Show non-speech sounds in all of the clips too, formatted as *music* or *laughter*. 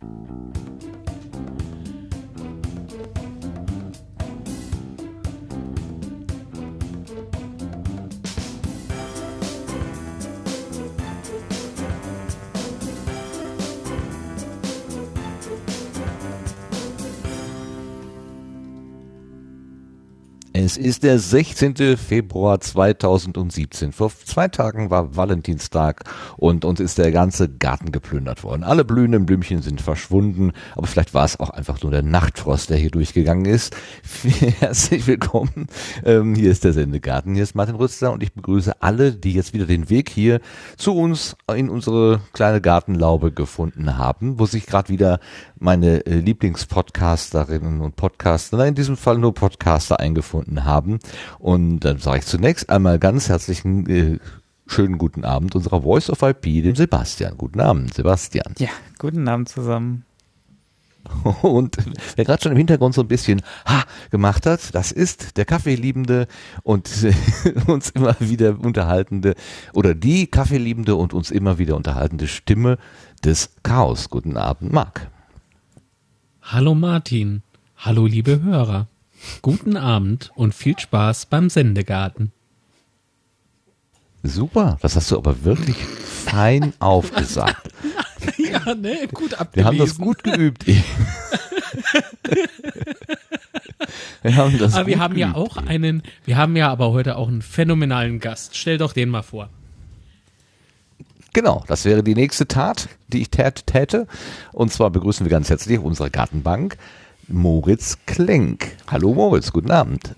Thank you. Es ist der 16. Februar 2017. Vor zwei Tagen war Valentinstag und uns ist der ganze Garten geplündert worden. Alle blühenden Blümchen sind verschwunden, aber vielleicht war es auch einfach nur der Nachtfrost, der hier durchgegangen ist. *laughs* Herzlich willkommen. Ähm, hier ist der Sendegarten. Hier ist Martin Rüster und ich begrüße alle, die jetzt wieder den Weg hier zu uns in unsere kleine Gartenlaube gefunden haben, wo sich gerade wieder meine äh, Lieblingspodcasterinnen und Podcaster, in diesem Fall nur Podcaster eingefunden haben. Und dann sage ich zunächst einmal ganz herzlichen äh, schönen guten Abend unserer Voice of IP, dem Sebastian. Guten Abend, Sebastian. Ja, guten Abend zusammen. *laughs* Und wer gerade schon im Hintergrund so ein bisschen ha gemacht hat, das ist der Kaffeeliebende und *laughs* uns immer wieder unterhaltende oder die Kaffeeliebende und uns immer wieder unterhaltende Stimme des Chaos. Guten Abend, Marc. Hallo Martin, hallo liebe Hörer. Guten Abend und viel Spaß beim Sendegarten. Super, das hast du aber wirklich fein *laughs* aufgesagt. ja, ne, gut abgelesen. Wir haben das gut geübt. *laughs* wir haben das aber wir haben geübt. ja auch einen, wir haben ja aber heute auch einen phänomenalen Gast. Stell doch den mal vor. Genau, das wäre die nächste Tat, die ich tät, täte. Und zwar begrüßen wir ganz herzlich auf unserer Gartenbank Moritz Klenk. Hallo Moritz, guten Abend.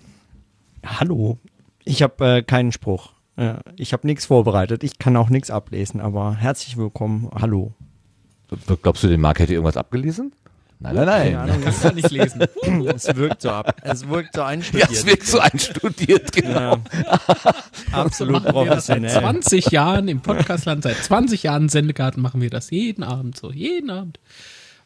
Hallo. Ich habe äh, keinen Spruch. Äh, ich habe nichts vorbereitet. Ich kann auch nichts ablesen, aber herzlich willkommen. Hallo. Glaubst du, den Marc hätte irgendwas abgelesen? Nein, nein, nein. Ja, das kannst du nicht lesen. *laughs* es wirkt so ab. Es wirkt so einstudiert. Ja, es wirkt so einstudiert, genau. Ja. *laughs* Absolut professionell. Seit 20 Jahren im Podcastland, seit 20 Jahren Sendegarten machen wir das jeden Abend so. Jeden Abend.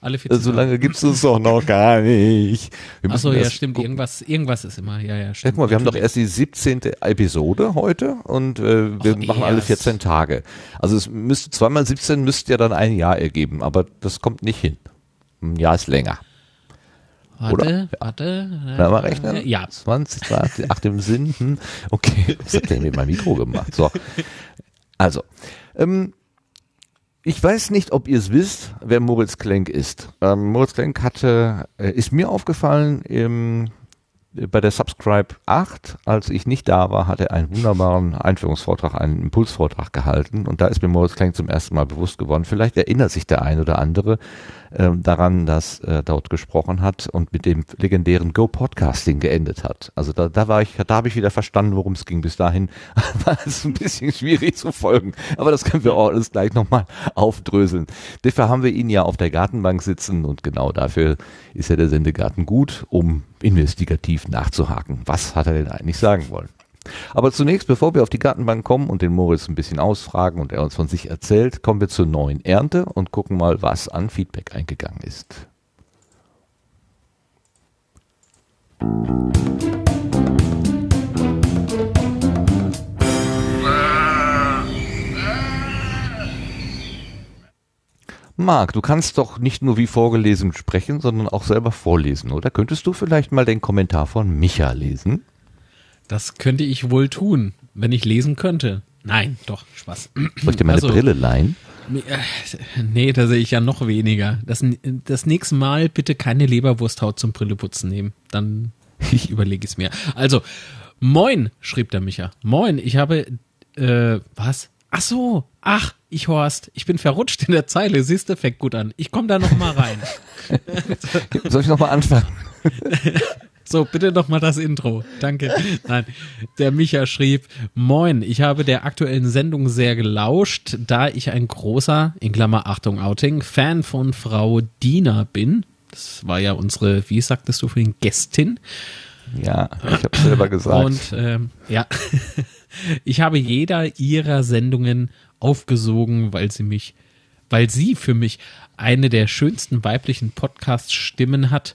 Alle 14 So lange gibt es uns doch noch gar nicht. Achso, ja, stimmt. Irgendwas, irgendwas ist immer. Ja, ja, stimmt. Guck mal, wir haben doch erst die 17. Episode heute und äh, wir Ach, machen erst. alle 14 Tage. Also es müsste zweimal 17 müsste ja dann ein Jahr ergeben, aber das kommt nicht hin. Ein Jahr ist länger. Warte, Oder? warte. Na, mal rechnen? Ja. 20, 20, ach, dem Sinn. Hm. Okay, was hat der mit meinem Mikro gemacht? So. Also, ähm, ich weiß nicht, ob ihr es wisst, wer Moritz Klenk ist. Ähm, Moritz Klenk hatte, äh, ist mir aufgefallen im bei der Subscribe 8, als ich nicht da war, hat er einen wunderbaren Einführungsvortrag, einen Impulsvortrag gehalten und da ist mir Moritz Klenk zum ersten Mal bewusst geworden. Vielleicht erinnert sich der ein oder andere äh, daran, dass er dort gesprochen hat und mit dem legendären Go Podcasting geendet hat. Also da, da war ich, da habe ich wieder verstanden, worum es ging. Bis dahin *laughs* war es ein bisschen schwierig zu folgen, aber das können wir auch alles gleich nochmal aufdröseln. Dafür haben wir ihn ja auf der Gartenbank sitzen und genau dafür ist ja der Sendegarten gut, um investigativ nachzuhaken. Was hat er denn eigentlich sagen wollen? Aber zunächst, bevor wir auf die Gartenbank kommen und den Moritz ein bisschen ausfragen und er uns von sich erzählt, kommen wir zur neuen Ernte und gucken mal, was an Feedback eingegangen ist. Marc, du kannst doch nicht nur wie vorgelesen sprechen, sondern auch selber vorlesen, oder? Könntest du vielleicht mal den Kommentar von Micha lesen? Das könnte ich wohl tun, wenn ich lesen könnte. Nein, doch, Spaß. Soll ich dir meine also, Brille leihen? Äh, nee, da sehe ich ja noch weniger. Das, das nächste Mal bitte keine Leberwursthaut zum Brilleputzen nehmen. Dann *laughs* ich überlege es mir. Also, moin, schrieb der Micha. Moin, ich habe, äh, was? Ach so, ach, ich Horst, ich bin verrutscht in der Zeile, siehst du, fängt gut an. Ich komme da noch mal rein. *laughs* Soll ich noch mal anfangen? *laughs* So, bitte noch mal das Intro. Danke. Nein, der Micha schrieb, Moin, ich habe der aktuellen Sendung sehr gelauscht, da ich ein großer, in Klammer Achtung Outing, Fan von Frau Dina bin. Das war ja unsere, wie sagtest du vorhin, Gästin. Ja, ich habe selber gesagt. Und ähm, ja, *laughs* ich habe jeder ihrer Sendungen aufgesogen, weil sie mich, weil sie für mich eine der schönsten weiblichen Podcast-Stimmen hat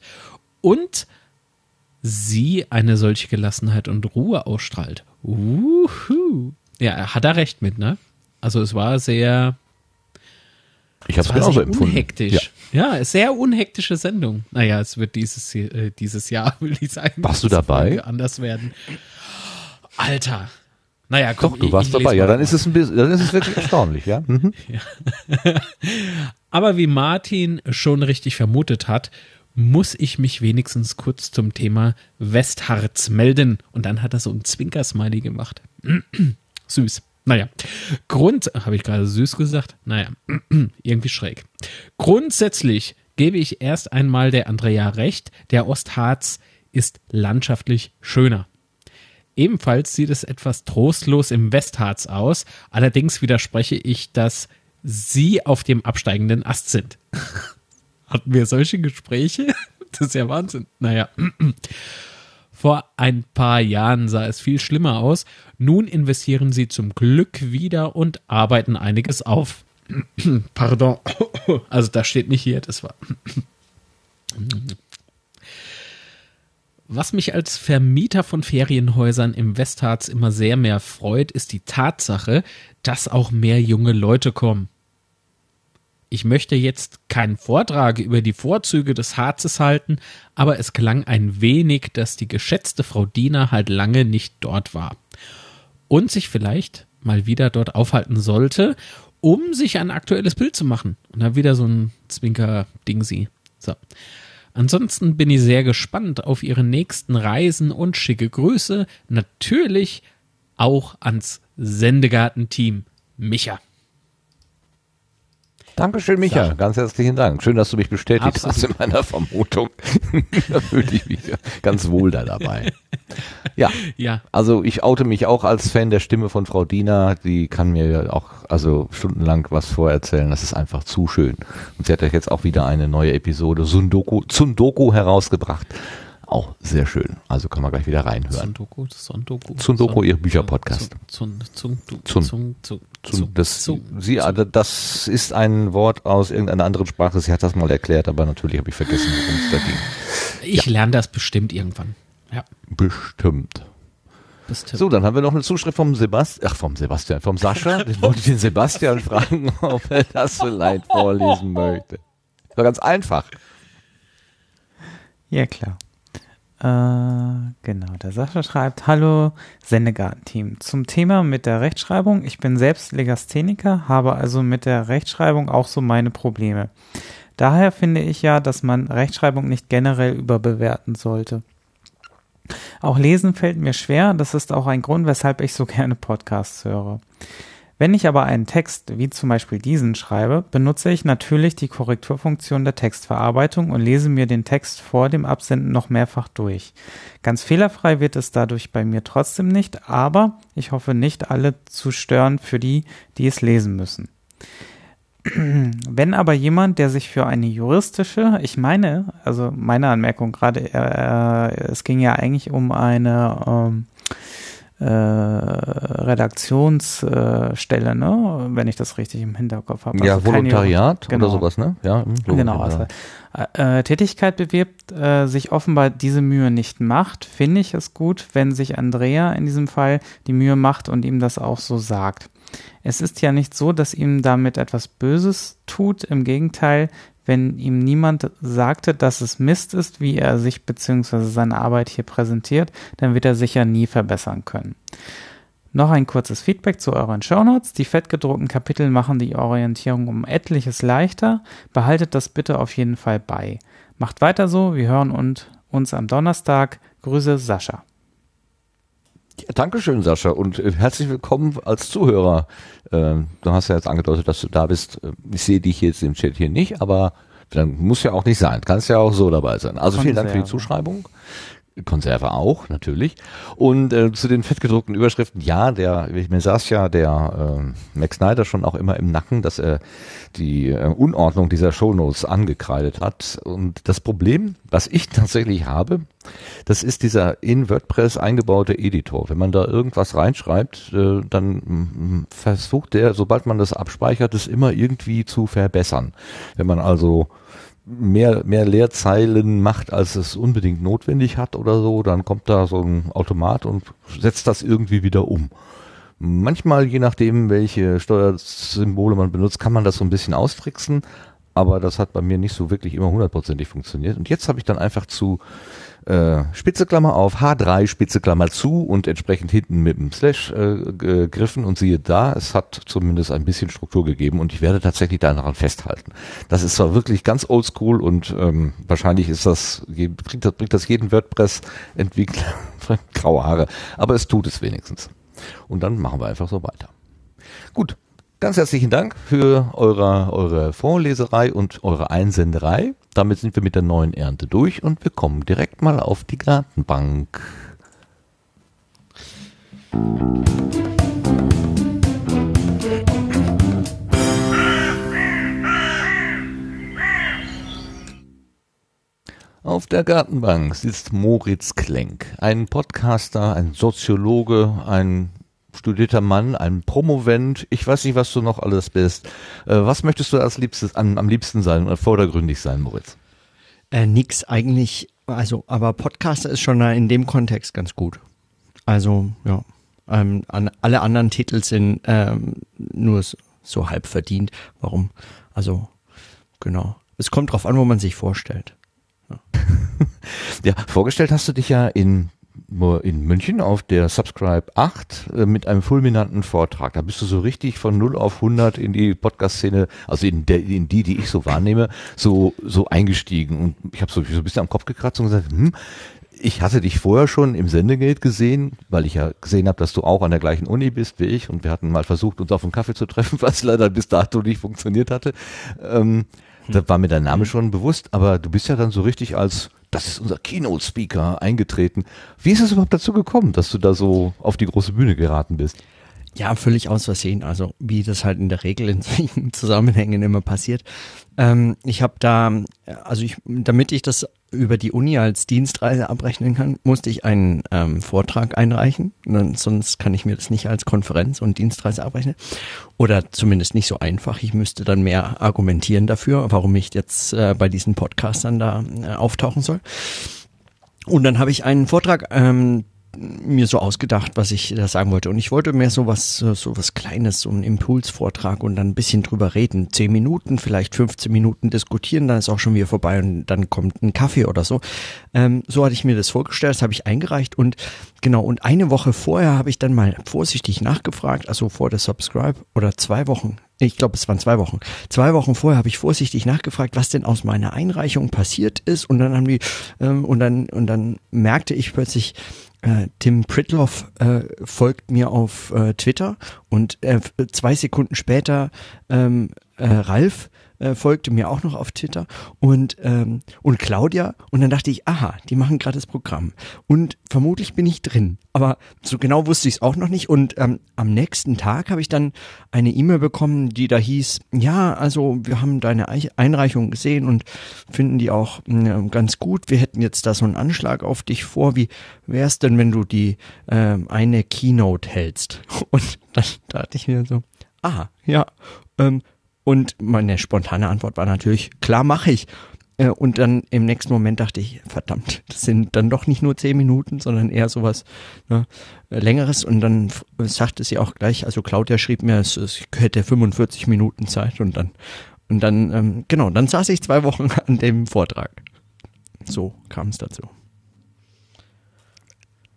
und sie eine solche Gelassenheit und Ruhe ausstrahlt. Uhu. Ja, hat er recht mit, ne? Also es war sehr, Ich habe es genauso empfunden. Unhektisch. Ja. ja, sehr unhektische Sendung. Naja, es wird dieses, äh, dieses Jahr, *laughs* will ich sagen. Warst du dabei? Anders werden. Alter. Naja, komm, Doch, du ich- warst ich dabei. Ja, dann ist es ein bisschen, dann ist es wirklich erstaunlich, ja. Mhm. *laughs* Aber wie Martin schon richtig vermutet hat, muss ich mich wenigstens kurz zum Thema Westharz melden. Und dann hat er so ein Zwinkersmiley gemacht. *clears throat* Süß. Naja, Grund, habe ich gerade süß gesagt? Naja, *clears throat* irgendwie schräg. Grundsätzlich gebe ich erst einmal der Andrea recht, der Ostharz ist landschaftlich schöner. Ebenfalls sieht es etwas trostlos im Westharz aus. Allerdings widerspreche ich, dass sie auf dem absteigenden Ast sind. *laughs* Hatten wir solche Gespräche? *laughs* Das ist ja Wahnsinn. Naja. *clears throat* Vor ein paar Jahren sah es viel schlimmer aus. Nun investieren sie zum Glück wieder und arbeiten einiges auf. *clears throat* Pardon. *clears throat* Also da steht nicht hier, das war. Was mich als Vermieter von Ferienhäusern im Westharz immer sehr mehr freut, ist die Tatsache, dass auch mehr junge Leute kommen. Ich möchte jetzt keinen Vortrag über die Vorzüge des Harzes halten, aber es klang ein wenig, dass die geschätzte Frau Diener halt lange nicht dort war und sich vielleicht mal wieder dort aufhalten sollte, um sich ein aktuelles Bild zu machen. Und dann wieder so ein Zwinker-Dingsi. So. Ansonsten bin ich sehr gespannt auf Ihre nächsten Reisen und schicke Grüße. Natürlich auch ans Sendegarten-Team Micha. Dankeschön, Micha. Ganz herzlichen Dank. Schön, dass du mich bestätigt Absolut. hast in meiner Vermutung. *laughs* da fühle ich mich ganz wohl da dabei. Ja. Ja, Also ich oute mich auch als Fan der Stimme von Frau Diener. Die kann mir ja auch also stundenlang was vorerzählen. Das ist einfach zu schön. Und sie hat ja jetzt auch wieder eine neue Episode Sundoku, Sundoku herausgebracht. Auch sehr schön. Also kann man gleich wieder reinhören. Sundoku, Sundoku. Sundoku, ihr Bücherpodcast. Zun, Zun, Zun, Zun. Zun, Zun, das, Zun, sie, also das ist ein Wort aus irgendeiner anderen Sprache. Sie hat das mal erklärt, aber natürlich habe ich vergessen, worum es da ging. Ich lerne das bestimmt irgendwann. Ja, Bestimmt. bestimmt. So, dann haben wir noch eine Zuschrift vom Sebastian, ach vom Sebastian, vom Sascha. Ich wollte den Sebastian *laughs* fragen, ob er das vielleicht vorlesen möchte. War ganz einfach. Ja, klar. Äh, genau, der Sascha schreibt, Hallo Sendegarten-Team. Zum Thema mit der Rechtschreibung. Ich bin selbst Legastheniker, habe also mit der Rechtschreibung auch so meine Probleme. Daher finde ich ja, dass man Rechtschreibung nicht generell überbewerten sollte. Auch lesen fällt mir schwer, das ist auch ein Grund, weshalb ich so gerne Podcasts höre. Wenn ich aber einen Text, wie zum Beispiel diesen, schreibe, benutze ich natürlich die Korrekturfunktion der Textverarbeitung und lese mir den Text vor dem Absenden noch mehrfach durch. Ganz fehlerfrei wird es dadurch bei mir trotzdem nicht, aber ich hoffe nicht alle zu stören für die, die es lesen müssen. *clears throat* Wenn aber jemand, der sich für eine juristische, ich meine, also meine Anmerkung gerade, äh, es ging ja eigentlich um eine ähm, äh, Redaktionsstelle, ne? wenn ich das richtig im Hinterkopf habe. ja, Also keine Volontariat Genau. oder sowas, ne? Ja, so Genau, also äh, Tätigkeit bewirbt, äh, sich offenbar diese Mühe nicht macht, finde ich es gut, wenn sich Andrea in diesem Fall die Mühe macht und ihm das auch so sagt. Es ist ja nicht so, dass ihm damit etwas Böses tut, im Gegenteil, wenn ihm niemand sagte, dass es Mist ist, wie er sich bzw. seine Arbeit hier präsentiert, dann wird er sicher nie verbessern können. Noch ein kurzes Feedback zu euren Shownotes. Die fettgedruckten Kapitel machen die Orientierung um etliches leichter. Behaltet das bitte auf jeden Fall bei. Macht weiter so. Wir hören und uns am Donnerstag. Grüße Sascha. Dankeschön, Sascha, und äh, herzlich willkommen als Zuhörer. Ähm, du hast ja jetzt angedeutet, dass du da bist. Äh, Ich sehe dich jetzt im Chat hier nicht, aber dann muss ja auch nicht sein. Kannst ja auch so dabei sein. Also vielen Dank für die. Zuschreibung. Konserve auch, natürlich. Und äh, zu den fettgedruckten Überschriften, ja, der, mir saß ja der äh, Max Snyder schon auch immer im Nacken, dass er die äh, Unordnung dieser Shownotes angekreidet hat. Und das Problem, was ich *laughs* tatsächlich habe, das ist dieser in WordPress eingebaute Editor. Wenn man da irgendwas reinschreibt, äh, dann mm, versucht der, sobald man das abspeichert, es immer irgendwie zu verbessern. Wenn man also mehr, mehr Leerzeilen macht, als es unbedingt notwendig hat oder so, dann kommt da so ein Automat und setzt das irgendwie wieder um. Manchmal, je nachdem, welche Steuersymbole man benutzt, kann man das so ein bisschen austricksen, aber das hat bei mir nicht so wirklich immer hundertprozentig funktioniert. Und jetzt habe ich dann einfach zu äh, Spitze Klammer auf, H3, Spitze Klammer zu und entsprechend hinten mit dem Slash äh, gegriffen und siehe da, es hat zumindest ein bisschen Struktur gegeben und ich werde tatsächlich daran festhalten. Das ist zwar wirklich ganz oldschool und ähm, wahrscheinlich ist das, bringt das, bringt das jeden WordPress-Entwickler *laughs* graue Haare, aber es tut es wenigstens. Und dann machen wir einfach so weiter. Gut, Ganz herzlichen Dank für eure, eure Vorleserei und eure Einsenderei. Damit sind wir mit der neuen Ernte durch und wir kommen direkt mal auf die Gartenbank. Auf der Gartenbank sitzt Moritz Klenk, ein Podcaster, ein Soziologe, ein studierter Mann, ein Promovent, ich weiß nicht, was du noch alles bist. Äh, was möchtest du als liebstes, am, am liebsten sein oder vordergründig sein, Moritz? Äh, nix eigentlich, also, aber Podcaster ist schon in dem Kontext ganz gut. Also, ja. Ähm, an, alle anderen Titel sind ähm, nur so, so halb verdient. Warum? Also, genau. Es kommt drauf an, wo man sich vorstellt. Ja. *laughs* ja, vorgestellt hast du dich ja in in München auf der Subscribe 8 äh, mit einem fulminanten Vortrag. Da bist du so richtig von 0 auf 100 in die Podcast-Szene, also in, der, in die, die ich so wahrnehme, so, so eingestiegen. Und ich habe so, so ein bisschen am Kopf gekratzt und gesagt, hm, ich hatte dich vorher schon im Sendegate gesehen, weil ich ja gesehen habe, dass du auch an der gleichen Uni bist wie ich und wir hatten mal versucht, uns auf einen Kaffee zu treffen, *laughs* was leider bis dato nicht funktioniert hatte. Ähm, da war mir dein Name schon bewusst, aber du bist ja dann so richtig als das ist unser Keynote-Speaker eingetreten. Wie ist es überhaupt dazu gekommen, dass du da so auf die große Bühne geraten bist? Ja, völlig aus Versehen. Also wie das halt in der Regel in solchen *laughs* Zusammenhängen immer passiert. Ähm, ich habe da, also ich, damit ich das über die Uni als Dienstreise abrechnen kann, musste ich einen ähm, Vortrag einreichen. Sonst kann ich mir das nicht als Konferenz und Dienstreise abrechnen. Oder zumindest nicht so einfach. Ich müsste dann mehr argumentieren dafür, warum ich jetzt äh, bei diesen Podcastern da äh, auftauchen soll. Und dann habe ich einen Vortrag ähm, mir so ausgedacht, was ich da sagen wollte. Und ich wollte mehr so was, so was Kleines, so einen Impulsvortrag und dann ein bisschen drüber reden. Zehn Minuten, vielleicht 15 Minuten diskutieren, dann ist auch schon wieder vorbei und dann kommt ein Kaffee oder so. Ähm, so hatte ich mir das vorgestellt, das habe ich eingereicht und genau, und eine Woche vorher habe ich dann mal vorsichtig nachgefragt, also vor der Subscribe oder zwei Wochen, ich glaube, es waren zwei Wochen. Zwei Wochen vorher habe ich vorsichtig nachgefragt, was denn aus meiner Einreichung passiert ist. Und dann haben die, ähm, und dann, und dann merkte ich plötzlich, Tim Pritloff äh, folgt mir auf äh, Twitter und äh, zwei Sekunden später ähm, äh, Ralf äh, folgte mir auch noch auf Twitter und ähm, und Claudia und dann dachte ich, aha, die machen gerade das Programm und vermutlich bin ich drin, aber so genau wusste ich es auch noch nicht und ähm, am nächsten Tag habe ich dann eine E-Mail bekommen, die da hieß, ja, also wir haben deine Einreichung gesehen und finden die auch äh, ganz gut. Wir hätten jetzt da so einen Anschlag auf dich vor. Wie wär's denn, wenn du die äh, eine Keynote hältst? *laughs* Und dann dachte ich mir so, ah, ja, ähm, und meine spontane Antwort war natürlich, klar mache ich. Äh, und dann im nächsten Moment dachte ich, verdammt, das sind dann doch nicht nur zehn Minuten, sondern eher sowas ne, längeres. Und dann sagte sie auch gleich, also Claudia schrieb mir, es, es hätte 45 Minuten Zeit und dann, und dann, ähm, genau, dann saß ich zwei Wochen *laughs* an dem Vortrag. So kam es dazu.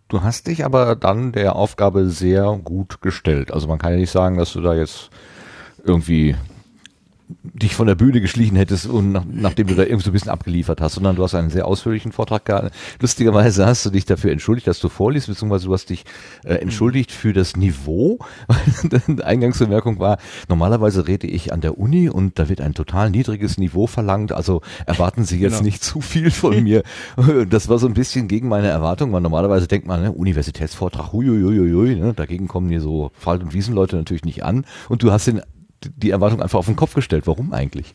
Du hast dich aber dann der Aufgabe sehr gut gestellt. Also man kann ja nicht sagen, dass du da jetzt irgendwie dich von der Bühne geschlichen hättest und nach, nachdem du da irgendwie so ein bisschen abgeliefert hast, sondern du hast einen sehr ausführlichen Vortrag gehalten. Lustigerweise hast du dich dafür entschuldigt, dass du vorliest, beziehungsweise du hast dich äh, entschuldigt für das Niveau. *laughs* Eingangsbemerkung war, normalerweise rede ich an der Uni und da wird ein total niedriges Niveau verlangt, also erwarten Sie jetzt genau. nicht zu viel von mir. *laughs* Das war so ein bisschen gegen meine Erwartung, weil normalerweise denkt man, ne, Universitätsvortrag, huiuiuiui, ne, dagegen kommen hier so Fall- und Wiesenleute natürlich nicht an und du hast den die Erwartung einfach auf den Kopf gestellt. Warum eigentlich?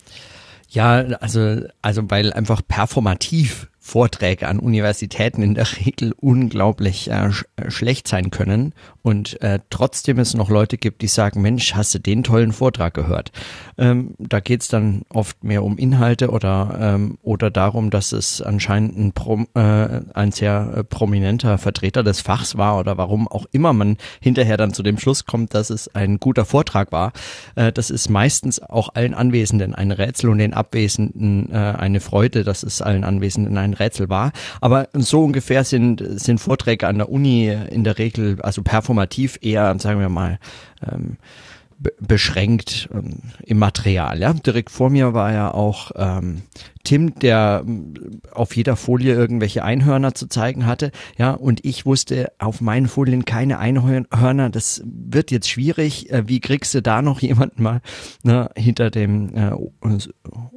Ja, also, also weil einfach performativ Vorträge an Universitäten in der Regel unglaublich äh, sch äh, schlecht sein können und äh, trotzdem es noch Leute gibt, die sagen, Mensch, hast du den tollen Vortrag gehört? Ähm, da geht's dann oft mehr um Inhalte oder, ähm, oder darum, dass es anscheinend ein, Prom äh, ein sehr äh, prominenter Vertreter des Fachs war oder warum auch immer man hinterher dann zu dem Schluss kommt, dass es ein guter Vortrag war. Äh, das ist meistens auch allen Anwesenden ein Rätsel und den Abwesenden äh, eine Freude, dass es allen Anwesenden ein Rätsel war. Aber so ungefähr sind, sind Vorträge an der Uni in der Regel, also performativ eher, sagen wir mal, ähm, beschränkt ähm, im Material. Ja? Direkt vor mir war ja auch ähm, Tim, der ähm, auf jeder Folie irgendwelche Einhörner zu zeigen hatte. Ja, und ich wusste auf meinen Folien keine Einhörner. Das wird jetzt schwierig. Äh, wie kriegst du da noch *laughs* jemanden mal ne, hinter dem äh,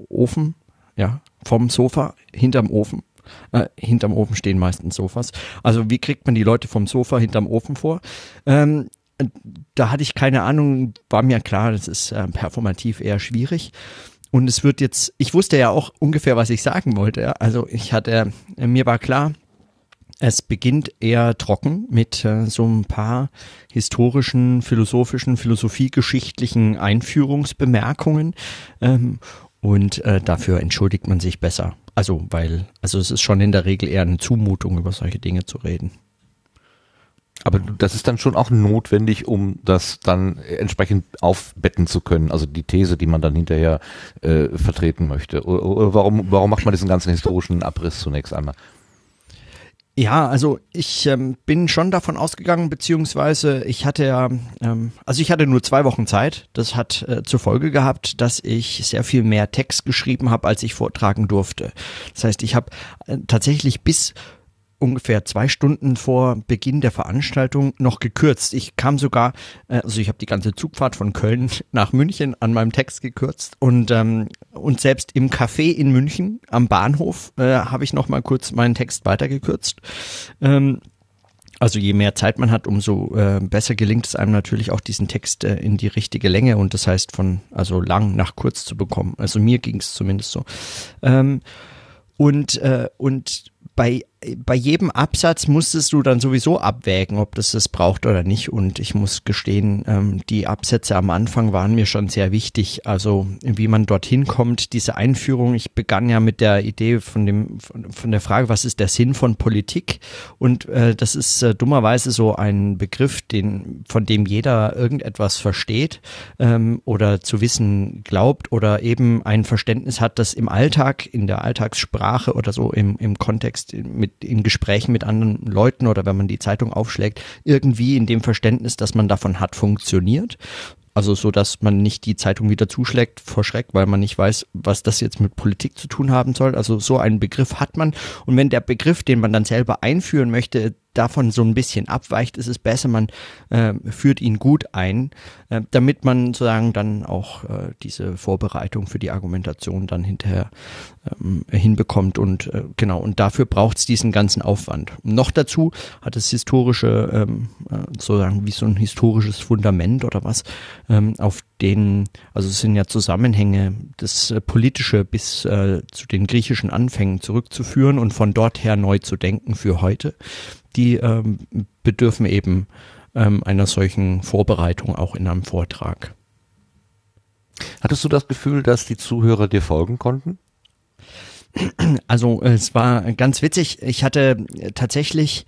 Ofen? Ja, vom Sofa hinterm Ofen. Äh, hinterm Ofen stehen meistens Sofas. Also wie kriegt man die Leute vom Sofa hinterm Ofen vor? Ähm, da hatte ich keine Ahnung, war mir klar, das ist äh, performativ eher schwierig. Und es wird jetzt, ich wusste ja auch ungefähr, was ich sagen wollte. Also ich hatte, äh, mir war klar, es beginnt eher trocken mit äh, so ein paar historischen, philosophischen, philosophiegeschichtlichen Einführungsbemerkungen. Ähm, und äh, dafür entschuldigt man sich besser. Also, weil, also es ist schon in der Regel eher eine Zumutung, über solche Dinge zu reden. Aber das ist dann schon auch notwendig, um das dann entsprechend aufbetten zu können, also die These, die man dann hinterher äh, vertreten möchte. Oder, warum, warum macht man diesen ganzen historischen Abriss zunächst einmal? Ja, also ich ähm, bin schon davon ausgegangen, beziehungsweise ich hatte ja, ähm, also ich hatte nur zwei Wochen Zeit. Das hat äh, zur Folge gehabt, dass ich sehr viel mehr Text geschrieben habe, als ich vortragen durfte. Das heißt, ich habe äh, tatsächlich bis ungefähr zwei Stunden vor Beginn der Veranstaltung noch gekürzt. Ich kam sogar, äh, also ich habe die ganze Zugfahrt von Köln *laughs* nach München an meinem Text gekürzt und ähm, und selbst im Café in München am Bahnhof äh, habe ich noch mal kurz meinen Text weitergekürzt. Ähm, also je mehr Zeit man hat, umso äh, besser gelingt es einem natürlich auch diesen Text äh, in die richtige Länge und das heißt von also lang nach kurz zu bekommen. Also mir ging es zumindest so. Ähm, und äh, und bei bei jedem Absatz musstest du dann sowieso abwägen, ob das das braucht oder nicht. Und ich muss gestehen, ähm, die Absätze am Anfang waren mir schon sehr wichtig. Also wie man dorthin kommt, diese Einführung. Ich begann ja mit der Idee von dem von, von der Frage, was ist der Sinn von Politik? Und äh, das ist äh, dummerweise so ein Begriff, den von dem jeder irgendetwas versteht ähm, oder zu wissen glaubt oder eben ein Verständnis hat, das im Alltag, in der Alltagssprache oder so im im Kontext mit mit, in Gesprächen mit anderen Leuten oder wenn man die Zeitung aufschlägt, irgendwie in dem Verständnis, dass man davon hat, funktioniert. Also so, dass man nicht die Zeitung wieder zuschlägt vor Schreck, weil man nicht weiß, was das jetzt mit Politik zu tun haben soll. Also so einen Begriff hat man. Und wenn der Begriff, den man dann selber einführen möchte, davon so ein bisschen abweicht, ist es besser, man äh, führt ihn gut ein, äh, damit man sozusagen dann auch äh, diese Vorbereitung für die Argumentation dann hinterher ähm, hinbekommt und äh, genau, und dafür braucht es diesen ganzen Aufwand. noch dazu hat es historische, ähm, äh, sozusagen wie so ein historisches Fundament oder was, ähm, auf den, also es sind ja Zusammenhänge, das äh, Politische bis äh, zu den griechischen Anfängen zurückzuführen und von dort her neu zu denken für heute die ähm, bedürfen eben ähm, einer solchen Vorbereitung auch in einem Vortrag. Hattest du das Gefühl, dass die Zuhörer dir folgen konnten? Also es war ganz witzig. Ich hatte tatsächlich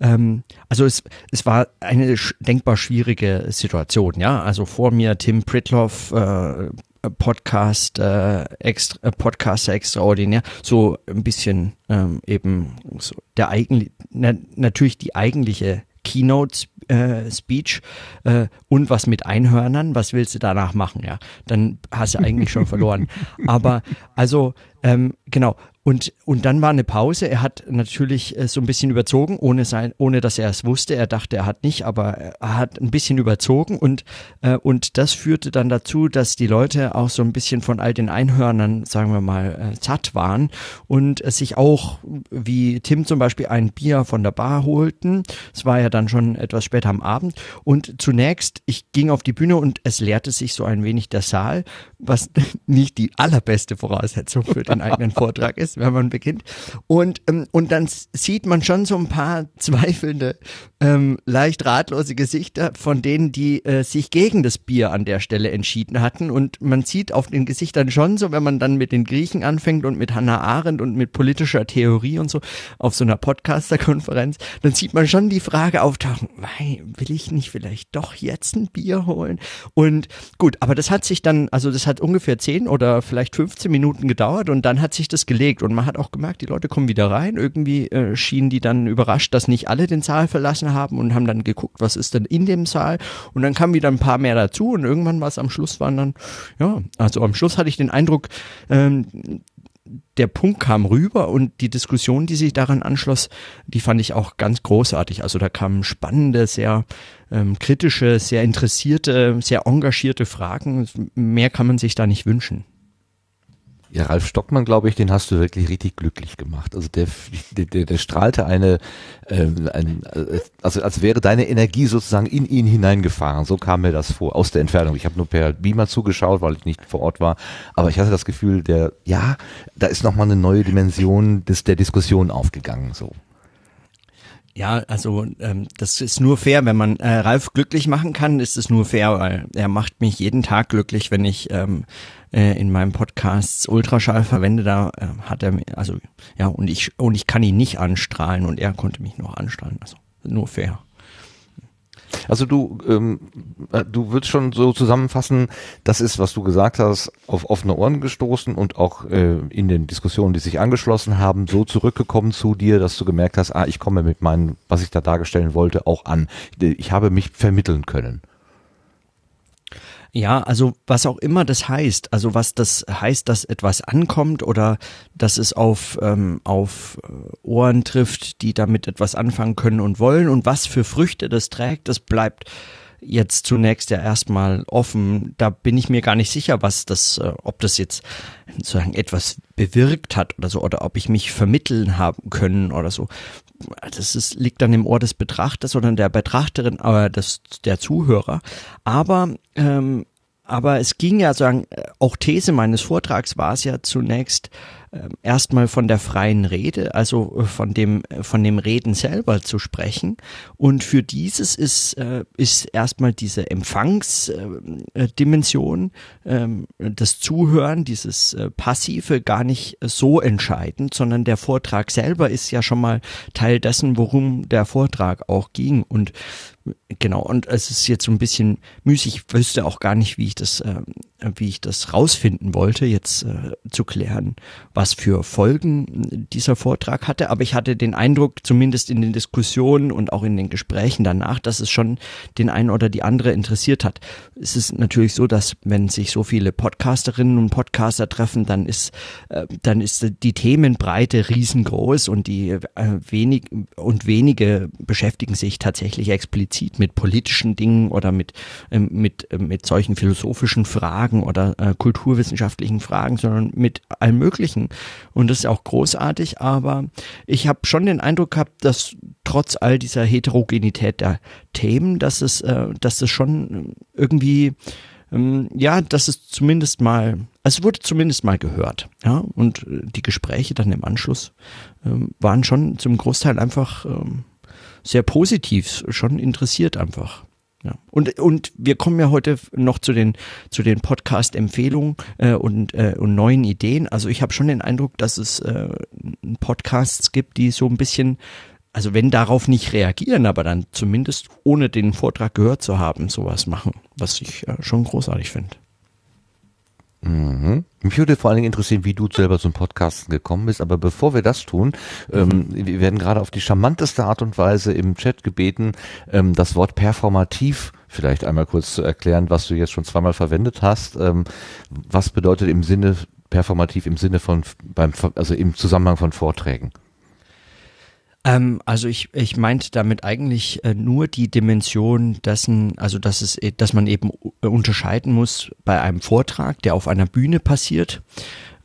ähm, also es, es war eine denkbar schwierige Situation, ja. Also vor mir Tim Pritloff, äh, Podcast, äh, extra, äh, Podcaster extraordinär, so ein bisschen ähm, eben so der eigentlich, na, natürlich die eigentliche Keynote äh, Speech äh, und was mit Einhörnern, was willst du danach machen, ja? Dann hast du eigentlich schon verloren. *laughs* Aber also ähm, genau, und, und dann war eine Pause. Er hat natürlich äh, so ein bisschen überzogen, ohne, sein, ohne dass er es wusste. Er dachte, er hat nicht, aber er hat ein bisschen überzogen. Und, äh, und das führte dann dazu, dass die Leute auch so ein bisschen von all den Einhörnern, sagen wir mal, äh, satt waren und äh, sich auch, wie Tim zum Beispiel, ein Bier von der Bar holten. Es war ja dann schon etwas später am Abend. Und zunächst, ich ging auf die Bühne und es leerte sich so ein wenig der Saal, was *laughs* nicht die allerbeste Voraussetzung für den eigenen *laughs* Vortrag ist. Ist, wenn man beginnt. Und, ähm, und dann sieht man schon so ein paar zweifelnde, ähm, leicht ratlose Gesichter von denen, die äh, sich gegen das Bier an der Stelle entschieden hatten. Und man sieht auf den Gesichtern schon so, wenn man dann mit den Griechen anfängt und mit Hannah Arendt und mit politischer Theorie und so auf so einer Podcaster-Konferenz, dann sieht man schon die Frage auftauchen, will ich nicht vielleicht doch jetzt ein Bier holen? Und gut, aber das hat sich dann, also das hat ungefähr 10 oder vielleicht 15 Minuten gedauert und dann hat sich das gelegt und man hat auch gemerkt, die Leute kommen wieder rein. Irgendwie äh, schienen die dann überrascht, dass nicht alle den Saal verlassen haben und haben dann geguckt, was ist denn in dem Saal und dann kamen wieder ein paar mehr dazu und irgendwann war es am Schluss waren dann, ja, also am Schluss hatte ich den Eindruck, ähm, der Punkt kam rüber und die Diskussion, die sich daran anschloss, die fand ich auch ganz großartig. Also da kamen spannende, sehr ähm, kritische, sehr interessierte, sehr engagierte Fragen. Mehr kann man sich da nicht wünschen. Ja, Ralf Stockmann, glaube ich, den hast du wirklich richtig glücklich gemacht. Also der, der, der strahlte eine, ähm, ein, also als wäre deine Energie sozusagen in ihn hineingefahren. So kam mir das vor, aus der Entfernung. Ich habe nur per Beamer zugeschaut, weil ich nicht vor Ort war. Aber ich hatte das Gefühl, der, ja, da ist nochmal eine neue Dimension des, der Diskussion aufgegangen. So. Ja, also ähm, das ist nur fair, wenn man äh, Ralf glücklich machen kann, ist es nur fair, weil er macht mich jeden Tag glücklich, wenn ich ähm, äh, in meinem Podcast Ultraschall verwende. Da äh, hat er also ja und ich und ich kann ihn nicht anstrahlen und er konnte mich noch anstrahlen. Also nur fair. Also du, ähm, äh, du würdest schon so zusammenfassen, das ist, was du gesagt hast, auf offene Ohren gestoßen und auch äh, in den Diskussionen, die sich angeschlossen haben, so zurückgekommen zu dir, dass du gemerkt hast, ah, ich komme mit meinem, was ich da darstellen wollte, auch an. Ich habe mich vermitteln können. Ja, also was auch immer das heißt, also was das heißt, dass etwas ankommt oder dass es auf, ähm, auf äh, Ohren trifft, die damit etwas anfangen können und wollen und was für Früchte das trägt, das bleibt jetzt zunächst ja erstmal offen. Da bin ich mir gar nicht sicher, was das, äh, ob das jetzt sozusagen etwas bewirkt hat oder so, oder ob ich mich vermitteln haben können oder so das ist, liegt dann im Ohr des Betrachters, sondern der Betrachterin, aber des, der Zuhörer. Aber, ähm, aber es ging ja sagen, auch These meines Vortrags war es ja zunächst, erstmal von der freien Rede, also äh, von dem äh, von dem Reden selber zu sprechen. Und für dieses ist äh, ist erstmal diese Empfangsdimension, ähm, das Zuhören, dieses passive gar nicht so entscheidend, sondern der Vortrag selber ist ja schon mal Teil dessen, worum der Vortrag auch ging. Und Genau, und es ist jetzt so ein bisschen müßig, ich wüsste auch gar nicht, wie ich das, äh, wie ich das rausfinden wollte, jetzt äh, zu klären, was für Folgen dieser Vortrag hatte. Aber ich hatte den Eindruck, zumindest in den Diskussionen und auch in den Gesprächen danach, dass es schon den einen oder die andere interessiert hat. Es ist natürlich so, dass wenn sich so viele Podcasterinnen und Podcaster treffen, dann ist, äh, dann ist die Themenbreite riesengroß und die äh, wenig und wenige beschäftigen sich tatsächlich explizit explizit mit politischen Dingen oder mit, ähm, mit, äh, mit solchen philosophischen Fragen oder äh, kulturwissenschaftlichen Fragen, sondern mit allem Möglichen. Und das ist auch großartig, aber ich habe schon den Eindruck gehabt, dass trotz all dieser Heterogenität der Themen, dass es, äh, dass es schon irgendwie ähm, ja, dass es zumindest mal, also es wurde zumindest mal gehört, ja, und äh, die Gespräche dann im Anschluss ähm, waren schon zum Großteil einfach ähm, sehr positiv schon interessiert einfach. Ja. Und, und wir kommen ja heute noch zu den, zu den Podcast-Empfehlungen äh, und, äh, und neuen Ideen. Also ich habe schon den Eindruck, dass es äh, Podcasts gibt, die so ein bisschen, also wenn darauf nicht reagieren, aber dann zumindest ohne den Vortrag gehört zu haben, sowas machen, was ich äh, schon großartig finde. Mhm. Mich würde vor allen Dingen interessieren, wie du selber zum Podcasten gekommen bist. Aber bevor wir das tun, mhm. wir werden gerade auf die charmanteste Art und Weise im Chat gebeten, ähm, das Wort performativ vielleicht einmal kurz zu erklären, was du jetzt schon zweimal verwendet hast. Ähm, was bedeutet im Sinne performativ im Sinne von beim also im Zusammenhang von Vorträgen? Ähm, also ich, ich meinte damit eigentlich äh, nur die Dimension dessen, also dass es, äh, dass man eben äh, unterscheiden muss bei einem Vortrag, der auf einer Bühne passiert,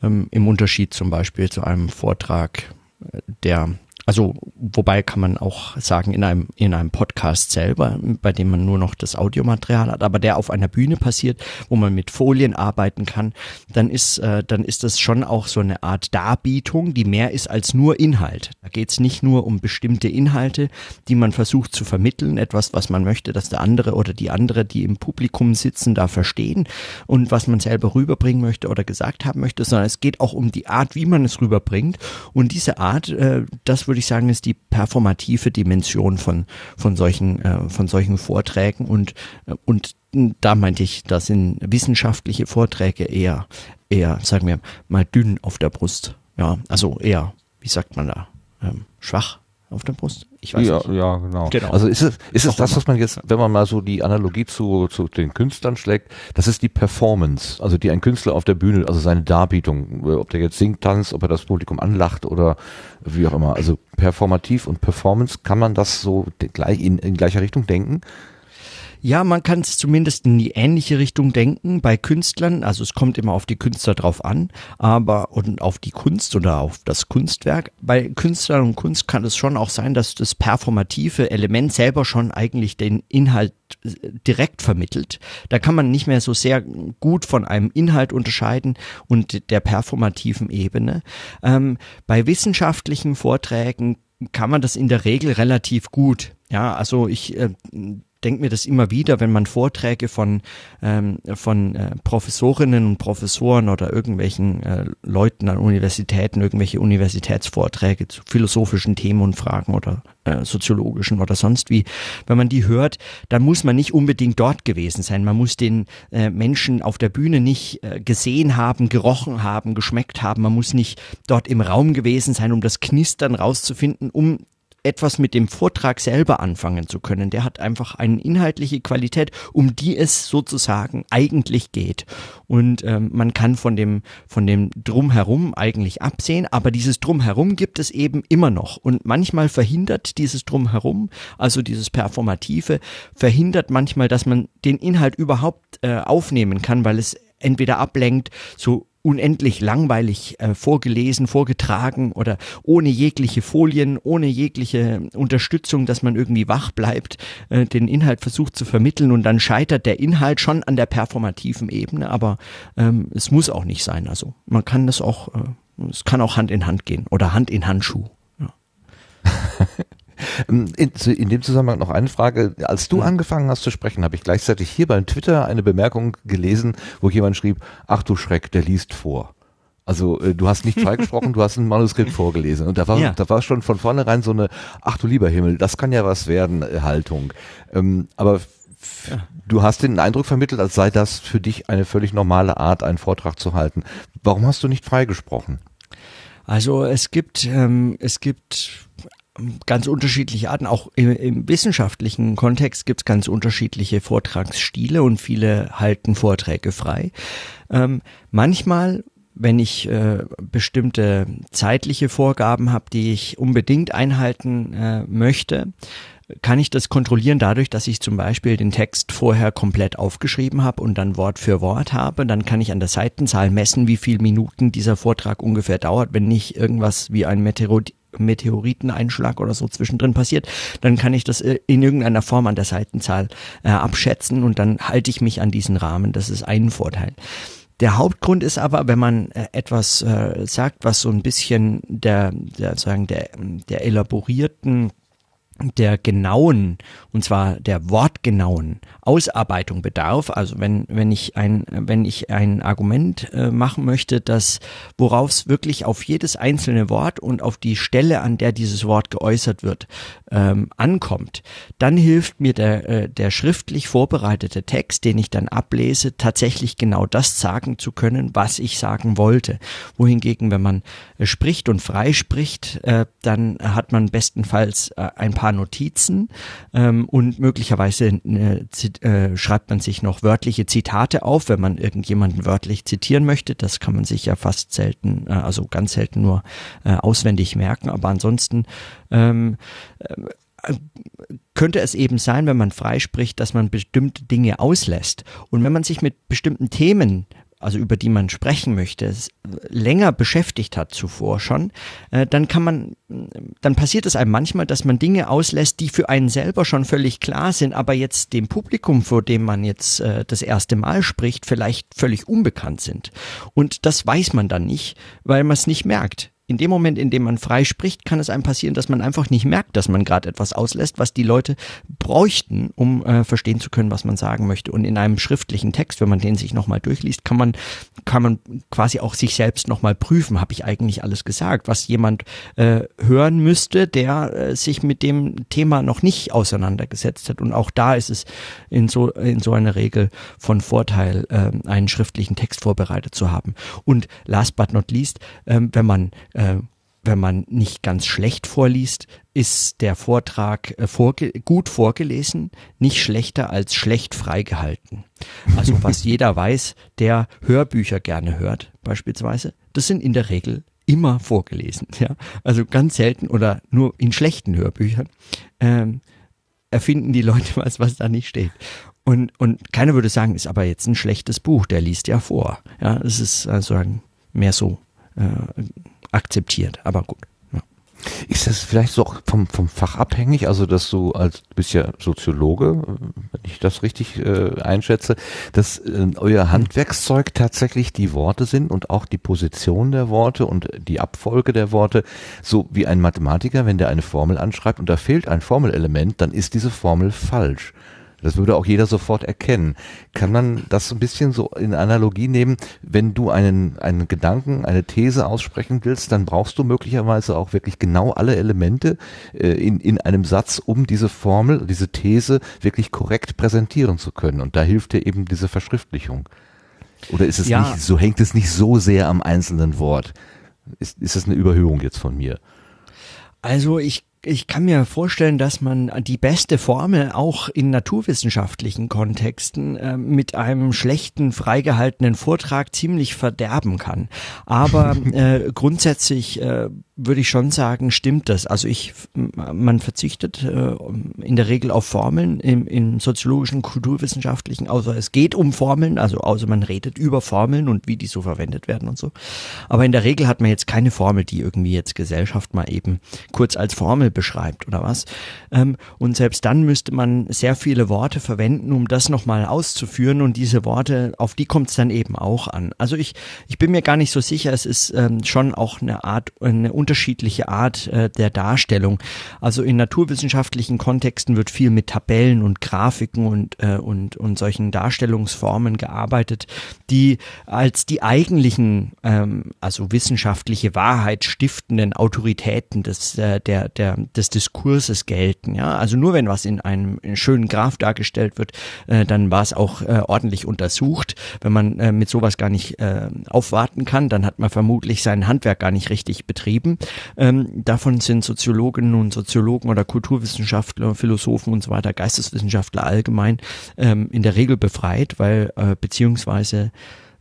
ähm, im Unterschied zum Beispiel zu einem Vortrag, äh, der also wobei kann man auch sagen, in einem, in einem Podcast selber, bei dem man nur noch das Audiomaterial hat, aber der auf einer Bühne passiert, wo man mit Folien arbeiten kann, dann ist, äh, dann ist das schon auch so eine Art Darbietung, die mehr ist als nur Inhalt. Da geht es nicht nur um bestimmte Inhalte, die man versucht zu vermitteln, etwas, was man möchte, dass der andere oder die andere, die im Publikum sitzen, da verstehen und was man selber rüberbringen möchte oder gesagt haben möchte, sondern es geht auch um die Art, wie man es rüberbringt. Und diese Art, äh, das würde ich sagen, ist die performative Dimension von, von solchen, äh, von solchen Vorträgen und, äh, und da meinte ich, da sind wissenschaftliche Vorträge eher, eher, sagen wir mal, dünn auf der Brust. Ja, also eher, wie sagt man da, ähm, schwach auf der Brust? Ich weiß ja, nicht. Ja, genau. genau. Also ist es, ist es das, was man jetzt, wenn man mal so die Analogie zu, zu den Künstlern schlägt, das ist die Performance, also die ein Künstler auf der Bühne, also seine Darbietung, ob der jetzt singt, tanzt, ob er das Publikum anlacht oder wie auch immer. Also performativ und Performance, kann man das so gleich in, in gleicher Richtung denken? Ja, man kann es zumindest in die ähnliche Richtung denken bei Künstlern. Also es kommt immer auf die Künstler drauf an, aber und auf die Kunst oder auf das Kunstwerk. Bei Künstlern und Kunst kann es schon auch sein, dass das performative Element selber schon eigentlich den Inhalt äh, direkt vermittelt. Da kann man nicht mehr so sehr gut von einem Inhalt unterscheiden und der performativen Ebene. Ähm, bei wissenschaftlichen Vorträgen kann man das in der Regel relativ gut. Ja, also ich äh, denke mir das immer wieder, wenn man Vorträge von, ähm, von äh, Professorinnen und Professoren oder irgendwelchen äh, Leuten an Universitäten, irgendwelche Universitätsvorträge zu philosophischen Themen und Fragen oder äh, soziologischen oder sonst wie, wenn man die hört, dann muss man nicht unbedingt dort gewesen sein. Man muss den äh, Menschen auf der Bühne nicht äh, gesehen haben, gerochen haben, geschmeckt haben. Man muss nicht dort im Raum gewesen sein, um das Knistern rauszufinden, um etwas mit dem Vortrag selber anfangen zu können. Der hat einfach eine inhaltliche Qualität, um die es sozusagen eigentlich geht. Und ähm, man kann von dem, von dem Drumherum eigentlich absehen, aber dieses Drumherum gibt es eben immer noch. Und manchmal verhindert dieses Drumherum, also dieses Performative, verhindert manchmal, dass man den Inhalt überhaupt äh, aufnehmen kann, weil es entweder ablenkt, so unendlich langweilig äh, vorgelesen, vorgetragen oder ohne jegliche Folien, ohne jegliche Unterstützung, dass man irgendwie wach bleibt, äh, den Inhalt versucht zu vermitteln und dann scheitert der Inhalt schon an der performativen Ebene, aber ähm, es muss auch nicht sein. Also man kann das auch, äh, es kann auch Hand in Hand gehen oder Hand in Handschuh. Ähm, in, in, dem Zusammenhang noch eine Frage. Als du angefangen hast zu sprechen, habe ich gleichzeitig hier beim Twitter eine Bemerkung gelesen, wo jemand schrieb, ach du Schreck, der liest vor. Also äh, du hast nicht *laughs* freigesprochen, du hast ein Manuskript vorgelesen. Und da war, ja. da war schon von vornherein so eine, ach du lieber Himmel, das kann ja was werden, äh, Haltung. Ähm, aber ja. du hast den Eindruck vermittelt, als sei das für dich eine völlig normale Art, einen Vortrag zu halten. Warum hast du nicht freigesprochen? Also es gibt, ähm, es gibt ganz unterschiedliche Arten. Auch im, im wissenschaftlichen Kontext gibt es ganz unterschiedliche Vortragsstile und viele halten Vorträge frei. Ähm, manchmal wenn ich äh, bestimmte zeitliche Vorgaben habe, die ich unbedingt einhalten äh, möchte, kann ich das kontrollieren dadurch, dass ich zum Beispiel den Text vorher komplett aufgeschrieben habe und dann Wort für Wort habe. Dann kann ich an der Seitenzahl messen, wie viele Minuten dieser Vortrag ungefähr dauert. Wenn nicht irgendwas wie ein Meteorit Meteoriteneinschlag oder so zwischendrin passiert, dann kann ich das äh, in irgendeiner Form an der Seitenzahl äh, abschätzen und dann halte ich mich an diesen Rahmen. Das ist ein Vorteil. Der Hauptgrund ist aber, wenn man äh, etwas äh, sagt, was so ein bisschen der, der sagen der, der elaborierten der genauen, und zwar der wortgenauen Ausarbeitung bedarf. Also wenn, wenn ich ein, wenn ich ein Argument äh, machen möchte, das, worauf es wirklich auf jedes einzelne Wort und auf die Stelle, an der dieses Wort geäußert wird, ähm, ankommt, dann hilft mir der, äh, der schriftlich vorbereitete Text, den ich dann ablese, tatsächlich genau das sagen zu können, was ich sagen wollte. Wohingegen, wenn man äh, spricht und frei spricht, äh, dann hat man bestenfalls äh, ein paar paar Notizen ähm, und möglicherweise äh, äh, schreibt man sich noch wörtliche Zitate auf, wenn man irgendjemanden wörtlich zitieren möchte. Das kann man sich ja fast selten, äh, also ganz selten nur äh, auswendig merken. Aber ansonsten ähm, äh, könnte es eben sein, wenn man freispricht, dass man bestimmte Dinge auslässt. Und wenn man sich mit bestimmten Themen also über die man sprechen möchte, länger beschäftigt hat zuvor schon, äh, dann kann man, dann passiert es einem manchmal, dass man Dinge auslässt, die für einen selber schon völlig klar sind, aber jetzt dem Publikum, vor dem man jetzt äh, das erste Mal spricht, vielleicht völlig unbekannt sind. Und das weiß man dann nicht, weil man es nicht merkt in dem Moment, in dem man frei spricht, kann es einem passieren, dass man einfach nicht merkt, dass man gerade etwas auslässt, was die Leute bräuchten, um äh, verstehen zu können, was man sagen möchte. Und in einem schriftlichen Text, wenn man den sich nochmal durchliest, kann man, kann man quasi auch sich selbst nochmal prüfen, habe ich eigentlich alles gesagt, was jemand äh, hören müsste, der äh, sich mit dem Thema noch nicht auseinandergesetzt hat. Und auch da ist es in so, in so einer Regel von Vorteil, äh, einen schriftlichen Text vorbereitet zu haben. Und last but not least, äh, wenn man äh, wenn man nicht ganz schlecht vorliest, ist der Vortrag äh, vorge gut vorgelesen, nicht schlechter als schlecht freigehalten. Also *laughs* was jeder weiß, der Hörbücher gerne hört, beispielsweise, das sind in der Regel immer vorgelesen. *laughs* Ja? Also ganz selten oder nur in schlechten Hörbüchern ähm, erfinden die Leute was, was da nicht steht. Und, und keiner würde sagen, ist aber jetzt ein schlechtes Buch, der liest ja vor. Ja, es ist also mehr so äh, akzeptiert. Aber gut. Ja. Ist das vielleicht so vom, vom Fach abhängig? Also, dass du als du bist ja Soziologe, wenn ich das richtig äh, einschätze, dass äh, euer Handwerkszeug tatsächlich die Worte sind und auch die Position der Worte und die Abfolge der Worte, so wie ein Mathematiker, wenn der eine Formel anschreibt und da fehlt ein Formelelement, dann ist diese Formel falsch. Das würde auch jeder sofort erkennen. Kann man das so ein bisschen so in Analogie nehmen? Wenn du einen, einen Gedanken, eine These aussprechen willst, dann brauchst du möglicherweise auch wirklich genau alle Elemente äh, in, in einem Satz, um diese Formel, diese These wirklich korrekt präsentieren zu können. Und da hilft dir eben diese Verschriftlichung. Oder ist es ja. nicht, so hängt es nicht so sehr am einzelnen Wort? Ist, ist das eine Überhöhung jetzt von mir? Also ich ich kann mir vorstellen, dass man die beste Formel auch in naturwissenschaftlichen Kontexten äh, mit einem schlechten, freigehaltenen Vortrag ziemlich verderben kann. Aber *laughs* äh, grundsätzlich äh, würde ich schon sagen, stimmt das. Also ich, man verzichtet äh, in der Regel auf Formeln im, in soziologischen, kulturwissenschaftlichen, außer es geht um Formeln, also außer man redet über Formeln und wie die so verwendet werden und so. Aber in der Regel hat man jetzt keine Formel, die irgendwie jetzt Gesellschaft mal eben kurz als Formel beschreibt oder was. Ähm, und selbst dann müsste man sehr viele Worte verwenden, um das nochmal auszuführen und diese Worte, auf die kommt es dann eben auch an. Also ich, ich bin mir gar nicht so sicher, es ist ähm, schon auch eine Art, eine unterschiedliche Art äh, der Darstellung. Also in naturwissenschaftlichen Kontexten wird viel mit Tabellen und Grafiken und, äh, und, und solchen Darstellungsformen gearbeitet, die als die eigentlichen, ähm, also wissenschaftliche Wahrheit stiftenden Autoritäten des, äh, der, der, des Diskurses gelten. Ja? Also nur wenn was in einem schönen Graph dargestellt wird, äh, dann war es auch äh, ordentlich untersucht. Wenn man äh, mit sowas gar nicht äh, aufwarten kann, dann hat man vermutlich sein Handwerk gar nicht richtig betrieben. Ähm, davon sind Soziologinnen und Soziologen oder Kulturwissenschaftler, Philosophen und so weiter, Geisteswissenschaftler allgemein ähm, in der Regel befreit, weil äh, beziehungsweise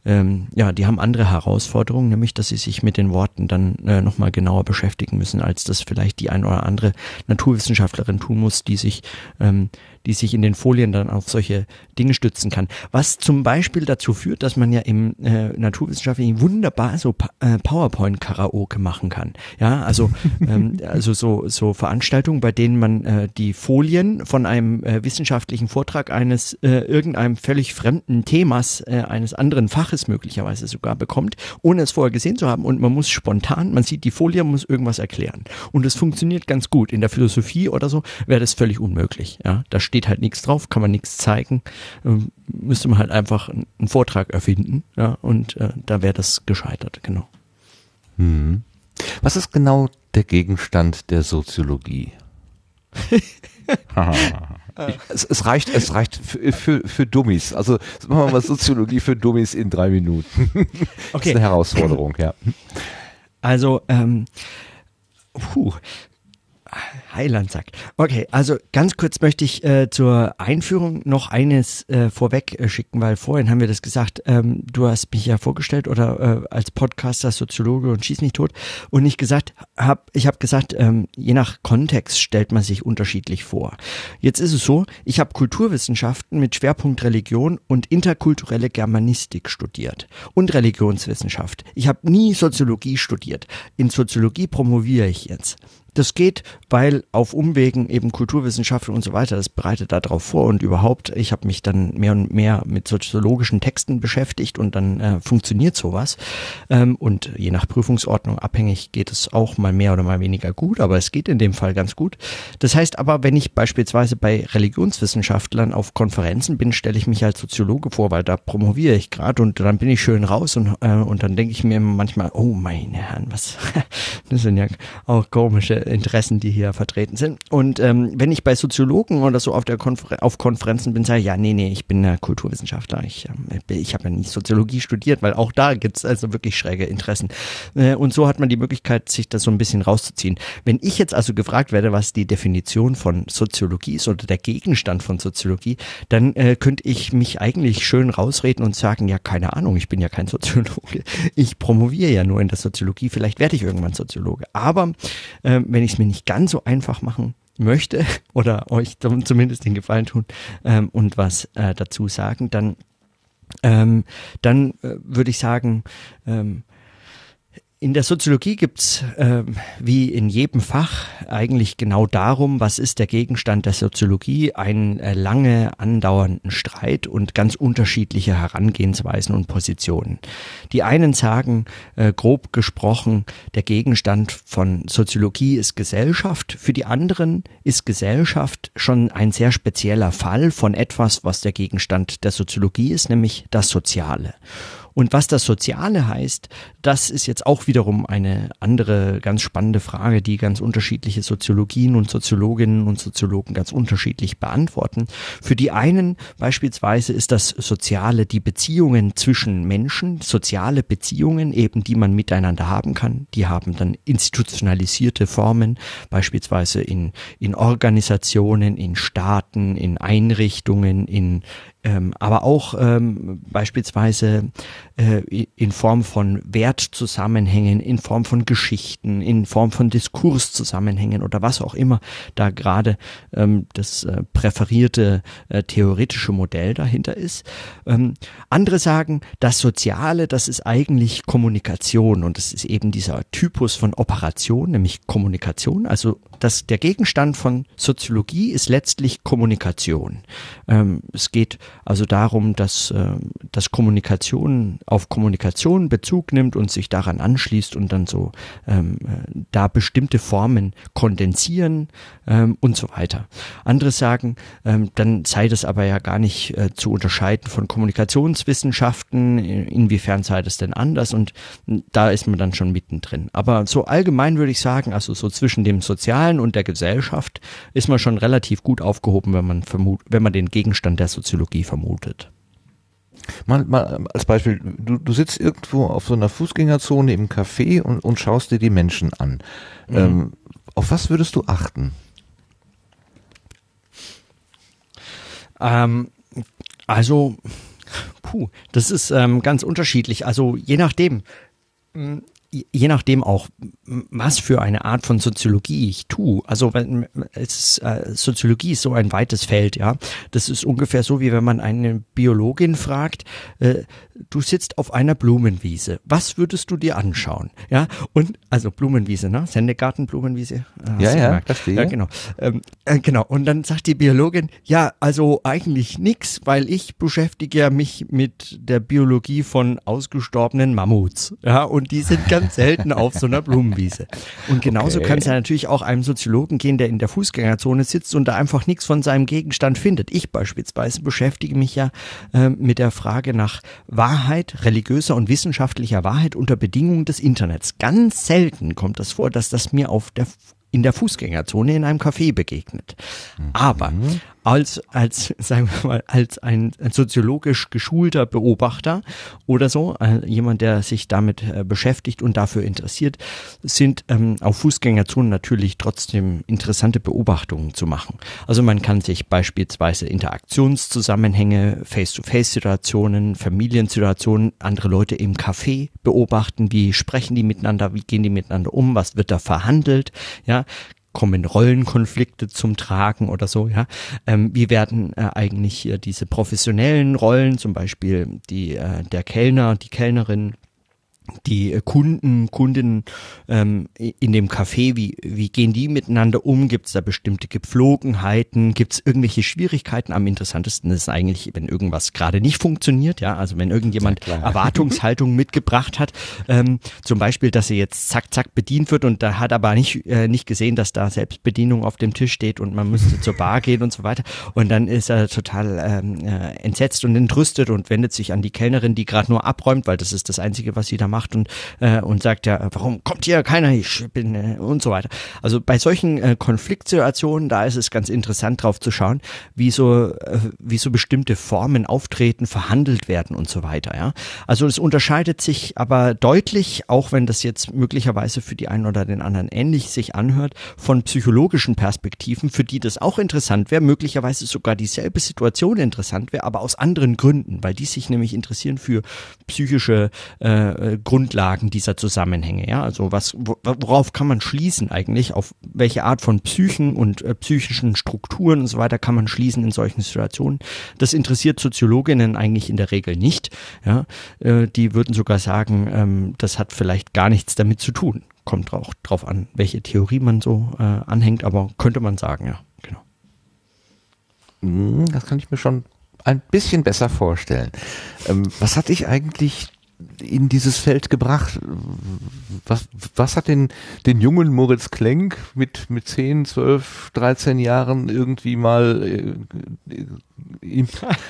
ähm, ja, die haben andere Herausforderungen, nämlich dass sie sich mit den Worten dann äh, nochmal genauer beschäftigen müssen, als das vielleicht die ein oder andere Naturwissenschaftlerin tun muss, die sich ähm, die sich in den Folien dann auf solche Dinge stützen kann. Was zum Beispiel dazu führt, dass man ja im äh, Naturwissenschaftlichen wunderbar so äh, PowerPoint-Karaoke machen kann. Ja, also, *laughs* ähm, also so, so Veranstaltungen, bei denen man äh, die Folien von einem äh, wissenschaftlichen Vortrag eines äh, irgendeinem völlig fremden Themas, äh, eines anderen Faches möglicherweise sogar bekommt, ohne es vorher gesehen zu haben. Und man muss spontan, man sieht die Folie, muss irgendwas erklären. Und es funktioniert ganz gut. In der Philosophie oder so wäre das völlig unmöglich. Ja, da steht halt nichts drauf, kann man nichts zeigen. Ähm, müsste man halt einfach einen Vortrag erfinden, ja, und äh, da wäre das gescheitert, genau. Hm. Was ist genau der Gegenstand der Soziologie? *laughs* es, es, reicht, es reicht für, für, für Dummies. Also machen wir mal Soziologie für Dummies in drei Minuten. Okay. *laughs* Das ist eine Herausforderung, ja. Also, ähm, puh, Heilandsack. Okay, also ganz kurz möchte ich äh, zur Einführung noch eines äh, vorweg äh, schicken, weil vorhin haben wir das gesagt, ähm, du hast mich ja vorgestellt oder äh, als Podcaster, Soziologe und schieß mich tot und ich gesagt hab, ich habe gesagt, ähm, je nach Kontext stellt man sich unterschiedlich vor. Jetzt ist es so, ich habe Kulturwissenschaften mit Schwerpunkt Religion und interkulturelle Germanistik studiert und Religionswissenschaft. Ich habe nie Soziologie studiert. In Soziologie promoviere ich jetzt. Das geht, weil auf Umwegen eben Kulturwissenschaften und so weiter, das bereitet darauf vor und überhaupt, ich habe mich dann mehr und mehr mit soziologischen Texten beschäftigt und dann äh, funktioniert sowas. Ähm, und je nach Prüfungsordnung abhängig geht es auch mal mehr oder mal weniger gut, aber es geht in dem Fall ganz gut. Das heißt aber, wenn ich beispielsweise bei Religionswissenschaftlern auf Konferenzen bin, stelle ich mich als Soziologe vor, weil da promoviere ich gerade und dann bin ich schön raus und, äh, und dann denke ich mir manchmal, oh meine Herren, was, *laughs* das sind ja auch komische Interessen, die hier vertreten sind. Und ähm, wenn ich bei Soziologen oder so auf, der Konfer auf Konferenzen bin, sage ich, ja, nee, nee, ich bin äh, Kulturwissenschaftler. Ich, äh, ich habe ja nicht Soziologie studiert, weil auch da gibt's also wirklich schräge Interessen. Äh, und so hat man die Möglichkeit, sich das so ein bisschen rauszuziehen. Wenn ich jetzt also gefragt werde, was die Definition von Soziologie ist oder der Gegenstand von Soziologie, dann äh, könnte ich mich eigentlich schön rausreden und sagen, ja, keine Ahnung, ich bin ja kein Soziologe. Ich promoviere ja nur in der Soziologie, vielleicht werde ich irgendwann Soziologe. Aber äh, wenn ich es mir nicht ganz so einfach machen möchte *laughs* oder euch zumindest den Gefallen tun ähm, und was äh, dazu sagen, dann ähm, dann äh, würde ich sagen, ähm, in der Soziologie gibt's äh, wie in jedem Fach eigentlich genau darum, was ist der Gegenstand der Soziologie, einen äh, lange andauernden Streit und ganz unterschiedliche Herangehensweisen und Positionen. Die einen sagen, äh, grob gesprochen, der Gegenstand von Soziologie ist Gesellschaft, für die anderen ist Gesellschaft schon ein sehr spezieller Fall von etwas, was der Gegenstand der Soziologie ist, nämlich das Soziale. Und was das Soziale heißt, das ist jetzt auch wiederum eine andere ganz spannende Frage, die ganz unterschiedliche Soziologien und Soziologinnen und Soziologen ganz unterschiedlich beantworten. Für die einen beispielsweise ist das Soziale die Beziehungen zwischen Menschen, soziale Beziehungen eben, die man miteinander haben kann. Die haben dann institutionalisierte Formen, beispielsweise in, in Organisationen, in Staaten, in Einrichtungen, in ähm, aber auch ähm, beispielsweise äh, in Form von Wertzusammenhängen, in Form von Geschichten, in Form von Diskurszusammenhängen oder was auch immer da gerade ähm, das äh, präferierte äh, theoretische Modell dahinter ist. Ähm, andere sagen, das Soziale, das ist eigentlich Kommunikation und das ist eben dieser Typus von Operation, nämlich Kommunikation. Also das, der Gegenstand von Soziologie ist letztlich Kommunikation. Ähm, es geht also darum, dass, äh, dass Kommunikation auf Kommunikation Bezug nimmt und sich daran anschließt und dann so ähm, äh, da bestimmte Formen kondensieren ähm, und so weiter. Andere sagen, ähm, dann sei das aber ja gar nicht äh, zu unterscheiden von Kommunikationswissenschaften, inwiefern sei das denn anders und da ist man dann schon mittendrin. Aber so allgemein würde ich sagen, also so zwischen dem Sozialen und der Gesellschaft ist man schon relativ gut aufgehoben, wenn man vermut, wenn man den Gegenstand der Soziologie vermutet. Mal, mal als Beispiel, du, du sitzt irgendwo auf so einer Fußgängerzone im Café und, und schaust dir die Menschen an. Mhm. Ähm, auf was würdest du achten? Ähm, also, puh, das ist ähm, ganz unterschiedlich. Also je nachdem. Je nachdem auch, was für eine Art von Soziologie ich tue. Also es, äh, Soziologie ist so ein weites Feld, ja. Das ist ungefähr so, wie wenn man eine Biologin fragt, äh, du sitzt auf einer Blumenwiese. Was würdest du dir anschauen? Ja, und also Blumenwiese, ne? Sendegarten, Blumenwiese. Äh, ja, ja, verstehe. Ja, genau. Ähm, äh, genau. Und dann sagt die Biologin, ja, also eigentlich nix, weil ich beschäftige mich mit der Biologie von ausgestorbenen Mammuts. Ja, und die sind ganz selten auf so einer Blumenwiese. Und genauso okay. kann es ja natürlich auch einem Soziologen gehen, der in der Fußgängerzone sitzt und da einfach nichts von seinem Gegenstand findet. Ich beispielsweise beschäftige mich ja äh, mit der Frage nach Wahrheit, religiöser und wissenschaftlicher Wahrheit unter Bedingungen des Internets. Ganz selten kommt das vor, dass das mir auf der in der Fußgängerzone in einem Café begegnet. Aber, als, als, *laughs* sagen wir mal, als ein soziologisch geschulter Beobachter oder so, äh, jemand, der sich damit äh, beschäftigt und dafür interessiert, sind ähm, auf Fußgängerzonen natürlich trotzdem interessante Beobachtungen zu machen. Also man kann sich beispielsweise Interaktionszusammenhänge, Face-to-Face-Situationen, Familiensituationen, andere Leute im Café beobachten, wie sprechen die miteinander, wie gehen die miteinander um, was wird da verhandelt, ja, kommen Rollenkonflikte zum Tragen oder so, ja. Ähm, wie werden äh, eigentlich äh, diese professionellen Rollen, zum Beispiel die äh, der Kellner, die Kellnerin, die äh, Kunden, Kundinnen ähm, in dem Café, wie, wie gehen die miteinander um? Gibt es da bestimmte Gepflogenheiten? Gibt es irgendwelche Schwierigkeiten? Am interessantesten ist eigentlich, wenn irgendwas gerade nicht funktioniert, ja, also wenn irgendjemand Erwartungshaltung mitgebracht hat, ähm, zum Beispiel, dass er jetzt zack, zack bedient wird und da hat aber nicht, äh, nicht gesehen, dass da Selbstbedienung auf dem Tisch steht und man müsste zur Bar gehen und so weiter. Und dann ist er total ähm, äh, entsetzt und entrüstet und wendet sich an die Kellnerin, die gerade nur abräumt, weil das ist das Einzige, was sie da macht macht und, äh, und sagt ja, warum kommt hier keiner, ich bin äh, und so weiter. Also bei solchen äh, Konfliktsituationen, da ist es ganz interessant drauf zu schauen, wie so, äh, wie so bestimmte Formen auftreten, verhandelt werden und so weiter. Ja? Also es unterscheidet sich aber deutlich, auch wenn das jetzt möglicherweise für die einen oder den anderen ähnlich sich anhört, von psychologischen Perspektiven, für die das auch interessant wäre, möglicherweise sogar dieselbe Situation interessant wäre, aber aus anderen Gründen, weil die sich nämlich interessieren für psychische äh, Grundlagen dieser Zusammenhänge. Ja, also was, worauf kann man schließen eigentlich? Auf welche Art von Psychen und äh, psychischen Strukturen und so weiter kann man schließen in solchen Situationen? Das interessiert Soziologinnen eigentlich in der Regel nicht. Ja, äh, die würden sogar sagen, ähm, das hat vielleicht gar nichts damit zu tun. Kommt auch drauf an, welche Theorie man so äh, anhängt, aber könnte man sagen, ja, genau. Hm, das kann ich mir schon ein bisschen besser vorstellen. Ähm, was hatte ich eigentlich in dieses Feld gebracht? Was, was hat den, den jungen Moritz Klenk mit, mit 10, 12, 13 Jahren irgendwie mal äh,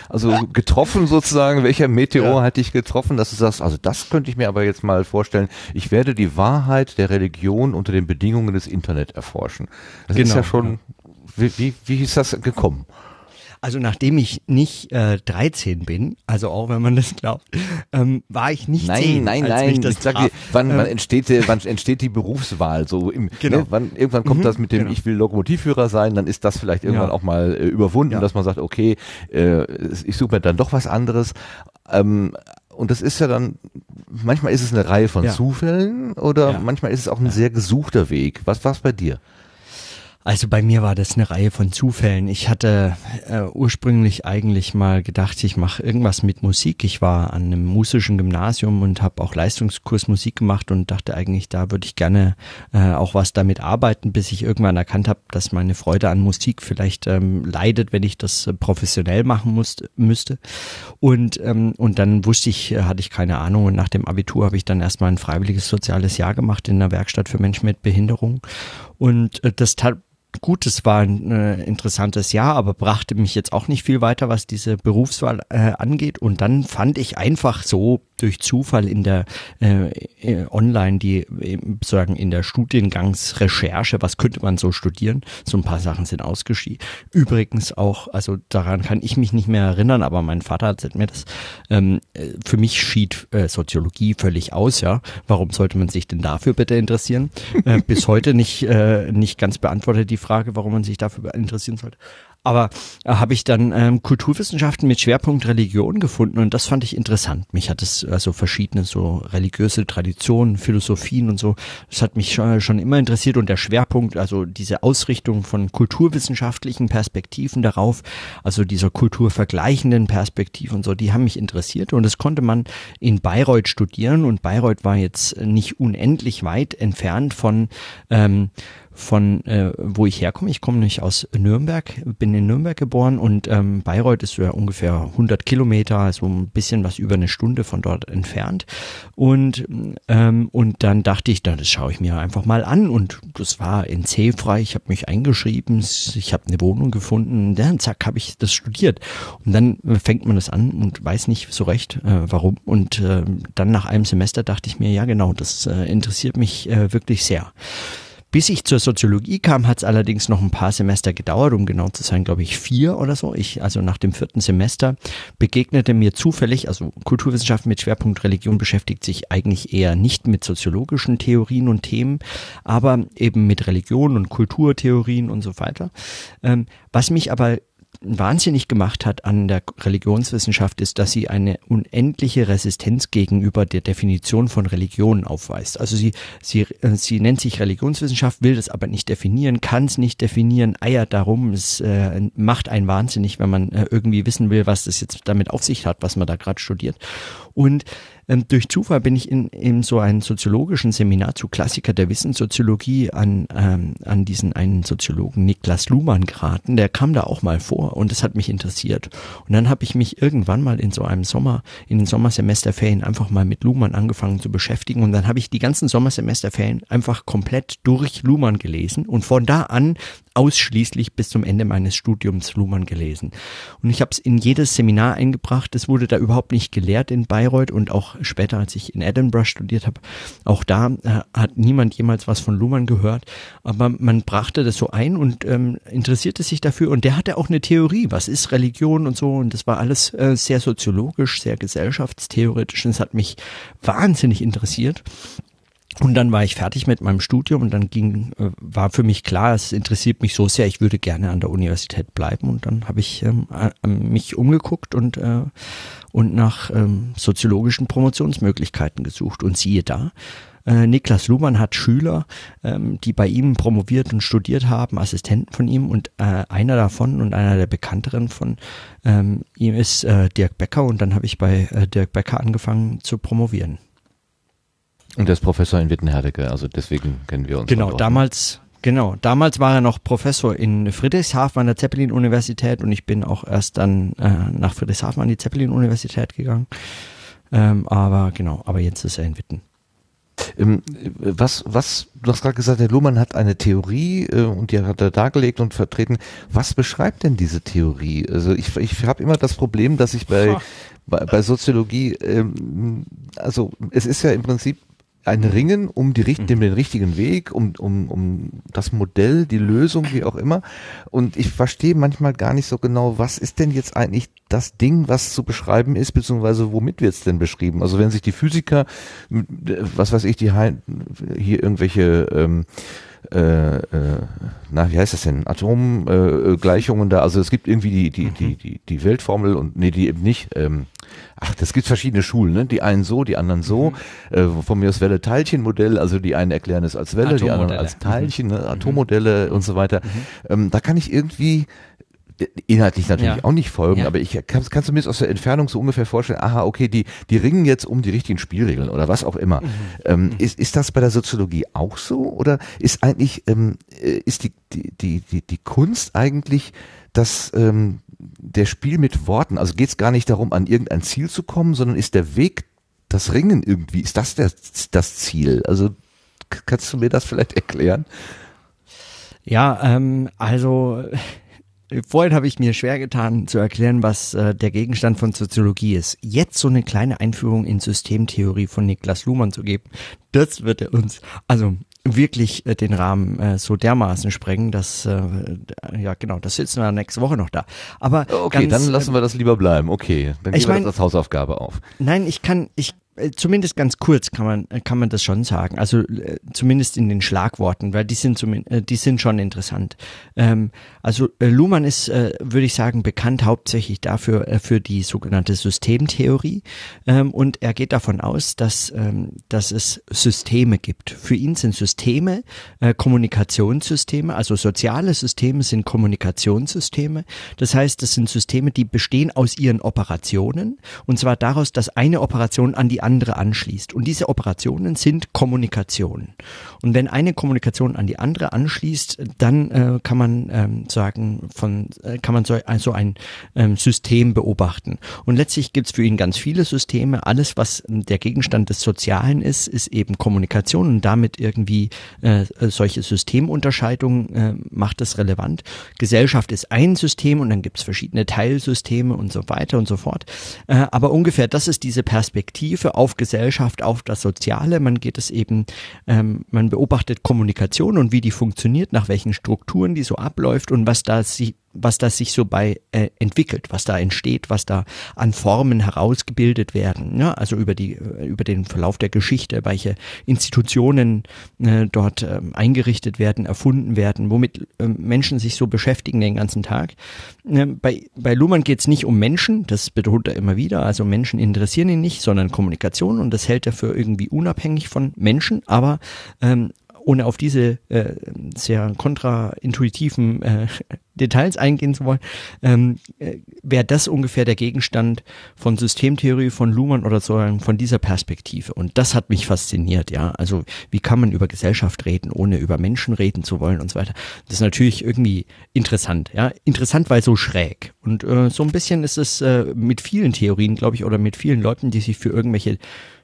also *laughs* getroffen sozusagen? Welcher Meteor ja. hat dich getroffen, dass du sagst, also das könnte ich mir aber jetzt mal vorstellen, ich werde die Wahrheit der Religion unter den Bedingungen des Internet erforschen. Das genau. ist ja schon, wie, wie, wie ist das gekommen? Also nachdem ich nicht äh, 13 bin, also auch wenn man das glaubt, ähm, war ich nicht nein, 10. Nein, nein, nein. Ich sag dir, wann, wann, ähm, entsteht, wann entsteht die Berufswahl? So im, genau. ne, wann, irgendwann kommt mhm, das mit dem, genau. ich will Lokomotivführer sein, dann ist das vielleicht irgendwann ja. auch mal äh, überwunden, ja. dass man sagt, okay, äh, ich suche mir dann doch was anderes. Ähm, und das ist ja dann, manchmal ist es eine Reihe von ja. Zufällen oder manchmal ist es auch ein sehr gesuchter Weg. Was war es bei dir? Also bei mir war das eine Reihe von Zufällen. Ich hatte äh, ursprünglich eigentlich mal gedacht, ich mache irgendwas mit Musik. Ich war an einem musischen Gymnasium und habe auch Leistungskurs Musik gemacht und dachte eigentlich, da würde ich gerne äh, auch was damit arbeiten, bis ich irgendwann erkannt habe, dass meine Freude an Musik vielleicht ähm, leidet, wenn ich das äh, professionell machen musste, müsste. Und, ähm, und dann wusste ich, äh, hatte ich keine Ahnung. Und nach dem Abitur habe ich dann erstmal ein freiwilliges soziales Jahr gemacht in einer Werkstatt für Menschen mit Behinderung. Und äh, das tat gut, es war ein äh, interessantes Jahr, aber brachte mich jetzt auch nicht viel weiter, was diese Berufswahl äh, angeht. Und dann fand ich einfach so durch Zufall in der äh, äh online die äh, sagen in der Studiengangsrecherche, was könnte man so studieren? So ein paar Sachen sind ausgeschieden. Übrigens auch, also daran kann ich mich nicht mehr erinnern, aber mein Vater hat mir das. Ähm, äh, für mich schied äh, Soziologie völlig aus, ja. Warum sollte man sich denn dafür bitte interessieren? äh, bis heute nicht äh, nicht ganz beantwortet die Frage, warum man sich dafür interessieren sollte. Aber äh, habe ich dann ähm, Kulturwissenschaften mit Schwerpunkt Religion gefunden und das fand ich interessant. Mich hat es also verschiedene so religiöse Traditionen, Philosophien und so. Das hat mich schon, schon immer interessiert und der Schwerpunkt, also diese Ausrichtung von kulturwissenschaftlichen Perspektiven darauf, also dieser kulturvergleichenden Perspektive und so, die haben mich interessiert und das konnte man in Bayreuth studieren und Bayreuth war jetzt nicht unendlich weit entfernt von ähm, von äh, wo ich herkomme. Ich komme nicht aus Nürnberg, bin in Nürnberg geboren und ähm, Bayreuth ist ja ungefähr 100 Kilometer, also ein bisschen was über eine Stunde von dort entfernt. Und ähm, und dann dachte ich, das schaue ich mir einfach mal an und das war in C-frei. Ich habe mich eingeschrieben, ich habe eine Wohnung gefunden, dann zack habe ich das studiert. Und dann fängt man das an und weiß nicht so recht, äh, warum. Und äh, dann nach einem Semester dachte ich mir, ja genau, das äh, interessiert mich äh, wirklich sehr Bis ich zur Soziologie kam, hat es allerdings noch ein paar Semester gedauert, um genau zu sein, glaube ich, vier oder so. Ich, also nach dem vierten Semester, begegnete mir zufällig, also Kulturwissenschaft mit Schwerpunkt Religion beschäftigt sich eigentlich eher nicht mit soziologischen Theorien und Themen, aber eben mit Religion und Kulturtheorien und so weiter. Ähm, was mich aber wahnsinnig gemacht hat an der Religionswissenschaft, ist, dass sie eine unendliche Resistenz gegenüber der Definition von Religion aufweist. Also sie, sie, äh, sie nennt sich Religionswissenschaft, will das aber nicht definieren, kann es nicht definieren, eiert darum. Es äh, macht einen wahnsinnig, wenn man äh, irgendwie wissen will, was das jetzt damit auf sich hat, was man da gerade studiert. Und ähm, durch Zufall bin ich in, in so einem soziologischen Seminar zu Klassiker der Wissenssoziologie an, ähm, an diesen einen Soziologen Niklas Luhmann geraten. Der kam da auch mal vor und das hat mich interessiert. Und dann habe ich mich irgendwann mal in so einem Sommer, in den Sommersemesterferien einfach mal mit Luhmann angefangen zu beschäftigen und dann habe ich die ganzen Sommersemesterferien einfach komplett durch Luhmann gelesen und von da an ausschließlich bis zum Ende meines Studiums Luhmann gelesen. Und ich habe es in jedes Seminar eingebracht. Es wurde da überhaupt nicht gelehrt in Bayreuth und auch später, als ich in Edinburgh studiert habe, auch da äh, hat niemand jemals was von Luhmann gehört. Aber man brachte das so ein und ähm, interessierte sich dafür. Und der hatte auch eine Theorie, was ist Religion und so. Und das war alles äh, sehr soziologisch, sehr gesellschaftstheoretisch. Und es hat mich wahnsinnig interessiert. Und dann war ich fertig mit meinem Studium und dann ging, äh, war für mich klar, es interessiert mich so sehr, ich würde gerne an der Universität bleiben. Und dann habe ich ähm, äh, mich umgeguckt und, äh, und nach ähm, soziologischen Promotionsmöglichkeiten gesucht. Und siehe da, äh, Niklas Luhmann hat Schüler, ähm, die bei ihm promoviert und studiert haben, Assistenten von ihm und äh, einer davon und einer der bekannteren von ähm, ihm ist äh, Dirk Becker und dann habe ich bei äh, Dirk Becker angefangen zu promovieren. Und der ist Professor in Wittenherdecke, also deswegen kennen wir uns. Genau, damals, genau, damals war er noch Professor in Friedrichshafen an der Zeppelin-Universität und ich bin auch erst dann äh, nach Friedrichshafen an die Zeppelin-Universität gegangen. Ähm, aber genau, aber jetzt ist er in Witten. Ähm, was, was, du hast gerade gesagt, der Luhmann hat eine Theorie äh, und die hat er dargelegt und vertreten. Was beschreibt denn diese Theorie? Also ich, ich habe immer das Problem, dass ich bei, bei, bei Soziologie, ähm, also es ist ja im Prinzip ein Ringen um, die, um den richtigen Weg, um, um, um das Modell, die Lösung, wie auch immer. Und ich verstehe manchmal gar nicht so genau, was ist denn jetzt eigentlich das Ding, was zu beschreiben ist, beziehungsweise womit wird es denn beschrieben? Also wenn sich die Physiker, was weiß ich, die hier irgendwelche ähm, äh, äh, na, wie heißt das denn? Atomgleichungen äh, da. Also es gibt irgendwie die, die, die, mhm. die, die Weltformel und nee, die eben nicht. Ähm, ach, das gibt verschiedene Schulen, ne? Die einen so, die anderen so. Mhm. Äh, von mir aus Welle-Teilchen-Modell, also die einen erklären es als Welle, die anderen als Teilchen, ne? Mhm. Atommodelle mhm. und so weiter. Mhm. Ähm, da kann ich irgendwie inhaltlich natürlich ja. auch nicht folgen, ja. aber ich kann, kannst du mir aus der Entfernung so ungefähr vorstellen, aha, okay, die, die ringen jetzt um die richtigen Spielregeln oder was auch immer. Mhm. Ähm, mhm. ist, ist das bei der Soziologie auch so oder ist eigentlich, ähm, äh, ist die, die, die, die, die Kunst eigentlich dass ähm, der Spiel mit Worten, also geht es gar nicht darum, an irgendein Ziel zu kommen, sondern ist der Weg, das Ringen irgendwie, ist das der, das Ziel? Also kannst du mir das vielleicht erklären? Ja, ähm, also Vorhin habe ich mir schwer getan zu erklären, was äh, der Gegenstand von Soziologie ist. Jetzt so eine kleine Einführung in Systemtheorie von Niklas Luhmann zu geben, das wird er uns, also wirklich äh, den Rahmen äh, so dermaßen sprengen, dass äh, ja genau, das sitzen wir nächste Woche noch da. Aber okay, ganz, dann lassen wir das lieber bleiben. Okay, dann geben wir mein, das als Hausaufgabe auf. Nein, ich kann ich zumindest ganz kurz kann man äh, kann man das schon sagen. Also äh, zumindest in den Schlagworten, weil die sind die sind schon interessant. Ähm, also Luhmann ist, würde ich sagen, bekannt hauptsächlich dafür für die sogenannte Systemtheorie ähm, und er geht davon aus, dass ähm, dass es Systeme gibt. Für ihn sind Systeme Kommunikationssysteme, also soziale Systeme sind Kommunikationssysteme. Das heißt, das sind Systeme, die bestehen aus ihren Operationen und zwar daraus, dass eine Operation an die andere anschließt. Und diese Operationen sind Kommunikation. Und wenn eine Kommunikation an die andere anschließt, dann äh, kann man ähm, sagen, von äh, kann man so also ein ähm, System beobachten. Und letztlich gibt es für ihn ganz viele Systeme. Alles, was der Gegenstand des Sozialen ist, ist eben Kommunikation und damit irgendwie äh, solche Systemunterscheidungen äh, macht es relevant. Gesellschaft ist ein System und dann gibt es verschiedene Teilsysteme und so weiter und so fort. Äh, aber ungefähr das ist diese Perspektive auf Gesellschaft, auf das Soziale. Man geht es eben, ähm, man beobachtet Kommunikation und wie die funktioniert, nach welchen Strukturen die so abläuft und was da sie was das sich so bei äh, entwickelt, was da entsteht, was da an Formen herausgebildet werden. Ja, also über die äh, über den Verlauf der Geschichte, welche Institutionen äh, dort äh, eingerichtet werden, erfunden werden, womit äh, Menschen sich so beschäftigen den ganzen Tag. Äh, bei bei Luhmann geht es nicht um Menschen, das betont er immer wieder. Also Menschen interessieren ihn nicht, sondern Kommunikation und das hält er für irgendwie unabhängig von Menschen. Aber ähm, ohne auf diese äh, sehr kontraintuitiven äh, *laughs* Details eingehen zu wollen, ähm, äh, wäre das ungefähr der Gegenstand von Systemtheorie von Luhmann oder so von dieser Perspektive. Und das hat mich fasziniert, ja. Also wie kann man über Gesellschaft reden, ohne über Menschen reden zu wollen und so weiter. Das ist natürlich irgendwie interessant, ja. Interessant, weil so schräg. Und äh, so ein bisschen ist es äh, mit vielen Theorien, glaube ich, oder mit vielen Leuten, die sich für irgendwelche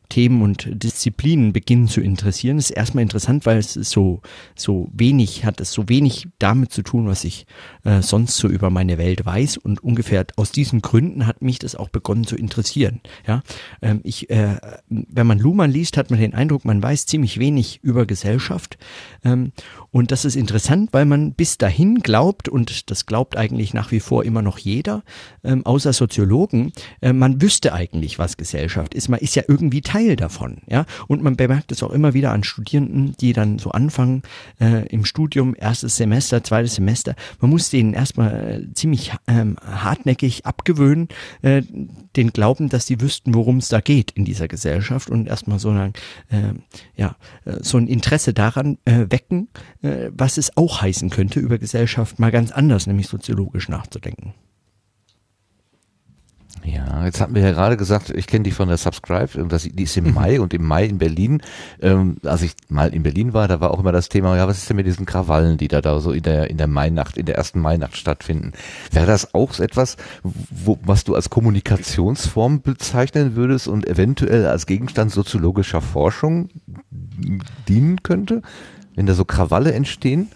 Themen und Disziplinen beginnen zu interessieren, ist erstmal interessant, weil es so, so wenig hat, es so wenig damit zu tun, was ich äh, sonst so über meine Welt weiß und ungefähr aus diesen Gründen hat mich das auch begonnen zu interessieren. Ja, ähm, ich, äh, wenn man Luhmann liest, hat man den Eindruck, man weiß ziemlich wenig über Gesellschaft und das ist interessant, weil man bis dahin glaubt und das glaubt eigentlich nach wie vor immer noch jeder, ähm, außer Soziologen, äh, man wüsste eigentlich, was Gesellschaft ist. Man ist ja irgendwie Teil davon, ja. Und man bemerkt es auch immer wieder an Studierenden, die dann so anfangen äh, im Studium, erstes Semester, zweites Semester. Man muss denen erstmal äh, ziemlich ähm, hartnäckig abgewöhnen, äh, den Glauben, dass sie wüssten, worum es da geht in dieser Gesellschaft und erstmal so ein, äh, ja, äh, so ein Interesse daran äh, wecken, äh, was es auch heißen könnte, über Gesellschaft mal ganz anders, nämlich soziologisch nachzudenken. Ja, jetzt hatten wir ja gerade gesagt, ich kenne die von der Subscribe, das, die ist im mhm. Mai und im Mai in Berlin, ähm, als ich mal in Berlin war, da war auch immer das Thema, ja, was ist denn mit diesen Krawallen, die da, da so in der, in der Mainacht, in der ersten Mainacht stattfinden? Wäre das auch etwas, wo, was du als Kommunikationsform bezeichnen würdest und eventuell als Gegenstand soziologischer Forschung dienen könnte, wenn da so Krawalle entstehen?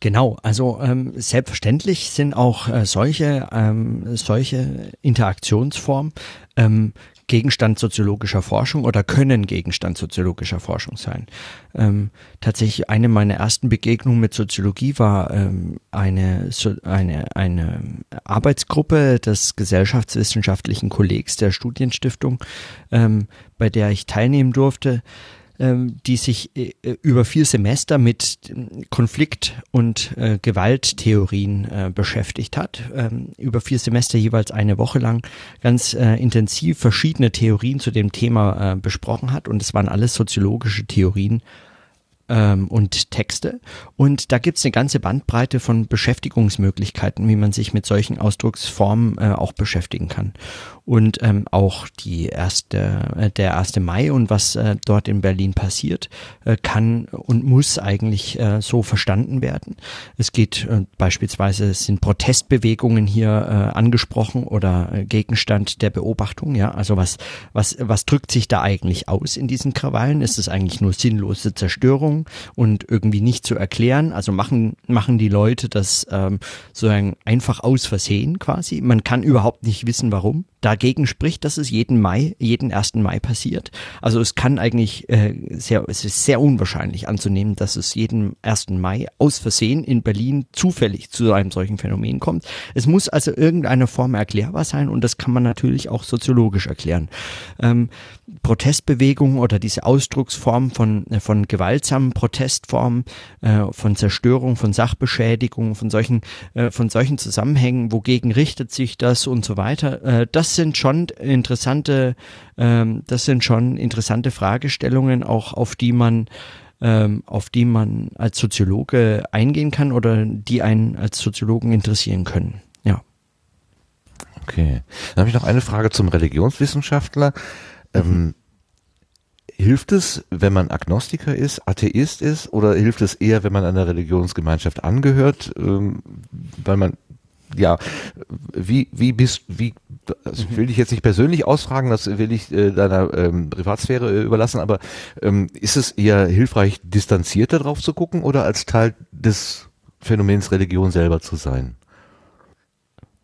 Genau, also ähm, selbstverständlich sind auch äh, solche, ähm, solche Interaktionsformen ähm, Gegenstand soziologischer Forschung oder können Gegenstand soziologischer Forschung sein. Ähm, tatsächlich eine meiner ersten Begegnungen mit Soziologie war ähm, eine, so, eine, eine Arbeitsgruppe des gesellschaftswissenschaftlichen Kollegs der Studienstiftung, ähm, bei der ich teilnehmen durfte die sich äh, über vier Semester mit Konflikt- und äh, Gewalttheorien äh, beschäftigt hat. Ähm, über vier Semester jeweils eine Woche lang ganz äh, intensiv verschiedene Theorien zu dem Thema äh, besprochen hat. Und es waren alles soziologische Theorien ähm, und Texte. Und da gibt's eine ganze Bandbreite von Beschäftigungsmöglichkeiten, wie man sich mit solchen Ausdrucksformen äh, auch beschäftigen kann. Und ähm, auch die erste, äh, der 1. Mai und was äh, dort in Berlin passiert, äh, kann und muss eigentlich äh, so verstanden werden. Es geht äh, beispielsweise, sind Protestbewegungen hier äh, angesprochen oder äh, Gegenstand der Beobachtung. Ja, also was, was, was drückt sich da eigentlich aus in diesen Krawallen? Ist es eigentlich nur sinnlose Zerstörung? und irgendwie nicht zu erklären. Also machen, machen die Leute das ähm, sozusagen einfach aus Versehen quasi. Man kann überhaupt nicht wissen, warum. Dagegen spricht, dass es jeden Mai, jeden ersten Mai passiert. Also es kann eigentlich äh, sehr, es ist sehr unwahrscheinlich anzunehmen, dass es jeden ersten Mai aus Versehen in Berlin zufällig zu einem solchen Phänomen kommt. Es muss also irgendeine Form erklärbar sein und das kann man natürlich auch soziologisch erklären. Ähm, Protestbewegungen oder diese Ausdrucksform von, von gewaltsamen Protestformen, äh, von Zerstörung, von Sachbeschädigung, von solchen, äh, von solchen Zusammenhängen, wogegen richtet sich das und so weiter, äh, das sind schon interessante, ähm, das sind schon interessante Fragestellungen, auch auf die man ähm, auf die man als Soziologe eingehen kann oder die einen als Soziologen interessieren können. Ja. Okay. Dann habe ich noch eine Frage zum Religionswissenschaftler. Ähm, mhm. Hilft es, wenn man Agnostiker ist, Atheist ist, oder hilft es eher, wenn man einer Religionsgemeinschaft angehört, ähm, weil man ja, wie, wie bist, wie, also will ich jetzt nicht persönlich ausfragen, das will ich äh, deiner ähm, Privatsphäre äh, überlassen, aber ähm, ist es eher hilfreich, distanzierter drauf zu gucken oder als Teil des Phänomens Religion selber zu sein?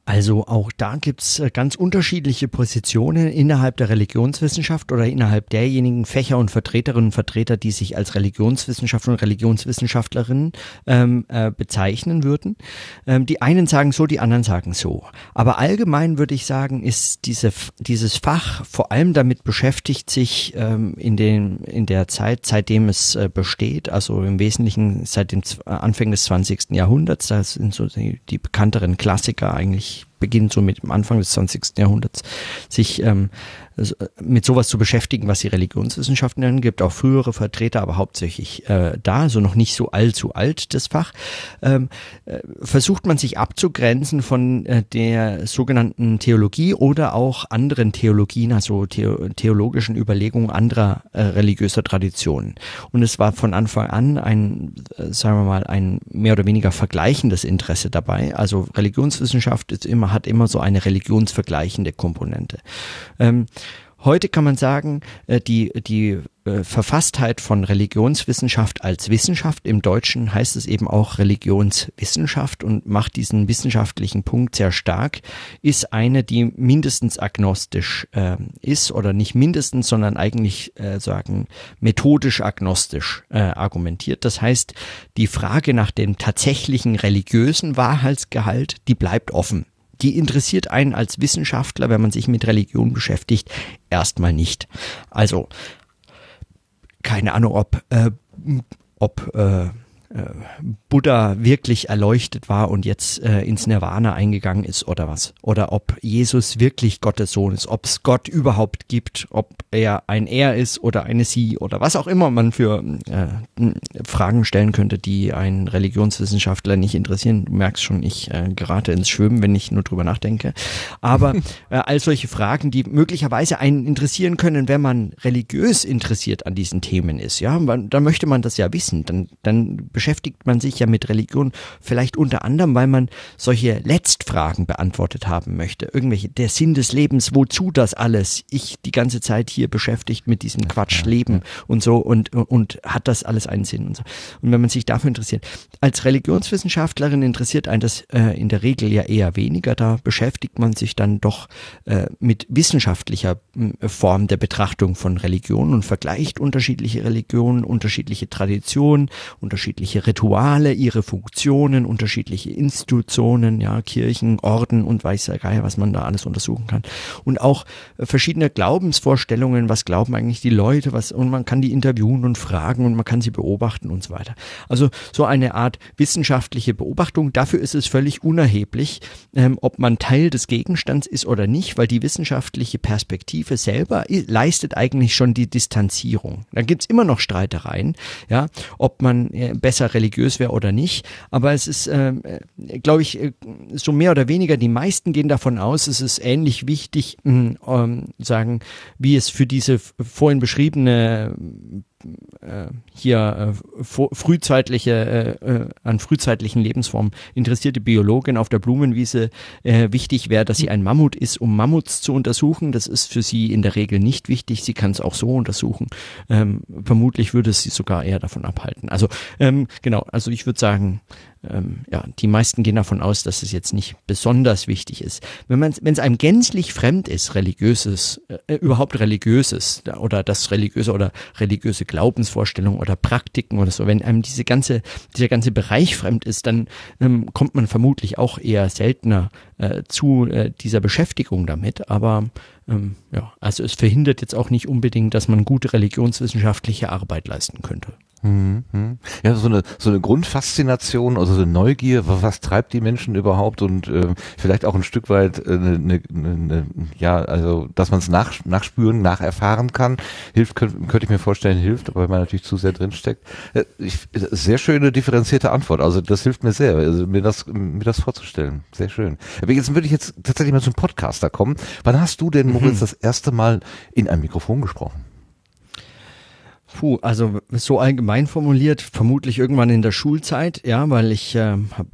Also auch da gibt's äh, ganz unterschiedliche Positionen innerhalb der Religionswissenschaft oder innerhalb derjenigen Fächer und Vertreterinnen und Vertreter, die sich als Religionswissenschaftler und Religionswissenschaftlerinnen ähm, äh, bezeichnen würden. Ähm, die einen sagen so, die anderen sagen so. Aber allgemein würde ich sagen, ist diese, dieses Fach vor allem damit beschäftigt, sich ähm, in, den, in der Zeit, seitdem es äh, besteht, also im Wesentlichen seit dem Anfang des 20. Jahrhunderts, das sind so die, die bekannteren Klassiker eigentlich beginnt so mit dem Anfang des 20. Jahrhunderts, sich ähm, mit sowas zu beschäftigen, was die Religionswissenschaften nennen, gibt auch frühere Vertreter, aber hauptsächlich äh, da, also noch nicht so allzu alt das Fach, ähm, äh, versucht man sich abzugrenzen von äh, der sogenannten Theologie oder auch anderen Theologien, also the theologischen Überlegungen anderer äh, religiöser Traditionen. Und es war von Anfang an ein, äh, sagen wir mal, ein mehr oder weniger vergleichendes Interesse dabei. Also Religionswissenschaft ist immer, hat immer so eine religionsvergleichende Komponente. Ähm, Heute kann man sagen, äh, die, die äh, Verfasstheit von Religionswissenschaft als Wissenschaft, im Deutschen heißt es eben auch Religionswissenschaft und macht diesen wissenschaftlichen Punkt sehr stark, ist eine, die mindestens agnostisch äh, ist oder nicht mindestens, sondern eigentlich äh, sagen methodisch agnostisch äh, argumentiert. Das heißt, die Frage nach dem tatsächlichen religiösen Wahrheitsgehalt, die bleibt offen die interessiert einen als Wissenschaftler, wenn man sich mit Religion beschäftigt, erstmal nicht. Also keine Ahnung, ob äh, ob äh, Buddha wirklich erleuchtet war und jetzt äh, ins Nirvana eingegangen ist oder was. Oder ob Jesus wirklich Gottes Sohn ist, ob es Gott überhaupt gibt, ob er ein Er ist oder eine Sie oder was auch immer man für äh, Fragen stellen könnte, die einen Religionswissenschaftler nicht interessieren. Du merkst schon, ich äh, gerate ins Schwimmen, wenn ich nur drüber nachdenke. Aber *laughs* äh, all solche Fragen, die möglicherweise einen interessieren können, wenn man religiös interessiert an diesen Themen ist, ja, man, dann möchte man das ja wissen. Dann, dann beschäftigt man sich ja mit Religion vielleicht unter anderem, weil man solche Letztfragen beantwortet haben möchte. Irgendwelche, der Sinn des Lebens, wozu das alles? Ich die ganze Zeit hier beschäftigt mit diesem Quatsch Leben und so und, und hat das alles einen Sinn und so. Und wenn man sich dafür interessiert, als Religionswissenschaftlerin interessiert einen das äh, in der Regel ja eher weniger. Da beschäftigt man sich dann doch äh, mit wissenschaftlicher äh, Form der Betrachtung von Religion und vergleicht unterschiedliche Religionen, unterschiedliche Traditionen, unterschiedliche unterschiedliche Rituale, ihre Funktionen, unterschiedliche Institutionen, ja, Kirchen, Orden und weiß der Geier, was man da alles untersuchen kann. Und auch äh, verschiedene Glaubensvorstellungen, was glauben eigentlich die Leute, was, und man kann die interviewen und fragen und man kann sie beobachten und so weiter. Also so eine Art wissenschaftliche Beobachtung, dafür ist es völlig unerheblich, ähm, ob man Teil des Gegenstands ist oder nicht, weil die wissenschaftliche Perspektive selber leistet eigentlich schon die Distanzierung. Da gibt's immer noch Streitereien, ja, ob man besser religiös wäre oder nicht. Aber es ist, ähm, äh, glaube ich, äh, so mehr oder weniger, die meisten gehen davon aus, es ist ähnlich wichtig, mh, ähm, sagen, wie es für diese vorhin beschriebene hier äh, frühzeitliche, äh, äh, an frühzeitlichen Lebensformen interessierte Biologin auf der Blumenwiese äh, wichtig wäre, dass sie ein Mammut ist, um Mammuts zu untersuchen. Das ist für sie in der Regel nicht wichtig. Sie kann es auch so untersuchen. Ähm, vermutlich würde es sie sogar eher davon abhalten. Also ähm, genau, also ich würde sagen, ähm, ja, die meisten gehen davon aus, dass es jetzt nicht besonders wichtig ist. Wenn man, wenn es einem gänzlich fremd ist, religiöses, äh, überhaupt religiöses oder das religiöse oder religiöse Glaubensvorstellungen oder Praktiken oder so, wenn einem diese ganze, dieser ganze Bereich fremd ist, dann ähm, kommt man vermutlich auch eher seltener äh, zu äh, dieser Beschäftigung damit. Aber ähm, ja, also es verhindert jetzt auch nicht unbedingt, dass man gute religionswissenschaftliche Arbeit leisten könnte. Mhm. Ja, so eine, so eine Grundfaszination, also so eine Neugier, was, treibt die Menschen überhaupt und äh, vielleicht auch ein Stück weit äh, eine, eine, eine ja, also dass man es nach, nachspüren, nacherfahren kann, hilft, könnte, könnte ich mir vorstellen, hilft, aber wenn man natürlich zu sehr drinsteckt. Äh, ich, sehr schöne, differenzierte Antwort, also das hilft mir sehr, also mir das, mir das vorzustellen. Sehr schön. Aber jetzt würde ich jetzt tatsächlich mal zum Podcaster kommen. Wann hast du denn, Moritz, mhm. das erste Mal in ein Mikrofon gesprochen? Puh, also so allgemein formuliert, vermutlich irgendwann in der Schulzeit, ja, weil ich äh, habe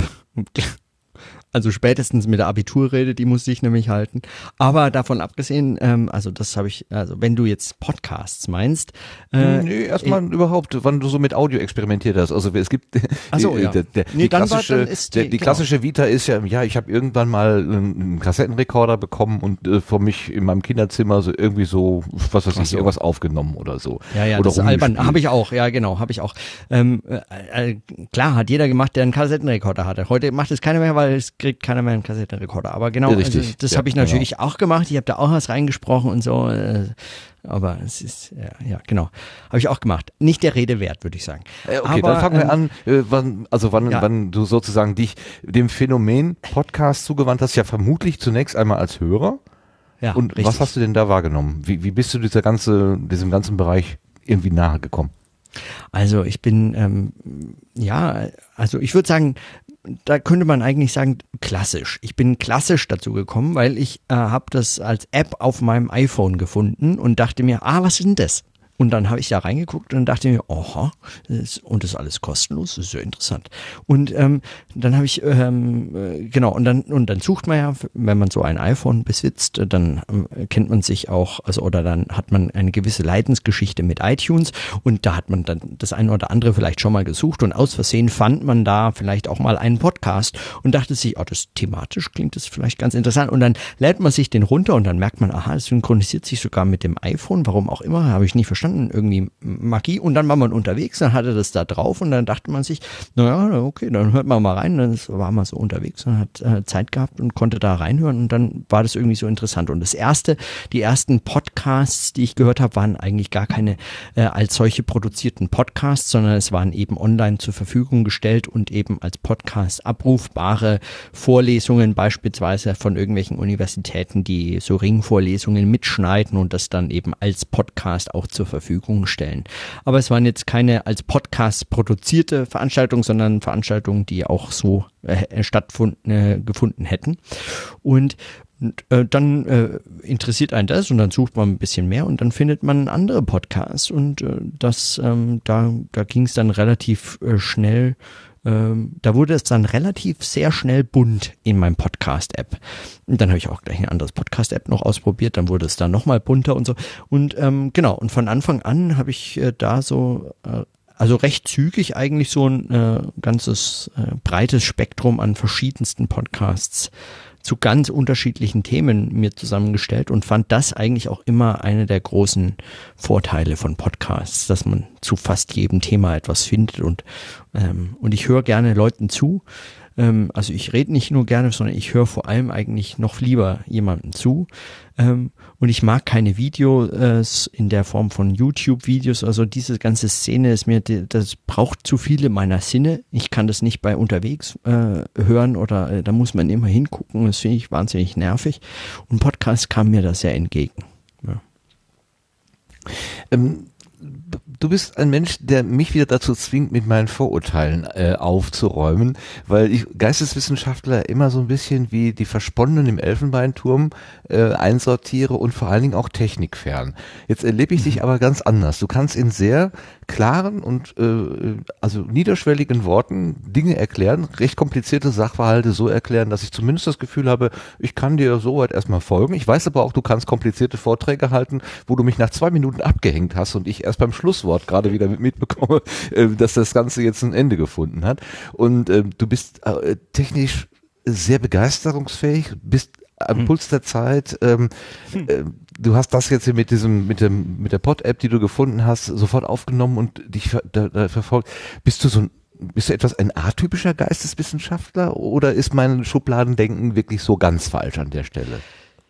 Also spätestens mit der Abiturrede, die musste ich nämlich halten. Aber davon abgesehen, ähm, also das habe ich, also wenn du jetzt Podcasts meinst. Äh, nee, erstmal äh, überhaupt, wann du so mit Audio experimentiert hast. Also es gibt Ach so, ja. der, der, nee, die, klassische, war, die, der, die klassische Vita ist ja, ja, ich habe irgendwann mal einen Kassettenrekorder bekommen und äh, vor mich in meinem Kinderzimmer so irgendwie so, was weiß ich, so. irgendwas aufgenommen oder so. Ja, ja, oder das albern, habe ich auch, ja genau, habe ich auch. Ähm, äh, äh, klar, hat jeder gemacht, der einen Kassettenrekorder hatte. Heute macht es keiner mehr, weil es kriegt keiner mehr einen Kassettenrekorder. Aber genau, also, das ja, habe ich natürlich genau. auch gemacht. Ich habe da auch was reingesprochen und so. Äh, aber es ist, ja, ja genau. Habe ich auch gemacht. Nicht der Rede wert, würde ich sagen. Äh, okay, aber, dann fangen wir ähm, an, äh, wann, also wann, ja. wann du sozusagen dich dem Phänomen Podcast zugewandt hast, ja vermutlich zunächst einmal als Hörer. Ja, und richtig. was hast du denn da wahrgenommen? Wie, wie bist du dieser ganze, diesem ganzen Bereich irgendwie nahe gekommen? Also ich bin, ähm, ja, also ich würde sagen, da könnte man eigentlich sagen, klassisch. Ich bin klassisch dazu gekommen, weil ich äh, habe das als App auf meinem iPhone gefunden und dachte mir, ah, was ist denn das? Und dann habe ich da reingeguckt und dachte mir, aha, das, und ist alles kostenlos, das ist ja interessant. Und ähm, dann habe ich, ähm, äh, genau, und dann, und dann sucht man ja, wenn man so ein iPhone besitzt, dann äh, kennt man sich auch, also oder dann hat man eine gewisse Leidensgeschichte mit iTunes und da hat man dann das eine oder andere vielleicht schon mal gesucht und aus Versehen fand man da vielleicht auch mal einen Podcast und dachte sich, oh, das thematisch klingt das vielleicht ganz interessant. Und dann lädt man sich den runter und dann merkt man, aha, es synchronisiert sich sogar mit dem iPhone, warum auch immer, habe ich nicht verstanden verstanden, irgendwie Magie. Und dann war man unterwegs, dann hatte das da drauf und dann dachte man sich, naja, okay, dann hört man mal rein. Dann war man so unterwegs und hat äh, Zeit gehabt und konnte da reinhören und dann war das irgendwie so interessant. Und das erste, die ersten Podcasts, die ich gehört habe, waren eigentlich gar keine äh, als solche produzierten Podcasts, sondern es waren eben online zur Verfügung gestellt und eben als Podcast abrufbare Vorlesungen beispielsweise von irgendwelchen Universitäten, die so Ringvorlesungen mitschneiden und das dann eben als Podcast auch zur Verfügung stellen. Aber es waren jetzt keine als Podcast produzierte Veranstaltungen, sondern Veranstaltungen, die auch so äh, stattgefunden äh, gefunden hätten. Und und, äh, dann äh, interessiert einen das und dann sucht man ein bisschen mehr und dann findet man andere Podcasts und äh, das ähm, da da ging es dann relativ äh, schnell ähm, da wurde es dann relativ sehr schnell bunt in meinem Podcast-App. Und dann habe ich auch gleich ein anderes Podcast-App noch ausprobiert, dann wurde es dann nochmal bunter und so. Und ähm, genau, und von Anfang an habe ich äh, da so äh, also recht zügig eigentlich so ein äh, ganzes äh, breites Spektrum an verschiedensten Podcasts zu ganz unterschiedlichen Themen mir zusammengestellt und fand das eigentlich auch immer eine der großen Vorteile von Podcasts, dass man zu fast jedem Thema etwas findet und ähm, und ich höre gerne Leuten zu. Ähm, also ich rede nicht nur gerne, sondern ich höre vor allem eigentlich noch lieber jemandem zu. Ähm, und ich mag keine Videos in der Form von YouTube-Videos. Also diese ganze Szene ist mir, das braucht zu viele meiner Sinne. Ich kann das nicht bei unterwegs äh, hören oder äh, da muss man immer hingucken. Das finde ich wahnsinnig nervig. Und Podcast kam mir da sehr entgegen. Ja. Ähm, du bist ein Mensch, der mich wieder dazu zwingt, mit meinen Vorurteilen äh, aufzuräumen, weil ich Geisteswissenschaftler immer so ein bisschen wie die Versponnenen im Elfenbeinturm äh, einsortiere und vor allen Dingen auch technikfern. Jetzt erlebe ich dich aber ganz anders. Du kannst in sehr klaren und äh, also niederschwelligen Worten Dinge erklären, recht komplizierte Sachverhalte so erklären, dass ich zumindest das Gefühl habe, ich kann dir soweit erstmal folgen. Ich weiß aber auch, du kannst komplizierte Vorträge halten, wo du mich nach zwei Minuten abgehängt hast und ich erst beim Schlusswort gerade wieder mitbekomme, äh, dass das Ganze jetzt ein Ende gefunden hat. Und äh, du bist äh, technisch sehr begeisterungsfähig, bist am hm. Puls der Zeit. Ähm, hm. äh, du hast das jetzt hier mit diesem, mit dem, mit der Pod-App, die du gefunden hast, sofort aufgenommen und dich ver da, da verfolgt. Bist du so ein bist du etwas ein atypischer Geisteswissenschaftler oder ist mein Schubladendenken wirklich so ganz falsch an der Stelle?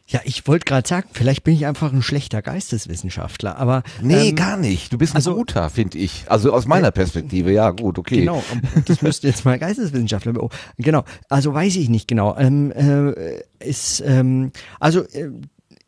Ja, ich wollte gerade sagen, vielleicht bin ich einfach ein schlechter Geisteswissenschaftler, aber nee, ähm, gar nicht. Du bist ein also, guter, finde ich. Also aus meiner Perspektive, ja, gut, okay. Genau, das müsste jetzt mal Geisteswissenschaftler. Oh, genau, also weiß ich nicht genau. Ähm, äh, ist ähm, also äh,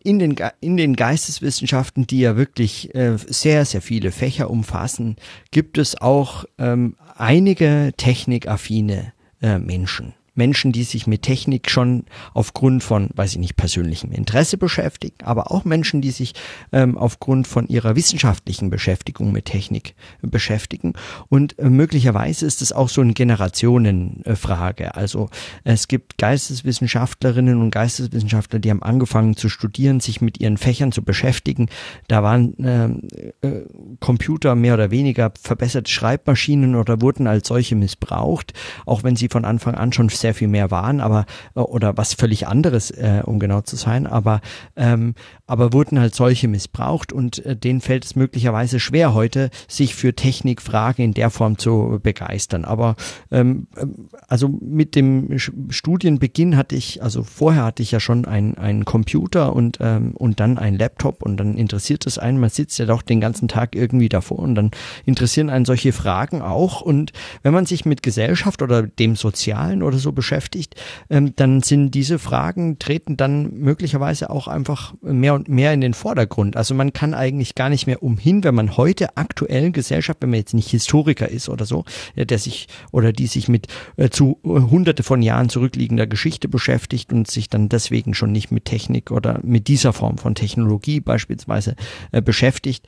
in den, in den Geisteswissenschaften, die ja wirklich äh, sehr, sehr viele Fächer umfassen, gibt es auch ähm, einige technikaffine äh, Menschen Menschen, die sich mit Technik schon aufgrund von, weiß ich nicht, persönlichem Interesse beschäftigen, aber auch Menschen, die sich ähm, aufgrund von ihrer wissenschaftlichen Beschäftigung mit Technik beschäftigen. Und äh, möglicherweise ist es auch so eine Generationenfrage. Also es gibt Geisteswissenschaftlerinnen und Geisteswissenschaftler, die haben angefangen zu studieren, sich mit ihren Fächern zu beschäftigen. Da waren äh, äh, Computer mehr oder weniger verbesserte Schreibmaschinen oder wurden als solche missbraucht, auch wenn sie von Anfang an schon viel mehr waren, aber äh, oder was völlig anderes, äh, um genau zu sein, aber ähm, aber wurden halt solche missbraucht und äh, denen fällt es möglicherweise schwer heute, sich für Technikfragen in der Form zu begeistern. Aber ähm, ähm also mit dem Studienbeginn hatte ich, also vorher hatte ich ja schon einen, einen Computer und ähm, und dann einen Laptop und dann interessiert es einen, man sitzt ja doch den ganzen Tag irgendwie davor und dann interessieren einen solche Fragen auch. Und wenn man sich mit Gesellschaft oder dem Sozialen oder so beschäftigt, ähm, dann sind diese Fragen treten dann möglicherweise auch einfach mehr und mehr in den Vordergrund. Also man kann eigentlich gar nicht mehr umhin, wenn man heute aktuell Gesellschaft, wenn man jetzt nicht Historiker ist oder so, der sich oder die sich mit äh, zu äh, hunderte von Jahren zurückliegender Geschichte beschäftigt und sich dann deswegen schon nicht mit Technik oder mit dieser Form von Technologie beispielsweise äh, beschäftigt,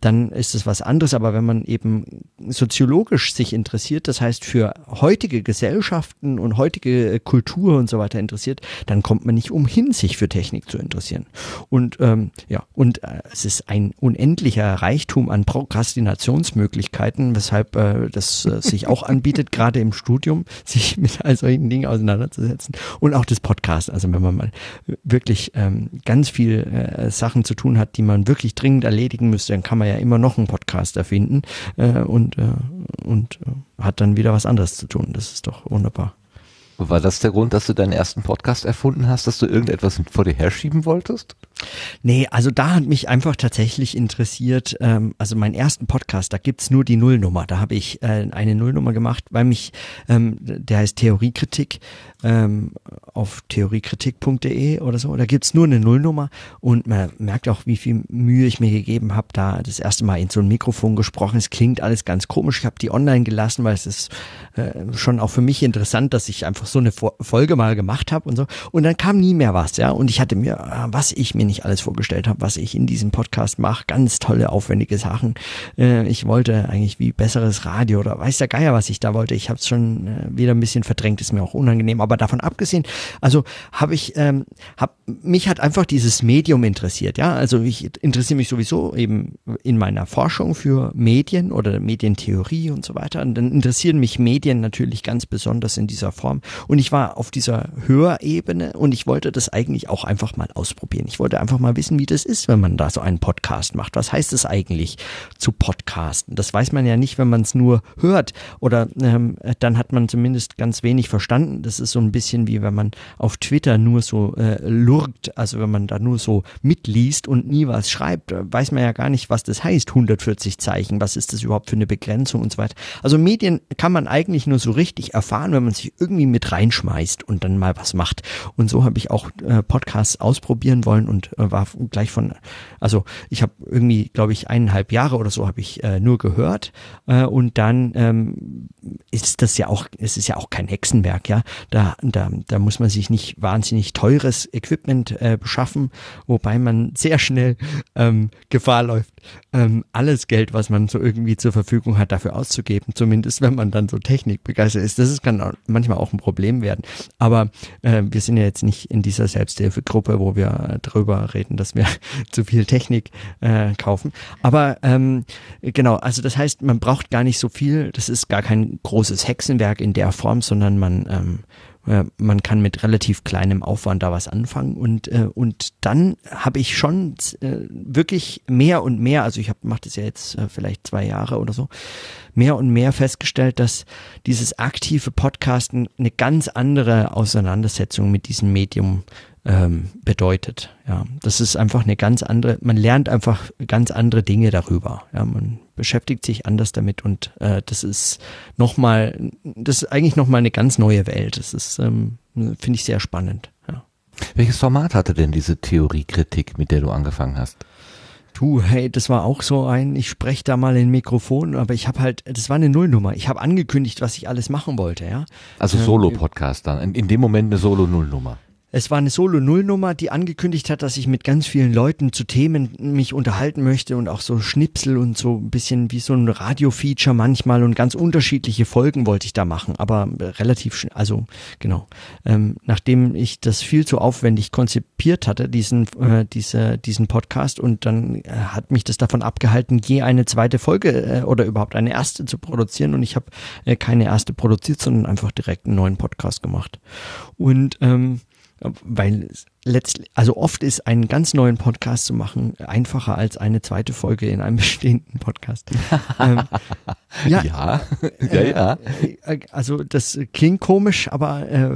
dann ist es was anderes. Aber wenn man eben soziologisch sich interessiert, das heißt für heutige Gesellschaften und heutige Kultur und so weiter interessiert, dann kommt man nicht umhin, sich für Technik zu interessieren. Und ähm, ja, und äh, es ist ein unendlicher Reichtum an Prokrastinationsmöglichkeiten, weshalb äh, das äh, sich auch anbietet, *laughs* gerade im Studium, sich mit all solchen Dingen auseinanderzusetzen. Und auch das Podcast. Also wenn man mal wirklich ähm, ganz viel äh, Sachen zu tun hat, die man wirklich dringend erledigen müsste, dann kann man ja immer noch einen Podcast erfinden äh, und, äh, und äh, hat dann wieder was anderes zu tun. Das ist doch wunderbar. War das der Grund, dass du deinen ersten Podcast erfunden hast, dass du irgendetwas vor dir herschieben wolltest? Nee, also da hat mich einfach tatsächlich interessiert, ähm, also meinen ersten Podcast, da gibt's nur die Nullnummer. Da habe ich äh, eine Nullnummer gemacht, weil mich, ähm, der heißt Theoriekritik, ähm, auf theoriekritik.de oder so. Da gibt's nur eine Nullnummer und man merkt auch, wie viel Mühe ich mir gegeben habe, da das erste Mal in so ein Mikrofon gesprochen. Es klingt alles ganz komisch. Ich habe die online gelassen, weil es ist äh, schon auch für mich interessant, dass ich einfach so eine Folge mal gemacht habe und so. Und dann kam nie mehr was, ja. Und ich hatte mir, äh, was ich mir nicht alles vorgestellt habe, was ich in diesem Podcast mache, ganz tolle, aufwendige Sachen. Äh, ich wollte eigentlich wie besseres Radio oder weiß der Geier, was ich da wollte. Ich habe es schon äh, wieder ein bisschen verdrängt, ist mir auch unangenehm. Aber davon abgesehen, also habe ich, ähm, hab, mich hat einfach dieses Medium interessiert, ja. Also ich interessiere mich sowieso eben in meiner Forschung für Medien oder Medientheorie und so weiter. Und dann interessieren mich Medien natürlich ganz besonders in dieser Form. Und ich war auf dieser Hörebene und ich wollte das eigentlich auch einfach mal ausprobieren. Ich wollte einfach mal wissen, wie das ist, wenn man da so einen Podcast macht. Was heißt es eigentlich zu podcasten? Das weiß man ja nicht, wenn man es nur hört. Oder ähm, dann hat man zumindest ganz wenig verstanden. Das ist so ein bisschen wie wenn man auf Twitter nur so äh, lurkt, also wenn man da nur so mitliest und nie was schreibt, weiß man ja gar nicht, was das heißt, 140 Zeichen, was ist das überhaupt für eine Begrenzung und so weiter. Also Medien kann man eigentlich nur so richtig erfahren, wenn man sich irgendwie mit reinschmeißt und dann mal was macht. Und so habe ich auch äh, Podcasts ausprobieren wollen und äh, war gleich von, also ich habe irgendwie, glaube ich, eineinhalb Jahre oder so habe ich äh, nur gehört äh, und dann ähm, ist das ja auch, es ist ja auch kein Hexenwerk, ja. Da, da, da muss man sich nicht wahnsinnig teures Equipment äh, beschaffen, wobei man sehr schnell ähm, Gefahr läuft, ähm, alles Geld, was man so irgendwie zur Verfügung hat, dafür auszugeben, zumindest wenn man dann so technikbegeistert ist. Das ist, kann manchmal auch ein Problem werden. Aber äh, wir sind ja jetzt nicht in dieser Selbsthilfegruppe, wo wir drüber reden, dass wir *laughs* zu viel Technik äh, kaufen. Aber ähm, genau, also das heißt, man braucht gar nicht so viel. Das ist gar kein großes Hexenwerk in der Form, sondern man ähm, äh, man kann mit relativ kleinem Aufwand da was anfangen und äh, und dann habe ich schon äh, wirklich mehr und mehr, also ich habe mache das ja jetzt äh, vielleicht zwei Jahre oder so, mehr und mehr festgestellt, dass dieses aktive Podcasten eine ganz andere Auseinandersetzung mit diesem Medium ähm, bedeutet. Ja, das ist einfach eine ganz andere, man lernt einfach ganz andere Dinge darüber. Ja, man beschäftigt sich anders damit und äh, das ist nochmal, das ist eigentlich nochmal eine ganz neue Welt. Das ist, ähm, finde ich sehr spannend. Ja. Welches Format hatte denn diese Theoriekritik, mit der du angefangen hast? Du, hey, das war auch so ein, ich spreche da mal in Mikrofon, aber ich habe halt, das war eine Nullnummer. Ich habe angekündigt, was ich alles machen wollte, ja. Also Solo-Podcast dann, in, in dem Moment eine Solo-Nullnummer. Es war eine Solo-Null-Nummer, die angekündigt hat, dass ich mit ganz vielen Leuten zu Themen mich unterhalten möchte und auch so Schnipsel und so ein bisschen wie so ein Radio-Feature manchmal und ganz unterschiedliche Folgen wollte ich da machen, aber relativ schnell, also genau. Ähm, nachdem ich das viel zu aufwendig konzipiert hatte, diesen, äh, diese, diesen Podcast und dann äh, hat mich das davon abgehalten, je eine zweite Folge äh, oder überhaupt eine erste zu produzieren und ich habe äh, keine erste produziert, sondern einfach direkt einen neuen Podcast gemacht. Und ähm, weil letztlich, also oft ist einen ganz neuen Podcast zu machen einfacher als eine zweite Folge in einem *laughs* bestehenden Podcast. *laughs* ähm, ja, ja, ja, ja. Äh, also das klingt komisch, aber äh,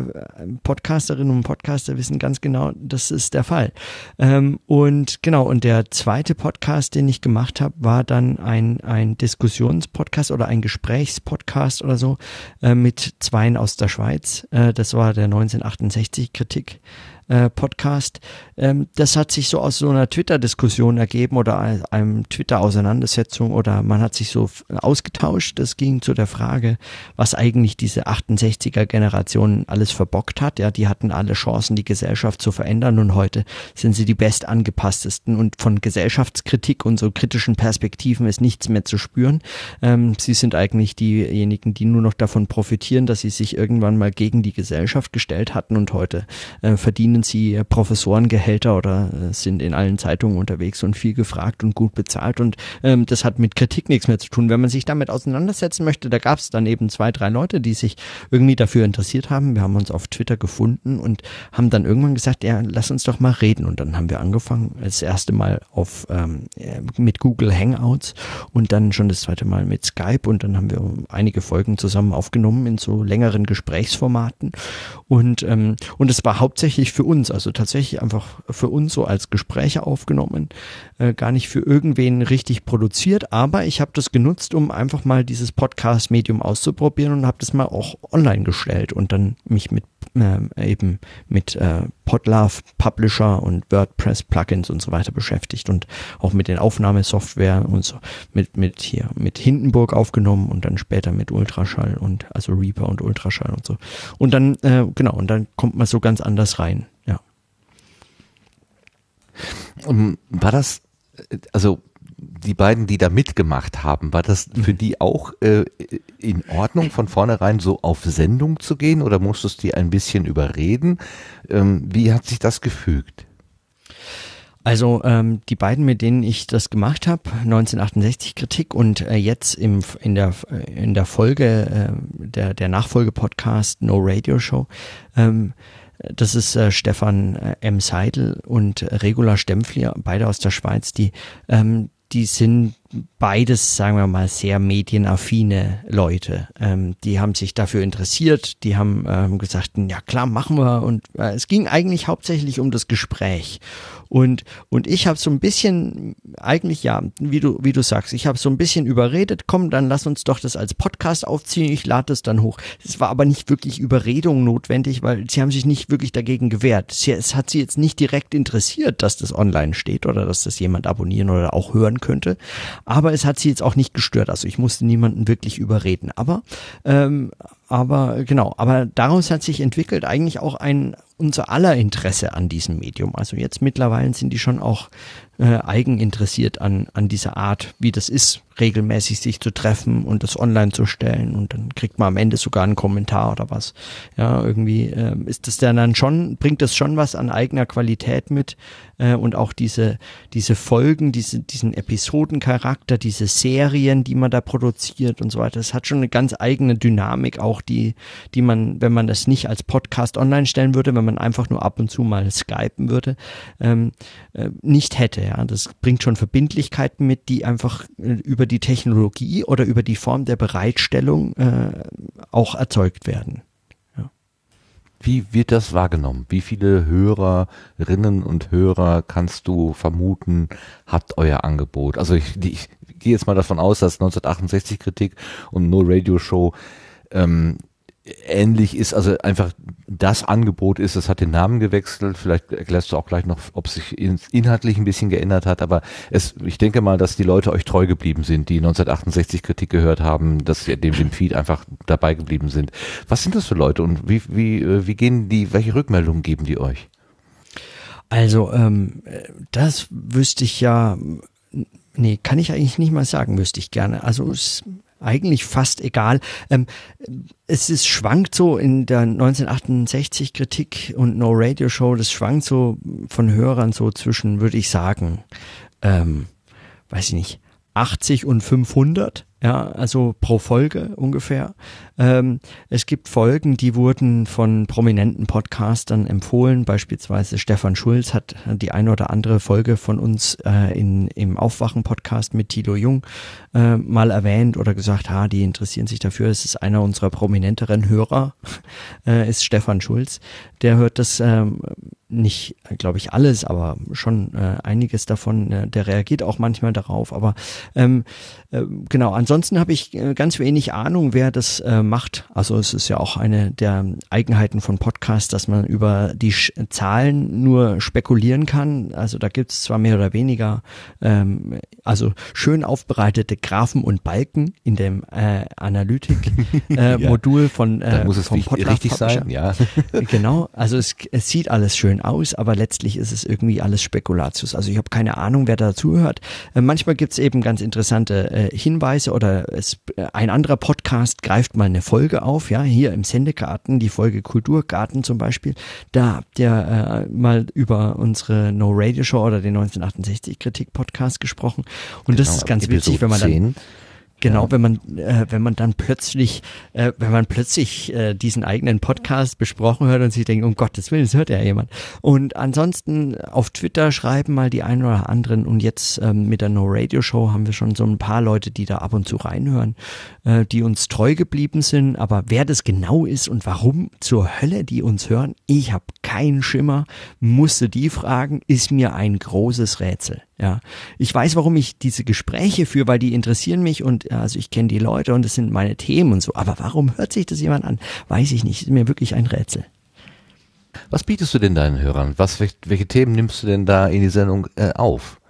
Podcasterinnen und Podcaster wissen ganz genau, das ist der Fall. Ähm, und genau, und der zweite Podcast, den ich gemacht habe, war dann ein, ein Diskussionspodcast oder ein Gesprächspodcast oder so äh, mit Zweien aus der Schweiz. Äh, das war der 1968 Kritik äh, Podcast. Ähm, das hat sich so aus so einer Twitter-Diskussion ergeben oder einem Twitter-Auseinandersetzung oder man hat sich so ausgetauscht. Das ging zu der Frage, was eigentlich diese 68er-Generation alles verbockt hat. Ja, die hatten alle Chancen, die Gesellschaft zu verändern und heute sind sie die bestangepasstesten und von Gesellschaftskritik und so kritischen Perspektiven ist nichts mehr zu spüren. Ähm, sie sind eigentlich diejenigen, die nur noch davon profitieren, dass sie sich irgendwann mal gegen die Gesellschaft gestellt hatten und heute äh, verdienen verdienen sie Professorengehälter oder äh, sind in allen Zeitungen unterwegs und viel gefragt und gut bezahlt und ähm, das hat mit Kritik nichts mehr zu tun. Wenn man sich damit auseinandersetzen möchte, da gab es dann eben zwei, drei Leute, die sich irgendwie dafür interessiert haben. Wir haben uns auf Twitter gefunden und haben dann irgendwann gesagt, ja, lass uns doch mal reden. Und dann haben wir angefangen, das erste Mal auf ähm, äh, mit Google Hangouts und dann schon das zweite Mal mit Skype und dann haben wir einige Folgen zusammen aufgenommen in so längeren Gesprächsformaten und ähm, und es war hauptsächlich für uns, also tatsächlich einfach für uns so als Gespräche aufgenommen, äh, gar nicht für irgendwen richtig produziert, aber ich habe das genutzt, um einfach mal dieses Podcast-Medium auszuprobieren und habe das mal auch online gestellt und dann mich mit äh, eben mit äh, Podlove Publisher und WordPress Plugins und so weiter beschäftigt und auch mit den Aufnahmesoftware und so mit mit hier mit Hindenburg aufgenommen und dann später mit Ultraschall und also Reaper und Ultraschall und so. Und dann äh, genau und dann kommt man so ganz anders rein war das also die beiden, die da mitgemacht haben, war das für die auch äh, in Ordnung, von vornherein so auf Sendung zu gehen oder musstest du die ein bisschen überreden? Ähm, wie hat sich das gefügt? Also ähm, die beiden, mit denen ich das gemacht habe, 1968 Kritik und äh, jetzt im, in, der, in der Folge, äh, der, der Nachfolge-Podcast No Radio Show, ähm, das ist äh, Stefan äh, M. Seidel und Regula Stempfli, beide aus der Schweiz, die ähm, die sind beides, sagen wir mal, sehr medienaffine Leute. Ähm, die haben sich dafür interessiert, die haben ähm, gesagt, ja klar, machen wir. Und äh, es ging eigentlich hauptsächlich um das Gespräch. Und, und ich habe so ein bisschen, eigentlich ja, wie du, wie du sagst, ich habe so ein bisschen überredet, komm, dann lass uns doch das als Podcast aufziehen, ich lade es dann hoch. Es war aber nicht wirklich Überredung notwendig, weil sie haben sich nicht wirklich dagegen gewehrt. Sie, es hat sie jetzt nicht direkt interessiert, dass das online steht oder dass das jemand abonnieren oder auch hören könnte. Aber es hat sie jetzt auch nicht gestört. Also ich musste niemanden wirklich überreden. Aber ähm, aber genau, aber daraus hat sich entwickelt eigentlich auch ein unser aller Interesse an diesem Medium. Also jetzt mittlerweile sind die schon auch äh, eigeninteressiert an, an dieser Art, wie das ist, regelmäßig sich zu treffen und das online zu stellen und dann kriegt man am Ende sogar einen Kommentar oder was. Ja, irgendwie äh, ist das dann schon, bringt das schon was an eigener Qualität mit äh, und auch diese, diese Folgen, diese, diesen Episodencharakter, diese Serien, die man da produziert und so weiter, das hat schon eine ganz eigene Dynamik auch, die, die man, wenn man das nicht als Podcast online stellen würde, wenn man einfach nur ab und zu mal skypen würde, ähm, äh, nicht hätte. Ja, das bringt schon Verbindlichkeiten mit, die einfach äh, über die Technologie oder über die Form der Bereitstellung äh, auch erzeugt werden. Wie wird das wahrgenommen? Wie viele Hörerinnen und Hörer kannst du vermuten, hat euer Angebot? Also ich, ich, ich gehe jetzt mal davon aus, dass 1968 Kritik und No Radio Show ähm, ähnlich ist, also einfach das Angebot ist, es hat den Namen gewechselt, vielleicht erklärst du auch gleich noch, ob sich inhaltlich ein bisschen geändert hat, aber es, ich denke mal, dass die Leute euch treu geblieben sind, die 1968 Kritik gehört haben, dass sie dem, dem Feed einfach dabei geblieben sind. Was sind das für Leute und wie, wie, äh, wie gehen die, welche Rückmeldungen geben die euch? Also, ähm, das wüsste ich ja, nee, kann ich eigentlich nicht mal sagen, wüsste ich gerne. Also, es eigentlich fast egal. Ähm, es ist schwankt so in der 1968 Kritik und No Radio Show, das schwankt so von Hörern so zwischen, würde ich sagen, ähm, weiß ich nicht, 80 und 500 ja, also pro Folge ungefähr. Ähm, es gibt Folgen, die wurden von prominenten Podcastern empfohlen. Beispielsweise Stefan Schulz hat die eine oder andere Folge von uns äh, in, im Aufwachen-Podcast mit Tilo Jung äh, mal erwähnt oder gesagt, ha, die interessieren sich dafür. Es ist einer unserer prominenteren Hörer, *laughs* äh, ist Stefan Schulz. Der hört das ähm, nicht, glaube ich, alles, aber schon äh, einiges davon. Äh, der reagiert auch manchmal darauf. Aber ähm, äh, genau, ansonsten habe ich äh, ganz wenig Ahnung, wer das äh, macht. Also es ist ja auch eine der Eigenheiten von Podcasts, dass man über die Sch Zahlen nur spekulieren kann. Also da gibt es zwar mehr oder weniger ähm, also schön aufbereitete Graphen und Balken in dem äh, Analytik-Modul *laughs* äh, ja. von äh, da muss es richtig, richtig sein, ja. genau, also es, es sieht alles schön aus, aber letztlich ist es irgendwie alles Spekulatius. Also ich habe keine Ahnung, wer da zuhört. Äh, manchmal gibt es eben ganz interessante äh, Hinweise oder es, äh, ein anderer Podcast greift mal eine Folge auf, ja, hier im Sendegarten, die Folge Kulturgarten zum Beispiel. Da habt ihr äh, mal über unsere No Radio Show oder den 1968 Kritik Podcast gesprochen. Und genau, das ist ganz witzig, wenn man dann Genau, ja. wenn man äh, wenn man dann plötzlich äh, wenn man plötzlich äh, diesen eigenen Podcast besprochen hört und sich denkt, um Gottes Willen, das hört ja jemand. Und ansonsten auf Twitter schreiben mal die einen oder anderen und jetzt ähm, mit der No Radio Show haben wir schon so ein paar Leute, die da ab und zu reinhören, äh, die uns treu geblieben sind. Aber wer das genau ist und warum zur Hölle die uns hören, ich habe keinen Schimmer. Musste die fragen, ist mir ein großes Rätsel. Ja, ich weiß, warum ich diese Gespräche führe, weil die interessieren mich und also ich kenne die Leute und das sind meine Themen und so. Aber warum hört sich das jemand an? Weiß ich nicht. Ist mir wirklich ein Rätsel. Was bietest du denn deinen Hörern? Was, welche Themen nimmst du denn da in die Sendung äh, auf?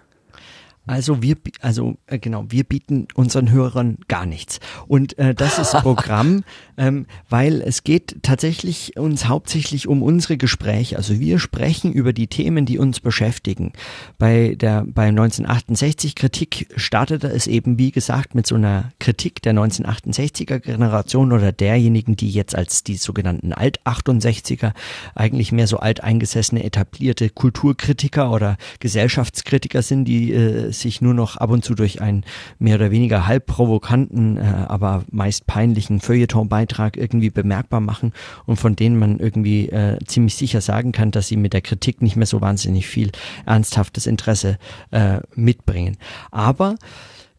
Also wir, also äh, genau, wir bieten unseren Hörern gar nichts. Und äh, das ist *laughs* Programm, ähm, weil es geht tatsächlich uns hauptsächlich um unsere Gespräche. Also wir sprechen über die Themen, die uns beschäftigen. Bei der bei 1968 Kritik startete es eben wie gesagt mit so einer Kritik der 1968er Generation oder derjenigen, die jetzt als die sogenannten Alt-68er eigentlich mehr so alteingesessene etablierte Kulturkritiker oder Gesellschaftskritiker sind, die äh, sich nur noch ab und zu durch einen mehr oder weniger halb provokanten, äh, aber meist peinlichen Feuilleton-Beitrag irgendwie bemerkbar machen und von denen man irgendwie äh, ziemlich sicher sagen kann, dass sie mit der Kritik nicht mehr so wahnsinnig viel ernsthaftes Interesse äh, mitbringen. Aber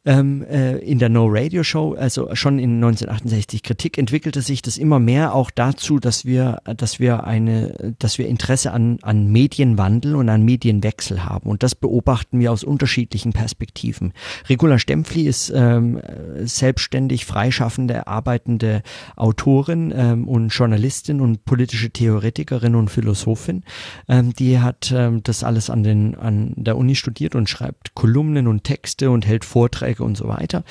ähm, äh, in der No Radio Show, also schon in 1968 Kritik, entwickelte sich das immer mehr auch dazu, dass wir, dass wir eine, dass wir Interesse an, an Medienwandel und an Medienwechsel haben. Und das beobachten wir aus unterschiedlichen Perspektiven. Regula Stempfli ist ähm, selbstständig freischaffende, arbeitende Autorin ähm, und Journalistin und politische Theoretikerin und Philosophin. Ähm, die hat ähm, das alles an, den, an der Uni studiert und schreibt Kolumnen und Texte und hält Vorträge Netzwerke und so weiter.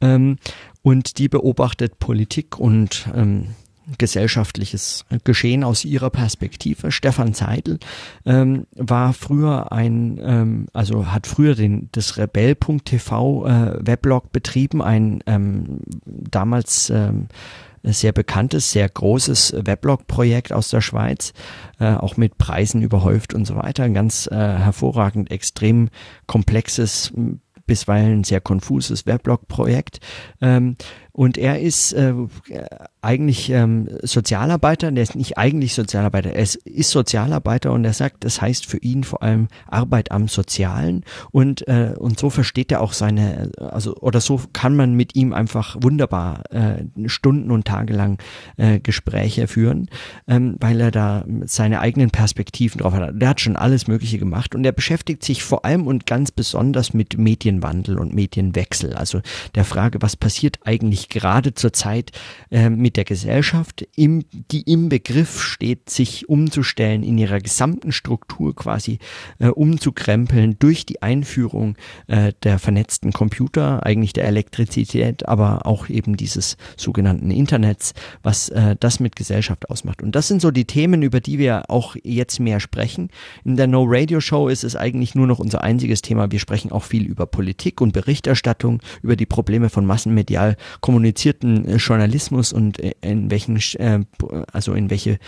Ähm, und die beobachtet Politik und ähm, gesellschaftliches Geschehen aus ihrer Perspektive. Stefan Zeidel ähm, war früher ein, ähm, also hat früher den das Rebell.tv äh, Weblog betrieben, ein ähm, damals ähm, sehr bekanntes, sehr großes Weblog-Projekt aus der Schweiz, äh, auch mit Preisen überhäuft und so weiter. Ein ganz äh, hervorragend, extrem komplexes bisweilen sehr konfuses Weblog-Projekt. Ähm, und er ist äh, eigentlich ähm, Sozialarbeiter, der ist nicht eigentlich Sozialarbeiter, er ist, ist Sozialarbeiter und er sagt, das heißt für ihn vor allem Arbeit am Sozialen. Und äh, und so versteht er auch seine, also oder so kann man mit ihm einfach wunderbar äh, Stunden und Tage lang äh, Gespräche führen, ähm, weil er da seine eigenen Perspektiven drauf hat. Der hat schon alles Mögliche gemacht und er beschäftigt sich vor allem und ganz besonders mit Medienwandel und Medienwechsel, also der Frage, was passiert eigentlich sich gerade zurzeit äh, mit der Gesellschaft, im, die im Begriff steht, sich umzustellen, in ihrer gesamten Struktur quasi äh, umzukrempeln durch die Einführung äh, der vernetzten Computer, eigentlich der Elektrizität, aber auch eben dieses sogenannten Internets, was äh, das mit Gesellschaft ausmacht. Und das sind so die Themen, über die wir auch jetzt mehr sprechen. In der No Radio Show ist es eigentlich nur noch unser einziges Thema. Wir sprechen auch viel über Politik und Berichterstattung, über die Probleme von massenmedial kommunizierten äh, Journalismus und äh, in welchen, äh, also in welche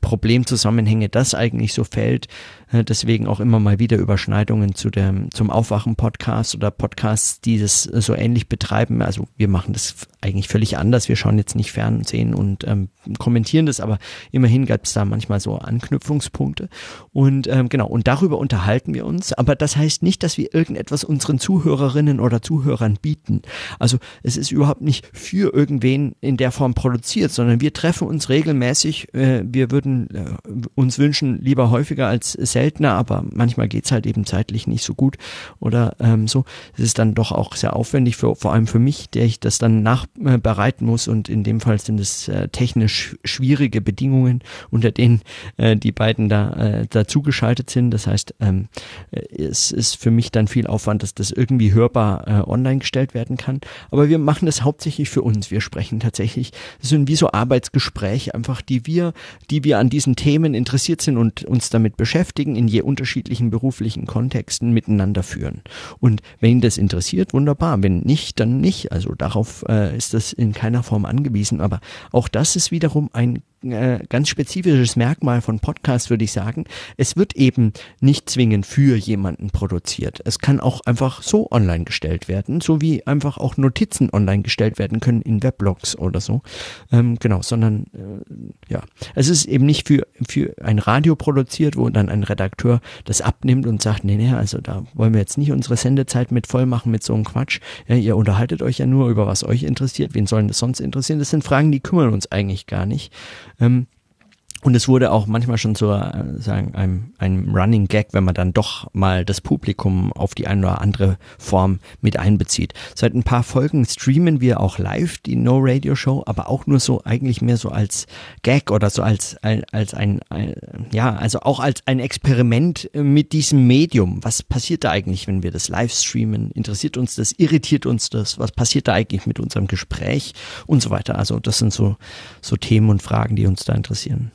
Problemzusammenhänge das eigentlich so fällt. Deswegen auch immer mal wieder Überschneidungen zu dem, zum Aufwachen-Podcast oder Podcasts, die das so ähnlich betreiben. Also wir machen das eigentlich völlig anders. Wir schauen jetzt nicht Fernsehen und ähm, kommentieren das, aber immerhin gab es da manchmal so Anknüpfungspunkte. Und ähm, genau, und darüber unterhalten wir uns. Aber das heißt nicht, dass wir irgendetwas unseren Zuhörerinnen oder Zuhörern bieten. Also es ist überhaupt nicht für irgendwen in der Form produziert, sondern wir treffen uns regelmäßig. Äh, wir würden äh, uns wünschen, lieber häufiger als seltener, aber manchmal geht's halt eben zeitlich nicht so gut oder ähm, so. Es ist dann doch auch sehr aufwendig, für, vor allem für mich, der ich das dann nachbereiten muss und in dem Fall sind es äh, technisch schwierige Bedingungen, unter denen äh, die beiden da äh, dazugeschaltet sind. Das heißt, ähm, äh, es ist für mich dann viel Aufwand, dass das irgendwie hörbar äh, online gestellt werden kann. Aber wir machen das hauptsächlich für uns. Wir sprechen tatsächlich, das sind wie so Arbeitsgespräche, einfach die wir, die wir an diesen Themen interessiert sind und uns damit beschäftigen, in je unterschiedlichen beruflichen Kontexten miteinander führen. Und wenn ihn das interessiert, wunderbar. Wenn nicht, dann nicht. Also darauf äh, ist das in keiner Form angewiesen. Aber auch das ist wiederum ein äh, ganz spezifisches Merkmal von Podcasts, würde ich sagen. Es wird eben nicht zwingend für jemanden produziert. Es kann auch einfach so online gestellt werden, so wie einfach auch Notizen online gestellt werden können in Weblogs oder so. Ähm, genau, sondern äh, ja, es ist eben nicht für, für ein Radio produziert, wo dann ein Redakteur das abnimmt und sagt, nee, nee, also da wollen wir jetzt nicht unsere Sendezeit mit voll machen mit so einem Quatsch. Ja, ihr unterhaltet euch ja nur über was euch interessiert. Wen sollen das sonst interessieren? Das sind Fragen, die kümmern uns eigentlich gar nicht. Ähm, und es wurde auch manchmal schon zu äh, sagen, einem, einem Running Gag, wenn man dann doch mal das Publikum auf die eine oder andere Form mit einbezieht. Seit ein paar Folgen streamen wir auch live die No Radio Show, aber auch nur so eigentlich mehr so als Gag oder so als, als ein, ein ja, also auch als ein Experiment mit diesem Medium. Was passiert da eigentlich, wenn wir das live streamen? Interessiert uns das? Irritiert uns das? Was passiert da eigentlich mit unserem Gespräch? Und so weiter. Also das sind so, so Themen und Fragen, die uns da interessieren.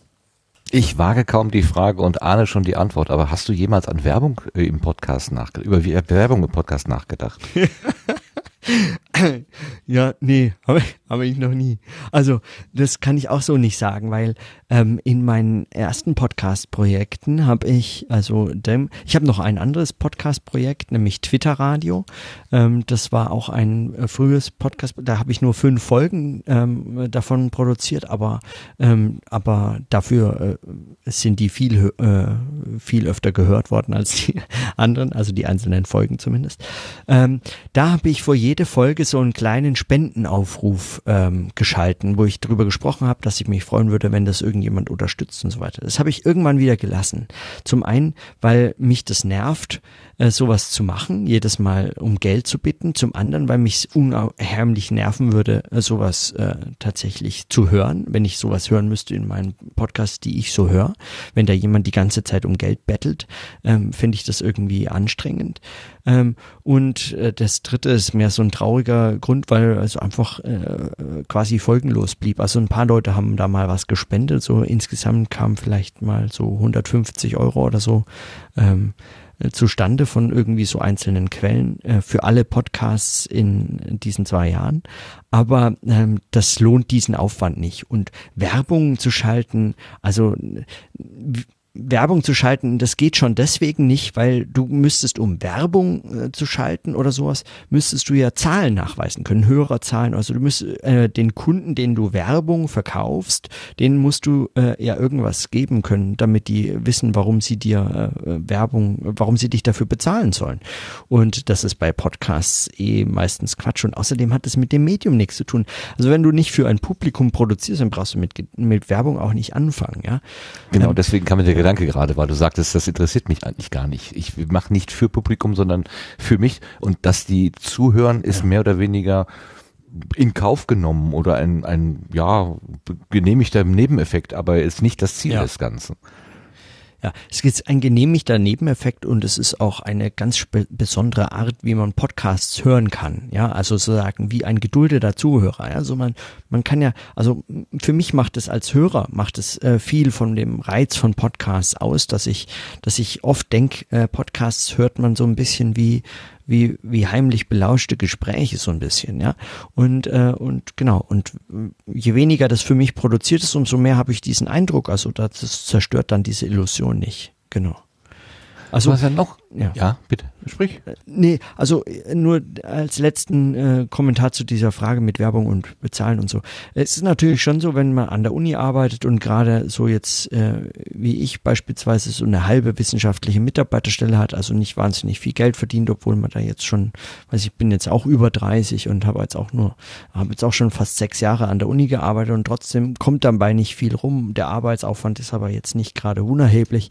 Ich wage kaum die Frage und ahne schon die Antwort, aber hast du jemals an Werbung äh, im Podcast nachgedacht, über Werbung im Podcast nachgedacht? *laughs* ja, nee, habe hab ich noch nie. Also, das kann ich auch so nicht sagen, weil ähm, in meinen ersten Podcast-Projekten habe ich, also dem, ich habe noch ein anderes Podcast-Projekt, nämlich Twitter Radio. Ähm, das war auch ein äh, frühes Podcast, da habe ich nur fünf Folgen ähm, davon produziert, aber, ähm, aber dafür äh, sind die viel, äh, viel öfter gehört worden als die *laughs* anderen, also die einzelnen Folgen zumindest. Ähm, da habe ich vor jede Folge so einen kleinen Spendenaufruf ähm, geschalten, wo ich darüber gesprochen habe, dass ich mich freuen würde, wenn das irgendjemand unterstützt und so weiter. Das habe ich irgendwann wieder gelassen. Zum einen, weil mich das nervt, äh, sowas zu machen, jedes Mal um Geld zu bitten. Zum anderen, weil mich unheimlich nerven würde, äh, sowas äh, tatsächlich zu hören, wenn ich sowas hören müsste in meinen Podcasts, die ich so höre. Wenn da jemand die ganze Zeit um Geld bettelt, ähm, finde ich das irgendwie anstrengend. Ähm, und äh, das dritte ist mehr so ein trauriger Grund, weil es einfach äh, quasi folgenlos blieb. Also ein paar Leute haben da mal was gespendet, so insgesamt kam vielleicht mal so 150 Euro oder so. Ähm, äh, zustande von irgendwie so einzelnen Quellen äh, für alle Podcasts in diesen zwei Jahren. Aber ähm, das lohnt diesen Aufwand nicht. Und Werbung zu schalten, also Werbung zu schalten, das geht schon deswegen nicht, weil du müsstest, um Werbung äh, zu schalten oder sowas, müsstest du ja Zahlen nachweisen können, Hörerzahlen. Also du müsstest äh, den Kunden, denen du Werbung verkaufst, denen musst du äh, ja irgendwas geben können, damit die wissen, warum sie dir äh, Werbung, warum sie dich dafür bezahlen sollen. Und das ist bei Podcasts eh meistens Quatsch. Und außerdem hat es mit dem Medium nichts zu tun. Also wenn du nicht für ein Publikum produzierst, dann brauchst du mit, mit Werbung auch nicht anfangen, ja. Genau, ähm, deswegen kann man der Gedanke gerade, weil du sagtest, das interessiert mich eigentlich gar nicht. Ich mache nicht für Publikum, sondern für mich. Und dass die zuhören, ist ja. mehr oder weniger in Kauf genommen oder ein, ein ja, genehmigter Nebeneffekt, aber ist nicht das Ziel Ja. des Ganzen. Ja, es ist ein genehmigter Nebeneffekt und es ist auch eine ganz besondere Art, wie man Podcasts hören kann. Ja, also sozusagen wie ein geduldeter Zuhörer. Also man, man kann ja, also für mich macht es als Hörer, macht es äh, viel von dem Reiz von Podcasts aus, dass ich, dass ich oft denke, äh, Podcasts hört man so ein bisschen wie, wie, wie heimlich belauschte Gespräche so ein bisschen, ja. Und, äh, und genau, und je weniger das für mich produziert ist, umso mehr habe ich diesen Eindruck. Also das zerstört dann diese Illusion nicht. Genau. Also Was ja noch? Ja. Ja, bitte, sprich. Nee, also äh, nur als letzten äh, Kommentar zu dieser Frage mit Werbung und Bezahlen und so. Es ist natürlich schon so, wenn man an der Uni arbeitet und gerade so jetzt äh, wie ich beispielsweise so eine halbe wissenschaftliche Mitarbeiterstelle hat, also nicht wahnsinnig viel Geld verdient, obwohl man da jetzt schon, weiß ich, bin jetzt auch über 30 und habe jetzt auch nur, habe jetzt auch schon fast sechs Jahre an der Uni gearbeitet und trotzdem kommt dabei nicht viel rum. Der Arbeitsaufwand ist aber jetzt nicht gerade unerheblich.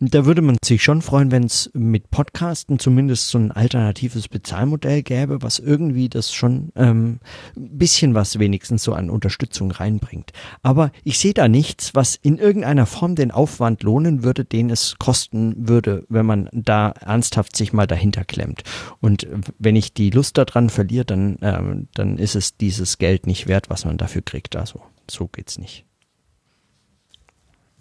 Da würde man sich schon freuen, wenn es mit Podcasten zumindest so ein alternatives Bezahlmodell gäbe, was irgendwie das schon ähm, ein bisschen was wenigstens so an Unterstützung reinbringt. Aber ich sehe da nichts, was in irgendeiner Form den Aufwand lohnen würde, den es kosten würde, wenn man da ernsthaft sich mal dahinter klemmt. Und wenn ich die Lust daran verliere, dann, ähm, dann ist es dieses Geld nicht wert, was man dafür kriegt. Also so geht's nicht.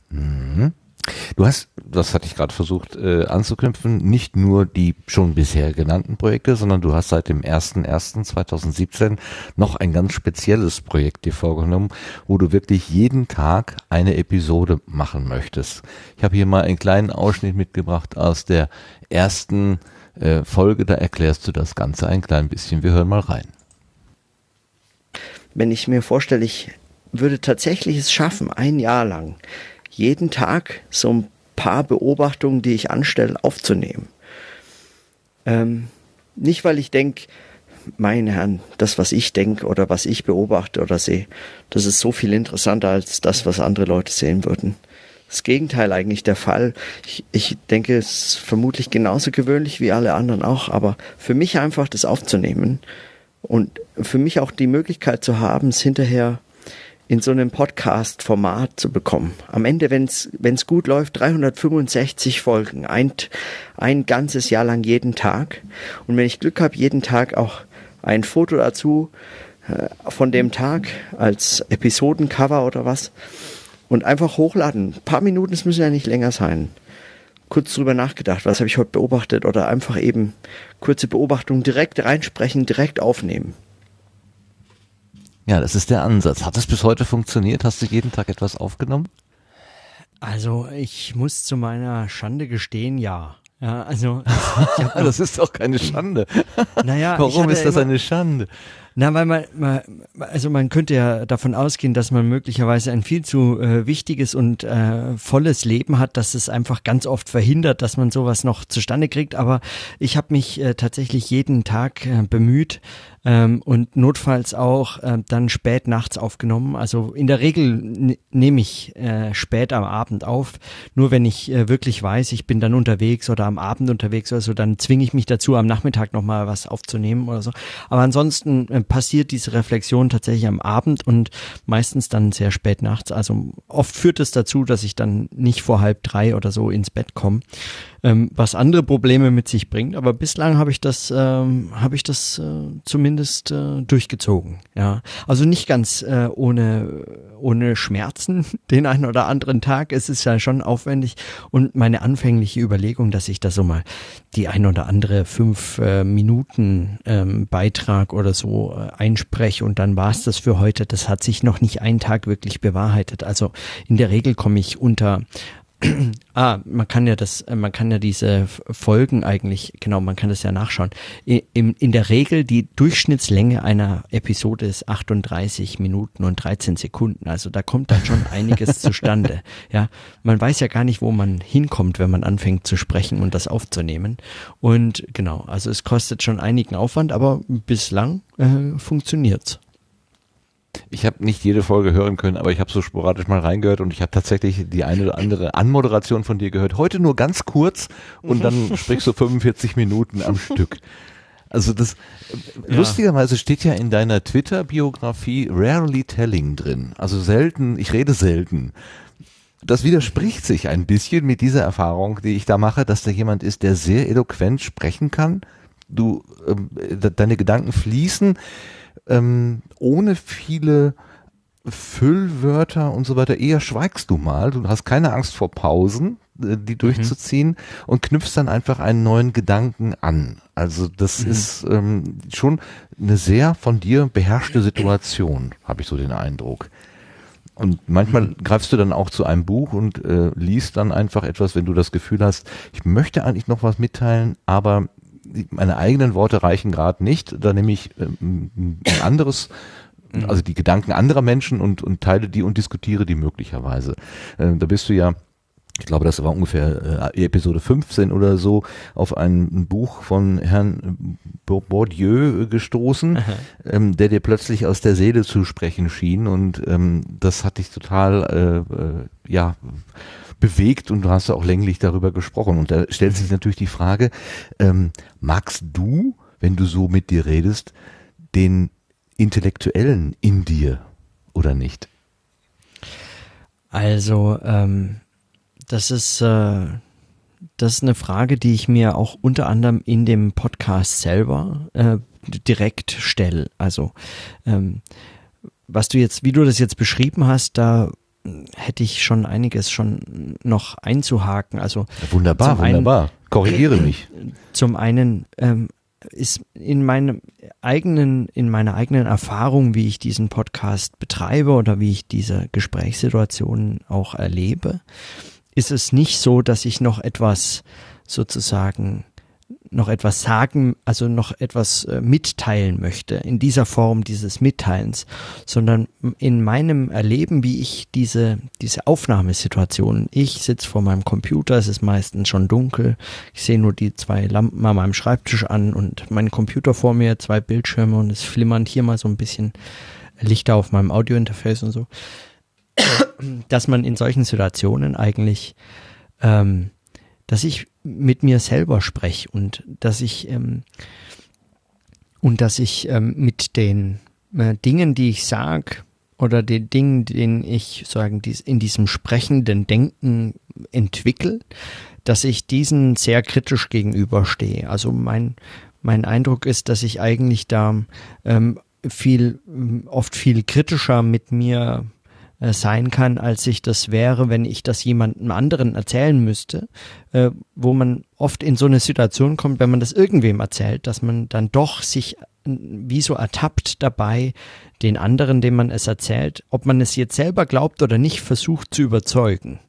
Du hast, das hatte ich gerade versucht äh, anzuknüpfen, nicht nur die schon bisher genannten Projekte, sondern du hast seit dem 01.01.2017 noch ein ganz spezielles Projekt dir vorgenommen, wo du wirklich jeden Tag eine Episode machen möchtest. Ich habe hier mal einen kleinen Ausschnitt mitgebracht aus der ersten äh, Folge, da erklärst du das Ganze ein klein bisschen. Wir hören mal rein. wenn ich mir vorstelle, ich würde tatsächlich es schaffen, ein Jahr lang jeden Tag so ein paar Beobachtungen, die ich anstelle, aufzunehmen. Ähm, nicht, weil ich denke, meine Herren, das, was ich denke oder was ich beobachte oder sehe, das ist so viel interessanter als das, was andere Leute sehen würden. Das Gegenteil eigentlich der Fall. Ich, ich denke, es ist vermutlich genauso gewöhnlich wie alle anderen auch, aber für mich einfach das aufzunehmen und für mich auch die Möglichkeit zu haben, es hinterher in so einem Podcast-Format zu bekommen. Am Ende, wenn es gut läuft, 365 Folgen, ein, ein ganzes Jahr lang jeden Tag. Und wenn ich Glück habe, jeden Tag auch ein Foto dazu äh, von dem Tag als Episodencover oder was. Und einfach hochladen. Ein paar Minuten, es müssen ja nicht länger sein. Kurz drüber nachgedacht, was habe ich heute beobachtet oder einfach eben kurze Beobachtungen direkt reinsprechen, direkt aufnehmen. Ja, das ist der Ansatz. Hat das bis heute funktioniert? Hast du jeden Tag etwas aufgenommen? Also ich muss zu meiner Schande gestehen, ja. Ja, also *laughs* hab Ah, das ist doch keine Schande. Naja, Warum ist das immer- eine Schande? Na, weil man, man, also man könnte ja davon ausgehen, dass man möglicherweise ein viel zu äh, wichtiges und äh, volles Leben hat, dass es einfach ganz oft verhindert, dass man sowas noch zustande kriegt. Aber ich habe mich äh, tatsächlich jeden Tag äh, bemüht ähm, und notfalls auch äh, dann spät nachts aufgenommen. Also in der Regel nehme ich äh, spät am Abend auf. Nur wenn ich äh, wirklich weiß, ich bin dann unterwegs oder am Abend unterwegs oder so, dann zwinge ich mich dazu, am Nachmittag nochmal was aufzunehmen oder so. Aber ansonsten äh, passiert diese Reflexion tatsächlich am Abend und meistens dann sehr spät nachts. Also oft führt es dazu, dass ich dann nicht vor halb drei oder so ins Bett komme, ähm, was andere Probleme mit sich bringt. Aber bislang habe ich das, ähm, habe ich das äh, zumindest äh, durchgezogen. Ja, also nicht ganz äh, ohne ohne Schmerzen *laughs* den einen oder anderen Tag. Es ist ja schon aufwendig und meine anfängliche Überlegung, dass ich da so mal die ein oder andere fünf äh, Minuten ähm, Beitrag oder so äh, einspreche und dann war es das für heute. Das hat sich noch nicht einen Tag wirklich bewahrheitet. Also in der Regel komme ich unter *clears throat* Ah, man kann ja das, man kann ja diese Folgen eigentlich, genau, man kann das ja nachschauen. In, in der Regel die Durchschnittslänge einer Episode ist 38 Minuten und 13 Sekunden. Also da kommt dann schon einiges *laughs* zustande. Ja, man weiß ja gar nicht, wo man hinkommt, wenn man anfängt zu sprechen und das aufzunehmen. Und genau, also es kostet schon einigen Aufwand, aber bislang äh, funktioniert's. Ich habe nicht jede Folge hören können, aber ich habe so sporadisch mal reingehört und ich habe tatsächlich die eine oder andere Anmoderation von dir gehört. Heute nur ganz kurz und dann sprichst du 45 Minuten am *laughs* Stück. Also das ja. lustigerweise steht ja in deiner Twitter-Biografie rarely telling drin. Also selten, ich rede selten. Das widerspricht sich ein bisschen mit dieser Erfahrung, die ich da mache, dass da jemand ist, der sehr eloquent sprechen kann. Du, ähm, deine Gedanken fließen ähm, ohne viele Füllwörter und so weiter. Eher schweigst du mal. Du hast keine Angst vor Pausen, äh, die durchzuziehen mhm. und knüpfst dann einfach einen neuen Gedanken an. Also das mhm. ist ähm, schon eine sehr von dir beherrschte Situation, habe ich so den Eindruck. Und manchmal mhm. greifst du dann auch zu einem Buch und äh, liest dann einfach etwas, wenn du das Gefühl hast, ich möchte eigentlich noch was mitteilen, aber meine eigenen Worte reichen gerade nicht. Da nehme ich ähm, ein anderes mhm. also die Gedanken anderer Menschen und, und teile die und diskutiere die möglicherweise. Äh, da bist du ja ich glaube, das war ungefähr äh, Episode 15 oder so, auf ein Buch von Herrn Bourdieu gestoßen, ähm, der dir plötzlich aus der Seele zu sprechen schien und ähm, das hat dich total, äh, äh, ja, bewegt und du hast auch länglich darüber gesprochen und da stellt sich natürlich die Frage, ähm, magst du, wenn du so mit dir redest, den Intellektuellen in dir oder nicht? Also, ähm, das ist, äh, das ist eine Frage, die ich mir auch unter anderem in dem Podcast selber äh, direkt stelle. Also, ähm, was du jetzt, wie du das jetzt beschrieben hast, da hätte ich schon einiges schon noch einzuhaken. Also wunderbar, wunderbar. Korrigiere mich. Zum einen ähm, ist in meinem eigenen, in meiner eigenen Erfahrung, wie ich diesen Podcast betreibe oder wie ich diese Gesprächssituationen auch erlebe, ist es nicht so, dass ich noch etwas sozusagen noch etwas sagen, also noch etwas äh, mitteilen möchte, in dieser Form dieses Mitteilens, sondern in meinem Erleben, wie ich diese, diese Aufnahmesituation, ich sitze vor meinem Computer, es ist meistens schon dunkel, ich sehe nur die zwei Lampen an meinem Schreibtisch an und mein Computer vor mir, zwei Bildschirme und es flimmern hier mal so ein bisschen Lichter auf meinem Audiointerface und so *coughs* dass man in solchen Situationen eigentlich, ähm, dass ich mit mir selber spreche und dass ich ähm, und dass ich ähm, mit den äh, Dingen, die ich sage oder den Dingen, denen ich sagen dies, in diesem sprechenden Denken entwickle, dass ich diesen sehr kritisch gegenüberstehe. Also mein mein Eindruck ist, dass ich eigentlich da ähm, viel oft viel kritischer mit mir äh, sein kann, als ich das wäre, wenn ich das jemandem anderen erzählen müsste, äh, wo man oft in so eine Situation kommt, wenn man das irgendwem erzählt, dass man dann doch sich äh, wie so ertappt dabei, den anderen, dem man es erzählt, ob man es jetzt selber glaubt oder nicht, versucht zu überzeugen.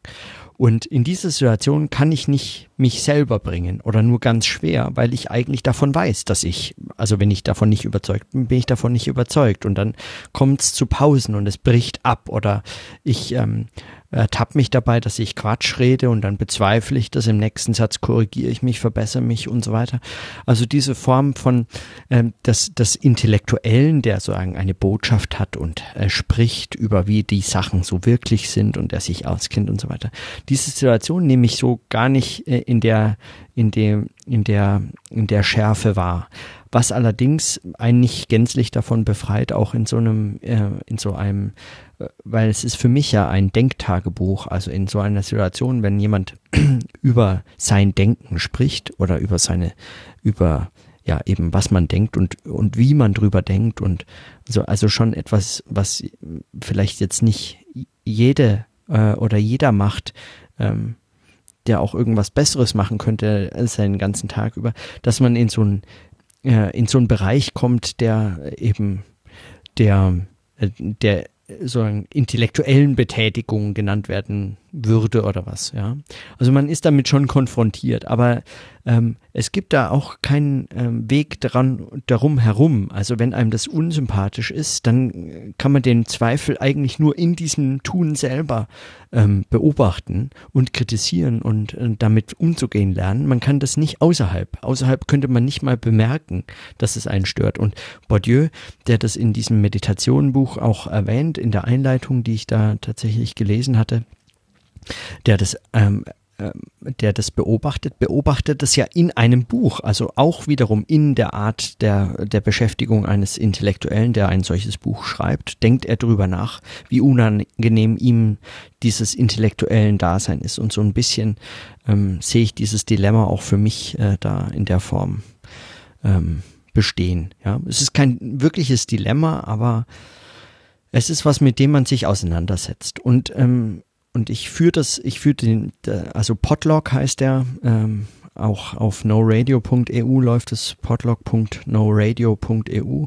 Und in dieser Situation kann ich nicht mich selber bringen oder nur ganz schwer, weil ich eigentlich davon weiß, dass ich, also wenn ich davon nicht überzeugt bin, bin ich davon nicht überzeugt. Und dann kommt es zu Pausen und es bricht ab oder ich ähm, ertappe mich dabei, dass ich Quatsch rede und dann bezweifle ich das. Im nächsten Satz korrigiere ich mich, verbessere mich und so weiter. Also diese Form von ähm, des, des Intellektuellen, der sozusagen eine Botschaft hat und äh, spricht über wie die Sachen so wirklich sind und der sich auskennt und so weiter. Diese Situation nehme ich so gar nicht äh, in der in dem in der in der Schärfe wahr was allerdings einen nicht gänzlich davon befreit, auch in so einem, äh, in so einem, äh, weil es ist für mich ja ein Denktagebuch, also in so einer Situation, wenn jemand *clears throat* über sein Denken spricht oder über seine, über ja eben was man denkt und und wie man drüber denkt und so also schon etwas was vielleicht jetzt nicht jede äh, oder jeder macht ähm, der auch irgendwas Besseres machen könnte seinen ganzen Tag über, dass man in so ein äh, in so einen Bereich kommt, der eben der, äh, der so intellektuellen Betätigungen genannt werden würde oder was, ja. Also man ist damit schon konfrontiert, aber ähm, es gibt da auch keinen ähm, Weg daran, darum herum. Also wenn einem das unsympathisch ist, dann kann man den Zweifel eigentlich nur in diesem Tun selber ähm, beobachten und kritisieren und äh, damit umzugehen lernen. Man kann das nicht außerhalb. Außerhalb könnte man nicht mal bemerken, dass es einen stört. Und Bourdieu, der das in diesem Meditationenbuch auch erwähnt, in der Einleitung, die ich da tatsächlich gelesen hatte, der das ähm, der das beobachtet, beobachtet das ja in einem Buch, also auch wiederum in der Art der, der Beschäftigung eines Intellektuellen, der ein solches Buch schreibt, denkt er darüber nach, wie unangenehm ihm dieses intellektuellen Dasein ist. Und so ein bisschen ähm, sehe ich dieses Dilemma auch für mich äh, da in der Form ähm, bestehen. Ja, es ist kein wirkliches Dilemma, aber es ist was, mit dem man sich auseinandersetzt. Und ähm, und ich führe das, ich führe den, also Podlog heißt der, ähm, auch auf noradio.eu läuft es podlog.noradio.eu.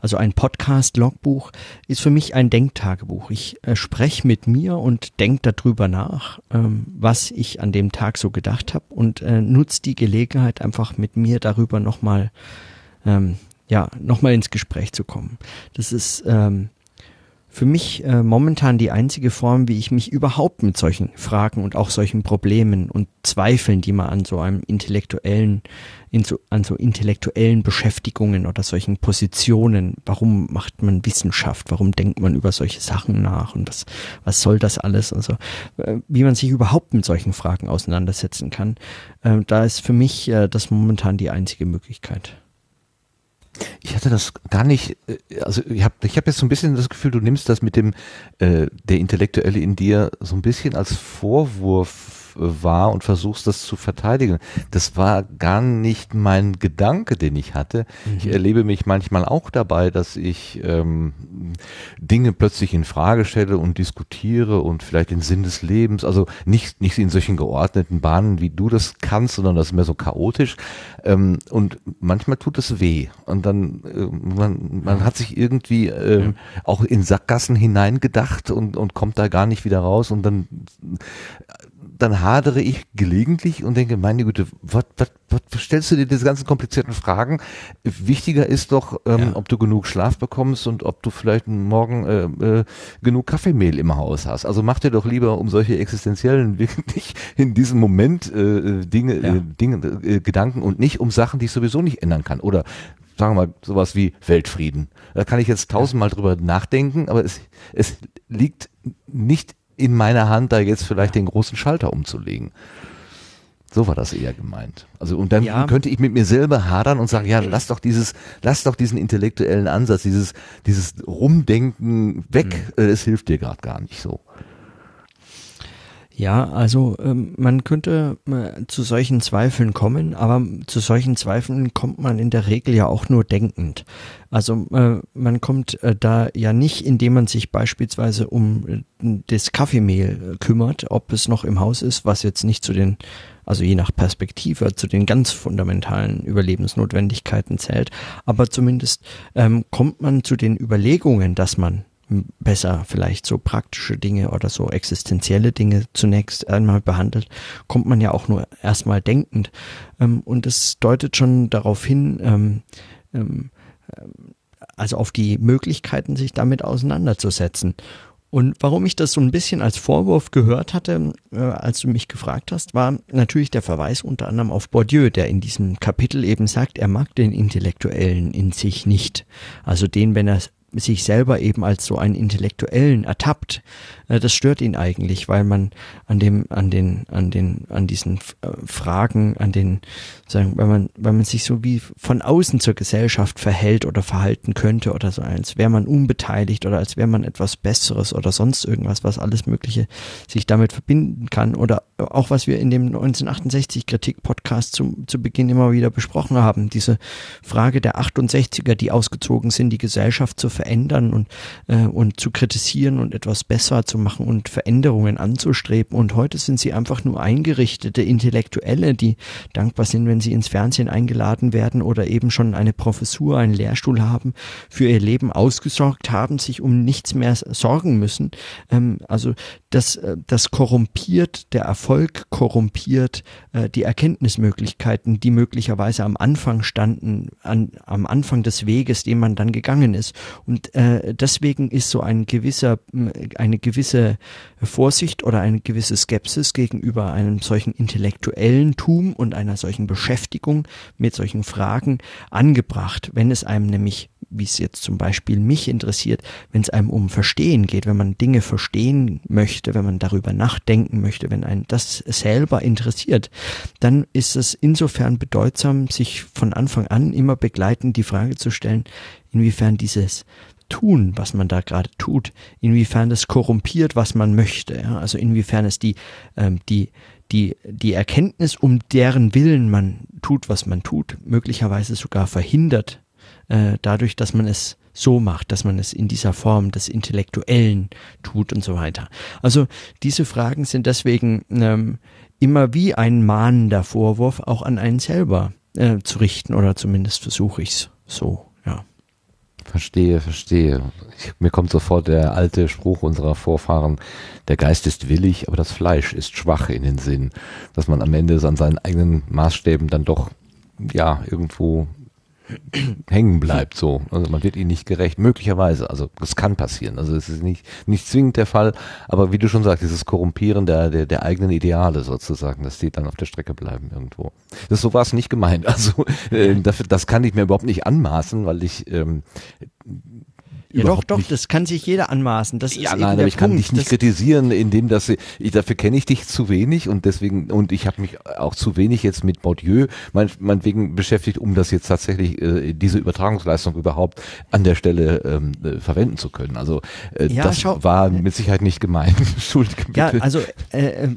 Also ein Podcast-Logbuch ist für mich ein Denktagebuch. Ich äh, spreche mit mir und denke darüber nach, ähm, was ich an dem Tag so gedacht habe und äh, nutze die Gelegenheit einfach mit mir darüber nochmal ähm, ja, nochmal ins Gespräch zu kommen. Das ist ähm, für mich äh, momentan die einzige Form, wie ich mich überhaupt mit solchen Fragen und auch solchen Problemen und Zweifeln, die man an so einem intellektuellen, in so, an so intellektuellen Beschäftigungen oder solchen Positionen, warum macht man Wissenschaft, warum denkt man über solche Sachen nach? Und was, was soll das alles, also äh, wie man sich überhaupt mit solchen Fragen auseinandersetzen kann, äh, da ist für mich äh, das momentan die einzige Möglichkeit. Ich hatte das gar nicht, äh, also ich habe ich hab jetzt so ein bisschen das Gefühl, du nimmst das mit dem, äh, der Intellektuelle in dir so ein bisschen als Vorwurf war und versuchst das zu verteidigen. Das war gar nicht mein Gedanke, den ich hatte. Mhm. Ich erlebe mich manchmal auch dabei, dass ich ähm, Dinge plötzlich in Frage stelle und diskutiere und vielleicht den Sinn des Lebens, also nicht, nicht in solchen geordneten Bahnen, wie du das kannst, sondern das ist mehr so chaotisch. Ähm, und manchmal tut es weh. Und dann, äh, man, man hat sich irgendwie äh, ja. auch in Sackgassen hineingedacht und, und kommt da gar nicht wieder raus und dann dann hadere ich gelegentlich und denke, meine Güte, was, was, was stellst du dir diese ganzen komplizierten Fragen? Wichtiger ist doch, ähm, ja. ob du genug Schlaf bekommst und ob du vielleicht morgen äh, äh, genug Kaffeemehl im Haus hast. Also mach dir doch lieber um solche existenziellen, *laughs* wirklich in diesem Moment äh, Dinge, ja. äh, Dinge äh, Gedanken und nicht um Sachen, die ich sowieso nicht ändern kann. Oder sagen wir mal sowas wie Weltfrieden. Da kann ich jetzt tausendmal drüber nachdenken, aber es, es liegt nicht in meiner Hand, da jetzt vielleicht den großen Schalter umzulegen. So war das eher gemeint. Also und dann ja. könnte ich mit mir selber hadern und sagen, ja, lass doch dieses, lass doch diesen intellektuellen Ansatz, dieses, dieses Rumdenken weg. Mhm. Es hilft dir gerade gar nicht so. Ja, also ähm, man könnte äh, zu solchen Zweifeln kommen, aber zu solchen Zweifeln kommt man in der Regel ja auch nur denkend. Also äh, man kommt äh, da ja nicht, indem man sich beispielsweise um äh, das Kaffeemehl äh, kümmert, ob es noch im Haus ist, was jetzt nicht zu den, also je nach Perspektive, zu den ganz fundamentalen Überlebensnotwendigkeiten zählt, aber zumindest ähm, kommt man zu den Überlegungen, dass man besser vielleicht so praktische Dinge oder so existenzielle Dinge zunächst einmal behandelt, kommt man ja auch nur erstmal denkend. Ähm, und es deutet schon darauf hin, ähm, ähm, also auf die Möglichkeiten, sich damit auseinanderzusetzen. Und warum ich das so ein bisschen als Vorwurf gehört hatte, äh, als du mich gefragt hast, war natürlich der Verweis unter anderem auf Bourdieu, der in diesem Kapitel eben sagt, er mag den Intellektuellen in sich nicht. Also den, wenn er sich selber eben als so einen Intellektuellen ertappt, äh, das stört ihn eigentlich, weil man an dem, an den, an den, an diesen äh, Fragen, an den, sagen, weil man, weil man sich so wie von außen zur Gesellschaft verhält oder verhalten könnte oder so, als wäre man unbeteiligt oder als wäre man etwas Besseres oder sonst irgendwas, was alles Mögliche sich damit verbinden kann oder auch was wir in dem 1968 Kritik Podcast zu, zu Beginn immer wieder besprochen haben, diese Frage der 68er, die ausgezogen sind, die Gesellschaft zu verändern und, äh, und zu kritisieren und etwas besser zu machen und Veränderungen anzustreben. Und heute sind sie einfach nur eingerichtete Intellektuelle, die dankbar sind, wenn sie ins Fernsehen eingeladen werden oder eben schon eine Professur, einen Lehrstuhl haben, für ihr Leben ausgesorgt haben, sich um nichts mehr sorgen müssen. Ähm, also das, äh, das korrumpiert, der Erfolg korrumpiert äh, die Erkenntnismöglichkeiten, die möglicherweise am Anfang standen, an, am Anfang des Weges, den man dann gegangen ist. Und Und äh, deswegen ist so ein gewisser, eine gewisse Vorsicht oder eine gewisse Skepsis gegenüber einem solchen intellektuellen Tum und einer solchen Beschäftigung mit solchen Fragen angebracht, wenn es einem nämlich wie es jetzt zum Beispiel mich interessiert, wenn es einem um Verstehen geht, wenn man Dinge verstehen möchte, wenn man darüber nachdenken möchte, wenn einen das selber interessiert, dann ist es insofern bedeutsam, sich von Anfang an immer begleitend die Frage zu stellen, inwiefern dieses tun, was man da gerade tut, inwiefern das korrumpiert, was man möchte, ja? also inwiefern es die, ähm, die, die, die Erkenntnis, um deren Willen man tut, was man tut, möglicherweise sogar verhindert, äh, dadurch, dass man es so macht, dass man es in dieser Form des Intellektuellen tut und so weiter. Also diese Fragen sind deswegen ähm, immer wie ein mahnender Vorwurf auch an einen selber äh, zu richten oder zumindest versuche ich es so, ja. Verstehe, verstehe. Ich, mir kommt sofort der alte Spruch unserer Vorfahren, der Geist ist willig, aber das Fleisch ist schwach in den Sinn, dass man am Ende an seinen eigenen Maßstäben dann doch ja irgendwo *clears throat* hängen bleibt so. Also man wird ihnen nicht gerecht. Möglicherweise, also das kann passieren. Also es ist nicht, nicht zwingend der Fall, aber wie du schon sagst, dieses Korrumpieren der, der, der eigenen Ideale sozusagen, dass die dann auf der Strecke bleiben irgendwo. Das so war es nicht gemeint. *laughs* Also äh, das, das kann ich mir überhaupt nicht anmaßen, weil ich ähm, ja, doch, doch, nicht. das kann sich jeder anmaßen. Das ja, ist nein, aber ich Punkt. kann dich nicht das kritisieren, indem dass ich, dafür kenne ich dich zu wenig und deswegen und ich habe mich auch zu wenig jetzt mit Baudieu mein, meinetwegen beschäftigt, um das jetzt tatsächlich äh, diese Übertragungsleistung überhaupt an der Stelle ähm, äh, verwenden zu können. Also äh, ja, das schau, war mit Sicherheit nicht gemeint. *laughs* Entschuldige bitte. Ja, also äh, äh,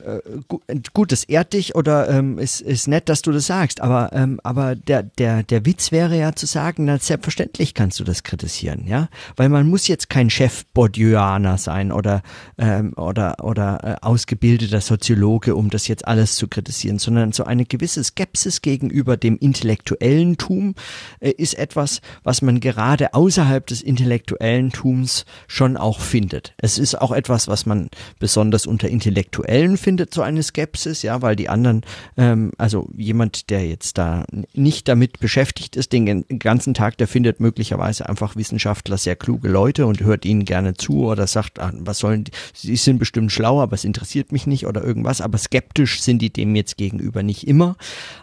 gut, das ehrt dich oder ähm, ist, ist nett, dass du das sagst, aber ähm, aber der der der Witz wäre ja zu sagen, na selbstverständlich kannst du das kritisieren, ja, weil weil man muss jetzt kein Chef Bourdieuaner sein oder ähm, oder oder äh, ausgebildeter Soziologe, um das jetzt alles zu kritisieren, sondern so eine gewisse Skepsis gegenüber dem intellektuellen Tum äh, ist etwas, was man gerade außerhalb des intellektuellen Tums schon auch findet. Es ist auch etwas, was man besonders unter Intellektuellen findet, so eine Skepsis, ja, weil die anderen, ähm, also jemand, der jetzt da nicht damit beschäftigt ist, den ganzen Tag, der findet möglicherweise einfach Wissenschaftler sehr klug kluge Leute und hört ihnen gerne zu oder sagt, ah, was sollen die, sie sind bestimmt schlau, aber es interessiert mich nicht oder irgendwas, aber skeptisch sind die dem jetzt gegenüber nicht immer.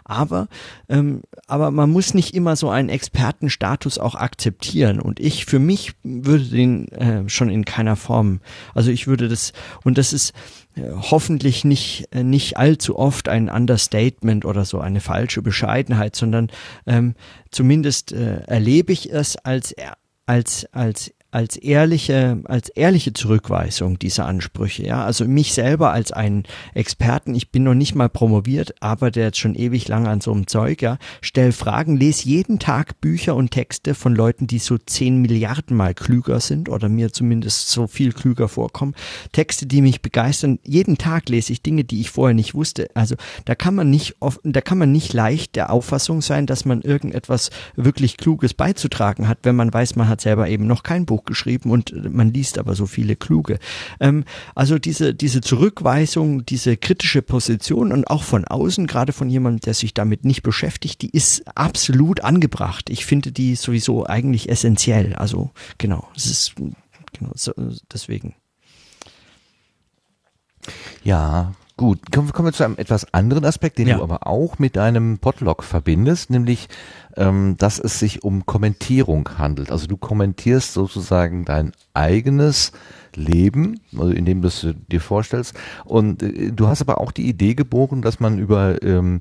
Aber, ähm, aber man muss nicht immer so einen Expertenstatus auch akzeptieren und ich für mich würde den äh, schon in keiner Form, also ich würde das, und das ist, äh, hoffentlich nicht äh, nicht allzu oft ein Understatement oder so eine falsche Bescheidenheit, sondern ähm, zumindest äh, erlebe ich es als als, als als ehrliche, als ehrliche Zurückweisung dieser Ansprüche. Ja, also mich selber als einen Experten, ich bin noch nicht mal promoviert, arbeite jetzt schon ewig lang an so einem Zeug, ja, stell Fragen, lese jeden Tag Bücher und Texte von Leuten, die so zehn Milliarden mal klüger sind oder mir zumindest so viel klüger vorkommen. Texte, die mich begeistern. Jeden Tag lese ich Dinge, die ich vorher nicht wusste. Also da kann man nicht oft, da kann man nicht leicht der Auffassung sein, dass man irgendetwas wirklich Kluges beizutragen hat, wenn man weiß, man hat selber eben noch kein Buch geschrieben und man liest aber so viele kluge. Ähm, also diese, diese Zurückweisung, diese kritische Position und auch von außen, gerade von jemandem, der sich damit nicht beschäftigt, die ist absolut angebracht. Ich finde die sowieso eigentlich essentiell. Also genau, es ist genau so, deswegen. Ja, Gut, kommen, wir zu einem etwas anderen Aspekt, den ja. du aber auch mit deinem Podlog verbindest, nämlich, ähm, dass es sich um Kommentierung handelt. Also du kommentierst sozusagen dein eigenes Leben, also indem du es dir vorstellst. Und äh, du hast aber auch die Idee geboren, dass man über ähm,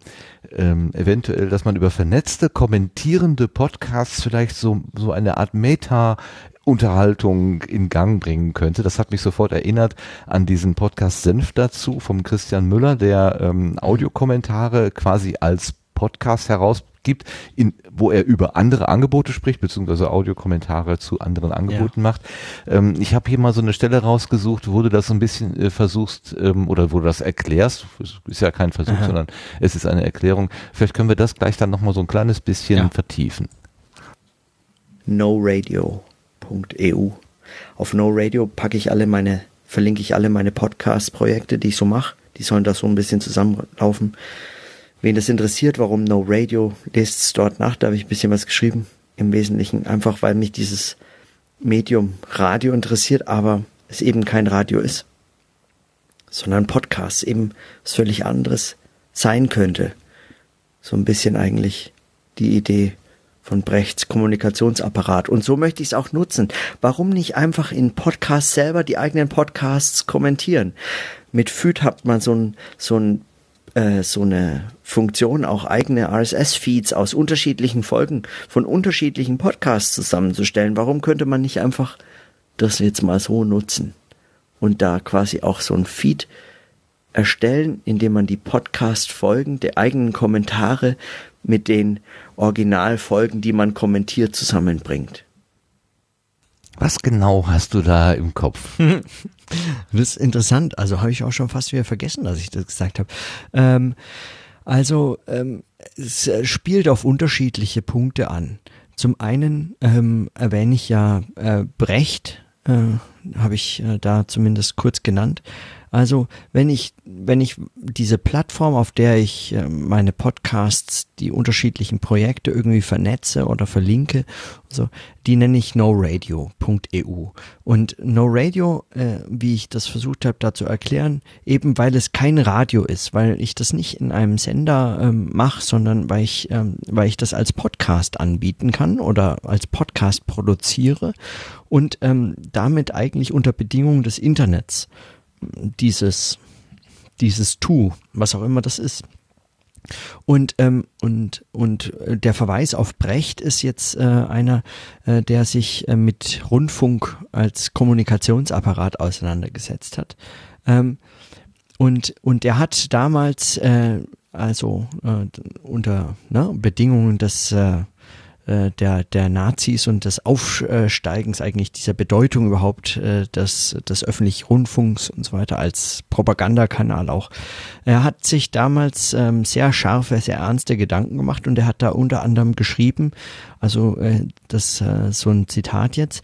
ähm, eventuell, dass man über vernetzte, kommentierende Podcasts vielleicht so, so eine Art Meta Unterhaltung in Gang bringen könnte. Das hat mich sofort erinnert an diesen Podcast Senf dazu vom Christian Müller, der ähm, Audiokommentare quasi als Podcast herausgibt, in, wo er über andere Angebote spricht, beziehungsweise Audiokommentare zu anderen Angeboten ja. macht. Ähm, ich habe hier mal so eine Stelle rausgesucht, wo du das so ein bisschen äh, versuchst ähm, oder wo du das erklärst. Es ist ja kein Versuch, Aha. sondern es ist eine Erklärung. Vielleicht können wir das gleich dann nochmal so ein kleines bisschen ja. vertiefen. No Radio radio.eu. Auf No Radio packe ich alle meine, verlinke ich alle meine Podcast-Projekte, die ich so mache. Die sollen da so ein bisschen zusammenlaufen. Wen das interessiert, warum No Radio, lest es dort nach, da habe ich ein bisschen was geschrieben. Im Wesentlichen einfach, weil mich dieses Medium Radio interessiert, aber es eben kein Radio ist, sondern Podcast eben was völlig anderes sein könnte. So ein bisschen eigentlich die Idee von Brechts Kommunikationsapparat. Und so möchte ich es auch nutzen. Warum nicht einfach in Podcasts selber die eigenen Podcasts kommentieren? Mit FÜD hat man so ein, so ein äh, so eine Funktion, auch eigene RSS-Feeds aus unterschiedlichen Folgen von unterschiedlichen Podcasts zusammenzustellen. Warum könnte man nicht einfach das jetzt mal so nutzen und da quasi auch so ein Feed erstellen, indem man die Podcast-Folgen der eigenen Kommentare mit den Originalfolgen, die man kommentiert, zusammenbringt. Was genau hast du da im Kopf? *laughs* das ist interessant. Also habe ich auch schon fast wieder vergessen, dass ich das gesagt habe. Ähm, also ähm, es spielt auf unterschiedliche Punkte an. Zum einen ähm, erwähne ich ja äh, Brecht, äh, habe ich äh, da zumindest kurz genannt. Also wenn ich, wenn ich diese Plattform, auf der ich äh, meine Podcasts, die unterschiedlichen Projekte irgendwie vernetze oder verlinke, so, die nenne ich noradio.eu. Und NoRadio, äh, wie ich das versucht habe da zu erklären, eben weil es kein Radio ist, weil ich das nicht in einem Sender ähm, mache, sondern weil ich, ähm, weil ich das als Podcast anbieten kann oder als Podcast produziere und ähm, damit eigentlich unter Bedingungen des Internets dieses, dieses Tu, was auch immer das ist. Und, ähm, und, und äh, der Verweis auf Brecht ist jetzt äh, einer, äh, der sich äh, mit Rundfunk als Kommunikationsapparat auseinandergesetzt hat. Ähm, und, und er hat damals, äh, also äh, unter ne, Bedingungen des äh, der, der Nazis und des Aufsteigens eigentlich dieser Bedeutung überhaupt äh, des, des öffentlichen Rundfunks und so weiter als Propagandakanal auch. Er hat sich damals ähm, sehr scharfe, sehr ernste Gedanken gemacht und er hat da unter anderem geschrieben, also äh, das äh, so ein Zitat jetzt,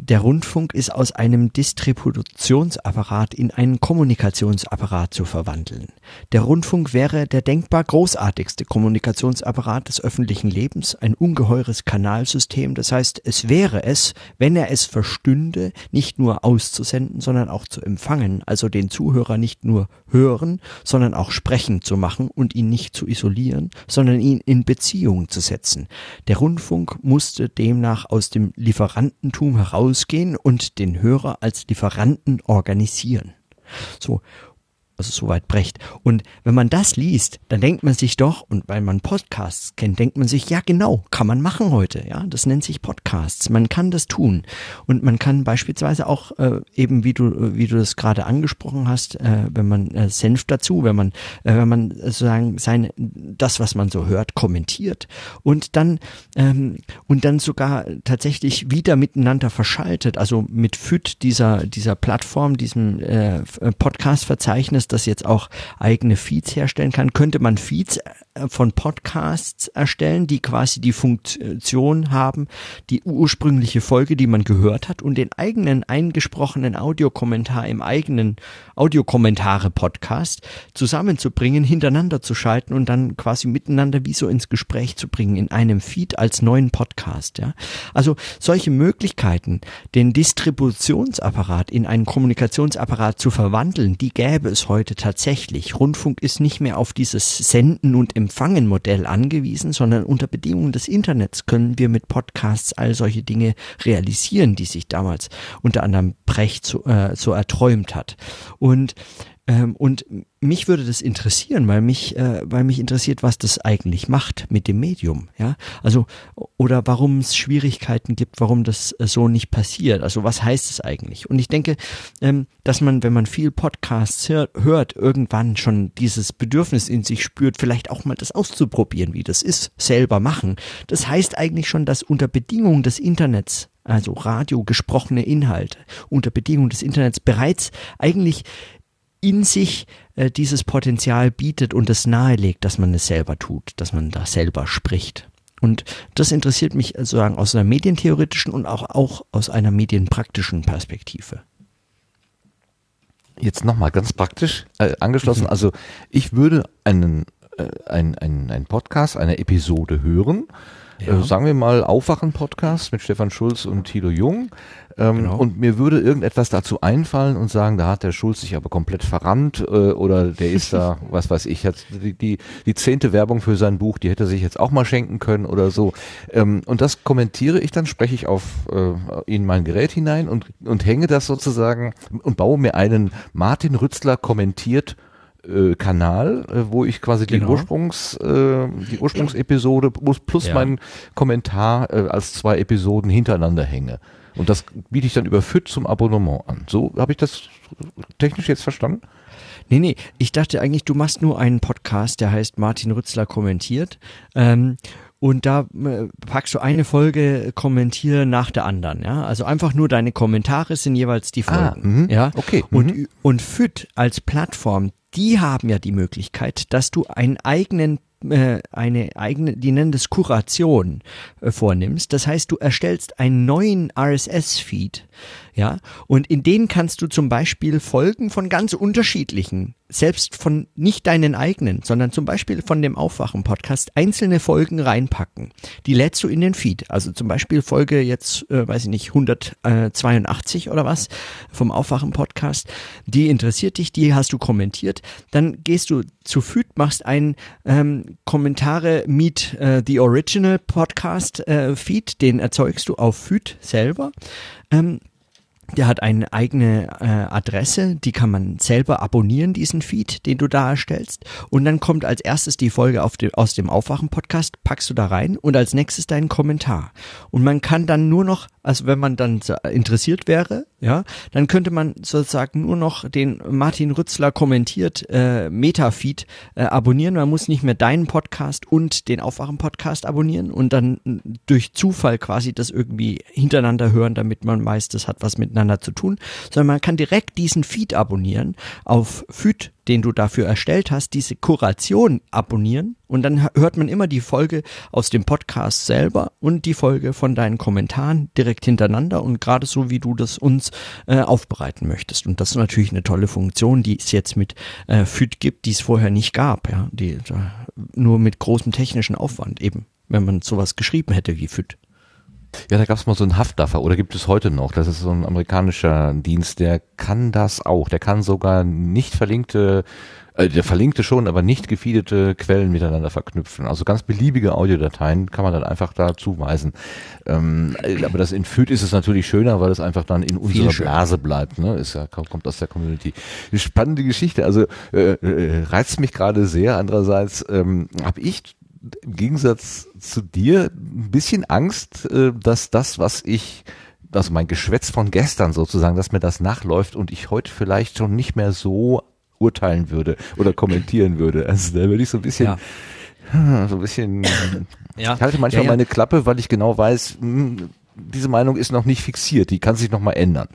der Rundfunk ist aus einem Distributionsapparat in einen Kommunikationsapparat zu verwandeln. Der Rundfunk wäre der denkbar großartigste Kommunikationsapparat des öffentlichen Lebens, ein ungeheures Kanalsystem. Das heißt, es wäre es, wenn er es verstünde, nicht nur auszusenden, sondern auch zu empfangen, also den Zuhörer nicht nur hören, sondern auch sprechen zu machen und ihn nicht zu isolieren, sondern ihn in Beziehung zu setzen. Der Rundfunk musste demnach aus dem Lieferantentum heraus ausgehen und den Hörer als Lieferanten organisieren. So, also soweit Brecht. Und wenn man das liest, dann denkt man sich doch, und weil man Podcasts kennt, denkt man sich, ja genau, kann man machen heute. Ja, das nennt sich Podcasts. Man kann das tun. Und man kann beispielsweise auch äh, eben, wie du, wie du das gerade angesprochen hast, äh, wenn man äh, Senf dazu, wenn man, äh, wenn man sozusagen sein, das, was man so hört, kommentiert und dann, ähm, und dann sogar tatsächlich wieder miteinander verschaltet, also mit FÜD dieser, dieser Plattform, diesem äh, Podcast-Verzeichnis, das jetzt auch eigene Feeds herstellen kann, könnte man Feeds von Podcasts erstellen, die quasi die Funktion haben, die ursprüngliche Folge, die man gehört hat und den eigenen eingesprochenen Audiokommentar im eigenen Audiokommentare-Podcast zusammenzubringen, hintereinander zu schalten und dann quasi miteinander wie so ins Gespräch zu bringen in einem Feed als neuen Podcast. Ja? Also solche Möglichkeiten, den Distributionsapparat in einen Kommunikationsapparat zu verwandeln, die gäbe es heute tatsächlich. Rundfunk ist nicht mehr auf dieses Senden und Empfangen Modell angewiesen, sondern unter Bedingungen des Internets können wir mit Podcasts all solche Dinge realisieren, die sich damals unter anderem Brecht so, äh, so erträumt hat. Und ähm, und mich würde das interessieren, weil mich, äh, weil mich interessiert, was das eigentlich macht mit dem Medium, ja. Also, oder warum es Schwierigkeiten gibt, warum das äh, so nicht passiert. Also, was heißt es eigentlich? Und ich denke, ähm, dass man, wenn man viel Podcasts hört, hört, irgendwann schon dieses Bedürfnis in sich spürt, vielleicht auch mal das auszuprobieren, wie das ist, selber machen. Das heißt eigentlich schon, dass unter Bedingungen des Internets also Radio gesprochene Inhalte unter Bedingungen des Internets bereits eigentlich in sich äh, dieses Potenzial bietet und es nahelegt, dass man es selber tut, dass man da selber spricht. Und das interessiert mich sozusagen aus einer medientheoretischen und auch, auch aus einer medienpraktischen Perspektive. Jetzt nochmal ganz praktisch äh, angeschlossen. Mhm. Also ich würde einen, äh, ein, ein, ein Podcast, eine Episode hören ja. äh, sagen wir mal, Aufwachen-Podcast mit Stefan Schulz und Tilo Jung. Ähm, Genau. Und mir würde irgendetwas dazu einfallen und sagen, da hat der Schulz sich aber komplett verrannt äh, oder der ist da, *laughs* was weiß ich, hat die, die, die zehnte Werbung für sein Buch, die hätte er sich jetzt auch mal schenken können oder so. Ähm, und das kommentiere ich dann, spreche ich auf äh, in mein Gerät hinein und, und hänge das sozusagen und baue mir einen Martin Rützler kommentiert äh, Kanal, äh, wo ich quasi die Genau. Ursprungs äh, die Ursprungsepisode plus, plus Ja. meinen Kommentar äh, als zwei Episoden hintereinander hänge. Und das biete ich dann über FIT zum Abonnement an. So habe ich das technisch jetzt verstanden? Nee, nee, ich dachte eigentlich, du machst nur einen Podcast, der heißt Martin Rützler kommentiert. Ähm, und da äh, packst du eine Folge Kommentier nach der anderen, ja. Also einfach nur deine Kommentare sind jeweils die Ah, Folgen. mhm, ja. okay, Und, ü- und FIT als Plattform, die haben ja die Möglichkeit, dass du einen eigenen äh, eine eigene, die nennen das Kuration äh, vornimmst. Das heißt, du erstellst einen neuen RSS-Feed, ja, und in den kannst du zum Beispiel Folgen von ganz unterschiedlichen, selbst von nicht deinen eigenen, sondern zum Beispiel von dem Aufwachen-Podcast einzelne Folgen reinpacken. Die lädst du in den Feed. Also zum Beispiel Folge jetzt, äh, weiß ich nicht, 182 oder was vom Aufwachen-Podcast. Die interessiert dich, die hast du kommentiert. Dann gehst du zu Feed, machst einen ähm, Kommentare Meet äh, the Original Podcast äh, Feed, den erzeugst du auf Feed selber. Ähm, der hat eine eigene äh, Adresse, die kann man selber abonnieren, diesen Feed, den du da erstellst. Und dann kommt als erstes die Folge auf dem, aus dem Aufwachen-Podcast, packst du da rein und als nächstes deinen Kommentar. Und man kann dann nur noch, also wenn man dann interessiert wäre, ja, dann könnte man sozusagen nur noch den Martin Rützler kommentiert äh, Meta-Feed äh, abonnieren. Man muss nicht mehr deinen Podcast und den Aufwachen-Podcast abonnieren und dann äh, durch Zufall quasi das irgendwie hintereinander hören, damit man weiß, das hat was miteinander zu tun, sondern man kann direkt diesen Feed abonnieren auf Feed, den du dafür erstellt hast, diese Kuration abonnieren und dann hört man immer die Folge aus dem Podcast selber und die Folge von deinen Kommentaren direkt hintereinander und gerade so, wie du das uns äh, aufbereiten möchtest. Und das ist natürlich eine tolle Funktion, die es jetzt mit äh, Feed gibt, die es vorher nicht gab, ja, die nur mit großem technischen Aufwand eben, wenn man sowas geschrieben hätte wie Feed. Ja, da gab es mal so einen Haftdaffer oder gibt es heute noch. Das ist so ein amerikanischer Dienst, der kann das auch. Der kann sogar nicht verlinkte, äh, der verlinkte schon, aber nicht gefeedete Quellen miteinander verknüpfen. Also ganz beliebige Audiodateien kann man dann einfach da zuweisen. Ähm, äh, aber das in FÜD ist es natürlich schöner, weil es einfach dann in unserer. Blase bleibt. Ne? Ist ja, kommt kommt aus der Community. Spannende Geschichte. Also äh, äh, reizt mich gerade sehr. Andererseits ähm, habe ich im Gegensatz zu dir ein bisschen Angst, äh, dass das, was ich, also mein Geschwätz von gestern sozusagen, dass mir das nachläuft und ich heute vielleicht schon nicht mehr so urteilen würde oder kommentieren würde. Also da würde ich so ein bisschen, so ein bisschen, *laughs* Ja. ich halte manchmal Ja, ja. meine Klappe, weil ich genau weiß, hm, diese Meinung ist noch nicht fixiert, die kann sich noch mal ändern.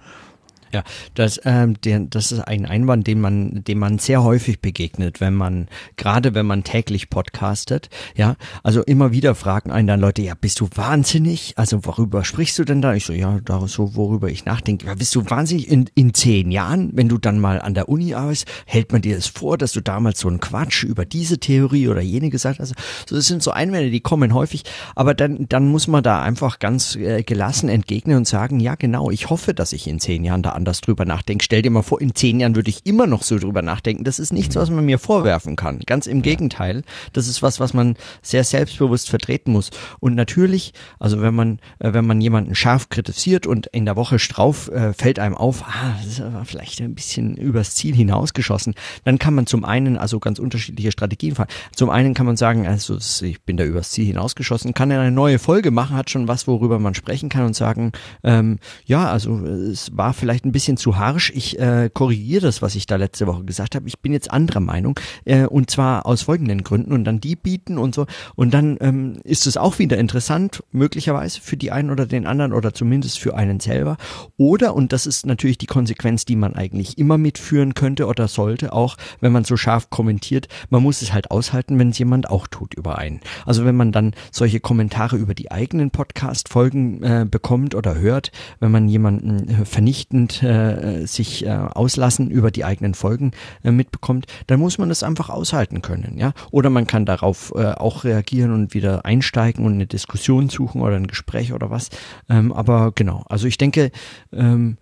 Ja, das, ähm, der, das ist ein Einwand, den man, dem man sehr häufig begegnet, wenn man, gerade wenn man täglich podcastet, ja, also immer wieder fragen einen dann Leute, ja, bist du wahnsinnig? Also worüber sprichst du denn da? Ich so, ja, da so, worüber ich nachdenke. Ja, bist du wahnsinnig in, in zehn Jahren, wenn du dann mal an der Uni arbeitest, hält man dir das vor, dass du damals so einen Quatsch über diese Theorie oder jene gesagt hast? So, das sind so Einwände, die kommen häufig, aber dann, dann muss man da einfach ganz äh, gelassen entgegnen und sagen, ja, genau, ich hoffe, dass ich in zehn Jahren da anders drüber nachdenke. Stell dir mal vor, in zehn Jahren würde ich immer noch so drüber nachdenken. Das ist nichts, was man mir vorwerfen kann. Ganz im Gegenteil. Das ist was, was man sehr selbstbewusst vertreten muss. Und natürlich, also wenn man, äh, wenn man jemanden scharf kritisiert und in der Woche strauf äh, fällt einem auf, ah, das ist aber vielleicht ein bisschen übers Ziel hinausgeschossen, dann kann man zum einen, also ganz unterschiedliche Strategien fahren. Zum einen kann man sagen, also ich bin da übers Ziel hinausgeschossen, kann eine neue Folge machen, hat schon was, worüber man sprechen kann und sagen, ähm, ja, also es war vielleicht ein bisschen zu harsch. Ich äh, korrigiere das, was ich da letzte Woche gesagt habe. Ich bin jetzt anderer Meinung äh, und zwar aus folgenden Gründen und dann die bieten und so und dann ähm, ist es auch wieder interessant, möglicherweise für die einen oder den anderen oder zumindest für einen selber. Oder, und das ist natürlich die Konsequenz, die man eigentlich immer mitführen könnte oder sollte, auch wenn man so scharf kommentiert, man muss es halt aushalten, wenn es jemand auch tut über einen. Also wenn man dann solche Kommentare über die eigenen Podcast-Folgen äh, bekommt oder hört, wenn man jemanden äh, vernichtend äh, sich äh, auslassen über die eigenen Folgen äh, mitbekommt, dann muss man das einfach aushalten können, ja. Oder man kann darauf äh, auch reagieren und wieder einsteigen und eine Diskussion suchen oder ein Gespräch oder was. Ähm, aber genau, also ich denke, ähm,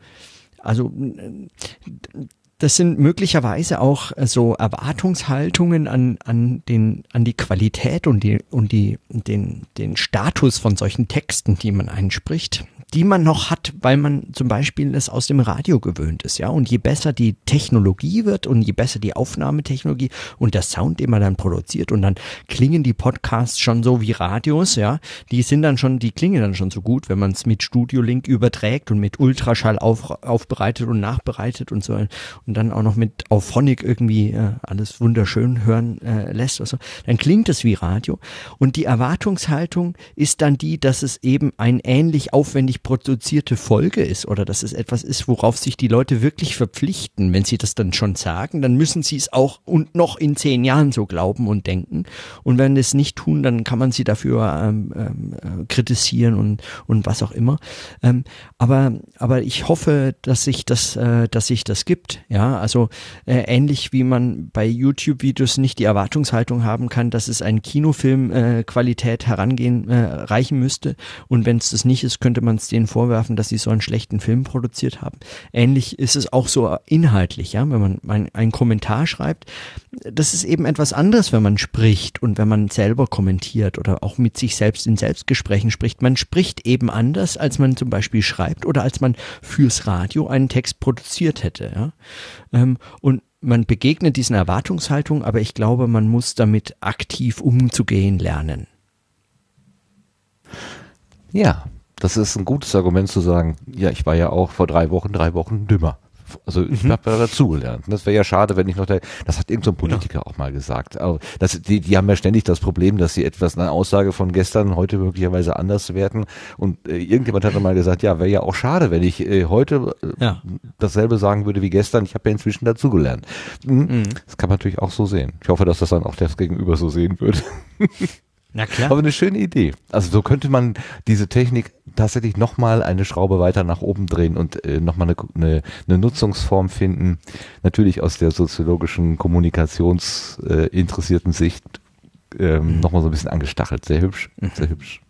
also das sind möglicherweise auch äh, so Erwartungshaltungen an, an, den, an die Qualität und, die, und die, den, den Status von solchen Texten, die man einspricht die man noch hat, weil man zum Beispiel es aus dem Radio gewöhnt ist, ja. Und je besser die Technologie wird und je besser die Aufnahmetechnologie und der Sound, den man dann produziert und dann klingen die Podcasts schon so wie Radios, ja. Die sind dann schon, die klingen dann schon so gut, wenn man es mit Studio Link überträgt und mit Ultraschall auf, aufbereitet und nachbereitet und so und dann auch noch mit Auphonic irgendwie äh, alles wunderschön hören äh, lässt, also, dann klingt es wie Radio. Und die Erwartungshaltung ist dann die, dass es eben ein ähnlich aufwendig produzierte Folge ist oder dass es etwas ist, worauf sich die Leute wirklich verpflichten. Wenn sie das dann schon sagen, dann müssen sie es auch und noch in zehn Jahren so glauben und denken. Und wenn es nicht tun, dann kann man sie dafür ähm, ähm, äh, kritisieren und, und was auch immer. Ähm, aber, aber ich hoffe, dass sich das, äh, dass sich das gibt. Ja, also äh, ähnlich wie man bei YouTube-Videos nicht die Erwartungshaltung haben kann, dass es ein Kinofilm äh, herangehen äh, reichen müsste. Und wenn es das nicht ist, könnte man es denen vorwerfen, dass sie so einen schlechten Film produziert haben. Ähnlich ist es auch so inhaltlich, ja, wenn man ein, einen Kommentar schreibt. Das ist eben etwas anderes, wenn man spricht und wenn man selber kommentiert oder auch mit sich selbst in Selbstgesprächen spricht. Man spricht eben anders, als man zum Beispiel schreibt oder als man fürs Radio einen Text produziert hätte. Ja? Ähm, und man begegnet diesen Erwartungshaltungen, aber ich glaube, man muss damit aktiv umzugehen lernen. Ja, das ist ein gutes Argument zu sagen, ja, ich war ja auch vor drei Wochen, drei Wochen dümmer. Also ich mhm. habe ja dazugelernt. Das wäre ja schade, wenn ich noch der, das hat irgendein so Politiker ja. auch mal gesagt. Aber das, die, die haben ja ständig das Problem, dass sie etwas, eine Aussage von gestern heute möglicherweise anders werten. Und äh, irgendjemand hat dann mal gesagt, ja, wäre ja auch schade, wenn ich äh, heute äh, ja. dasselbe sagen würde wie gestern. Ich habe ja inzwischen dazugelernt. Mhm. Mhm. Das kann man natürlich auch so sehen. Ich hoffe, dass das dann auch das Gegenüber so sehen würde. *laughs* Na klar. Aber eine schöne Idee. Also so könnte man diese Technik tatsächlich nochmal eine Schraube weiter nach oben drehen und äh, nochmal eine, eine, eine Nutzungsform finden. Natürlich aus der soziologischen, kommunikationsinteressierten äh, Sicht ähm, mhm. nochmal so ein bisschen angestachelt. Sehr hübsch, mhm. sehr hübsch.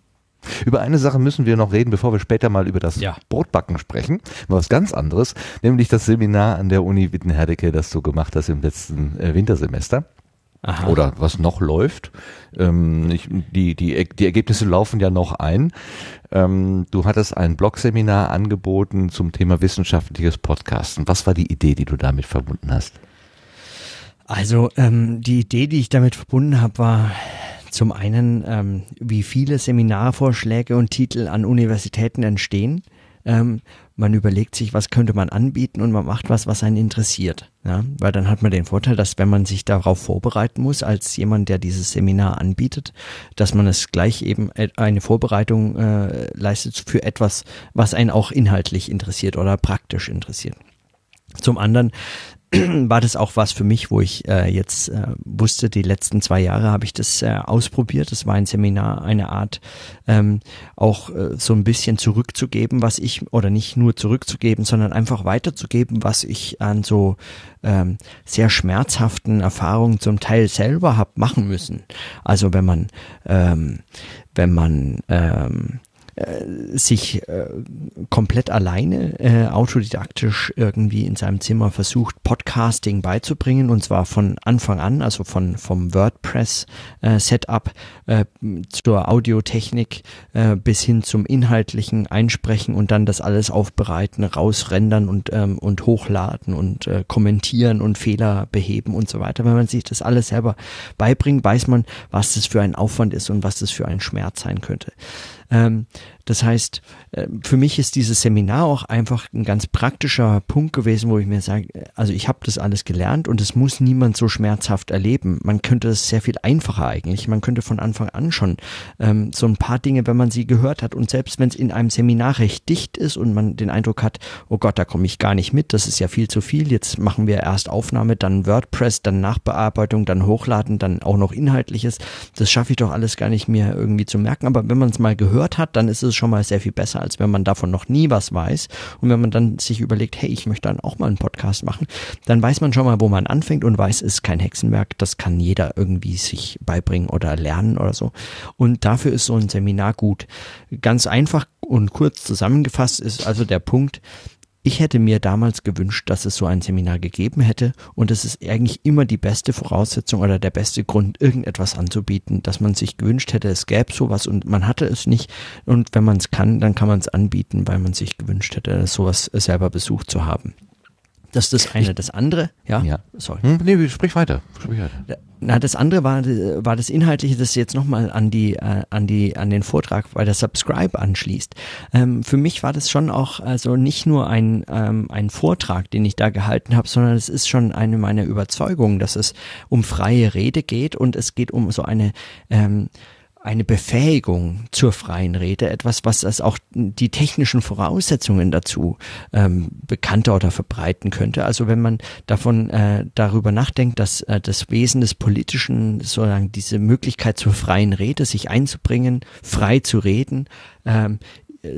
Über eine Sache müssen wir noch reden, bevor wir später mal über das ja. Brotbacken sprechen. Was ganz anderes, nämlich das Seminar an der Uni Wittenherdecke, das du gemacht hast im letzten äh, Wintersemester. Aha. oder was noch läuft. Ähm, ich, die, die, die Ergebnisse laufen ja noch ein. Ähm, du hattest ein Blogseminar angeboten zum Thema wissenschaftliches Podcasten. Was war die Idee, die du damit verbunden hast? Also ähm, die Idee, die ich damit verbunden habe, war zum einen, ähm, wie viele Seminarvorschläge und Titel an Universitäten entstehen. Man überlegt sich, was könnte man anbieten und man macht was, was einen interessiert. Ja? Weil dann hat man den Vorteil, dass wenn man sich darauf vorbereiten muss, als jemand, der dieses Seminar anbietet, dass man es gleich eben eine Vorbereitung äh, leistet für etwas, was einen auch inhaltlich interessiert oder praktisch interessiert. Zum anderen *clears throat* war das auch was für mich, wo ich äh, jetzt äh, wusste, die letzten zwei Jahre habe ich das äh, ausprobiert. Das war ein Seminar, eine Art ähm, auch äh, so ein bisschen zurückzugeben, was ich, oder nicht nur zurückzugeben, sondern einfach weiterzugeben, was ich an so ähm, sehr schmerzhaften Erfahrungen zum Teil selber habe machen müssen. Also wenn man, ähm, wenn man ähm, äh, sich äh, komplett alleine äh, autodidaktisch irgendwie in seinem Zimmer versucht, Podcasting beizubringen und zwar von Anfang an, also von vom WordPress äh, äh, zur Audiotechnik äh, bis hin zum inhaltlichen Einsprechen und dann das alles aufbereiten, rausrendern und ähm, und hochladen und äh, kommentieren und Fehler beheben und so weiter. Wenn man sich das alles selber beibringt, weiß man, was das für ein Aufwand ist und was das für ein Schmerz sein könnte. Ähm, das heißt, äh, für mich ist dieses Seminar auch einfach ein ganz praktischer Punkt gewesen, wo ich mir sage, also ich habe das alles gelernt und es muss niemand so schmerzhaft erleben. Man könnte es sehr viel einfacher eigentlich. Man könnte von Anfang an schon ähm, so ein paar Dinge, wenn man sie gehört hat und selbst wenn es in einem Seminar recht dicht ist und man den Eindruck hat, oh Gott, da komme ich gar nicht mit, das ist ja viel zu viel. Jetzt machen wir erst Aufnahme, dann WordPress, dann Nachbearbeitung, dann Hochladen, dann auch noch Inhaltliches. Das schaffe ich doch alles gar nicht mehr irgendwie zu merken. Aber wenn man es mal gehört hat, dann ist es schon mal sehr viel besser, als wenn man davon noch nie was weiß. Und wenn man dann sich überlegt, hey, ich möchte dann auch mal einen Podcast machen, dann weiß man schon mal, wo man anfängt und weiß, es ist kein Hexenwerk, das kann jeder irgendwie sich beibringen oder lernen oder so. Und dafür ist so ein Seminar gut. Ganz einfach und kurz zusammengefasst ist also der Punkt, ich hätte mir damals gewünscht, dass es so ein Seminar gegeben hätte und es ist eigentlich immer die beste Voraussetzung oder der beste Grund, irgendetwas anzubieten, dass man sich gewünscht hätte, es gäbe sowas und man hatte es nicht und wenn man es kann, dann kann man es anbieten, weil man sich gewünscht hätte, sowas selber besucht zu haben. Das ist das eine. Das andere, ja, Ja. sorry. Hm, nee, sprich weiter. Sprich weiter. Na, das andere war, war das Inhaltliche, das jetzt nochmal an die, äh, an die, an den Vortrag bei der Subscribe anschließt. Ähm, für mich war das schon auch, also nicht nur ein, ähm, ein Vortrag, den ich da gehalten habe, sondern es ist schon eine meiner Überzeugungen, dass es um freie Rede geht und es geht um so eine, ähm, eine Befähigung zur freien Rede, etwas, was es auch die technischen Voraussetzungen dazu ähm, bekannter oder verbreiten könnte. Also wenn man davon äh, darüber nachdenkt, dass äh, das Wesen des Politischen sozusagen diese Möglichkeit zur freien Rede, sich einzubringen, frei zu reden, ähm,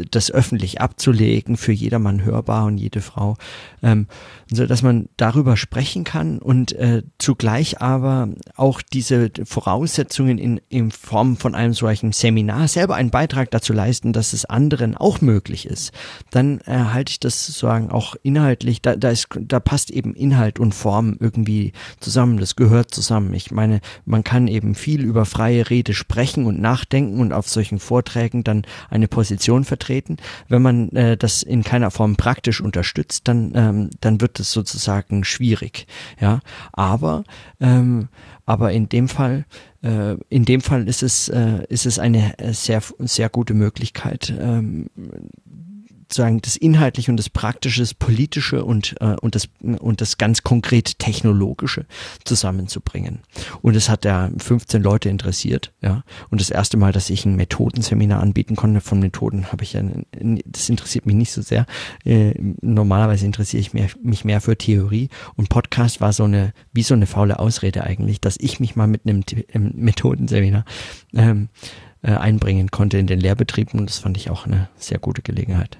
das öffentlich abzulegen, für jedermann hörbar und jede Frau, ähm, so dass man darüber sprechen kann und äh, zugleich aber auch diese Voraussetzungen in, in Form von einem solchen Seminar selber einen Beitrag dazu leisten, dass es anderen auch möglich ist, dann äh, halte ich das sozusagen auch inhaltlich, da, da ist, da passt eben Inhalt und Form irgendwie zusammen, das gehört zusammen. Ich meine, man kann eben viel über freie Rede sprechen und nachdenken und auf solchen Vorträgen dann eine Position vertreten. Wenn man äh, das in keiner Form praktisch unterstützt, dann, ähm, dann wird es sozusagen schwierig. Ja, aber ähm, aber in dem Fall, äh, in dem Fall ist es äh, ist es eine äh, sehr sehr gute Möglichkeit. Ähm, sozusagen das Inhaltliche und das Praktische, das Politische und, äh, und, das, und das ganz konkret Technologische zusammenzubringen. Und es hat ja 15 Leute interessiert, ja. Und das erste Mal, dass ich ein Methodenseminar anbieten konnte, von Methoden habe ich ja, das interessiert mich nicht so sehr. Äh, normalerweise interessiere ich mehr, mich mehr für Theorie und Podcast war so eine, wie so eine faule Ausrede eigentlich, dass ich mich mal mit einem, einem Methodenseminar ähm, äh, einbringen konnte in den Lehrbetrieb und das fand ich auch eine sehr gute Gelegenheit.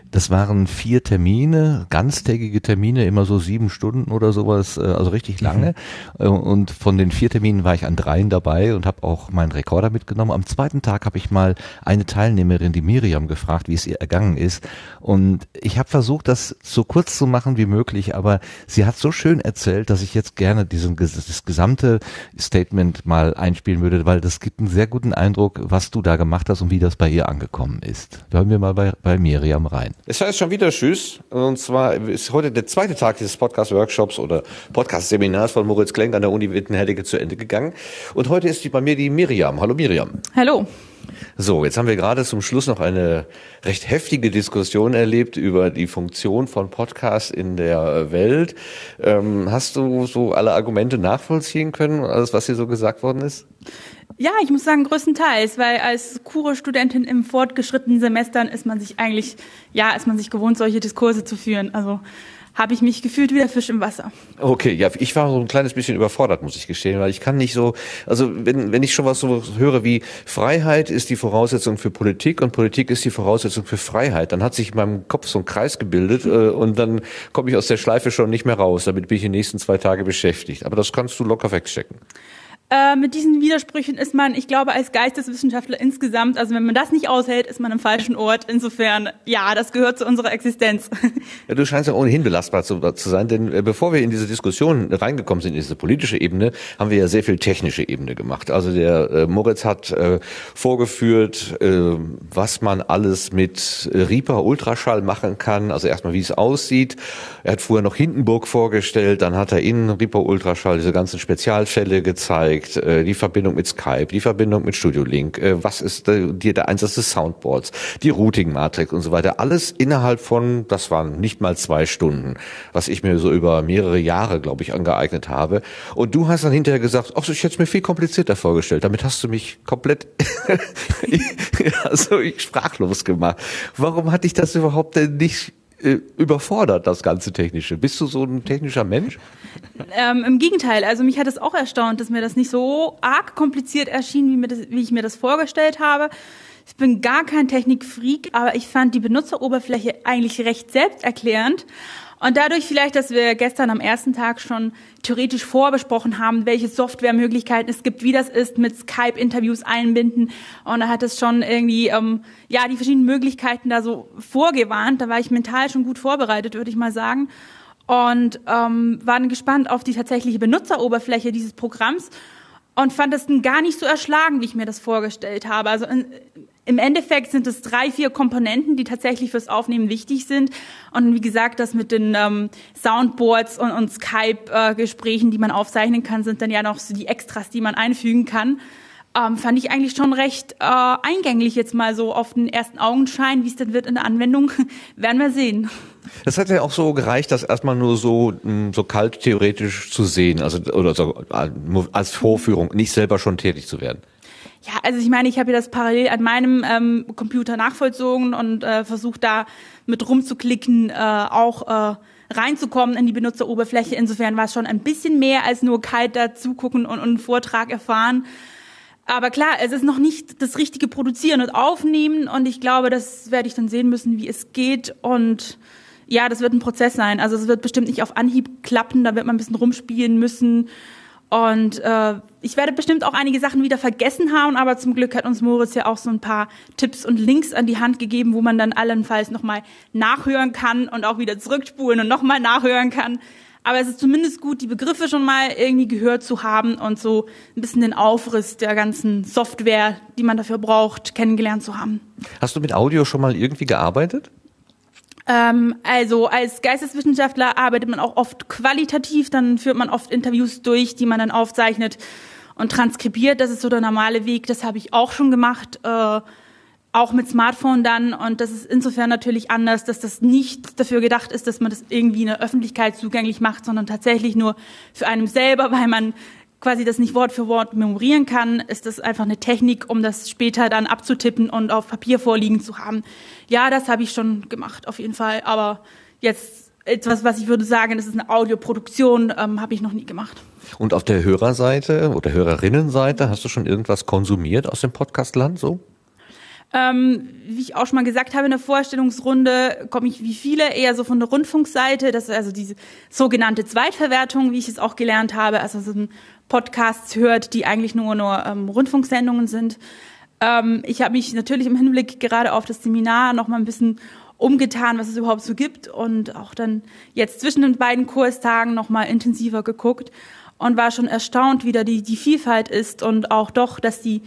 Das waren vier Termine, ganztägige Termine, immer so sieben Stunden oder sowas, äh, also richtig lange. Mhm. Und von den vier Terminen war ich an dreien dabei und habe auch meinen Rekorder mitgenommen. Am zweiten Tag habe ich mal eine Teilnehmerin, die Miriam, gefragt, wie es ihr ergangen ist. Und ich habe versucht, das so kurz zu machen wie möglich, aber sie hat so schön erzählt, dass ich jetzt gerne diesen das gesamte Statement mal einspielen würde, weil das gibt einen sehr guten Eindruck, was du da gemacht hast und wie das bei ihr angekommen ist. Hören wir mal bei, bei Miriam rein. Es heißt schon wieder Tschüss. Und zwar ist heute der zweite Tag dieses Podcast-Workshops oder Podcast-Seminars von Moritz Klenk an der Uni Wittenherdecke zu Ende gegangen. Und heute ist die bei mir die Miriam. Hallo Miriam. Hallo. So, jetzt haben wir gerade zum Schluss noch eine recht heftige Diskussion erlebt über die Funktion von Podcasts in der Welt. Ähm, hast du so alle Argumente nachvollziehen können, alles, was hier so gesagt worden ist? Ja, ich muss sagen, größtenteils, weil als Kure-Studentin im fortgeschrittenen Semestern ist man sich eigentlich, ja, ist man sich gewohnt, solche Diskurse zu führen. Also habe ich mich gefühlt wie der Fisch im Wasser. Okay, ja, ich war so ein kleines bisschen überfordert, muss ich gestehen, weil ich kann nicht so, also wenn, wenn ich schon was so höre wie Freiheit ist die Voraussetzung für Politik und Politik ist die Voraussetzung für Freiheit, dann hat sich in meinem Kopf so ein Kreis gebildet äh, und dann komme ich aus der Schleife schon nicht mehr raus. Damit bin ich die nächsten zwei Tage beschäftigt. Aber das kannst du locker wegchecken. Äh, mit diesen Widersprüchen ist man, ich glaube, als Geisteswissenschaftler insgesamt, also wenn man das nicht aushält, ist man am falschen Ort. Insofern, ja, das gehört zu unserer Existenz. *laughs* Ja, du scheinst ja ohnehin belastbar zu, zu sein, denn äh, bevor wir in diese Diskussion reingekommen sind, in diese politische Ebene, haben wir ja sehr viel technische Ebene gemacht. Also der äh, Moritz hat äh, vorgeführt, was man alles mit Reaper Ultraschall machen kann. Also erstmal, wie es aussieht. Er hat vorher noch Hindenburg vorgestellt, dann hat er in Reaper Ultraschall diese ganzen Spezialfälle gezeigt, äh, die Verbindung mit Skype, die Verbindung mit Studio Link, äh, was ist äh, die, der Einsatz des Soundboards, die Routing-Matrix und so weiter. Alles innerhalb von, das waren nicht mal zwei Stunden, was ich mir so über mehrere Jahre, glaube ich, angeeignet habe. Und du hast dann hinterher gesagt, ach, ich hätte es mir viel komplizierter vorgestellt. Damit hast du mich komplett *laughs* *laughs* also ich sprachlos gemacht. Warum hatte ich das überhaupt denn nicht überfordert, das ganze Technische? Bist du so ein technischer Mensch? Ähm, Im Gegenteil, also mich hat es auch erstaunt, dass mir das nicht so arg kompliziert erschien, wie, mir das, wie ich mir das vorgestellt habe. Ich bin gar kein Technikfreak, aber ich fand die Benutzeroberfläche eigentlich recht selbsterklärend. Und dadurch vielleicht, dass wir gestern am ersten Tag schon theoretisch vorbesprochen haben, welche Softwaremöglichkeiten es gibt, wie das ist, mit Skype-Interviews einbinden. Und da hat es schon irgendwie, ähm, ja, die verschiedenen Möglichkeiten da so vorgewarnt. Da war ich mental schon gut vorbereitet, würde ich mal sagen. Und ähm, waren gespannt auf die tatsächliche Benutzeroberfläche dieses Programms und fand es gar nicht so erschlagen, wie ich mir das vorgestellt habe. Also in, im Endeffekt sind es drei, vier Komponenten, die tatsächlich fürs Aufnehmen wichtig sind. Und wie gesagt, das mit den ähm, Soundboards und, und Skype-Gesprächen, äh, die man aufzeichnen kann, sind dann ja noch so die Extras, die man einfügen kann. Ähm, fand ich eigentlich schon recht äh, eingänglich jetzt mal so auf den ersten Augenschein. Wie es dann wird in der Anwendung, *laughs* werden wir sehen. Das hat ja auch so gereicht, das erstmal nur so, mm, so kalt theoretisch zu sehen, also oder so äh, als Vorführung, nicht selber schon tätig zu werden. Ja, also ich meine, ich habe ja das parallel an meinem ähm, Computer nachvollzogen und äh, versucht da mit rumzuklicken äh, auch äh, reinzukommen in die Benutzeroberfläche. Insofern war es schon ein bisschen mehr als nur kalt da zugucken und, und einen Vortrag erfahren. Aber klar, es ist noch nicht das richtige Produzieren und Aufnehmen und ich glaube, das werde ich dann sehen müssen, wie es geht und ja, das wird ein Prozess sein. Also es wird bestimmt nicht auf Anhieb klappen, da wird man ein bisschen rumspielen müssen und äh, ich werde bestimmt auch einige Sachen wieder vergessen haben, aber zum Glück hat uns Moritz ja auch so ein paar Tipps und Links an die Hand gegeben, wo man dann allenfalls nochmal nachhören kann und auch wieder zurückspulen und nochmal nachhören kann. Aber es ist zumindest gut, die Begriffe schon mal irgendwie gehört zu haben und so ein bisschen den Aufriss der ganzen Software, die man dafür braucht, kennengelernt zu haben. Hast du mit Audio schon mal irgendwie gearbeitet? Ähm, also als Geisteswissenschaftler arbeitet man auch oft qualitativ, dann führt man oft Interviews durch, die man dann aufzeichnet und transkribiert. Das ist so der normale Weg. Das habe ich auch schon gemacht, äh, auch mit Smartphone dann. Und das ist insofern natürlich anders, dass das nicht dafür gedacht ist, dass man das irgendwie in der Öffentlichkeit zugänglich macht, sondern tatsächlich nur für einen selber, weil man quasi das nicht Wort für Wort memorieren kann, ist das einfach eine Technik, um das später dann abzutippen und auf Papier vorliegen zu haben. Ja, das habe ich schon gemacht, auf jeden Fall. Aber jetzt etwas, was ich würde sagen, das ist eine Audioproduktion, ähm, habe ich noch nie gemacht. Und auf der Hörerseite oder Hörerinnenseite hast du schon irgendwas konsumiert aus dem Podcastland so? Ähm, wie ich auch schon mal gesagt habe in der Vorstellungsrunde, komme ich wie viele eher so von der Rundfunkseite, das ist also diese sogenannte Zweitverwertung, wie ich es auch gelernt habe, also so Podcasts hört, die eigentlich nur nur ähm, Rundfunksendungen sind. Ähm, ich habe mich natürlich im Hinblick gerade auf das Seminar noch mal ein bisschen umgetan, was es überhaupt so gibt und auch dann jetzt zwischen den beiden Kurstagen noch mal intensiver geguckt und war schon erstaunt, wie da die, die Vielfalt ist und auch doch, dass die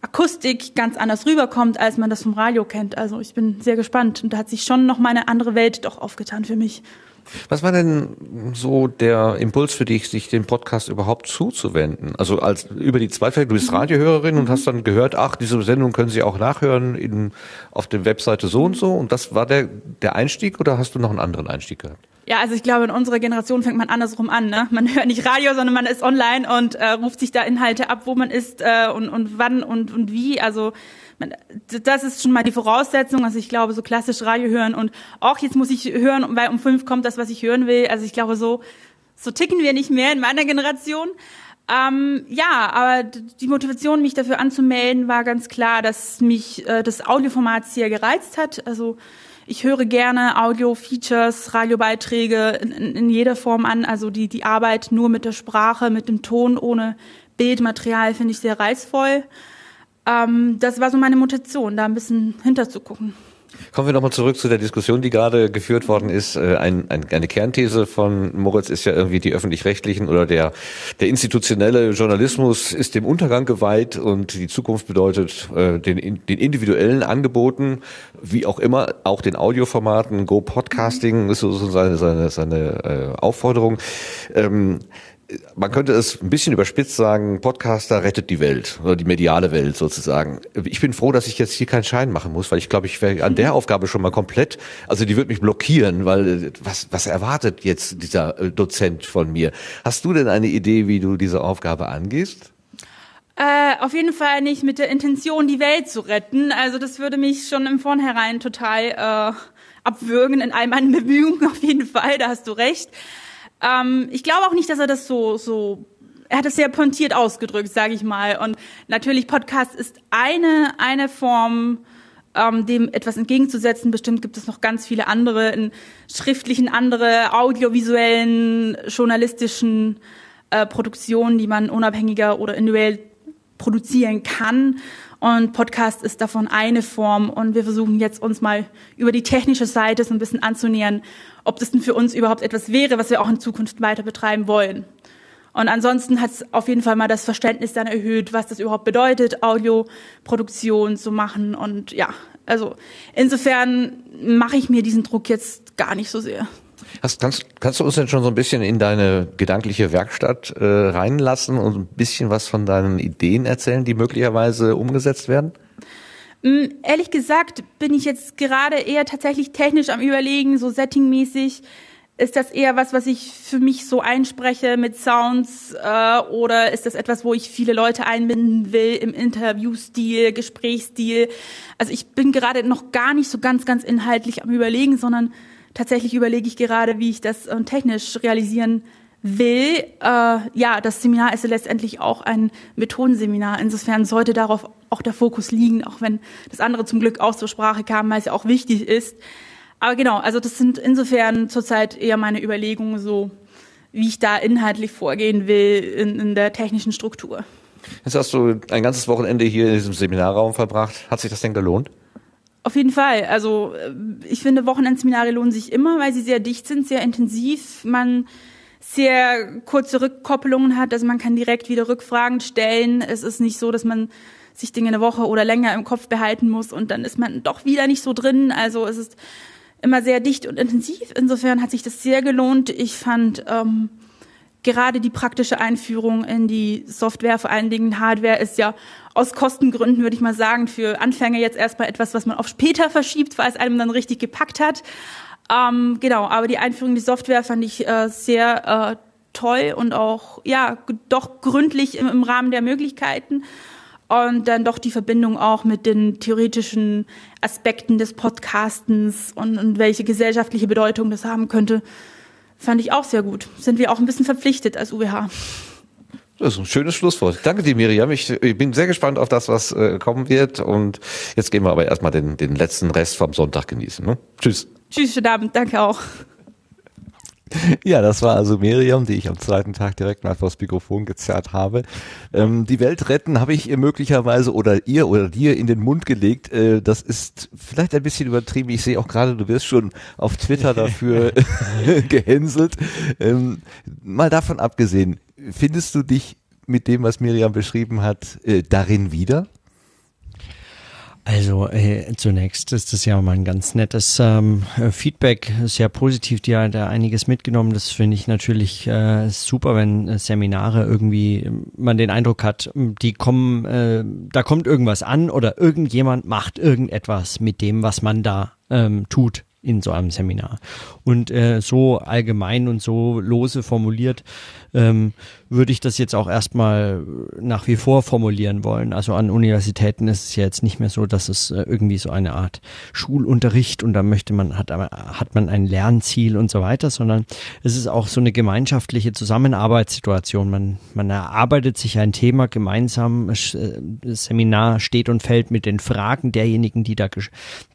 Akustik ganz anders rüberkommt, als man das vom Radio kennt. Also ich bin sehr gespannt und da hat sich schon noch mal eine andere Welt doch aufgetan für mich. Was war denn so der Impuls für dich, sich dem Podcast überhaupt zuzuwenden? Also als über die Zweifel, du bist mhm. Radiohörerin mhm. und hast dann gehört, ach, diese Sendung können Sie auch nachhören in, auf der Webseite so und so. Und das war der, der Einstieg oder hast du noch einen anderen Einstieg gehabt? Ja, also ich glaube, in unserer Generation fängt man andersrum an. Ne? Man hört nicht Radio, sondern man ist online und äh, ruft sich da Inhalte ab, wo man ist äh, und, und wann und, und wie. Also das ist schon mal die Voraussetzung. Also ich glaube, so klassisch Radio hören und auch jetzt muss ich hören, weil um fünf kommt das, was ich hören will. Also ich glaube, so, so ticken wir nicht mehr in meiner Generation. Ähm, ja, aber die Motivation, mich dafür anzumelden, war ganz klar, dass mich äh, das Audioformat sehr gereizt hat. Also ich höre gerne Audio-Features, Radiobeiträge in, in, jeder Form an. Also die, die Arbeit nur mit der Sprache, mit dem Ton, ohne Bildmaterial finde ich sehr reizvoll ähm, das war so meine Motivation, da ein bisschen hinterzugucken. Kommen wir nochmal zurück zu der Diskussion, die gerade geführt worden ist. Äh, ein, ein, eine Kernthese von Moritz ist ja irgendwie die öffentlich-rechtlichen oder der, der institutionelle Journalismus ist dem Untergang geweiht und die Zukunft bedeutet äh, den, den individuellen Angeboten, wie auch immer, auch den Audioformaten, Go Podcasting ist so seine, seine, seine äh, Aufforderung. Ähm, man könnte es ein bisschen überspitzt sagen, Podcaster rettet die Welt oder die mediale Welt sozusagen. Ich bin froh, dass ich jetzt hier keinen Schein machen muss, weil ich glaube, ich wäre an der Aufgabe schon mal komplett, also die wird mich blockieren, weil was, was erwartet jetzt dieser äh, Dozent von mir? Hast du denn eine Idee, wie du diese Aufgabe angehst? Äh, auf jeden Fall nicht mit der Intention, die Welt zu retten. Also das würde mich schon im Vornherein total äh, abwürgen in all meinen Bemühungen, *laughs* auf jeden Fall, da hast du recht. Ähm, ich glaube auch nicht, dass er das so, so er hat es sehr pointiert ausgedrückt, sage ich mal. Und natürlich Podcast ist eine eine Form, ähm, dem etwas entgegenzusetzen. Bestimmt gibt es noch ganz viele andere in schriftlichen, andere audiovisuellen, journalistischen äh, Produktionen, die man unabhängiger oder individuell produzieren kann. Und Podcast ist davon eine Form. Und wir versuchen jetzt uns mal über die technische Seite so ein bisschen anzunähern, ob das denn für uns überhaupt etwas wäre, was wir auch in Zukunft weiter betreiben wollen. Und ansonsten hat es auf jeden Fall mal das Verständnis dann erhöht, was das überhaupt bedeutet, Audioproduktion zu machen. Und ja, also insofern mache ich mir diesen Druck jetzt gar nicht so sehr. Hast, kannst, kannst du uns denn schon so ein bisschen in deine gedankliche Werkstatt äh, reinlassen und ein bisschen was von deinen Ideen erzählen, die möglicherweise umgesetzt werden? Mm, ehrlich gesagt bin ich jetzt gerade eher tatsächlich technisch am Überlegen, so settingmäßig. Ist das eher was, was ich für mich so einspreche mit Sounds äh, oder ist das etwas, wo ich viele Leute einbinden will im Interviewstil, Gesprächsstil? Also ich bin gerade noch gar nicht so ganz, ganz inhaltlich am Überlegen, sondern tatsächlich überlege ich gerade, wie ich das äh, technisch realisieren will. Äh, ja, das Seminar ist ja letztendlich auch ein Methodenseminar. Insofern sollte darauf auch der Fokus liegen, auch wenn das andere zum Glück auch zur Sprache kam, weil es ja auch wichtig ist. Aber genau, also das sind insofern zurzeit eher meine Überlegungen so, wie ich da inhaltlich vorgehen will in, in der technischen Struktur. Jetzt hast du ein ganzes Wochenende hier in diesem Seminarraum verbracht. Hat sich das denn gelohnt? Auf jeden Fall. Also äh, ich finde, Wochenendseminare lohnen sich immer, weil sie sehr dicht sind, sehr intensiv. Man sehr kurze Rückkopplungen hat, also man kann direkt wieder Rückfragen stellen. Es ist nicht so, dass man sich Dinge eine Woche oder länger im Kopf behalten muss und dann ist man doch wieder nicht so drin. Also es ist immer sehr dicht und intensiv. Insofern hat sich das sehr gelohnt. Ich fand ähm, gerade die praktische Einführung in die Software, vor allen Dingen Hardware, ist ja aus Kostengründen, würde ich mal sagen, für Anfänger jetzt erstmal etwas, was man auf später verschiebt, weil es einem dann richtig gepackt hat. Ähm, genau, aber die Einführung in die Software fand ich äh, sehr äh, toll und auch ja doch gründlich im, im Rahmen der Möglichkeiten und dann doch die Verbindung auch mit den theoretischen Aspekten des Podcastens und, und welche gesellschaftliche Bedeutung das haben könnte, fand ich auch sehr gut. Sind wir auch ein bisschen verpflichtet als UWH. Das ist ein schönes Schlusswort. Danke dir, Miriam. Ich, ich bin sehr gespannt auf das, was äh, kommen wird. Und jetzt gehen wir aber erstmal den, den letzten Rest vom Sonntag genießen. Ne? Tschüss. Tschüss, schönen Abend. Danke auch. *laughs* Ja, das war also Miriam, die ich am zweiten Tag direkt mal vors Mikrofon gezerrt habe. Ähm, die Welt retten habe ich ihr möglicherweise oder ihr oder dir in den Mund gelegt. Äh, das ist vielleicht ein bisschen übertrieben. Ich sehe auch gerade, du wirst schon auf Twitter dafür *laughs* *laughs* gehänselt. Ähm, mal davon abgesehen, findest du dich mit dem, was Miriam beschrieben hat, äh, darin wieder? Also äh, zunächst ist das ja mal ein ganz nettes ähm, Feedback, sehr positiv. Die hat da einiges mitgenommen. Das finde ich natürlich äh, super, wenn äh, Seminare irgendwie man den Eindruck hat, die kommen, äh, da kommt irgendwas an oder irgendjemand macht irgendetwas mit dem, was man da ähm, tut in so einem Seminar. Und äh, so allgemein und so lose formuliert ähm, würde ich das jetzt auch erstmal nach wie vor formulieren wollen. Also an Universitäten ist es ja jetzt nicht mehr so, dass es äh, irgendwie so eine Art Schulunterricht und da möchte man, hat, hat man ein Lernziel und so weiter, sondern es ist auch so eine gemeinschaftliche Zusammenarbeitssituation. Man, man erarbeitet sich ein Thema gemeinsam. Das äh, Seminar steht und fällt mit den Fragen derjenigen, die da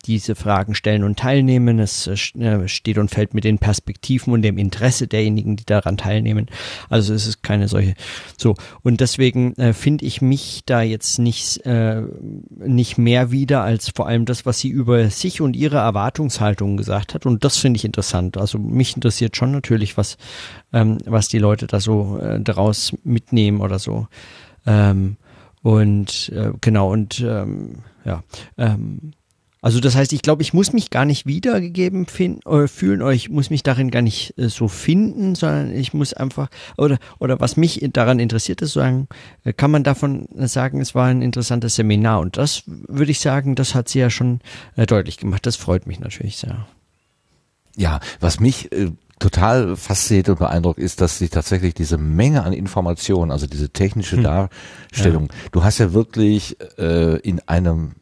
diese Fragen stellen und teilnehmen. Es äh, steht und fällt mit den Perspektiven und dem Interesse derjenigen, die daran teilnehmen. Also es ist keine solche. So und deswegen äh, finde ich mich da jetzt nicht äh, nicht mehr wieder als vor allem das, was sie über sich und ihre Erwartungshaltung gesagt hat. Und das finde ich interessant. Also mich interessiert schon natürlich, was ähm, was die Leute da so äh, daraus mitnehmen oder so. Ähm, und äh, genau und ähm, ja. Ähm, also das heißt, ich glaube, ich muss mich gar nicht wiedergegeben finden, äh, fühlen oder ich muss mich darin gar nicht äh, so finden, sondern ich muss einfach oder oder was mich daran interessiert ist, sagen, äh, kann man davon sagen, es war ein interessantes Seminar und das würde ich sagen, das hat sie ja schon äh, deutlich gemacht. Das freut mich natürlich sehr. Ja, was mich total fasziniert und beeindruckt ist, dass sich tatsächlich diese Menge an Informationen, also diese technische hm. Darstellung, ja. du hast ja wirklich äh, in einem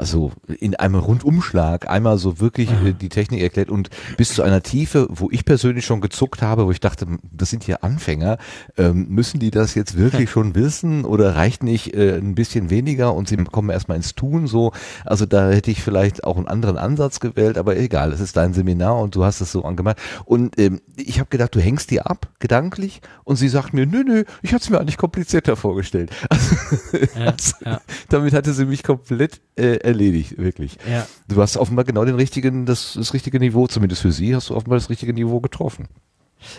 also in einem Rundumschlag einmal so wirklich äh, die Technik erklärt und bis zu einer Tiefe, wo ich persönlich schon gezuckt habe, wo ich dachte, das sind hier Anfänger, ähm, müssen die das jetzt wirklich *laughs* schon wissen oder reicht nicht äh, ein bisschen weniger und sie kommen erstmal ins Tun so. Also da hätte ich vielleicht auch einen anderen Ansatz gewählt, aber egal, es ist dein Seminar und du hast es so angemacht. Und ähm, ich habe gedacht, du hängst dir ab, gedanklich, und sie sagt mir, nö, nö, ich hatte es mir eigentlich komplizierter vorgestellt. Also, *laughs* Ja, also, ja. *laughs* damit hatte sie mich komplett äh, erledigt, wirklich. Ja. Du hast offenbar genau den richtigen, das, das richtige Niveau, zumindest für sie, hast du offenbar das richtige Niveau getroffen.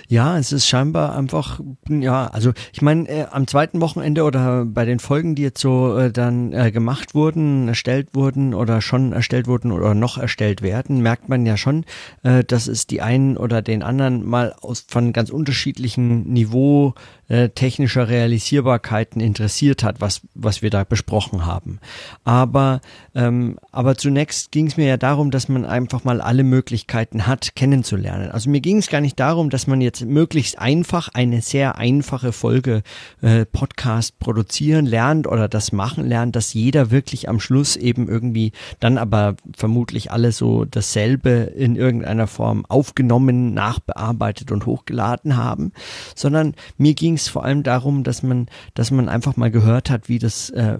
Ja, es ist scheinbar einfach, ja, also ich meine, äh, am zweiten Wochenende oder bei den Folgen, die jetzt so äh, dann äh, gemacht wurden, erstellt wurden oder schon erstellt wurden oder noch erstellt werden, merkt man ja schon, äh, dass es die einen oder den anderen mal aus von ganz unterschiedlichen Niveau äh, technischer Realisierbarkeiten interessiert hat, was, was wir da besprochen haben. Aber, ähm, aber zunächst ging es mir ja darum, dass man einfach mal alle Möglichkeiten hat, kennenzulernen. Also mir ging es gar nicht darum, dass man jetzt möglichst einfach eine sehr einfache Folge äh, Podcast produzieren lernt oder das machen lernt, dass jeder wirklich am Schluss eben irgendwie dann aber vermutlich alle so dasselbe in irgendeiner Form aufgenommen, nachbearbeitet und hochgeladen haben, sondern mir ging es vor allem darum, dass man, dass man einfach mal gehört hat, wie das, äh,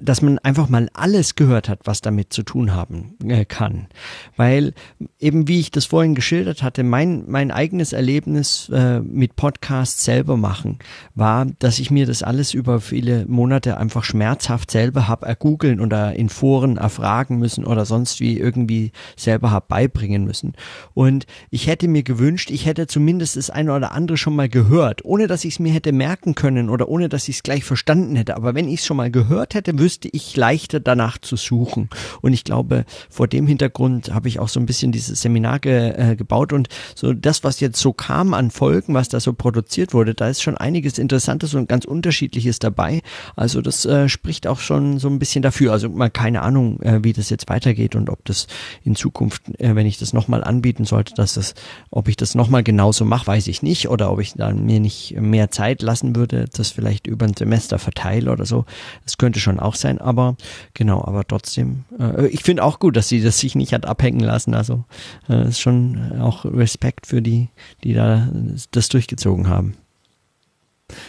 dass man einfach mal alles gehört hat, was damit zu tun haben äh, kann, weil eben wie ich das vorhin geschildert hatte, mein mein eigenes Erlebnis äh, mit Podcasts selber machen war, dass ich mir das alles über viele Monate einfach schmerzhaft selber hab ergoogeln oder in Foren erfragen müssen oder sonst wie irgendwie selber hab beibringen müssen. Und ich hätte mir gewünscht, ich hätte zumindest das eine oder andere schon mal gehört, ohne dass ich es mir hätte merken können oder ohne dass ich es gleich verstanden hätte. Aber wenn ich es schon mal gehört hätte, wüsste ich leichter danach zu suchen. Und ich glaube, vor dem Hintergrund habe ich auch so ein bisschen dieses Seminar ge, äh, gebaut und so das, was jetzt so kam an Folgen, was da so produziert wurde, da ist schon einiges Interessantes und ganz Unterschiedliches dabei. Also das äh, spricht auch schon so ein bisschen dafür. Also mal keine Ahnung, äh, wie das jetzt weitergeht und ob das in Zukunft, äh, wenn ich das nochmal anbieten sollte, dass das, ob ich das nochmal genauso mache, weiß ich nicht. Oder ob ich dann mir nicht mehr Zeit lassen würde, das vielleicht über ein Semester verteile oder so. Das könnte schon auch sein, aber genau, aber trotzdem, äh, ich finde auch gut, dass sie das sich nicht hat abhängen lassen. Also äh, ist schon auch Respekt für die, die da das durchgezogen haben.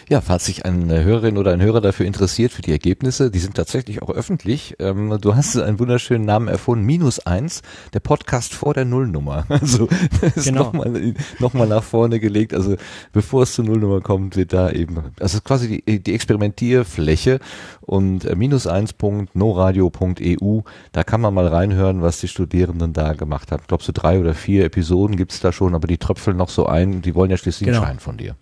Ja, falls sich eine Hörerin oder ein Hörer dafür interessiert, für die Ergebnisse, die sind tatsächlich auch öffentlich. Ähm, du hast einen wunderschönen Namen erfunden, minus eins, der Podcast vor der Nullnummer. *laughs* Also das ist Genau. nochmal noch mal nach vorne gelegt. Also bevor es zur Nullnummer kommt, wird da eben, also quasi die, die Experimentierfläche und äh, minus eins Punkt noradio.eu, da kann man mal reinhören, was die Studierenden da gemacht haben. Ich glaube, so drei oder vier Episoden gibt's da schon, aber die tröpfeln noch so ein, die wollen ja schließlich Genau. einen Schein von dir.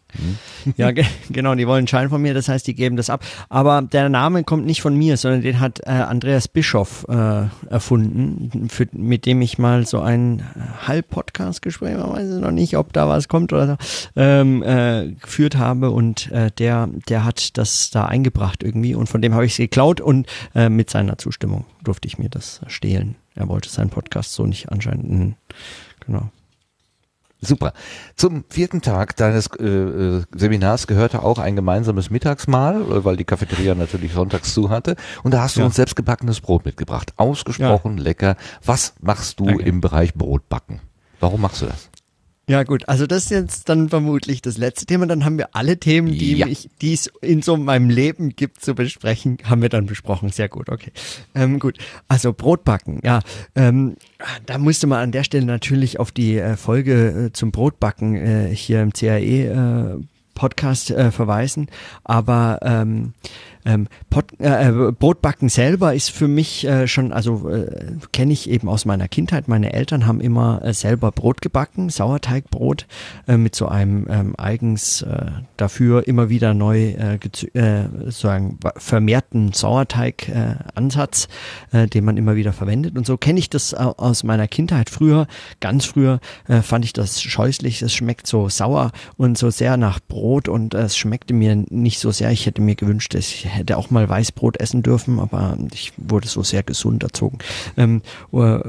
Ja, ge *laughs* genau, die wollen Schein von mir, das heißt, die geben das ab. Aber der Name kommt nicht von mir, sondern den hat äh, Andreas Bischoff äh, erfunden, für, mit dem ich mal so ein äh, Halb-Podcast-Gespräch, man weiß noch nicht, ob da was kommt oder so, ähm, äh, geführt habe und äh, der, der hat das da eingebracht irgendwie und von dem habe ich es geklaut und äh, mit seiner Zustimmung durfte ich mir das stehlen. Er wollte seinen Podcast so nicht anscheinend. Genau. Super. Zum vierten Tag deines äh, äh, Seminars gehörte auch ein gemeinsames Mittagsmahl, äh, weil die Cafeteria natürlich sonntags zu hatte. Und da hast du Ja. uns selbstgebackenes Brot mitgebracht. Ausgesprochen lecker. Was machst du Danke. im Bereich Brotbacken? Warum machst du das? Ja gut, also das ist jetzt dann vermutlich das letzte Thema. Dann haben wir alle Themen, die Ja. mich, die es in so meinem Leben gibt zu besprechen, haben wir dann besprochen. Sehr gut, okay. Ähm, gut, also Brotbacken, ja. Ähm, da musste man an der Stelle natürlich auf die äh, Folge äh, zum Brotbacken äh, hier im CAE äh, Podcast äh, verweisen, aber ähm, ähm, Pot, äh, äh, Brotbacken selber ist für mich äh, schon, also äh, kenne ich eben aus meiner Kindheit. Meine Eltern haben immer äh, selber Brot gebacken, Sauerteigbrot äh, mit so einem ähm, eigens äh, dafür immer wieder neu äh, sozusagen vermehrten Sauerteig-Ansatz, den man immer wieder verwendet. Und so kenne ich das au- aus meiner Kindheit. Früher, ganz früher, fand ich das scheußlich. Es schmeckt so sauer und so sehr nach Brot und es schmeckte mir nicht so sehr. Ich hätte mir gewünscht, dass ich hätte auch mal Weißbrot essen dürfen, aber ich wurde so sehr gesund erzogen. Ähm, äh,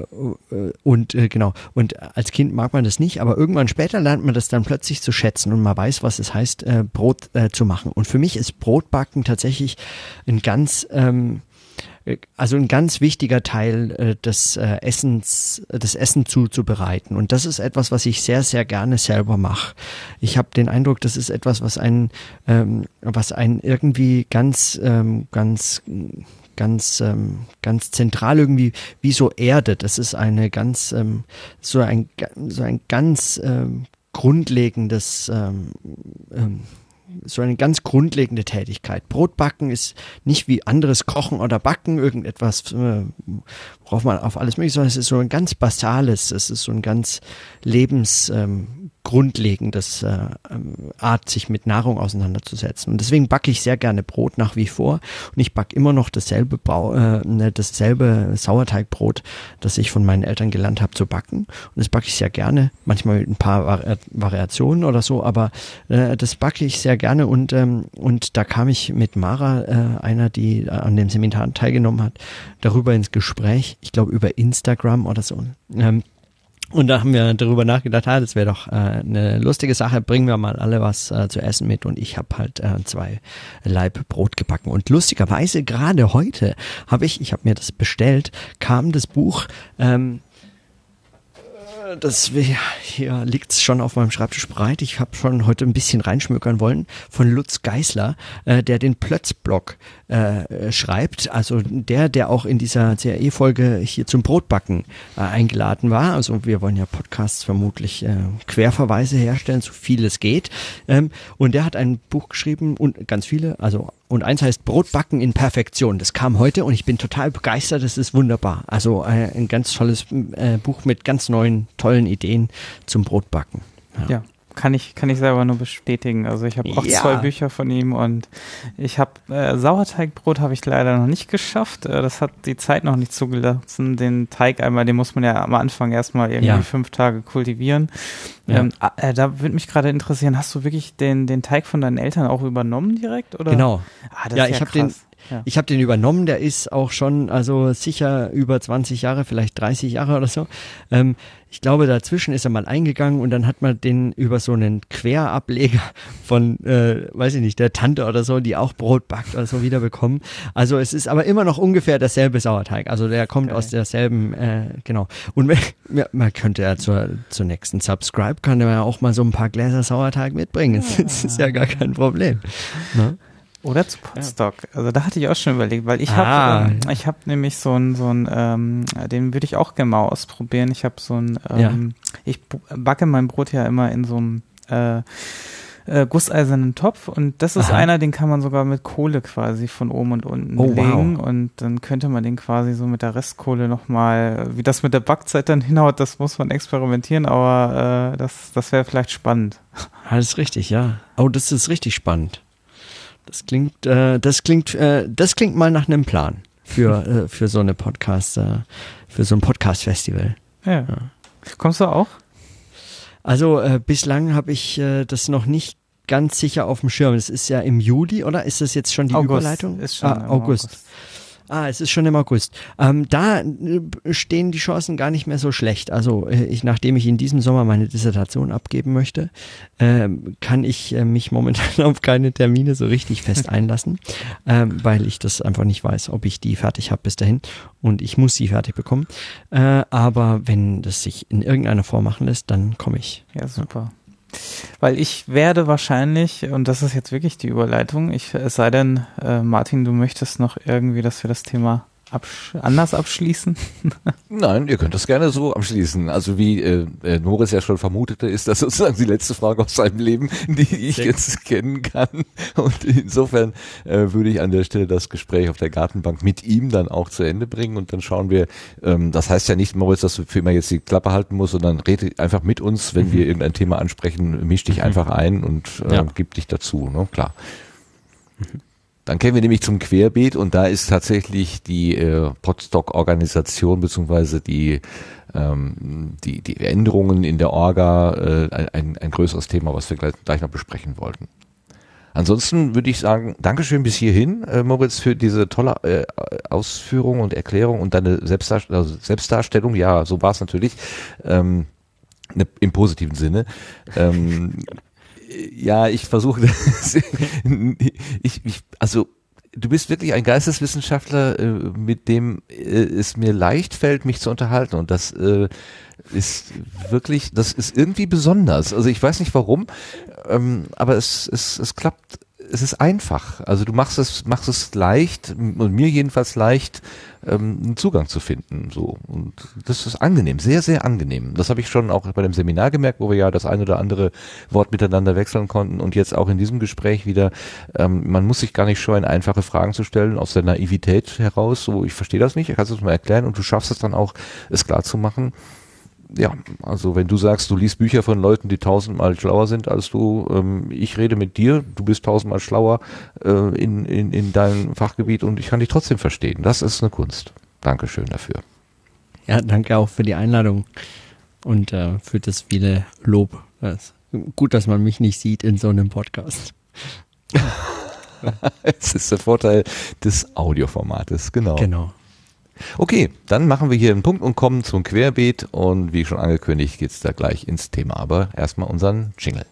und äh, genau, und als Kind mag man das nicht, aber irgendwann später lernt man das dann plötzlich zu schätzen und man weiß, was es heißt, äh, Brot äh, zu machen. Und für mich ist Brotbacken tatsächlich ein ganz ähm, äh, also ein ganz wichtiger Teil äh, des äh, Essens, das Essen zuzubereiten. Und das ist etwas, was ich sehr, sehr gerne selber mache. Ich habe den Eindruck, das ist etwas, was einen, ähm, was einen irgendwie ganz, ähm, ganz ganz ähm, ganz zentral irgendwie wie so Erde. Das ist eine ganz ähm, so ein so ein ganz ähm, grundlegendes ähm, ähm, so eine ganz grundlegende Tätigkeit. Brotbacken ist nicht wie anderes Kochen oder Backen, irgendetwas, äh, worauf man auf alles mögliche, sondern es ist so ein ganz basales, es ist so ein ganz lebens, ähm, grundlegendes äh, ähm, Art, sich mit Nahrung auseinanderzusetzen. Und deswegen backe ich sehr gerne Brot nach wie vor. Und ich backe immer noch dasselbe, Brau äh, ne, dasselbe Sauerteigbrot, das ich von meinen Eltern gelernt habe zu backen. Und das backe ich sehr gerne. Manchmal mit ein paar Vari Variationen oder so, aber äh, das backe ich sehr gerne. Und, ähm, und da kam ich mit Mara, äh, einer, die an dem Seminar teilgenommen hat, darüber ins Gespräch. Ich glaube über Instagram oder so. Ähm, und da haben wir darüber nachgedacht, ah, das wäre doch äh, eine lustige Sache, bringen wir mal alle was äh, zu essen mit und ich habe halt äh, zwei Laib Brot gebacken. Und lustigerweise gerade heute habe ich, ich habe mir das bestellt, kam das Buch ähm, das hier liegt's schon auf meinem Schreibtisch breit. Ich habe schon heute ein bisschen reinschmökern wollen von Lutz Geisler, äh, der den Plötzblock äh, schreibt. Also der, der auch in dieser CRE-Folge hier zum Brotbacken äh, eingeladen war. Also wir wollen ja Podcasts vermutlich äh, Querverweise herstellen, so viel es geht. Ähm, und der hat ein Buch geschrieben und ganz viele, also und eins heißt Brotbacken in Perfektion. Das kam heute und ich bin total begeistert. Das ist wunderbar. Also äh, ein ganz tolles äh, Buch mit ganz neuen, tollen Ideen zum Brotbacken. Ja. ja kann ich, kann ich selber nur bestätigen. Also ich habe auch ja. zwei Bücher von ihm und ich habe äh, Sauerteigbrot habe ich leider noch nicht geschafft. Äh, das hat die Zeit noch nicht zugelassen. Den Teig einmal, den muss man ja am Anfang erstmal irgendwie ja. fünf Tage kultivieren. Ja. Ähm, äh, da würde mich gerade interessieren, hast du wirklich den, den Teig von deinen Eltern auch übernommen direkt? Oder? Genau. Ah, ja, ich habe den, ja. Ich habe den übernommen, der ist auch schon, also sicher über 20 Jahre, vielleicht 30 Jahre oder so. Ähm, ich glaube, dazwischen ist er mal eingegangen und dann hat man den über so einen Querableger von, äh, weiß ich nicht, der Tante oder so, die auch Brot backt oder so wiederbekommen. Also es ist aber immer noch ungefähr derselbe Sauerteig. Also der kommt okay. aus derselben, äh, genau. Und man, man könnte ja zur, zur nächsten Subscribe, kann man ja auch mal so ein paar Gläser Sauerteig mitbringen. *laughs* Das ist ja gar kein Problem. Ne? Oder zu Podstock. Ja. Also da hatte ich auch schon überlegt, weil ich ah. habe ähm, ich habe nämlich so ein so ein ähm, den würde ich auch gerne mal ausprobieren. Ich habe so ein ähm, ja. ich backe mein Brot ja immer in so einem äh, äh, gusseisernen Topf und das ist Aha. einer, den kann man sogar mit Kohle quasi von oben und unten oh, legen wow. und dann könnte man den quasi so mit der Restkohle nochmal, wie das mit der Backzeit dann *laughs* hinhaut, das muss man experimentieren, aber äh, das, das wäre vielleicht spannend. Alles richtig, ja. Oh, das ist richtig spannend. Das klingt, äh, das klingt, äh, das klingt mal nach einem Plan für *laughs* äh, für so eine Podcast, äh, für so ein Podcast-Festival. Ja. ja. Kommst du auch? Also äh, bislang habe ich äh, das noch nicht ganz sicher auf dem Schirm. Es ist ja im Juli, oder? Ist das jetzt schon die August Überleitung? Ist schon ah, August. August. Ah, es ist schon im August. Ähm, da äh, stehen die Chancen gar nicht mehr so schlecht. Also äh, ich, nachdem ich in diesem Sommer meine Dissertation abgeben möchte, ähm, kann ich äh, mich momentan *laughs* auf keine Termine so richtig fest einlassen, ähm, weil ich das einfach nicht weiß, ob ich die fertig habe bis dahin und ich muss sie fertig bekommen. Äh, aber wenn das sich in irgendeiner Form machen lässt, dann komme ich. Ja, super. Weil ich werde wahrscheinlich, und das ist jetzt wirklich die Überleitung, ich, es sei denn, äh, Martin, du möchtest noch irgendwie, dass wir das Thema absch anders abschließen? *laughs* Nein, ihr könnt das gerne so abschließen. Also wie äh, äh, Moritz ja schon vermutete, ist das sozusagen die letzte Frage aus seinem Leben, die *laughs* ich jetzt kennen kann. Und insofern äh, würde ich an der Stelle das Gespräch auf der Gartenbank mit ihm dann auch zu Ende bringen und dann schauen wir, ähm, das heißt ja nicht, Moritz, dass du für immer jetzt die Klappe halten musst, sondern rede einfach mit uns, wenn mhm. wir irgendein Thema ansprechen, misch dich mhm. einfach ein und äh, ja. gib dich dazu, ne? Klar. Mhm. Dann kennen wir nämlich zum Querbeet und da ist tatsächlich die äh, Podstock-Organisation beziehungsweise die, ähm, die, die Änderungen in der Orga äh, ein, ein größeres Thema, was wir gleich, gleich noch besprechen wollten. Ansonsten würde ich sagen, Dankeschön bis hierhin, äh, Moritz, für diese tolle äh, Ausführung und Erklärung und deine Selbstdarstellung, also Selbstdarstellung. Ja, so war es natürlich. Ähm, ne, Im positiven Sinne. Ähm, ja, ich versuche, *laughs* ich, ich, also du bist wirklich ein Geisteswissenschaftler, äh, mit dem äh, es mir leicht fällt, mich zu unterhalten. Und das äh, ist wirklich, das ist irgendwie besonders. Also ich weiß nicht warum, ähm, aber es, es, es klappt es ist einfach. Also du machst es, machst es leicht, und mir jedenfalls leicht, ähm, einen Zugang zu finden. So. Und das ist angenehm, sehr, sehr angenehm. Das habe ich schon auch bei dem Seminar gemerkt, wo wir ja das ein oder andere Wort miteinander wechseln konnten und jetzt auch in diesem Gespräch wieder, ähm, man muss sich gar nicht scheuen, einfache Fragen zu stellen, aus der Naivität heraus. So, ich verstehe das nicht, ich kann es mal erklären und du schaffst es dann auch, es klar zu machen ja, also wenn du sagst, du liest Bücher von Leuten, die tausendmal schlauer sind als du, ähm, ich rede mit dir, du bist tausendmal schlauer äh, in, in, in deinem Fachgebiet und ich kann dich trotzdem verstehen. Das ist eine Kunst. Dankeschön dafür. Ja, danke auch für die Einladung und äh, für das viele Lob. Das gut, dass man mich nicht sieht in so einem Podcast. *laughs* es ist der Vorteil des Audioformates, genau. Genau. Okay, dann machen wir hier einen Punkt und kommen zum Querbeet und wie schon angekündigt geht's da gleich ins Thema, aber erstmal unseren Jingle.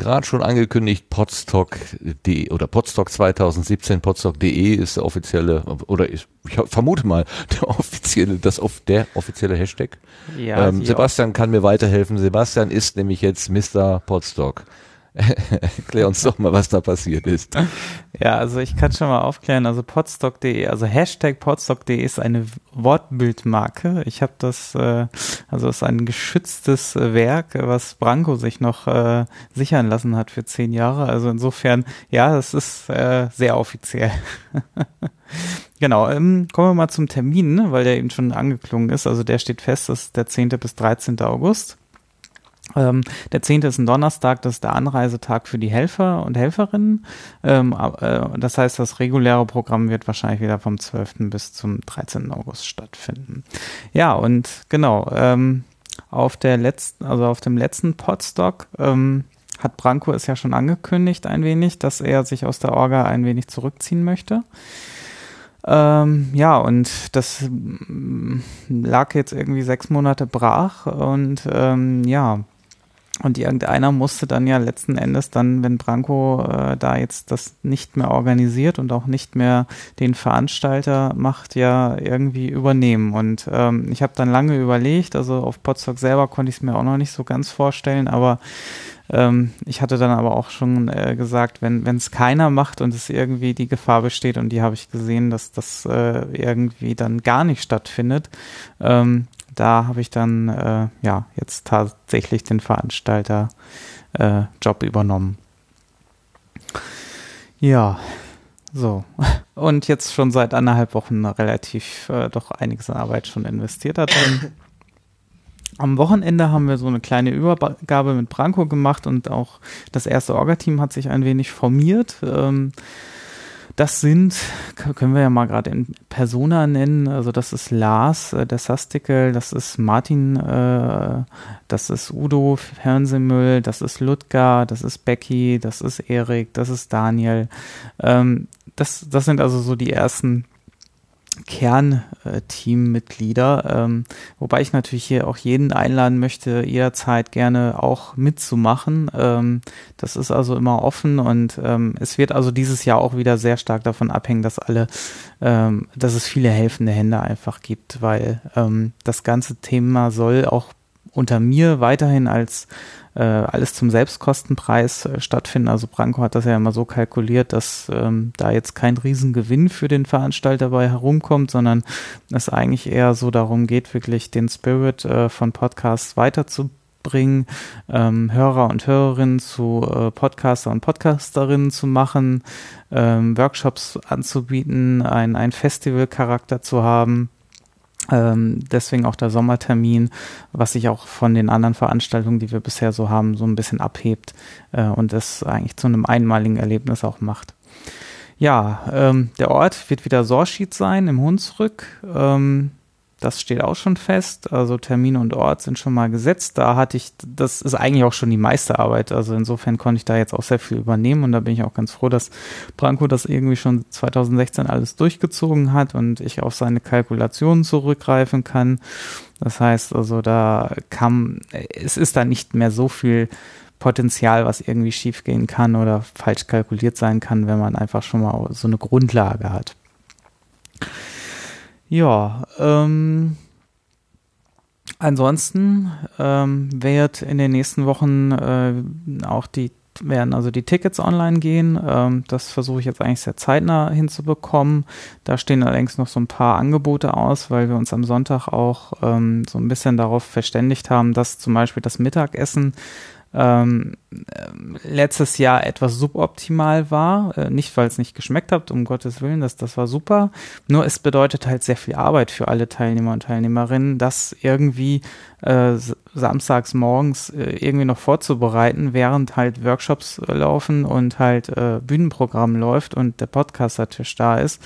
Gerade schon angekündigt, podstock.de oder podstock 2017, podstock.de ist der offizielle, oder ich, ich vermute mal, der offizielle, das der offizielle Hashtag. Ja, ähm, Sebastian kann mir weiterhelfen. Sebastian ist nämlich jetzt Mr. Podstock. *laughs* Erklär uns doch mal, was da passiert ist. *laughs* Ja, also ich kann schon mal aufklären, also podstock.de, also Hashtag podstock.de ist eine Wortbildmarke. Ich habe das, äh, also ist ein geschütztes Werk, was Branko sich noch äh, sichern lassen hat für zehn Jahre. Also insofern, ja, das ist äh, sehr offiziell. *laughs* Genau, ähm, kommen wir mal zum Termin, ne, weil der eben schon angeklungen ist. Also der steht fest, das ist der 10. bis 13. August. Ähm, der 10. ist ein Donnerstag, das ist der Anreisetag für die Helfer und Helferinnen. Ähm, äh, das heißt, das reguläre Programm wird wahrscheinlich wieder vom 12. bis zum 13. August stattfinden. Ja, und genau, ähm, auf der letzten, also auf dem letzten Podstock ähm, hat Branko es ja schon angekündigt ein wenig, dass er sich aus der Orga ein wenig zurückziehen möchte. Ähm, ja, und das mm, lag jetzt irgendwie sechs Monate brach und ähm, ja, und irgendeiner musste dann ja letzten Endes dann, wenn Branko äh, da jetzt das nicht mehr organisiert und auch nicht mehr den Veranstalter macht, ja irgendwie übernehmen. Und ähm, ich habe dann lange überlegt, also auf Potsdok selber konnte ich es mir auch noch nicht so ganz vorstellen, aber ähm, ich hatte dann aber auch schon äh, gesagt, wenn es keiner macht und es irgendwie die Gefahr besteht, und die habe ich gesehen, dass das äh, irgendwie dann gar nicht stattfindet, ähm, da habe ich dann äh, ja jetzt tatsächlich den Veranstalter äh, übernommen. Ja, so. *laughs* Und jetzt schon seit anderthalb Wochen relativ äh, doch einiges an Arbeit schon investiert hat. *coughs* Am Wochenende haben wir so eine kleine Übergabe mit Branko gemacht und auch das erste Orga-Team hat sich ein wenig formiert. Ähm, das sind, können wir ja mal gerade in Persona nennen, also das ist Lars, äh, der Sastikel, das ist Martin, äh, das ist Udo Fernsehmüll, das ist Ludger, das ist Becky, das ist Erik, das ist Daniel. Ähm, das, das sind also so die ersten Kernteammitglieder, ähm, wobei ich natürlich hier auch jeden einladen möchte, jederzeit gerne auch mitzumachen. Ähm, das ist also immer offen und ähm, es wird also dieses Jahr auch wieder sehr stark davon abhängen, dass alle, ähm, dass es viele helfende Hände einfach gibt, weil ähm, das ganze Thema soll auch unter mir weiterhin als äh, alles zum Selbstkostenpreis äh, stattfinden. Also Branko hat das ja immer so kalkuliert, dass ähm, da jetzt kein Riesengewinn für den Veranstalter bei herumkommt, sondern es eigentlich eher so darum geht, wirklich den Spirit äh, von Podcasts weiterzubringen, ähm, Hörer und Hörerinnen zu äh, Podcaster und Podcasterinnen zu machen, ähm, Workshops anzubieten, ein, ein Festivalcharakter zu haben ähm, deswegen auch der Sommertermin, was sich auch von den anderen Veranstaltungen, die wir bisher so haben, so ein bisschen abhebt äh, und das eigentlich zu einem einmaligen Erlebnis auch macht. Ja, ähm, der Ort wird wieder Sorschied sein im Hunsrück. Ähm, das steht auch schon fest. Also Termin und Ort sind schon mal gesetzt. Da hatte ich, das ist eigentlich auch schon die meiste Arbeit. Also insofern konnte ich da jetzt auch sehr viel übernehmen und da bin ich auch ganz froh, dass Branko das irgendwie schon 2016 alles durchgezogen hat und ich auf seine Kalkulationen zurückgreifen kann. Das heißt also, da kam, es ist da nicht mehr so viel Potenzial, was irgendwie schiefgehen kann oder falsch kalkuliert sein kann, wenn man einfach schon mal so eine Grundlage hat. Ja, ähm, ansonsten ähm, wird in den nächsten Wochen äh, auch die werden also die Tickets online gehen. Ähm, das versuche ich jetzt eigentlich sehr zeitnah hinzubekommen. Da stehen allerdings noch so ein paar Angebote aus, weil wir uns am Sonntag auch ähm, so ein bisschen darauf verständigt haben, dass zum Beispiel das Mittagessen ähm, letztes Jahr etwas suboptimal war. Äh, nicht, weil es nicht geschmeckt hat, um Gottes Willen, das, das war super. Nur es bedeutet halt sehr viel Arbeit für alle Teilnehmer und Teilnehmerinnen, das irgendwie äh, samstags morgens äh, irgendwie noch vorzubereiten, während halt Workshops äh, laufen und halt äh, Bühnenprogramm läuft und der Podcaster-Tisch da ist.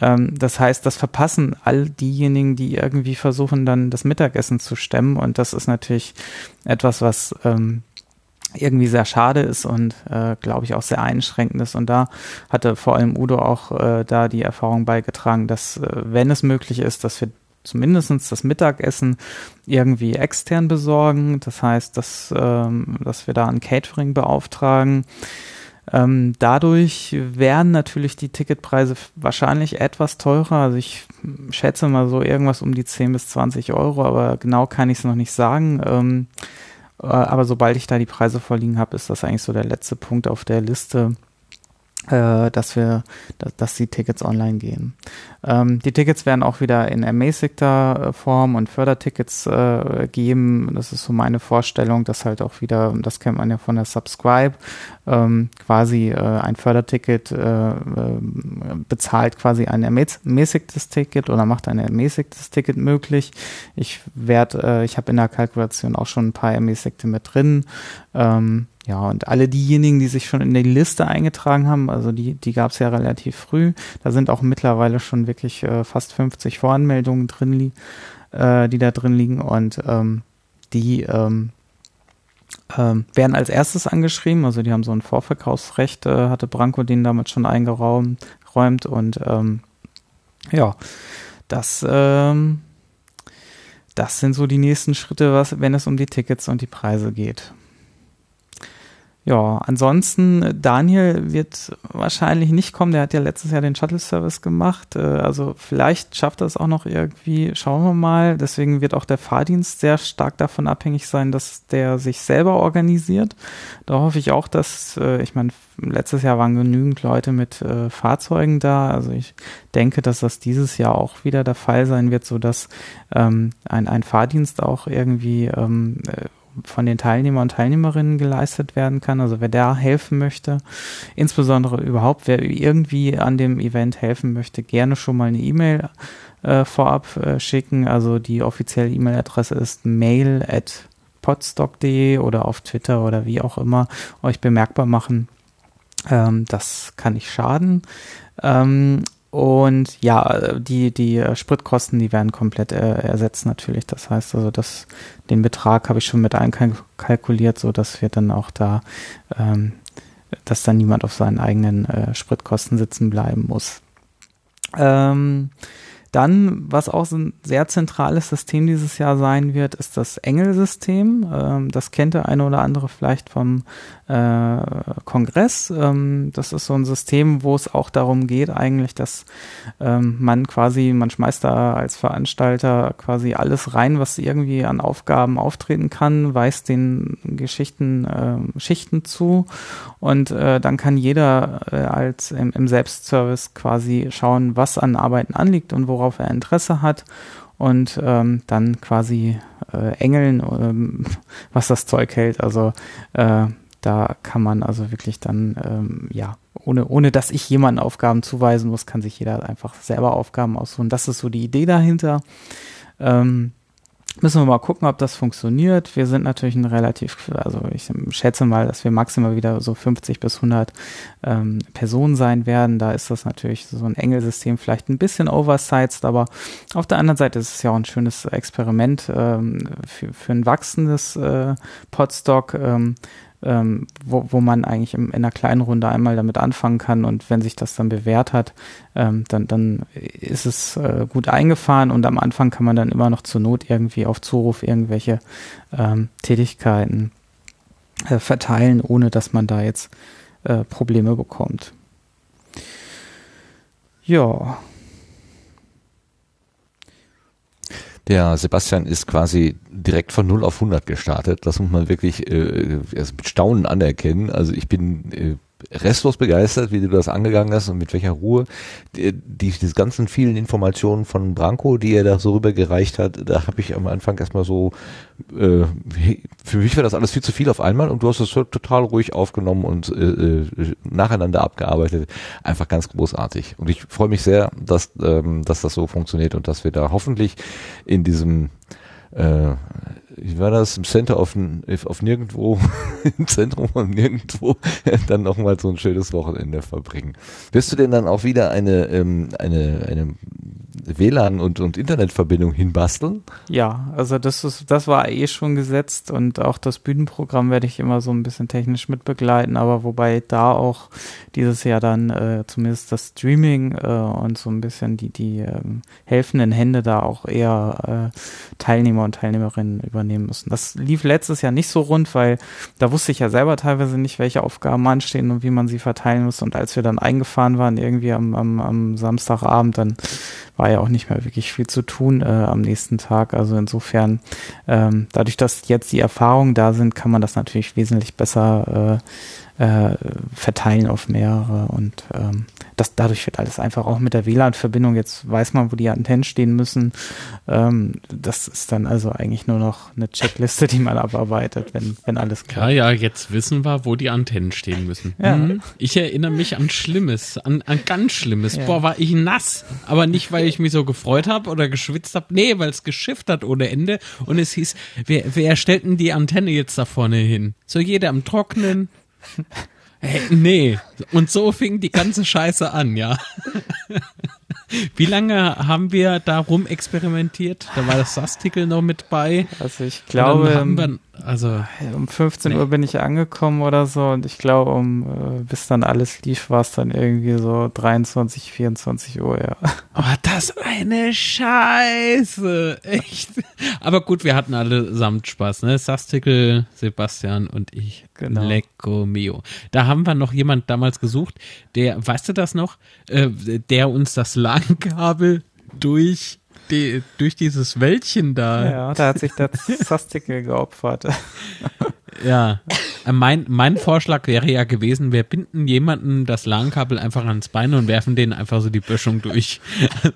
Ähm, das heißt, das verpassen all diejenigen, die irgendwie versuchen, dann das Mittagessen zu stemmen. Und das ist natürlich etwas, was ähm, irgendwie sehr schade ist und äh, glaube ich auch sehr einschränkend ist. Und da hatte vor allem Udo auch äh, da die Erfahrung beigetragen, dass äh, wenn es möglich ist, dass wir zumindestens das Mittagessen irgendwie extern besorgen. Das heißt, dass, ähm, dass wir da ein Catering beauftragen. Ähm, dadurch werden natürlich die Ticketpreise wahrscheinlich etwas teurer. Also ich schätze mal so irgendwas um die 10 bis 20 Euro, aber genau kann ich es noch nicht sagen. Ähm, äh, aber sobald ich da die Preise vorliegen habe, ist das eigentlich so der letzte Punkt auf der Liste, äh, dass wir, dass, die Tickets online gehen. Ähm, die Tickets werden auch wieder in ermäßigter äh, Form und Fördertickets äh, geben. Das ist so meine Vorstellung, dass halt auch wieder, das kennt man ja von der Subscribe, ähm, quasi äh, ein Förderticket äh, äh bezahlt quasi ein ermäßigtes Ticket oder macht ein ermäßigtes Ticket möglich. Ich werde, äh, ich habe in der Kalkulation auch schon ein paar ermäßigte mit drin. Ähm, ja, und alle diejenigen, die sich schon in die Liste eingetragen haben, also die, die gab es ja relativ früh, da sind auch mittlerweile schon wirklich äh, fast 50 Voranmeldungen drin, äh, die da drin liegen und ähm, die ähm, ähm, werden als erstes angeschrieben, also die haben so ein Vorverkaufsrecht, äh, hatte Branko den damals schon eingeräumt räumt und ähm, ja, das ähm, das sind so die nächsten Schritte, was, wenn es um die Tickets und die Preise geht. Ja, ansonsten, Daniel wird wahrscheinlich nicht kommen. Der hat ja letztes Jahr den Shuttle-Service gemacht. Äh, also vielleicht schafft er es auch noch irgendwie. Schauen wir mal. Deswegen wird auch der Fahrdienst sehr stark davon abhängig sein, dass der sich selber organisiert. Da hoffe ich auch, dass, äh, ich meine, letztes Jahr waren genügend Leute mit äh, Fahrzeugen da. Also ich denke, dass das dieses Jahr auch wieder der Fall sein wird, so dass ähm, ein, ein Fahrdienst auch irgendwie ähm, von den Teilnehmern und Teilnehmerinnen geleistet werden kann. Also wer da helfen möchte, insbesondere überhaupt, wer irgendwie an dem Event helfen möchte, gerne schon mal eine E-Mail äh, vorab äh, schicken. Also die offizielle E-Mail-Adresse ist mail at podstock.de oder auf Twitter oder wie auch immer euch bemerkbar machen. Ähm, das kann nicht schaden. Ähm, und ja, die, die äh, Spritkosten, die werden komplett äh, ersetzt natürlich. Das heißt also, dass den Betrag habe ich schon mit einkalkuliert, so dass wir dann auch da, ähm, dass dann niemand auf seinen eigenen äh, Spritkosten sitzen bleiben muss. Ähm, dann, was auch so ein sehr zentrales System dieses Jahr sein wird, ist das Engel-System. Ähm, das kennt der eine oder andere vielleicht vom äh, Kongress. Ähm, das ist so ein System, wo es auch darum geht, eigentlich, dass ähm, man quasi, man schmeißt da als Veranstalter quasi alles rein, was irgendwie an Aufgaben auftreten kann, weist den Geschichten äh, Schichten zu und äh, dann kann jeder äh, als im, im Selbstservice quasi schauen, was an Arbeiten anliegt und worauf er Interesse hat und ähm, dann quasi äh, engeln, ähm, *laughs* was das Zeug hält. Also äh, da kann man also wirklich dann, ähm, ja, ohne, ohne dass ich jemanden Aufgaben zuweisen muss, kann sich jeder einfach selber Aufgaben aussuchen. Das ist so die Idee dahinter. Ähm, Müssen wir mal gucken, ob das funktioniert. Wir sind natürlich ein relativ, also ich schätze mal, dass wir maximal wieder so 50 bis 100 ähm, Personen sein werden. Da ist das natürlich so ein Engelsystem vielleicht ein bisschen oversized, aber auf der anderen Seite ist es ja auch ein schönes Experiment ähm, für, für ein wachsendes äh, Podstock. Ähm, ähm, wo, wo man eigentlich im, in einer kleinen Runde einmal damit anfangen kann. Und wenn sich das dann bewährt hat, ähm, dann, dann ist es äh, gut eingefahren. Und am Anfang kann man dann immer noch zur Not irgendwie auf Zuruf irgendwelche ähm, Tätigkeiten äh, verteilen, ohne dass man da jetzt äh, Probleme bekommt. Ja, Der Sebastian ist quasi direkt von 0 auf 100 gestartet. Das muss man wirklich äh, mit Staunen anerkennen. Also ich bin äh, restlos begeistert, wie du das angegangen hast und mit welcher Ruhe die, die diese ganzen vielen Informationen von Branko, die er da so rübergereicht hat, da habe ich am Anfang erstmal so äh, für mich war das alles viel zu viel auf einmal und du hast es total ruhig aufgenommen und äh, äh, nacheinander abgearbeitet. Einfach ganz großartig. Und ich freue mich sehr, dass, ähm, dass das so funktioniert und dass wir da hoffentlich in diesem äh, wie war das, im Center auf, auf nirgendwo, *laughs* im Zentrum von nirgendwo, *laughs* dann nochmal so ein schönes Wochenende verbringen. Wirst du denn dann auch wieder eine, ähm, eine, eine WLAN und, und Internetverbindung hinbasteln? Ja, also das ist, das war eh schon gesetzt und auch das Bühnenprogramm werde ich immer so ein bisschen technisch mitbegleiten, aber wobei da auch dieses Jahr dann äh, zumindest das Streaming äh, und so ein bisschen die, die ähm, helfenden Hände da auch eher äh, Teilnehmer und Teilnehmerinnen übernehmen müssen. Das lief letztes Jahr nicht so rund, weil da wusste ich ja selber teilweise nicht, welche Aufgaben anstehen und wie man sie verteilen muss. Und als wir dann eingefahren waren, irgendwie am, am, am Samstagabend, dann war ja auch nicht mehr wirklich viel zu tun äh, am nächsten Tag. Also insofern, ähm, dadurch, dass jetzt die Erfahrungen da sind, kann man das natürlich wesentlich besser äh, äh, verteilen auf mehrere und ähm, das, dadurch wird alles einfach auch mit der WLAN-Verbindung, jetzt weiß man, wo die Antennen stehen müssen. Ähm, das ist dann also eigentlich nur noch eine Checkliste, die man abarbeitet, wenn, wenn alles klar. Ja, ja, jetzt wissen wir, wo die Antennen stehen müssen. Ja. Mhm. Ich erinnere mich an Schlimmes, an, an ganz Schlimmes. Ja. Boah, war ich nass. Aber nicht, weil ich mich so gefreut habe oder geschwitzt habe. Nee, weil es geschifft hat ohne Ende. Und es hieß, wer, wer stellt denn die Antenne jetzt da vorne hin? So jeder am Trocknen. *laughs* Hey, nee. Und so fing die ganze Scheiße an, ja. *laughs* Wie lange haben wir da rumexperimentiert? Da war das Sastikel noch mit bei. Also ich glaube, also um 15 nee. Uhr bin ich angekommen oder so und ich glaube, um äh, bis dann alles lief, war es dann irgendwie so 23, 24 Uhr, ja. Oh, das eine Scheiße, echt. Aber gut, wir hatten allesamt Spaß, ne? Sastikel, Sebastian und ich. Genau. Lecco mio. Da haben wir noch jemand damals gesucht, der, weißt du das noch, äh, der uns das LAN-Kabel durch die, durch dieses Wäldchen da. Ja, da hat sich der *laughs* Sastikel geopfert. Ja, äh, mein, mein Vorschlag wäre ja gewesen, wir binden jemanden das LAN-Kabel einfach ans Bein und werfen denen einfach so die Böschung durch.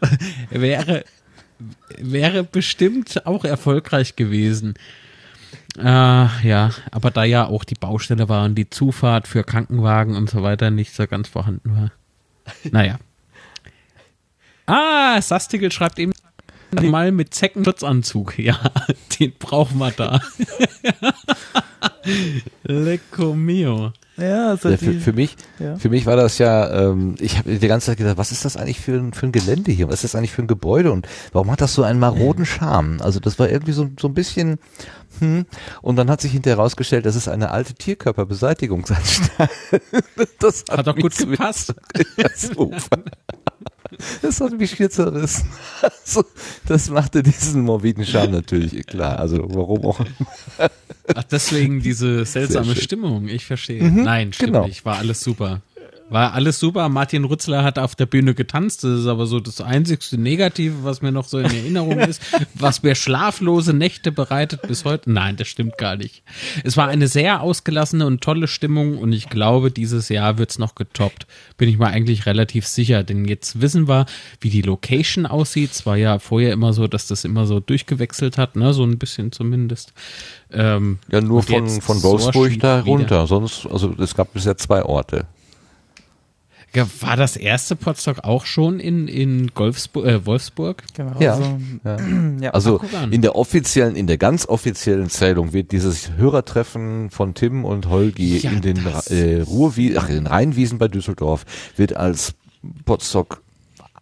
*laughs* wäre, wäre bestimmt auch erfolgreich gewesen. Äh, ja, aber da ja auch die Baustelle war und die Zufahrt für Krankenwagen und so weiter nicht so ganz vorhanden war. Naja. Ah, Sastikel schreibt eben mal mit Zeckenschutzanzug. *laughs* Ja, den brauchen wir da. *laughs* Lecco mio. Ja, also ja, für, für, mich, ja. für mich war das ja, ähm, ich habe die ganze Zeit gedacht, was ist das eigentlich für ein, für ein Gelände hier? Was ist das eigentlich für ein Gebäude? Und warum hat das so einen maroden Charme? Also das war irgendwie so, so ein bisschen, hm. Und dann hat sich hinterher herausgestellt, das ist eine alte Tierkörperbeseitigungsanstalt. *laughs* das hat, hat doch gut gepasst. Das hat mich hier zerrissen. Also, das machte diesen morbiden Charme *laughs* natürlich klar. Also warum auch. Ach, deswegen diese seltsame Stimmung. Ich verstehe. Mhm, Nein, stimmt genau. nicht. War alles super. War alles super. Martin Rützler hat auf der Bühne getanzt. Das ist aber so das einzigste Negative, was mir noch so in Erinnerung *laughs* ist. Was mir schlaflose Nächte bereitet bis heute. Nein, das stimmt gar nicht. Es war eine sehr ausgelassene und tolle Stimmung und ich glaube, dieses Jahr wird's noch getoppt. Bin ich mal eigentlich relativ sicher. Denn jetzt wissen wir, wie die Location aussieht. Es war ja vorher immer so, dass das immer so durchgewechselt hat, ne? So ein bisschen zumindest. Ähm, ja, nur von, von Wolfsburg da runter. Sonst, also es gab bisher zwei Orte. Ja, war das erste Potsdok auch schon in, in Golfsburg, äh, Wolfsburg? Genau. Ja. Also, Ja. ja. Also in der offiziellen, in der ganz offiziellen Zählung wird dieses Hörertreffen von Tim und Holgi Ja, in den äh, Ruhrwie ach, in den Rheinwiesen bei Düsseldorf wird als Potsdok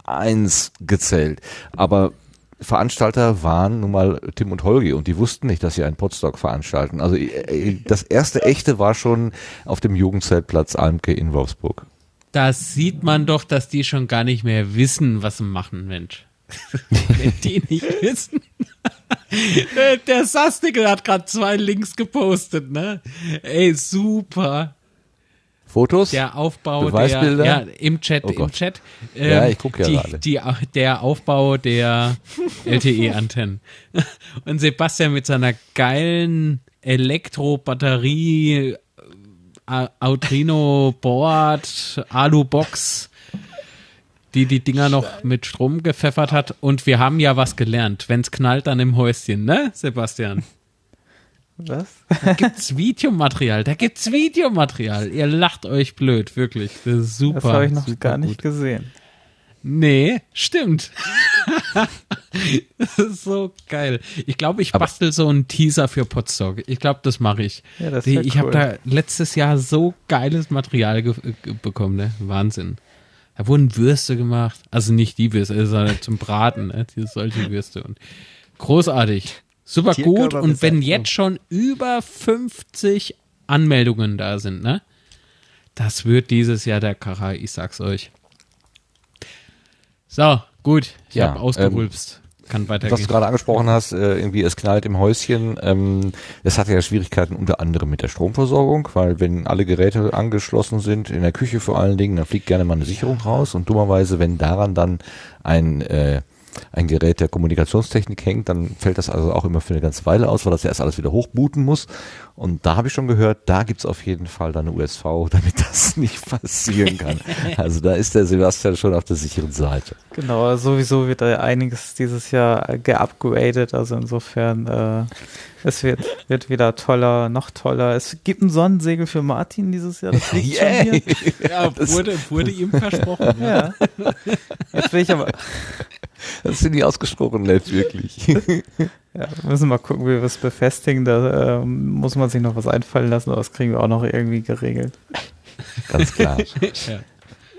1 gezählt. Aber Veranstalter waren nun mal Tim und Holgi und die wussten nicht, dass sie einen Potsdok veranstalten. Also äh, das erste echte war schon auf dem Jugendzeltplatz Almke in Wolfsburg. Da sieht man doch, dass die schon gar nicht mehr wissen, was sie machen, Mensch. *laughs* Wenn die nicht wissen. *laughs* Der Sastigel hat gerade zwei Links gepostet, ne? Ey, super. Fotos? Der Aufbau der, ja, im Chat, Oh im. Chat. Ja, ähm, ich guck ja die, gerade. Die, der Aufbau der *laughs* LTE-Antennen. Und Sebastian mit seiner geilen Elektro-Batterie, äh, Arduino-Board, Alu-Box, die die Dinger noch mit Strom gepfeffert hat. Und wir haben ja was gelernt. Wenn's knallt, dann im Häuschen, ne, Sebastian? was? Da gibt's Videomaterial, da gibt's Videomaterial. Ihr lacht euch blöd, wirklich. Das ist super. Das habe ich noch gar nicht gut. gesehen. Nee, stimmt. *laughs* das ist so geil. Ich glaube, ich Aber- bastel so einen Teaser für Podstock. Ich glaube, das mache ich. Ja, das Die- ich habe cool. da letztes Jahr so geiles Material ge bekommen, ne? Wahnsinn. Da wurden Würste gemacht. Also nicht die Würste, sondern zum Braten, ne? Solche Würste. Und großartig. Super gut. Und wenn jetzt schon über 50 Anmeldungen da sind, ne? Das wird dieses Jahr der Kracher, ich sag's euch. So, gut. Ich Ja, habe ausgerülpst. Kann Was weitergehen. du gerade angesprochen hast, äh, irgendwie es knallt im Häuschen. Ähm, es hat ja Schwierigkeiten unter anderem mit der Stromversorgung, weil wenn alle Geräte angeschlossen sind, in der Küche vor allen Dingen, dann fliegt gerne mal eine Sicherung raus und dummerweise, wenn daran dann ein äh, ein Gerät der Kommunikationstechnik hängt, dann fällt das also auch immer für eine ganze Weile aus, weil das ja erst alles wieder hochbooten muss. Und da habe ich schon gehört, da gibt's auf jeden Fall dann eine USV, *laughs* damit das nicht passieren kann. *laughs* Also da ist der Sebastian schon auf der sicheren Seite. Genau, also sowieso wird da einiges dieses Jahr geupgradet, also insofern, äh, es wird, wird wieder toller, noch toller. Es gibt ein Sonnensegel für Martin dieses Jahr, das liegt schon hier. ja, wurde, wurde ihm versprochen. ja. Ja. Jetzt will ich aber, Das sind die ausgesprochen nett, wirklich. *laughs* ja, wir müssen mal gucken, wie wir es befestigen. Da ähm, muss man sich noch was einfallen lassen, aber das kriegen wir auch noch irgendwie geregelt. Ganz klar. *laughs* Ja.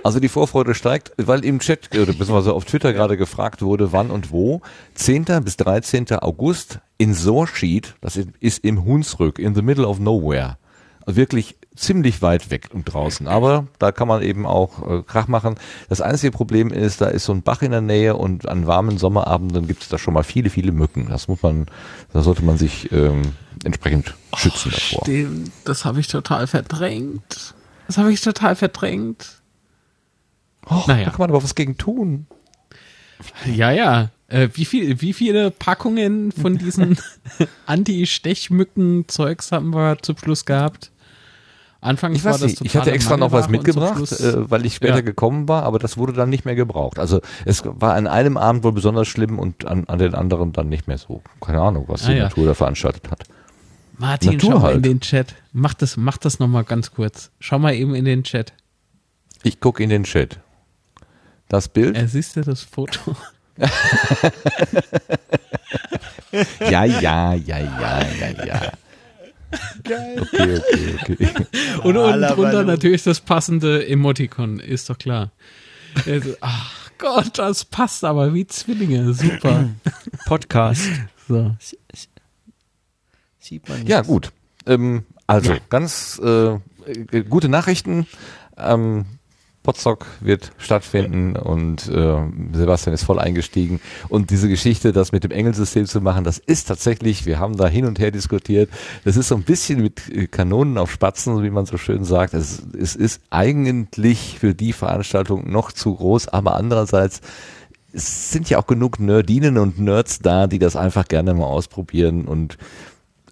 Also die Vorfreude steigt, weil im Chat oder beziehungsweise auf Twitter gerade gefragt wurde, wann und wo. 10. bis 13. August in Sorschied, das ist im Hunsrück, in the middle of nowhere. Also Wirklich ziemlich weit weg und draußen. Aber da kann man eben auch äh, Krach machen. Das einzige Problem ist, da ist so ein Bach in der Nähe und an warmen Sommerabenden gibt es da schon mal viele, viele Mücken. Das muss man, da sollte man sich ähm, entsprechend schützen davor. Stimmt, das habe ich total verdrängt. Das habe ich total verdrängt. Oh, Naja. Da kann man aber was gegen tun. Ja, ja. Äh, wie, viel, wie viele Packungen von diesen *laughs* Anti-Stechmücken-Zeugs haben wir zum Schluss gehabt? Anfangs Ich war weiß das nicht, ich hatte extra noch was mitgebracht, äh, weil ich später Ja. gekommen war, aber das wurde dann nicht mehr gebraucht. Also es war an einem Abend wohl besonders schlimm und an, an den anderen dann nicht mehr so. Keine Ahnung, was die Ah, ja. Natur da veranstaltet hat. Martin, Natur schau mal in halt. den Chat. Mach das, mach das nochmal ganz kurz. Schau mal eben in den Chat. Ich gucke in den Chat. Das Bild? Äh, siehst du das Foto? *laughs* Ja, ja, ja, ja, ja, ja. Okay, okay, okay. *laughs* Und unten Maler drunter natürlich das passende Emoticon, ist doch klar. Also, ach Gott, das passt aber wie Zwillinge. Super. *clears throat* Podcast. So. Sieht man nicht. Ja, gut. Ähm, also, ganz äh, äh, gute Nachrichten. Ähm, Potsdok wird stattfinden und äh, Sebastian ist voll eingestiegen. Und diese Geschichte, das mit dem Engelsystem zu machen, das ist tatsächlich, wir haben da hin und her diskutiert, das ist so ein bisschen mit äh, Kanonen auf Spatzen, wie man so schön sagt. Es, es ist eigentlich für die Veranstaltung noch zu groß, aber andererseits es sind ja auch genug Nerdinen und Nerds da, die das einfach gerne mal ausprobieren und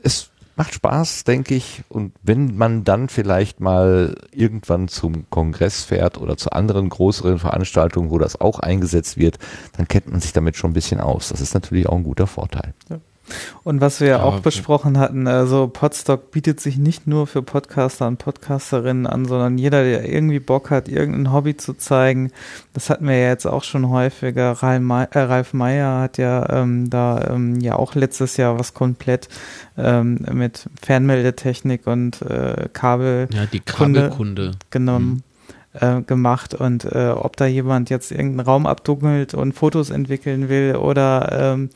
es macht Spaß, denke ich. Und wenn man dann vielleicht mal irgendwann zum Kongress fährt oder zu anderen größeren Veranstaltungen, wo das auch eingesetzt wird, dann kennt man sich damit schon ein bisschen aus. Das ist natürlich auch ein guter Vorteil. Und was wir ja, auch besprochen hatten, also Podstock bietet sich nicht nur für Podcaster und Podcasterinnen an, sondern jeder, der irgendwie Bock hat, irgendein Hobby zu zeigen. Das hatten wir ja jetzt auch schon häufiger. Ralf Meyer hat ja ähm, da ähm, ja auch letztes Jahr was komplett ähm, mit Fernmeldetechnik und äh, Kabel. Ja, die Kabelkunde. Genommen. Mhm. gemacht und äh, ob da jemand jetzt irgendeinen Raum abdunkelt und Fotos entwickeln will oder ähm,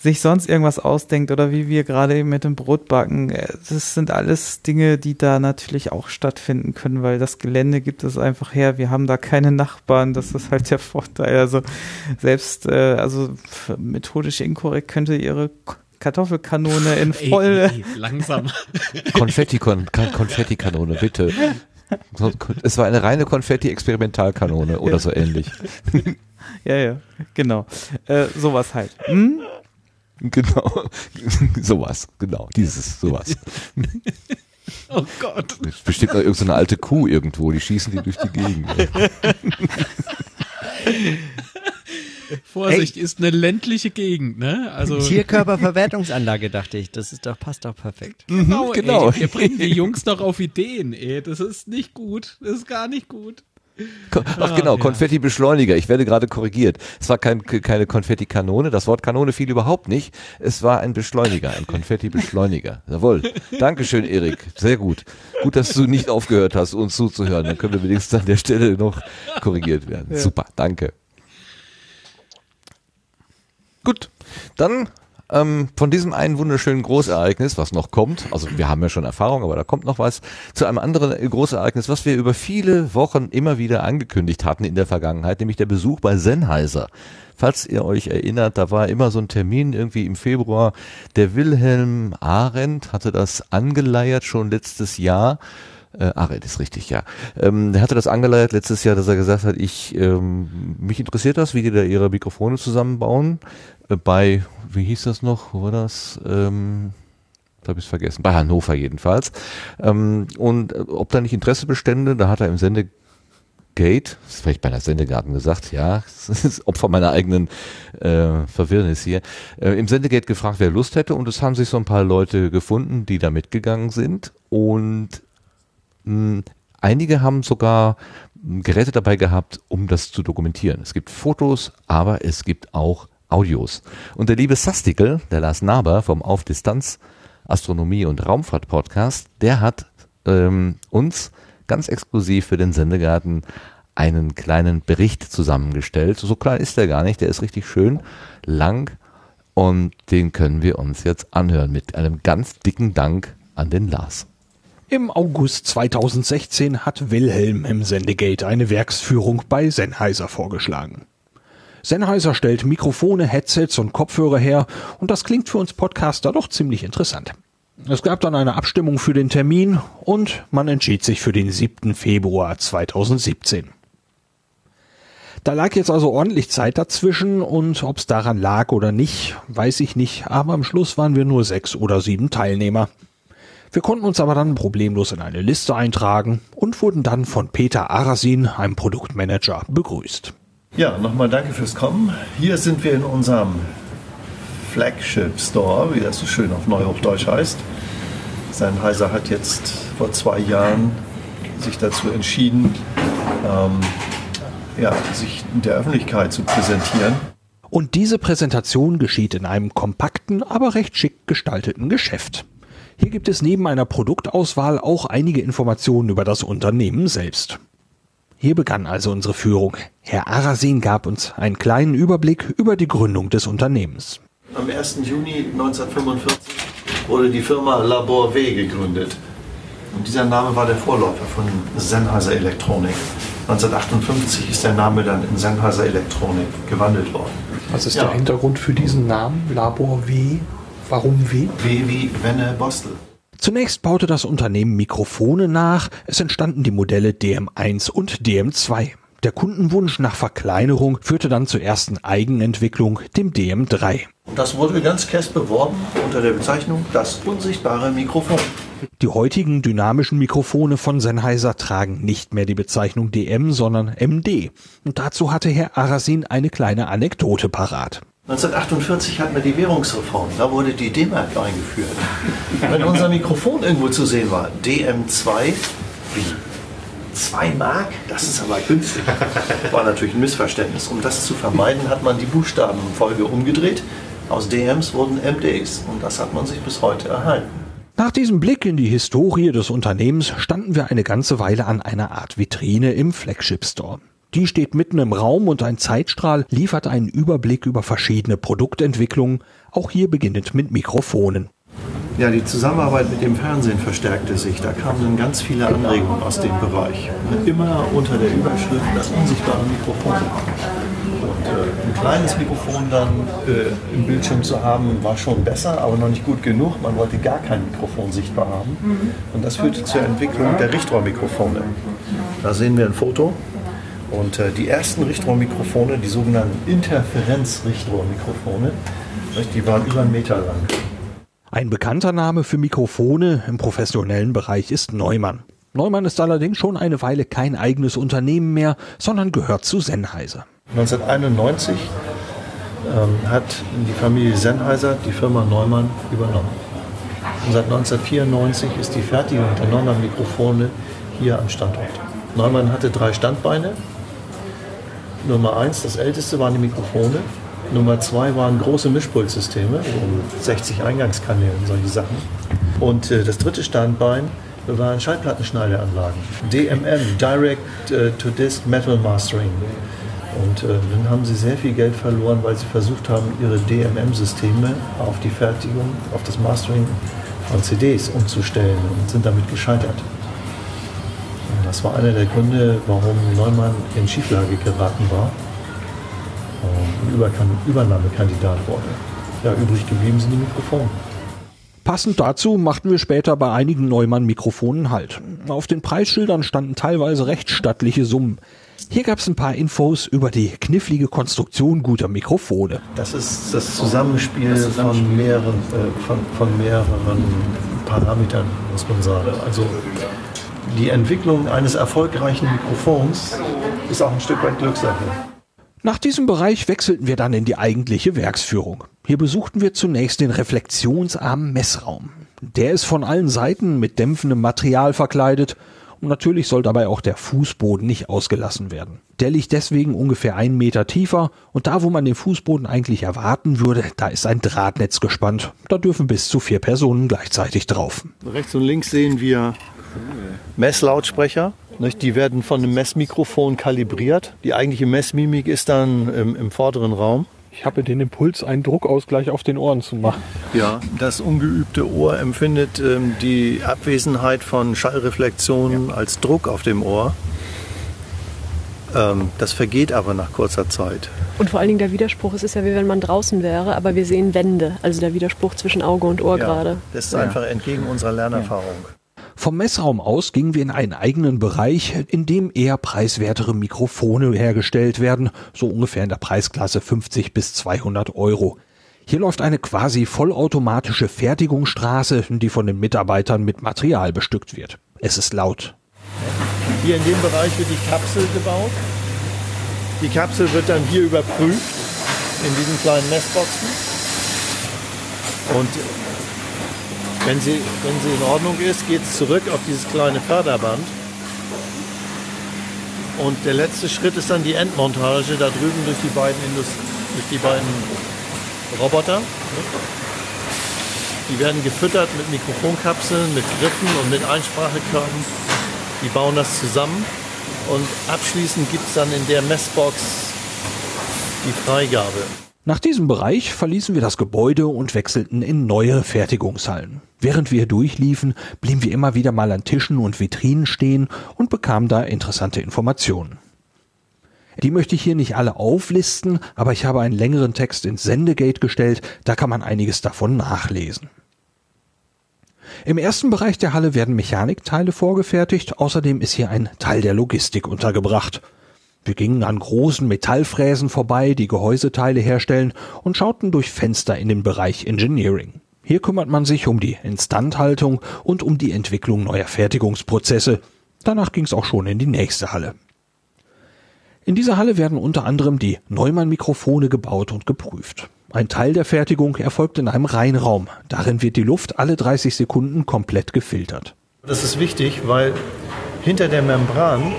sich sonst irgendwas ausdenkt oder wie wir gerade eben mit dem Brotbacken. Äh, das sind alles Dinge, die da natürlich auch stattfinden können, weil das Gelände gibt es einfach her. Wir haben da keine Nachbarn. Das ist halt der Vorteil. Also selbst, äh, also methodisch inkorrekt könnte ihre Kartoffelkanone in voll. Ey, ey, langsam. *laughs* Konfettikanone, Konfetti bitte. *laughs* Es war eine reine Konfetti-Experimentalkanone oder so ähnlich. *laughs* ja, ja, genau. Äh, sowas halt. Hm? *laughs* Genau. sowas, genau. Dieses, sowas. *laughs* Oh Gott. Es besteht noch irgendeine alte Kuh irgendwo, die schießen die durch die Gegend. *laughs* Vorsicht, hey. ist eine ländliche Gegend, ne? Also Tierkörperverwertungsanlage, dachte ich. Das ist doch, passt doch perfekt. Genau, mhm, genau. Ey, wir bringen die Jungs doch auf Ideen, ey. Das ist nicht gut. Das ist gar nicht gut. Ach genau, ah, Konfetti-Beschleuniger. Ich werde gerade korrigiert. Es war kein, keine Konfetti-Kanone. Das Wort Kanone fiel überhaupt nicht. Es war ein Beschleuniger, ein Konfetti-Beschleuniger. *laughs* Jawohl. Dankeschön, Erik. Sehr gut. Gut, dass du nicht aufgehört hast, uns zuzuhören. Dann können wir wenigstens an der Stelle noch korrigiert werden. Ja. Super, danke. Gut, dann ähm, von diesem einen wunderschönen Großereignis, was noch kommt, also wir haben ja schon Erfahrung, aber da kommt noch was, zu einem anderen Großereignis, was wir über viele Wochen immer wieder angekündigt hatten in der Vergangenheit, nämlich der Besuch bei Sennheiser. Falls ihr euch erinnert, da war immer so ein Termin irgendwie im Februar. Der Wilhelm Arendt hatte das angeleiert schon letztes Jahr äh, Arendt ist richtig, ja. Ähm, der hatte das angeleiert letztes Jahr, dass er gesagt hat, ich ähm, mich interessiert das, wie die da ihre Mikrofone zusammenbauen. Äh, bei, wie hieß das noch? Wo war das? Ähm, habe ich vergessen. Bei Hannover jedenfalls. Ähm, und äh, ob da nicht Interesse bestände, da hat er im Sendegate, das ist vielleicht bei der Sendegarten gesagt, ja, *laughs* das ist Opfer meiner eigenen äh, Verwirrnis hier, äh, im Sendegate gefragt, wer Lust hätte und es haben sich so ein paar Leute gefunden, die da mitgegangen sind und mh, hm, einige haben sogar Geräte dabei gehabt, um das zu dokumentieren. Es gibt Fotos, aber es gibt auch Audios. Und der liebe Sastikel, der Lars Naber vom Auf Distanz Astronomie und Raumfahrt Podcast, der hat ähm, uns ganz exklusiv für den Sendegarten einen kleinen Bericht zusammengestellt. So klein ist der gar nicht, der ist richtig schön lang und den können wir uns jetzt anhören mit einem ganz dicken Dank an den Lars. Im August 2016 hat Wilhelm im Sendegate eine Werksführung bei Sennheiser vorgeschlagen. Sennheiser stellt Mikrofone, Headsets und Kopfhörer her und das klingt für uns Podcaster doch ziemlich interessant. Es gab dann eine Abstimmung für den Termin und man entschied sich für den 7. Februar 2017. Da lag jetzt also ordentlich Zeit dazwischen und ob es daran lag oder nicht, weiß ich nicht, aber am Schluss waren wir nur sechs oder sieben Teilnehmer. Wir konnten uns aber dann problemlos in eine Liste eintragen und wurden dann von Peter Arasin, einem Produktmanager, begrüßt. Ja, nochmal danke fürs Kommen. Hier sind wir in unserem Flagship Store, wie das so schön auf Neuhochdeutsch heißt. Sennheiser hat jetzt vor zwei Jahren sich dazu entschieden, ähm, ja, sich der Öffentlichkeit zu präsentieren. Und diese Präsentation geschieht in einem kompakten, aber recht schick gestalteten Geschäft. Hier gibt es neben einer Produktauswahl auch einige Informationen über das Unternehmen selbst. Hier begann also unsere Führung. Herr Arasin gab uns einen kleinen Überblick über die Gründung des Unternehmens. Am 1. Juni 1945 wurde die Firma Labor W gegründet. Und dieser Name war der Vorläufer von Sennheiser Elektronik. 1958 ist der Name dann in Sennheiser Elektronik gewandelt worden. Was ist ja. der Hintergrund für diesen Namen? Labor W? Warum W? W wie Wenne Bostel. Zunächst baute das Unternehmen Mikrofone nach, es entstanden die Modelle DM1 und DM2. Der Kundenwunsch nach Verkleinerung führte dann zur ersten Eigenentwicklung, dem DM3. Das wurde ganz kess beworben unter der Bezeichnung das unsichtbare Mikrofon. Die heutigen dynamischen Mikrofone von Sennheiser tragen nicht mehr die Bezeichnung DM, sondern MD. Und dazu hatte Herr Arasin eine kleine Anekdote parat. 1948 hatten wir die Währungsreform, da wurde die D-Mark eingeführt. Wenn unser Mikrofon irgendwo zu sehen war, DM2, wie? 2 Mark? Das ist aber günstig. War natürlich ein Missverständnis. Um das zu vermeiden, hat man die Buchstabenfolge umgedreht. Aus DMs wurden MDs und das hat man sich bis heute erhalten. Nach diesem Blick in die Historie des Unternehmens standen wir eine ganze Weile an einer Art Vitrine im Flagship Store. Die steht mitten im Raum und ein Zeitstrahl liefert einen Überblick über verschiedene Produktentwicklungen, auch hier beginnend mit Mikrofonen. Ja, die Zusammenarbeit mit dem Fernsehen verstärkte sich. Da kamen dann ganz viele Anregungen aus dem Bereich. Immer unter der Überschrift das unsichtbare Mikrofon. Und äh, ein kleines Mikrofon dann äh, im Bildschirm zu haben, war schon besser, aber noch nicht gut genug. Man wollte gar kein Mikrofon sichtbar haben. Und das führte zur Entwicklung der Richtrohrmikrofone. Da sehen wir ein Foto. Und äh, die ersten Richtrohrmikrofone, die sogenannten Interferenz-Richtrohrmikrofone, die waren über einen Meter lang. Ein bekannter Name für Mikrofone im professionellen Bereich ist Neumann. Neumann ist allerdings schon eine Weile kein eigenes Unternehmen mehr, sondern gehört zu Sennheiser. 1991 ähm, hat die Familie Sennheiser die Firma Neumann übernommen. Und seit 1994 ist die Fertigung der Neumann-Mikrofone hier am Standort. Neumann hatte drei Standbeine. Nummer eins, das älteste, waren die Mikrofone. Nummer zwei waren große Mischpultsysteme, um 60 Eingangskanäle und solche Sachen. Und äh, das dritte Standbein waren Schallplattenschneideanlagen. DMM, Direct äh, to Disc Metal Mastering. Und äh, dann haben sie sehr viel Geld verloren, weil sie versucht haben, ihre DMM-Systeme auf die Fertigung, auf das Mastering von CDs umzustellen und sind damit gescheitert. Und das war einer der Gründe, warum Neumann in Schieflage geraten war und Überkan Übernahmekandidat wurde. Ja, übrig geblieben sind die Mikrofone. Passend dazu machten wir später bei einigen Neumann-Mikrofonen Halt. Auf den Preisschildern standen teilweise recht stattliche Summen. Hier gab es ein paar Infos über die knifflige Konstruktion guter Mikrofone. Das ist das Zusammenspiel, von, mehreren, äh, von, von mehreren Parametern, muss man sagen. Also die Entwicklung eines erfolgreichen Mikrofons ist auch ein Stück weit Glückssache. Nach diesem Bereich wechselten wir dann in die eigentliche Werksführung. Hier besuchten wir zunächst den reflektionsarmen Messraum. Der ist von allen Seiten mit dämpfendem Material verkleidet und natürlich soll dabei auch der Fußboden nicht ausgelassen werden. Der liegt deswegen ungefähr einen Meter tiefer und da, wo man den Fußboden eigentlich erwarten würde, da ist ein Drahtnetz gespannt. Da dürfen bis zu vier Personen gleichzeitig drauf. Rechts und links sehen wir Messlautsprecher. Die werden von einem Messmikrofon kalibriert. Die eigentliche Messmimik ist dann im, im vorderen Raum. Ich habe den Impuls, einen Druckausgleich auf den Ohren zu machen. Ja, das ungeübte Ohr empfindet ähm, die Abwesenheit von Schallreflexionen ja. als Druck auf dem Ohr. Ähm, das vergeht aber nach kurzer Zeit. Und vor allen Dingen der Widerspruch, es ist ja wie wenn man draußen wäre, aber wir sehen Wände. Also der Widerspruch zwischen Auge und Ohr ja, gerade. Das ist ja. einfach entgegen unserer Lernerfahrung. Vom Messraum aus gingen wir in einen eigenen Bereich, in dem eher preiswertere Mikrofone hergestellt werden, so ungefähr in der Preisklasse 50 bis 200 Euro. Hier läuft eine quasi vollautomatische Fertigungsstraße, die von den Mitarbeitern mit Material bestückt wird. Es ist laut. Hier in dem Bereich wird die Kapsel gebaut. Die Kapsel wird dann hier überprüft in diesen kleinen Messboxen. Und wenn sie, wenn sie in Ordnung ist, geht es zurück auf dieses kleine Förderband. Und der letzte Schritt ist dann die Endmontage da drüben durch die beiden, Indust durch die beiden Roboter. Die werden gefüttert mit Mikrofonkapseln, mit Griffen und mit Einsprachekörben. Die bauen das zusammen und abschließend gibt es dann in der Messbox die Freigabe. Nach diesem Bereich verließen wir das Gebäude und wechselten in neue Fertigungshallen. Während wir durchliefen, blieben wir immer wieder mal an Tischen und Vitrinen stehen und bekamen da interessante Informationen. Die möchte ich hier nicht alle auflisten, aber ich habe einen längeren Text ins Sendegate gestellt, da kann man einiges davon nachlesen. Im ersten Bereich der Halle werden Mechanikteile vorgefertigt, außerdem ist hier ein Teil der Logistik untergebracht. Wir gingen an großen Metallfräsen vorbei, die Gehäuseteile herstellen und schauten durch Fenster in den Bereich Engineering. Hier kümmert man sich um die Instandhaltung und um die Entwicklung neuer Fertigungsprozesse. Danach ging es auch schon in die nächste Halle. In dieser Halle werden unter anderem die Neumann-Mikrofone gebaut und geprüft. Ein Teil der Fertigung erfolgt in einem Reinraum. Darin wird die Luft alle 30 Sekunden komplett gefiltert. Das ist wichtig, weil hinter der Membran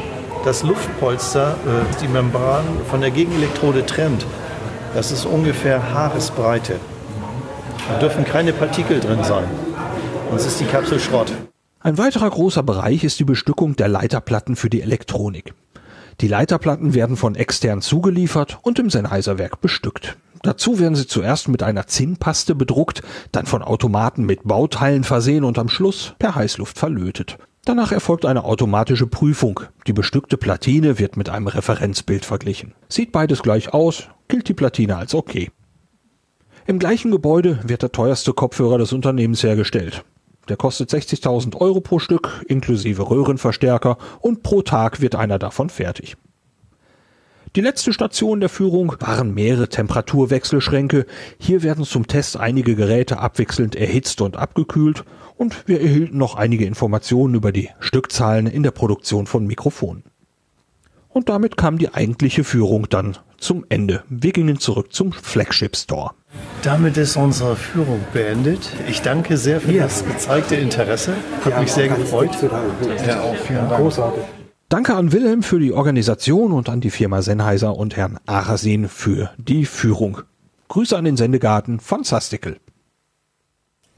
das Luftpolster äh, die Membran von der Gegenelektrode trennt. Das ist ungefähr Haaresbreite. Da dürfen keine Partikel drin sein. Sonst ist die Kapsel Schrott. Ein weiterer großer Bereich ist die Bestückung der Leiterplatten für die Elektronik. Die Leiterplatten werden von extern zugeliefert und im Sennheiser-Werk bestückt. Dazu werden sie zuerst mit einer Zinnpaste bedruckt, dann von Automaten mit Bauteilen versehen und am Schluss per Heißluft verlötet. Danach erfolgt eine automatische Prüfung. Die bestückte Platine wird mit einem Referenzbild verglichen. Sieht beides gleich aus, gilt die Platine als okay. Im gleichen Gebäude wird der teuerste Kopfhörer des Unternehmens hergestellt. Der kostet 60.000 Euro pro Stück, inklusive Röhrenverstärker, und pro Tag wird einer davon fertig. Die letzte Station der Führung waren mehrere Temperaturwechselschränke. Hier werden zum Test einige Geräte abwechselnd erhitzt und abgekühlt und wir erhielten noch einige Informationen über die Stückzahlen in der Produktion von Mikrofonen. Und damit kam die eigentliche Führung dann zum Ende. Wir gingen zurück zum Flagship Store. Damit ist unsere Führung beendet. Ich danke sehr für das gezeigte Interesse. Hat mich sehr gefreut. Ja, auch vielen Dank. Großartig. Danke an Wilhelm für die Organisation und an die Firma Sennheiser und Herrn Arasin für die Führung. Grüße an den Sendegarten von Sastikel.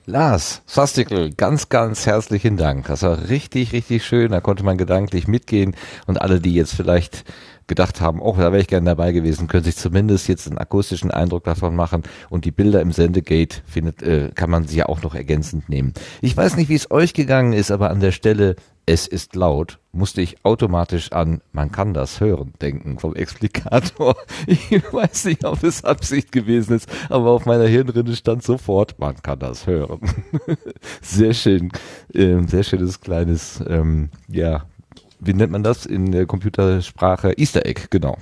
Lars Sastikel, ganz, ganz herzlichen Dank. Das war richtig, richtig schön. Da konnte man gedanklich mitgehen und alle, die jetzt vielleicht gedacht haben, oh, da wäre ich gerne dabei gewesen, können sich zumindest jetzt einen akustischen Eindruck davon machen und die Bilder im Sendegate findet, äh, kann man sie ja auch noch ergänzend nehmen. Ich weiß nicht, wie es euch gegangen ist, aber an der Stelle, es ist laut, musste ich automatisch an man kann das hören denken vom Explikator. *laughs* Ich weiß nicht, ob es Absicht gewesen ist, aber auf meiner Hirnrinde stand sofort, man kann das hören. *laughs* Sehr schön, ähm, sehr schönes kleines, ähm, ja, wie nennt man das in der Computersprache? Easter Egg, genau.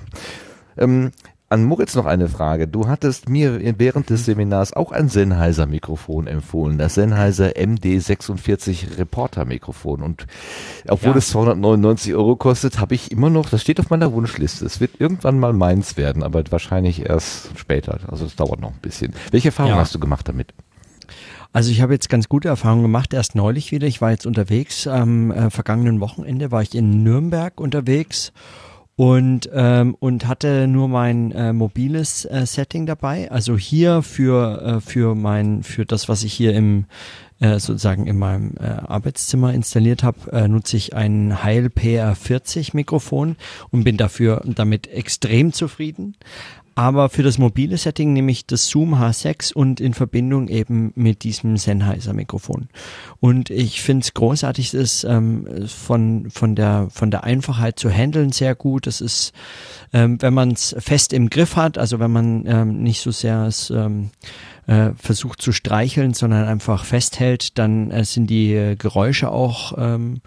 Ähm, an Moritz noch eine Frage. Du hattest mir während des Seminars auch ein Sennheiser-Mikrofon empfohlen, das Sennheiser MD46 Reporter-Mikrofon. Und obwohl Ja. es 299 Euro kostet, habe ich immer noch, das steht auf meiner Wunschliste. Es wird irgendwann mal meins werden, aber wahrscheinlich erst später. Also es dauert noch ein bisschen. Welche Erfahrung Ja. hast du gemacht damit? Also ich habe jetzt ganz gute Erfahrungen gemacht, erst neulich wieder. Ich war jetzt unterwegs, am äh, vergangenen Wochenende war ich in Nürnberg unterwegs und, ähm, und hatte nur mein äh, mobiles äh, Setting dabei. Also hier für, äh, für mein, für das, was ich hier im äh, sozusagen in meinem äh, Arbeitszimmer installiert habe, äh, nutze ich ein Heil PR40 Mikrofon und bin dafür damit extrem zufrieden. Aber für das mobile Setting nehme ich das Zoom H6 und in Verbindung eben mit diesem Sennheiser Mikrofon. Und ich finde es großartig, es ist ähm, von, von, der, von der Einfachheit zu handeln sehr gut. Es ist, ähm, wenn man es fest im Griff hat, also wenn man ähm, nicht so sehr es ähm, äh, versucht zu streicheln, sondern einfach festhält, dann äh, sind die äh, Geräusche auch ähm,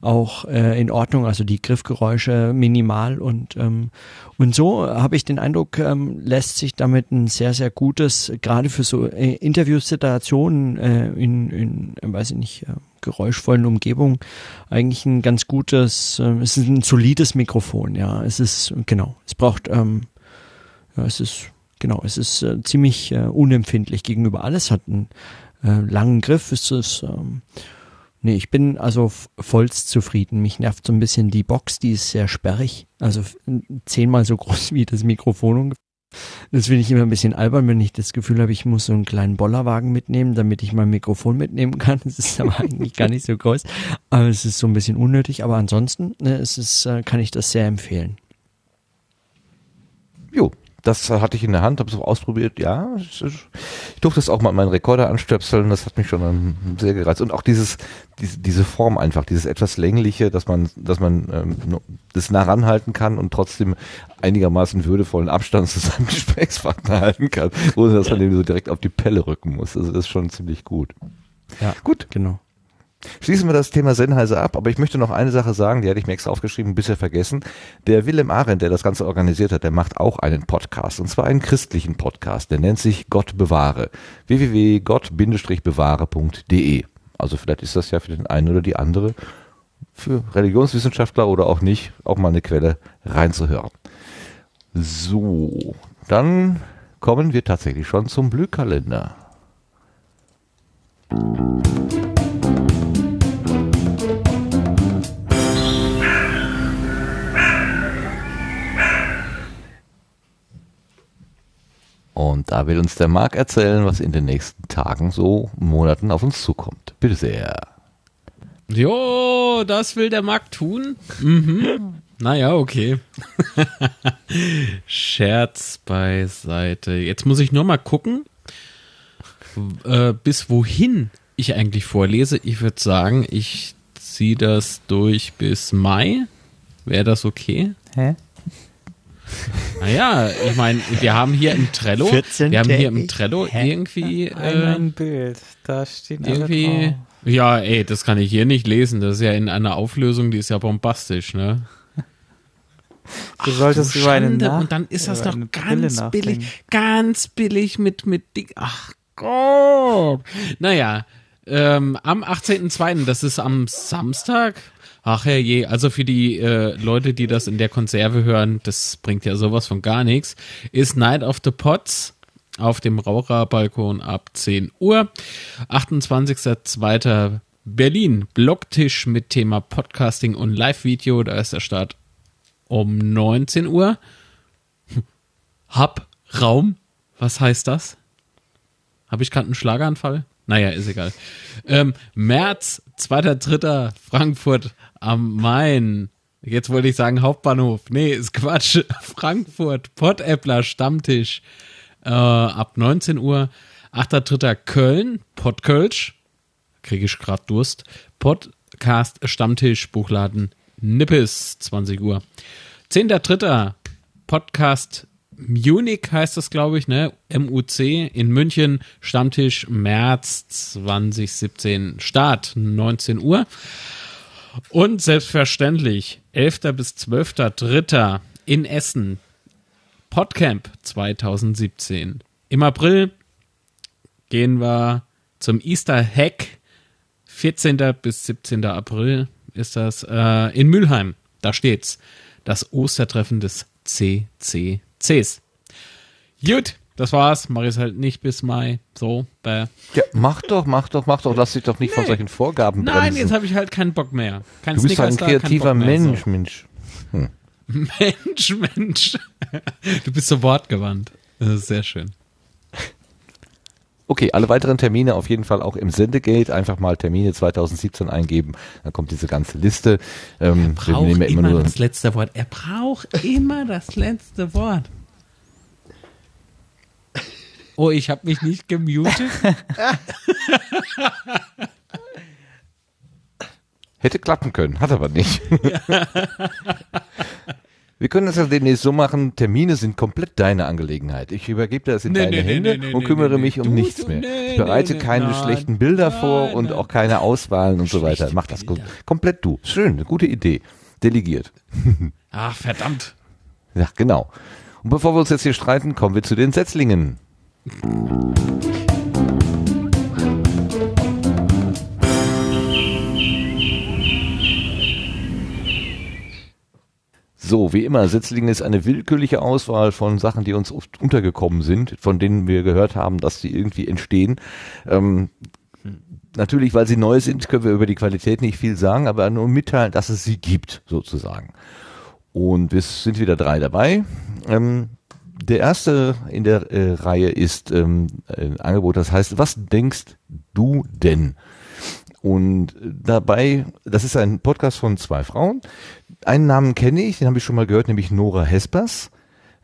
auch äh, in Ordnung, also die Griffgeräusche minimal. Und ähm, und so habe ich den Eindruck, ähm, lässt sich damit ein sehr sehr gutes, gerade für so äh, Interviewsituationen äh, in in äh, weiß ich nicht äh, geräuschvollen Umgebungen eigentlich ein ganz gutes, äh, es ist ein solides Mikrofon, ja, es ist genau, es braucht ähm, ja, es ist genau, es ist äh, ziemlich äh, unempfindlich gegenüber. Alles, hat einen äh, langen Griff, es ist ähm, Nee, ich bin also vollst zufrieden. Mich nervt so ein bisschen die Box, die ist sehr sperrig. Also zehnmal so *laughs* groß wie das Mikrofon ungefähr. Das finde ich immer ein bisschen albern, wenn ich das Gefühl habe, ich muss so einen kleinen Bollerwagen mitnehmen, damit ich mein Mikrofon mitnehmen kann. *laughs* Das ist aber eigentlich gar nicht so groß. Aber es ist so ein bisschen unnötig. Aber ansonsten ne, es ist, äh, kann ich das sehr empfehlen. Jo, das hatte ich in der Hand, habe es auch ausprobiert. Ja, ich, ich durfte es auch mal meinen Rekorder anstöpseln. Das hat mich schon ähm, sehr gereizt. Und auch dieses, diese, diese Form einfach, dieses etwas längliche, dass man, dass man ähm, das nah ranhalten kann und trotzdem einigermaßen würdevollen Abstand zu seinem *laughs* Gesprächspartner halten kann, ohne dass man den so direkt auf die Pelle rücken muss. Also das ist schon ziemlich gut. Ja, Gut, genau. Schließen wir das Thema Sennheiser ab, aber ich möchte noch eine Sache sagen, die hatte ich mir extra aufgeschrieben, bisher vergessen. Der Willem Arendt, der das Ganze organisiert hat, der macht auch einen Podcast, und zwar einen christlichen Podcast, der nennt sich Gott bewahre. www.gott-bewahre.de Also vielleicht ist das ja für den einen oder die andere, für Religionswissenschaftler oder auch nicht, auch mal eine Quelle reinzuhören. So, dann kommen wir tatsächlich schon zum Blühkalender. Da will uns der Marc erzählen, was in den nächsten Tagen so Monaten auf uns zukommt. Bitte sehr. Jo, das will der Marc tun. Mhm. Naja, okay. *laughs* Scherz beiseite. Jetzt muss ich nur mal gucken, äh, bis wohin ich eigentlich vorlese. Ich würde sagen, ich ziehe das durch bis Mai. Wäre das okay? Hä? Naja, ich meine, wir haben hier im Trello, 14 wir haben hier im Trello irgendwie Ein, äh, ein Bild. Da alle irgendwie. Ja, ey, das kann ich hier nicht lesen. Das ist ja in einer Auflösung, die ist ja bombastisch, ne? *laughs* Du solltest du über eine Schande. Nach Und dann ist das noch ganz billig, ganz billig mit, mit dick. Ach Gott. Naja, ähm, am 18.02., das ist am Samstag. Ach herrje, also für die äh, Leute, die das in der Konserve hören, das bringt ja sowas von gar nichts, ist Night of the Pots auf dem Raucherbalkon ab 10 Uhr. 28.02. Berlin, Blocktisch mit Thema Podcasting und Live-Video, da ist der Start um 19 Uhr. *laughs* Hab Raum. Was heißt das? Habe ich gerade einen Schlaganfall? Naja, ist egal. Ähm, März, 2.3. Frankfurt am Main. Jetzt wollte ich sagen Hauptbahnhof. Nee, ist Quatsch. *laughs* Frankfurt, Pottäppler Stammtisch äh, ab 19 Uhr. 8.3. Köln, Pottkölsch. Kriege ich gerade Durst. Podcast Stammtisch, Buchladen Nippes, 20 Uhr. 10.3. Podcast Munich heißt das, glaube ich, ne? MUC in München, Stammtisch März 2017, Start 19 Uhr. Und selbstverständlich 11. bis 12.3. in Essen, Podcamp 2017. Im April gehen wir zum Easter Hack, 14. bis 17. April ist das äh, in Mülheim. Da steht's. Das Ostertreffen des CCCs. Gut, das war's. Mach ich halt nicht bis Mai. So, bäh. Ja, mach doch, mach doch, mach doch. Lass dich doch nicht von Nee. solchen Vorgaben Nein, bremsen. jetzt habe ich halt keinen Bock mehr. Kein du bist ein da, kein kreativer Bock mehr. Mensch, Mensch. So. *laughs* Mensch, Mensch. Du bist so wortgewandt. Das ist sehr schön. Okay, alle weiteren Termine auf jeden Fall auch im Sendegate. Einfach mal Termine 2017 eingeben. Dann kommt diese ganze Liste. Ähm, wir Braucht nehmen ja immer, nur das letzte Wort. Er braucht immer das letzte Wort. Oh, ich habe mich nicht gemutet. *laughs* Hätte klappen können, hat aber nicht. *laughs* Wir können das ja demnächst so machen, Termine sind komplett deine Angelegenheit. Ich übergebe das in Nee, deine nee, Hände nee, und kümmere mich um nichts mehr. ich bereite keine schlechten Bilder vor nein, und nein. auch keine Auswahlen und so weiter. Mach das kom komplett du. Schön, eine gute Idee. Delegiert. Ach, verdammt. Ja, genau. Und bevor wir uns jetzt hier streiten, kommen wir zu den Setzlingen. So, wie immer, Setzlinge ist eine willkürliche Auswahl von Sachen, die uns oft untergekommen sind, von denen wir gehört haben, dass sie irgendwie entstehen. Ähm, natürlich, weil sie neu sind, können wir über die Qualität nicht viel sagen, aber nur mitteilen, dass es sie gibt, sozusagen. Und es sind wieder drei dabei. Ähm, der erste in der äh, Reihe ist ähm, ein Angebot, das heißt, was denkst du denn? Und dabei, das ist ein Podcast von zwei Frauen. Einen Namen kenne ich, den habe ich schon mal gehört, nämlich Nora Hespers,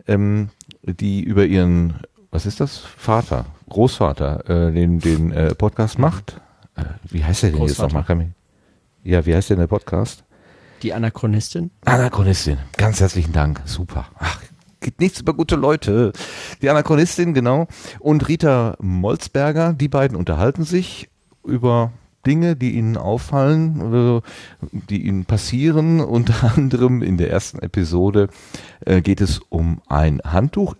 ähm, die über ihren, was ist das, Vater, Großvater, äh, den, den äh, Podcast macht. Äh, wie heißt der denn jetzt Großvater. nochmal? Kann mich- Ja, wie heißt denn der Podcast? Die Anachronistin. Anachronistin. Ganz herzlichen Dank. Super. Ach, geht nichts über gute Leute. Die Anachronistin, genau. Und Rita Molzberger, die beiden unterhalten sich über Dinge, die ihnen auffallen, äh, die ihnen passieren. *laughs* Unter anderem in der ersten Episode äh, geht es um ein Handtuch.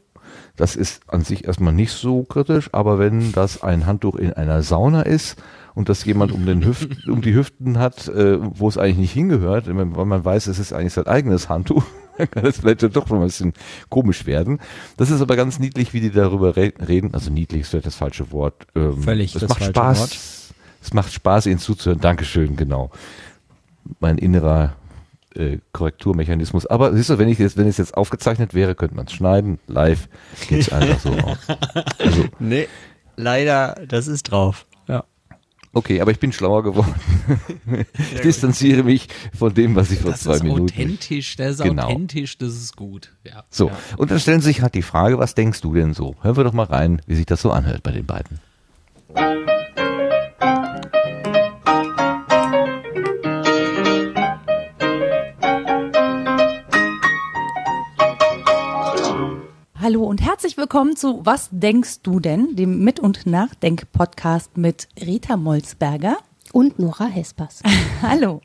Das ist an sich erstmal nicht so kritisch, aber wenn das ein Handtuch in einer Sauna ist und das jemand um, den Hüft, *laughs* um die Hüften hat, äh, wo es eigentlich nicht hingehört, weil man weiß, es ist eigentlich sein eigenes Handtuch, *laughs* kann es vielleicht doch schon ein bisschen komisch werden. Das ist aber ganz niedlich, wie die darüber re reden. Also niedlich ist vielleicht das falsche Wort. Ähm, Völlig es das macht Spaß. Wort. Es macht Spaß, ihnen zuzuhören. Dankeschön, genau. Mein innerer äh, Korrekturmechanismus. Aber siehst du, wenn ich jetzt, wenn es jetzt aufgezeichnet wäre, könnte man es schneiden. Live geht's einfach so aus. *laughs* Also, Nee, leider, das ist drauf. Okay, aber ich bin schlauer geworden. *laughs* ich distanziere mich von dem, was ich vor Das zwei ist Minuten. authentisch, das ist Genau. authentisch, das ist gut. Ja. So, Ja. und dann stellen sich halt die Frage, was denkst du denn so? Hören wir doch mal rein, wie sich das so anhört bei den beiden. Hallo und herzlich willkommen zu Was denkst du denn? Dem Mit- und Nachdenk-Podcast mit Rita Molzberger. Und Nora Hespers. *laughs* Hallo.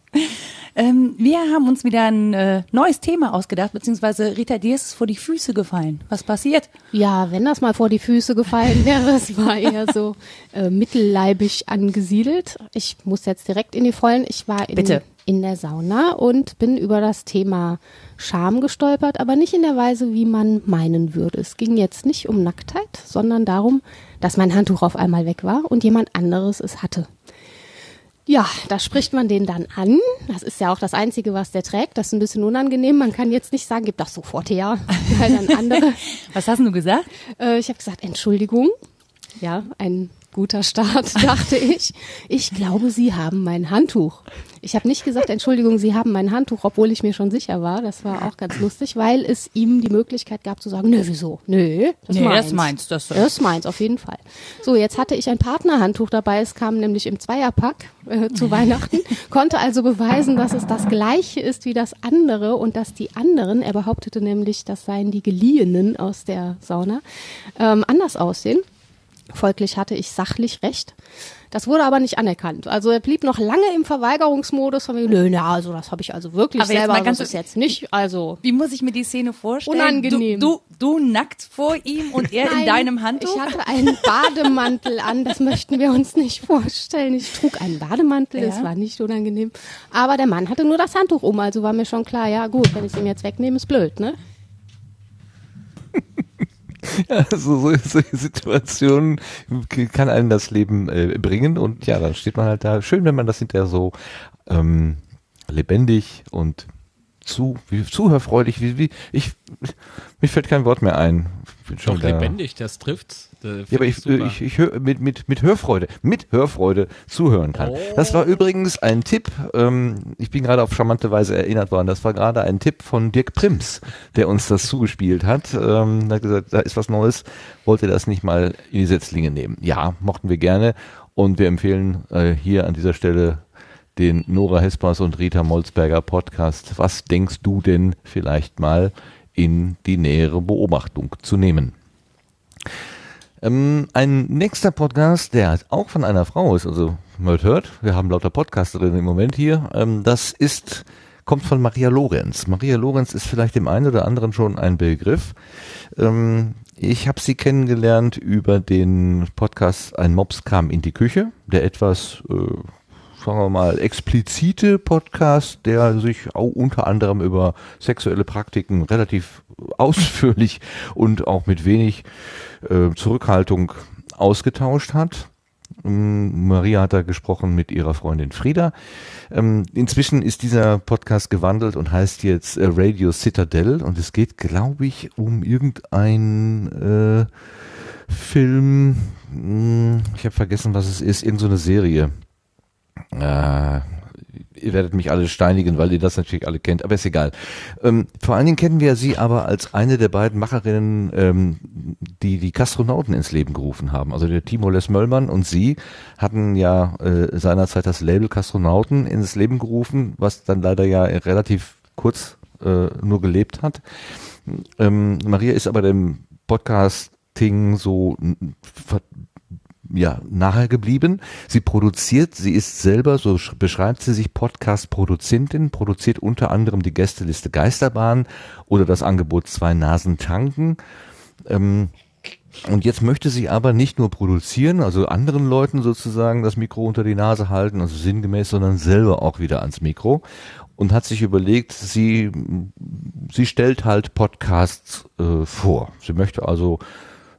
Ähm, wir haben uns wieder ein äh, neues Thema ausgedacht, beziehungsweise Rita, dir ist es vor die Füße gefallen. Was passiert? Ja, wenn das mal vor die Füße gefallen wäre, es war eher so äh, mittelleibig angesiedelt. Ich muss jetzt direkt in die Vollen. Ich war in, Bitte. In der Sauna und bin über das Thema Scham gestolpert, aber nicht in der Weise, wie man meinen würde. Es ging jetzt nicht um Nacktheit, sondern darum, dass mein Handtuch auf einmal weg war und jemand anderes es hatte. Ja, da spricht man den dann an. Das ist ja auch das Einzige, was der trägt. Das ist ein bisschen unangenehm. Man kann jetzt nicht sagen, gib das sofort her, weil dann andere *laughs* Was hast du gesagt? äh, ich habe gesagt, Entschuldigung. Ja, ein guter Start, *laughs* dachte ich. Ich glaube, Sie haben mein Handtuch. Ich habe nicht gesagt, Entschuldigung, Sie haben mein Handtuch, obwohl ich mir schon sicher war. Das war auch ganz lustig, weil es ihm die Möglichkeit gab zu sagen, nö, wieso? Nö, das Nee, meins. das meins, das- das ist meins, auf jeden Fall. So, jetzt hatte ich ein Partnerhandtuch dabei. Es kam nämlich im Zweierpack äh, zu *laughs* Weihnachten, konnte also beweisen, dass es das gleiche ist wie das andere und dass die anderen, er behauptete nämlich, das seien die Geliehenen aus der Sauna, ähm, anders aussehen. Folglich hatte ich sachlich recht. Das wurde aber nicht anerkannt. Also er blieb noch lange im Verweigerungsmodus von mir, nö, na, also das habe ich also wirklich Aber jetzt selber, mal also ganz- das ist jetzt nicht, also Wie muss ich mir die Szene vorstellen? Unangenehm. Du, du, du nackt vor ihm und er in Nein, deinem Handtuch? Ich hatte einen Bademantel an, das möchten wir uns nicht vorstellen. Ich trug einen Bademantel, das Ja. war nicht unangenehm. Aber der Mann hatte nur das Handtuch um, also war mir schon klar, ja gut, wenn ich es ihm jetzt wegnehme, ist blöd, ne? *laughs* Ja, so, so, solche Situationen kann einen das Leben äh, bringen und ja, dann steht man halt da. Schön, wenn man das hinterher so ähm, lebendig und zu, wie, zuhörfreudig, wie, wie, ich, mir fällt kein Wort mehr ein. Bin schon Doch lebendig, das trifft. Äh, Ja, aber ich, ich, ich höre mit, mit, mit Hörfreude, mit Hörfreude zuhören kann. Das war übrigens ein Tipp, ähm, ich bin gerade auf charmante Weise erinnert worden, das war gerade ein Tipp von Dirk Prims, der uns das zugespielt hat. Ähm, er hat gesagt, da ist was Neues, wollt ihr das nicht mal in die Setzlinge nehmen? Ja, mochten wir gerne und wir empfehlen äh, hier an dieser Stelle den Nora Hespers und Rita Molzberger Podcast. Was denkst du denn vielleicht mal in die nähere Beobachtung zu nehmen? Ähm, ein nächster Podcast, der auch von einer Frau ist, also man hört, wir haben lauter Podcasterinnen im Moment hier, ähm, das ist, kommt von Maria Lorenz. Maria Lorenz ist vielleicht dem einen oder anderen schon ein Begriff. Ähm, ich habe sie kennengelernt über den Podcast Ein Mops kam in die Küche, der etwas, äh, sagen wir mal, explizite Podcast, der sich auch unter anderem über sexuelle Praktiken relativ *laughs* ausführlich und auch mit wenig äh, Zurückhaltung ausgetauscht hat. Ähm, Maria hat da gesprochen mit ihrer Freundin Frieda. Ähm, inzwischen ist dieser Podcast gewandelt und heißt jetzt äh, Radio Citadel und es geht, glaube ich, um irgendein äh, Film. Mh, ich habe vergessen, was es ist. Irgend so eine Serie. Äh, ihr werdet mich alle steinigen, weil ihr das natürlich alle kennt, aber ist egal. Ähm, vor allen Dingen kennen wir sie aber als eine der beiden Macherinnen, ähm, die die Kastronauten ins Leben gerufen haben. Also der Timo Les Möllmann und sie hatten ja äh, seinerzeit das Label Kastronauten ins Leben gerufen, was dann leider ja relativ kurz äh, nur gelebt hat. Ähm, Maria ist aber dem Podcasting so ja, nahe geblieben. Sie produziert, sie ist selber, so sch- beschreibt sie sich, Podcast-Produzentin, produziert unter anderem die Gästeliste Geisterbahn oder das Angebot Zwei Nasen tanken. Ähm, und jetzt möchte sie aber nicht nur produzieren, also anderen Leuten sozusagen das Mikro unter die Nase halten, also sinngemäß, sondern selber auch wieder ans Mikro. und hat sich überlegt, sie, sie stellt halt Podcasts äh, vor. Sie möchte also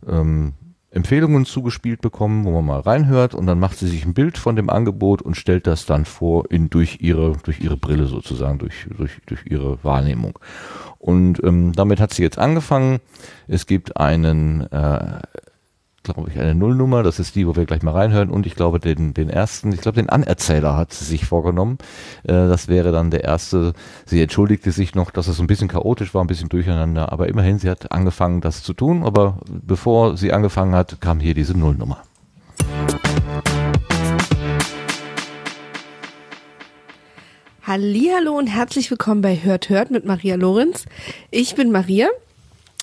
ähm, Empfehlungen zugespielt bekommen, wo man mal reinhört und dann macht sie sich ein Bild von dem Angebot und stellt das dann vor in durch ihre durch ihre Brille sozusagen durch durch durch ihre Wahrnehmung und ähm, damit hat sie jetzt angefangen. Es gibt einen äh, glaube ich, eine Nullnummer. Das ist die, wo wir gleich mal reinhören. Und ich glaube, den, den ersten, ich glaube, den Anerzähler hat sie sich vorgenommen. Äh, das wäre dann der erste. Sie entschuldigte sich noch, dass es ein bisschen chaotisch war, ein bisschen durcheinander. Aber immerhin, sie hat angefangen, das zu tun. Aber bevor sie angefangen hat, kam hier diese Nullnummer. Hallo und herzlich willkommen bei Hört Hört mit Maria Lorenz. Ich bin Maria.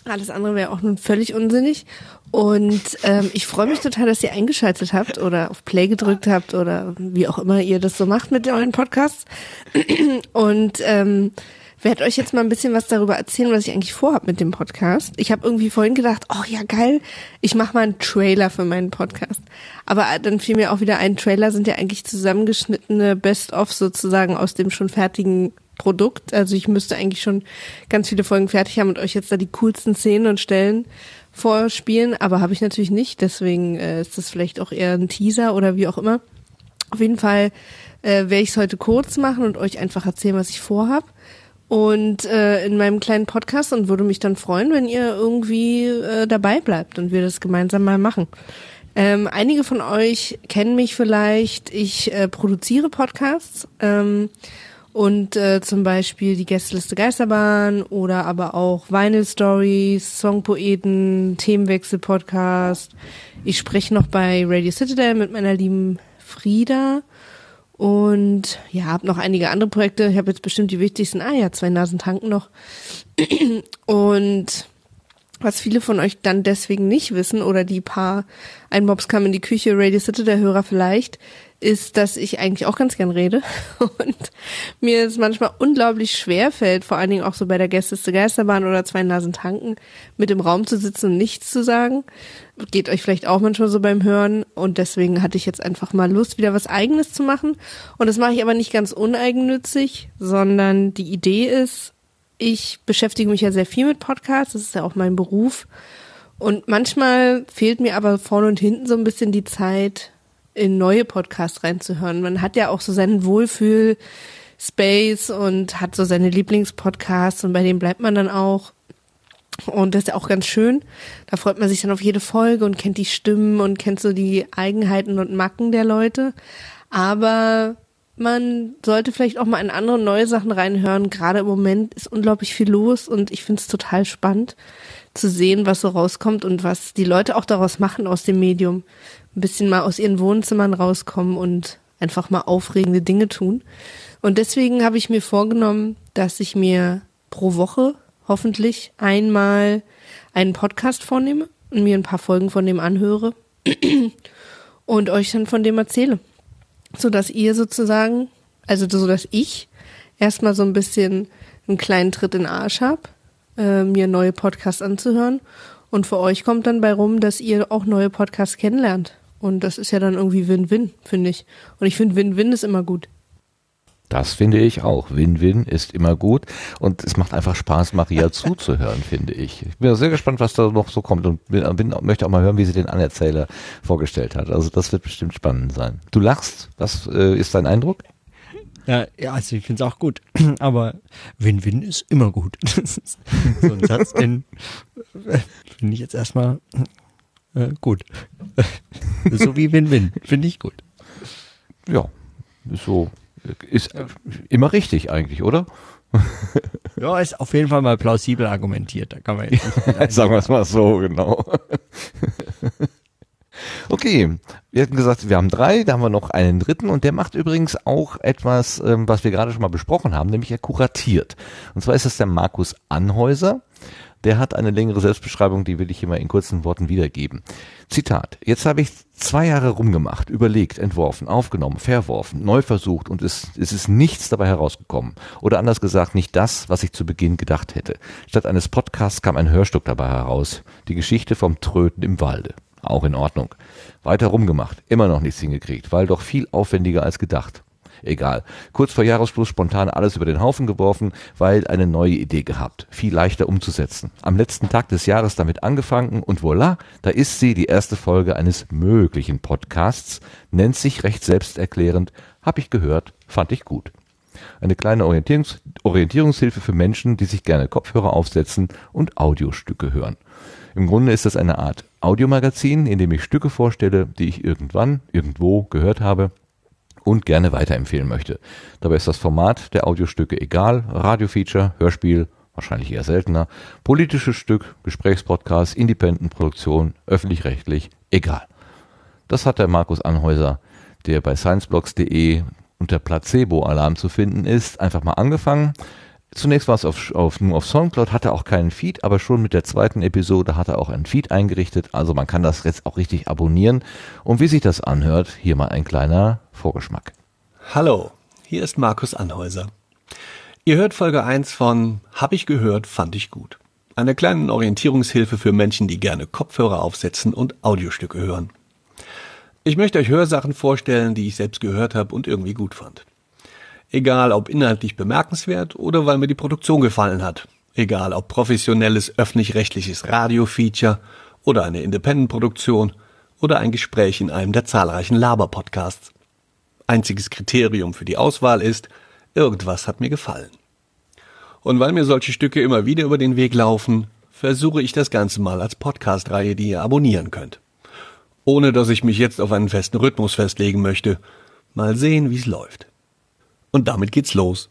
Alles andere wäre auch nun völlig unsinnig. Und ähm, ich freue mich total, dass ihr eingeschaltet habt oder auf Play gedrückt habt oder wie auch immer ihr das so macht mit euren Podcasts. Und ähm, werde euch jetzt mal ein bisschen was darüber erzählen, was ich eigentlich vorhab mit dem Podcast. Ich habe irgendwie vorhin gedacht, oh ja geil, ich mache mal einen Trailer für meinen Podcast. Aber dann fiel mir auch wieder ein, Trailer sind ja eigentlich zusammengeschnittene Best-of sozusagen aus dem schon fertigen Produkt. Also ich müsste eigentlich schon ganz viele Folgen fertig haben und euch jetzt da die coolsten Szenen und Stellen vorspielen, aber habe ich natürlich nicht. Deswegen äh, ist das vielleicht auch eher ein Teaser oder wie auch immer. Auf jeden Fall äh, werde ich es heute kurz machen und euch einfach erzählen, was ich vorhab. Und äh, in meinem kleinen Podcast und würde mich dann freuen, wenn ihr irgendwie äh, dabei bleibt und wir das gemeinsam mal machen. Ähm, einige von euch kennen mich vielleicht. Ich äh, produziere Podcasts. Ähm, und äh, zum Beispiel die Gästeliste Geisterbahn oder aber auch Vinyl Stories, Songpoeten, Themenwechsel Podcast. Ich spreche noch bei Radio Citadel mit meiner lieben Frieda und ja, habe noch einige andere Projekte. Ich habe jetzt bestimmt die wichtigsten. Ah ja, zwei Nasen tanken noch. *clears throat* und was viele von euch dann deswegen nicht wissen oder die paar Einmobs kamen in die Küche, Radio Citadel Hörer vielleicht, ist, dass ich eigentlich auch ganz gern rede. *laughs* Und mir es manchmal unglaublich schwer fällt, vor allen Dingen auch so bei der Gästeste Geisterbahn oder zwei Nasen tanken, mit im Raum zu sitzen und nichts zu sagen. Geht euch vielleicht auch manchmal so beim Hören. Und deswegen hatte ich jetzt einfach mal Lust, wieder was eigenes zu machen. Und das mache ich aber nicht ganz uneigennützig, sondern die Idee ist, ich beschäftige mich ja sehr viel mit Podcasts, das ist ja auch mein Beruf. Und manchmal fehlt mir aber vorne und hinten so ein bisschen die Zeit, in neue Podcasts reinzuhören. Man hat ja auch so seinen Wohlfühl Space und hat so seine Lieblingspodcasts und bei dem bleibt man dann auch. Und das ist ja auch ganz schön. Da freut man sich dann auf jede Folge und kennt die Stimmen und kennt so die Eigenheiten und Macken der Leute. Aber man sollte vielleicht auch mal in andere neue Sachen reinhören. Gerade im Moment ist unglaublich viel los und ich finde es total spannend zu sehen, was so rauskommt und was die Leute auch daraus machen aus dem Medium ein bisschen mal aus ihren Wohnzimmern rauskommen und einfach mal aufregende Dinge tun. Und deswegen habe ich mir vorgenommen, dass ich mir pro Woche hoffentlich einmal einen Podcast vornehme und mir ein paar Folgen von dem anhöre *clears throat* und euch dann von dem erzähle. So dass ihr sozusagen, also so dass ich erstmal so ein bisschen einen kleinen Tritt in den Arsch habe, äh, mir neue Podcasts anzuhören. Und für euch kommt dann bei rum, dass ihr auch neue Podcasts kennenlernt. Und das ist ja dann irgendwie Win-Win, finde ich. Und ich finde, Win-Win ist immer gut. Das finde ich auch. Win-Win ist immer gut und es macht einfach Spaß, Maria *laughs* zuzuhören, finde ich. Ich bin sehr gespannt, was da noch so kommt und bin, bin, möchte auch mal hören, wie sie den Anerzähler vorgestellt hat. Also das wird bestimmt spannend sein. Du lachst, was äh, ist dein Eindruck? Ja, ja also ich finde es auch gut. *clears throat* Aber Win-Win ist immer gut. Das *laughs* ist so ein Satz, den äh, finde ich jetzt erstmal äh, gut. *laughs* so wie Win-Win. Finde ich gut. Ja, ist so. Ist ja. immer richtig eigentlich, oder? *laughs* ja, ist auf jeden Fall mal plausibel argumentiert. Da kann man jetzt *laughs* Sagen wir es mal so, genau. Okay, wir hatten gesagt, wir haben drei, da haben wir noch einen dritten und der macht übrigens auch etwas, ähm, was wir gerade schon mal besprochen haben, nämlich er kuratiert. Und zwar ist es der Markus Anhäuser. Der hat eine längere Selbstbeschreibung, die will ich hier mal in kurzen Worten wiedergeben. Zitat. Jetzt habe ich zwei Jahre rumgemacht, überlegt, entworfen, aufgenommen, verworfen, neu versucht und es, es ist nichts dabei herausgekommen. Oder anders gesagt, nicht das, was ich zu Beginn gedacht hätte. Statt eines Podcasts kam ein Hörstück dabei heraus. Die Geschichte vom Tröten im Walde. Auch in Ordnung. Weiter rumgemacht, immer noch nichts hingekriegt, weil doch viel aufwendiger als gedacht. Egal. Kurz vor Jahresschluss spontan alles über den Haufen geworfen, weil eine neue Idee gehabt. Viel leichter umzusetzen. Am letzten Tag des Jahres damit angefangen und voilà, da ist sie, die erste Folge eines möglichen Podcasts, nennt sich recht selbsterklärend, hab ich gehört, fand ich gut. Eine kleine Orientierungs Orientierungshilfe für Menschen, die sich gerne Kopfhörer aufsetzen und Audiostücke hören. Im Grunde ist das eine Art Audiomagazin, in dem ich Stücke vorstelle, die ich irgendwann, irgendwo gehört habe und gerne weiterempfehlen möchte. Dabei ist das Format der Audiostücke egal, Radiofeature, Hörspiel, wahrscheinlich eher seltener, politisches Stück, Gesprächspodcast, Independent-Produktion, öffentlich-rechtlich, egal. Das hat der Markus Anhäuser, der bei scienceblogs.de unter Placebo-Alarm zu finden ist, einfach mal angefangen. Zunächst war es auf, auf, nur auf Soundcloud, hatte auch keinen Feed, aber schon mit der zweiten Episode hat er auch einen Feed eingerichtet. Also man kann das jetzt auch richtig abonnieren. Und wie sich das anhört, hier mal ein kleiner Vorgeschmack. Hallo, hier ist Markus Anhäuser. Ihr hört Folge 1 von Hab ich gehört, fand ich gut. Eine kleine Orientierungshilfe für Menschen, die gerne Kopfhörer aufsetzen und Audiostücke hören. Ich möchte euch Hörsachen vorstellen, die ich selbst gehört habe und irgendwie gut fand. Egal ob inhaltlich bemerkenswert oder weil mir die Produktion gefallen hat. Egal ob professionelles öffentlich-rechtliches Radio-Feature oder eine Independent-Produktion oder ein Gespräch in einem der zahlreichen Laber-Podcasts. Einziges Kriterium für die Auswahl ist, irgendwas hat mir gefallen. Und weil mir solche Stücke immer wieder über den Weg laufen, versuche ich das Ganze mal als Podcast-Reihe, die ihr abonnieren könnt ohne dass ich mich jetzt auf einen festen Rhythmus festlegen möchte. Mal sehen, wie's läuft. Und damit geht's los.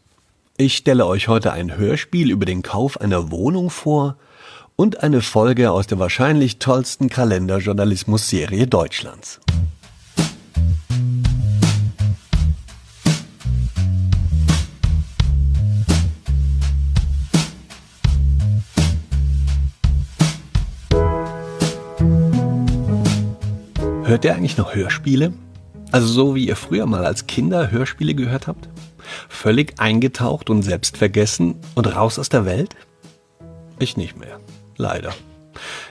Ich stelle euch heute ein Hörspiel über den Kauf einer Wohnung vor und eine Folge aus der wahrscheinlich tollsten Kalenderjournalismus-Serie Deutschlands. Hört ihr eigentlich noch Hörspiele? Also so wie ihr früher mal als Kinder Hörspiele gehört habt? Völlig eingetaucht und selbstvergessen und raus aus der Welt? Ich nicht mehr. Leider.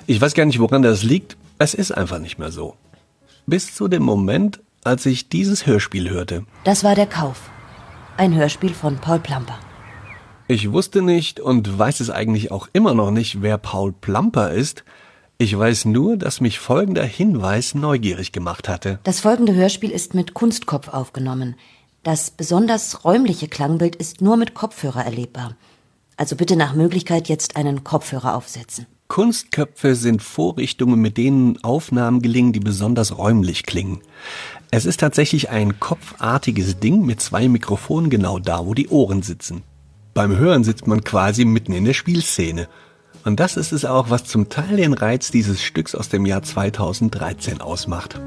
Ich weiß gar nicht, woran das liegt. Es ist einfach nicht mehr so. Bis zu dem Moment, als ich dieses Hörspiel hörte. Das war der Kauf. Ein Hörspiel von Paul Plamper. Ich wusste nicht und weiß es eigentlich auch immer noch nicht, wer Paul Plamper ist, ich weiß nur, dass mich folgender Hinweis neugierig gemacht hatte. Das folgende Hörspiel ist mit Kunstkopf aufgenommen. Das besonders räumliche Klangbild ist nur mit Kopfhörer erlebbar. Also bitte nach Möglichkeit jetzt einen Kopfhörer aufsetzen. Kunstköpfe sind Vorrichtungen, mit denen Aufnahmen gelingen, die besonders räumlich klingen. Es ist tatsächlich ein kopfartiges Ding mit zwei Mikrofonen genau da, wo die Ohren sitzen. Beim Hören sitzt man quasi mitten in der Spielszene. Und das ist es auch, was zum Teil den Reiz dieses Stücks aus dem Jahr 2013 ausmacht.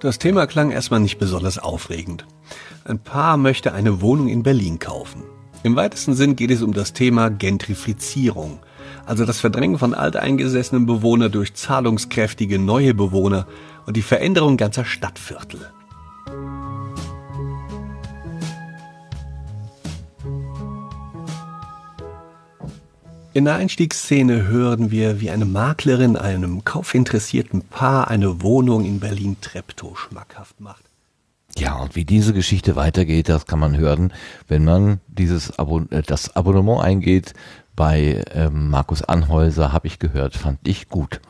Das Thema klang erstmal nicht besonders aufregend. Ein Paar möchte eine Wohnung in Berlin kaufen. Im weitesten Sinn geht es um das Thema Gentrifizierung, also das Verdrängen von alteingesessenen Bewohnern durch zahlungskräftige neue Bewohner und die Veränderung ganzer Stadtviertel. In der Einstiegsszene hören wir, wie eine Maklerin einem kaufinteressierten Paar eine Wohnung in Berlin-Treptow schmackhaft macht. Ja, und wie diese Geschichte weitergeht, das kann man hören, wenn man dieses Abo äh, das Abonnement eingeht bei ähm, Markus Anhäuser, habe ich gehört, fand ich gut.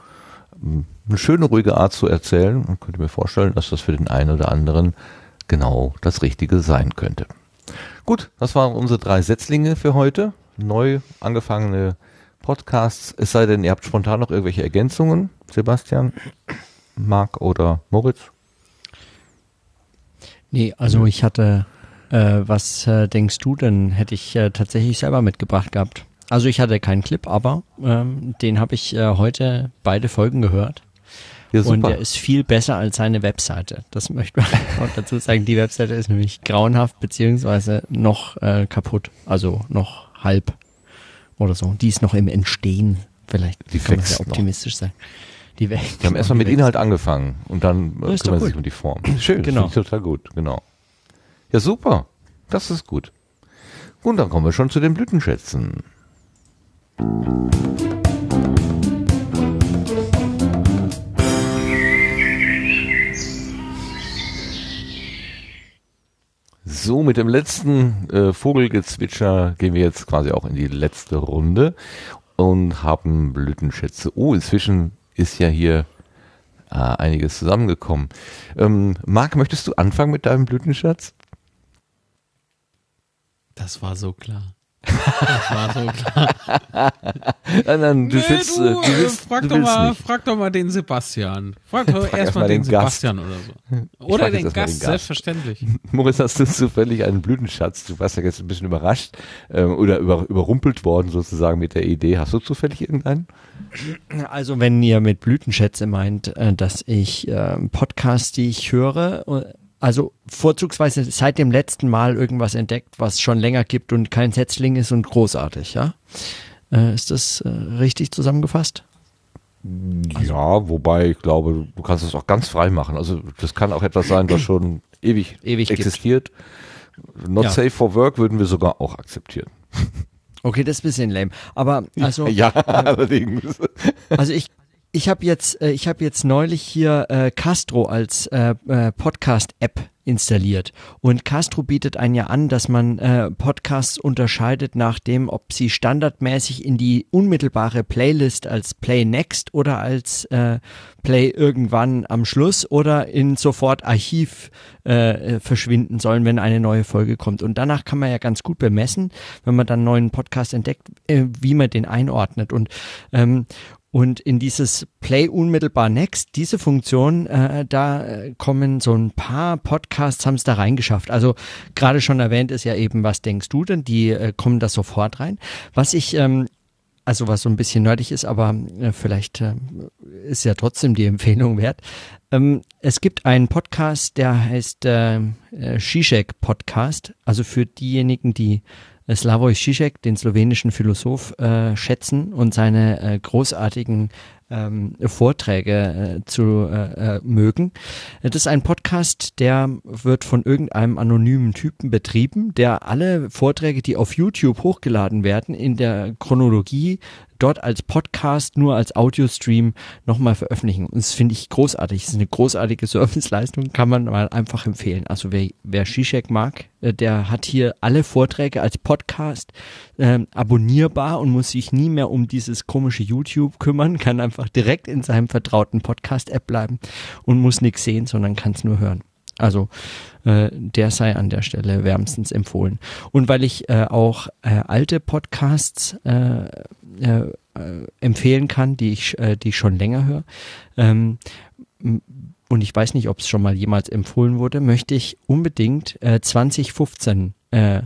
Eine schöne, ruhige Art zu erzählen Man könnte mir vorstellen, dass das für den einen oder anderen genau das Richtige sein könnte. Gut, das waren unsere drei Setzlinge für heute neu angefangene Podcasts, es sei denn, ihr habt spontan noch irgendwelche Ergänzungen, Sebastian, Marc oder Moritz? Nee, also ich hatte, äh, was äh, denkst du denn, hätte ich äh, tatsächlich selber mitgebracht gehabt. Also ich hatte keinen Clip, aber ähm, den habe ich äh, heute beide Folgen gehört. Ja, und der ist viel besser als seine Webseite. Das möchte man *laughs* auch dazu sagen. Die Webseite ist nämlich grauenhaft beziehungsweise noch äh, kaputt, also noch halb oder so. Die ist noch im Entstehen. Vielleicht die kann man sehr optimistisch noch. sein. Die, die haben erstmal mit Inhalt angefangen und dann äh, kümmern sie sich um die Form. *clears throat* Schön, genau. total gut, genau. Ja, super. Das ist gut. Und dann kommen wir schon zu den Blütenschätzen. So, mit dem letzten äh, Vogelgezwitscher gehen wir jetzt quasi auch in die letzte Runde und haben Blütenschätze. Oh, inzwischen ist ja hier äh, einiges zusammengekommen. Ähm, Marc, möchtest du anfangen mit deinem Blütenschatz? Das war so klar. Das war so klar. Nein, nein, du, Nee, willst, du, äh, du willst, frag, du doch mal, nicht. frag doch mal den Sebastian. Frag doch erstmal erst mal den, den Gast. Sebastian oder so. Oder den Gast, den Gast. selbstverständlich. *laughs* Moritz, hast du zufällig einen Blütenschatz? Du warst ja jetzt ein bisschen überrascht ähm, oder über, überrumpelt worden sozusagen mit der Idee. Hast du zufällig irgendeinen? Also wenn ihr mit Blütenschätze meint, äh, dass ich äh, Podcasts, die ich höre, äh, also vorzugsweise seit dem letzten Mal irgendwas entdeckt, was schon länger gibt und kein Setzling ist und großartig, ja? Äh, ist das äh, richtig zusammengefasst? Ja, wobei ich glaube, du kannst es auch ganz frei machen. Also das kann auch etwas sein, was schon ewig, Ewig gibt. existiert. Not Ja. safe for work würden wir sogar auch akzeptieren. Okay, das ist ein bisschen lame. Aber *laughs* also ja, äh, *laughs* allerdings. Also ich ich habe jetzt äh, ich habe jetzt neulich hier äh, Castro als äh, äh, Podcast App installiert und Castro bietet einen ja an, dass man äh, Podcasts unterscheidet nach dem, ob sie standardmäßig in die unmittelbare Playlist als Play Next oder als äh, Play irgendwann am Schluss oder in sofort Archiv äh, verschwinden sollen, wenn eine neue Folge kommt. Und danach kann man ja ganz gut bemessen, wenn man dann einen neuen Podcast entdeckt, äh, wie man den einordnet. Und ähm, und in dieses Play unmittelbar next, diese Funktion, äh, da äh, kommen so ein paar Podcasts, haben es da reingeschafft. Also gerade schon erwähnt ist ja eben, was denkst du denn? Die äh, kommen da sofort rein. Was ich, ähm, also was so ein bisschen nerdig ist, aber äh, vielleicht äh, ist ja trotzdem die Empfehlung wert. Ähm, es gibt einen Podcast, der heißt äh, äh, Zizek Podcast. Also für diejenigen, die Slavoj Žižek, den slowenischen Philosoph, äh, schätzen und seine äh, großartigen ähm, Vorträge äh, zu äh, äh, mögen. Das ist ein Podcast, der wird von irgendeinem anonymen Typen betrieben, der alle Vorträge, die auf YouTube hochgeladen werden, in der Chronologie dort als Podcast, nur als Audiostream nochmal veröffentlichen. Und das finde ich großartig. Das ist eine großartige Serviceleistung, kann man mal einfach empfehlen. Also wer, wer Zizek mag, äh, der hat hier alle Vorträge als Podcast ähm, abonnierbar und muss sich nie mehr um dieses komische YouTube kümmern, kann einfach direkt in seinem vertrauten Podcast-App bleiben und muss nichts sehen, sondern kann es nur hören. Also äh, der sei an der Stelle wärmstens empfohlen. Und weil ich äh, auch äh, alte Podcasts äh, äh, empfehlen kann, die ich, äh, die ich schon länger höre, ähm, und ich weiß nicht, ob es schon mal jemals empfohlen wurde, möchte ich unbedingt äh, 2015 äh,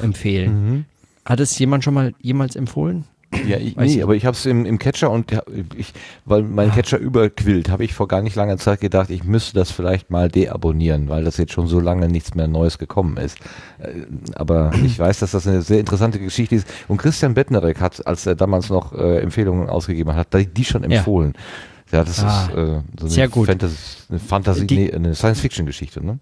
empfehlen. Mhm. Hat es jemand schon mal jemals empfohlen? Ja, ich, nee, ich. aber ich habe es im, im Catcher und ja, ich, weil mein Catcher überquillt, habe ich vor gar nicht langer Zeit gedacht, ich müsste das vielleicht mal deabonnieren, weil das jetzt schon so lange nichts mehr Neues gekommen ist. Äh, Aber ich weiß, dass das eine sehr interessante Geschichte ist. Und Christian Bettnerek hat, als er damals noch äh, Empfehlungen ausgegeben hat, die, die schon Ja. empfohlen. Ja, das Ah, ist äh, so eine sehr gut. Fantasy, eine Fantasie, Die- nee, eine Science-Fiction-Geschichte, ne?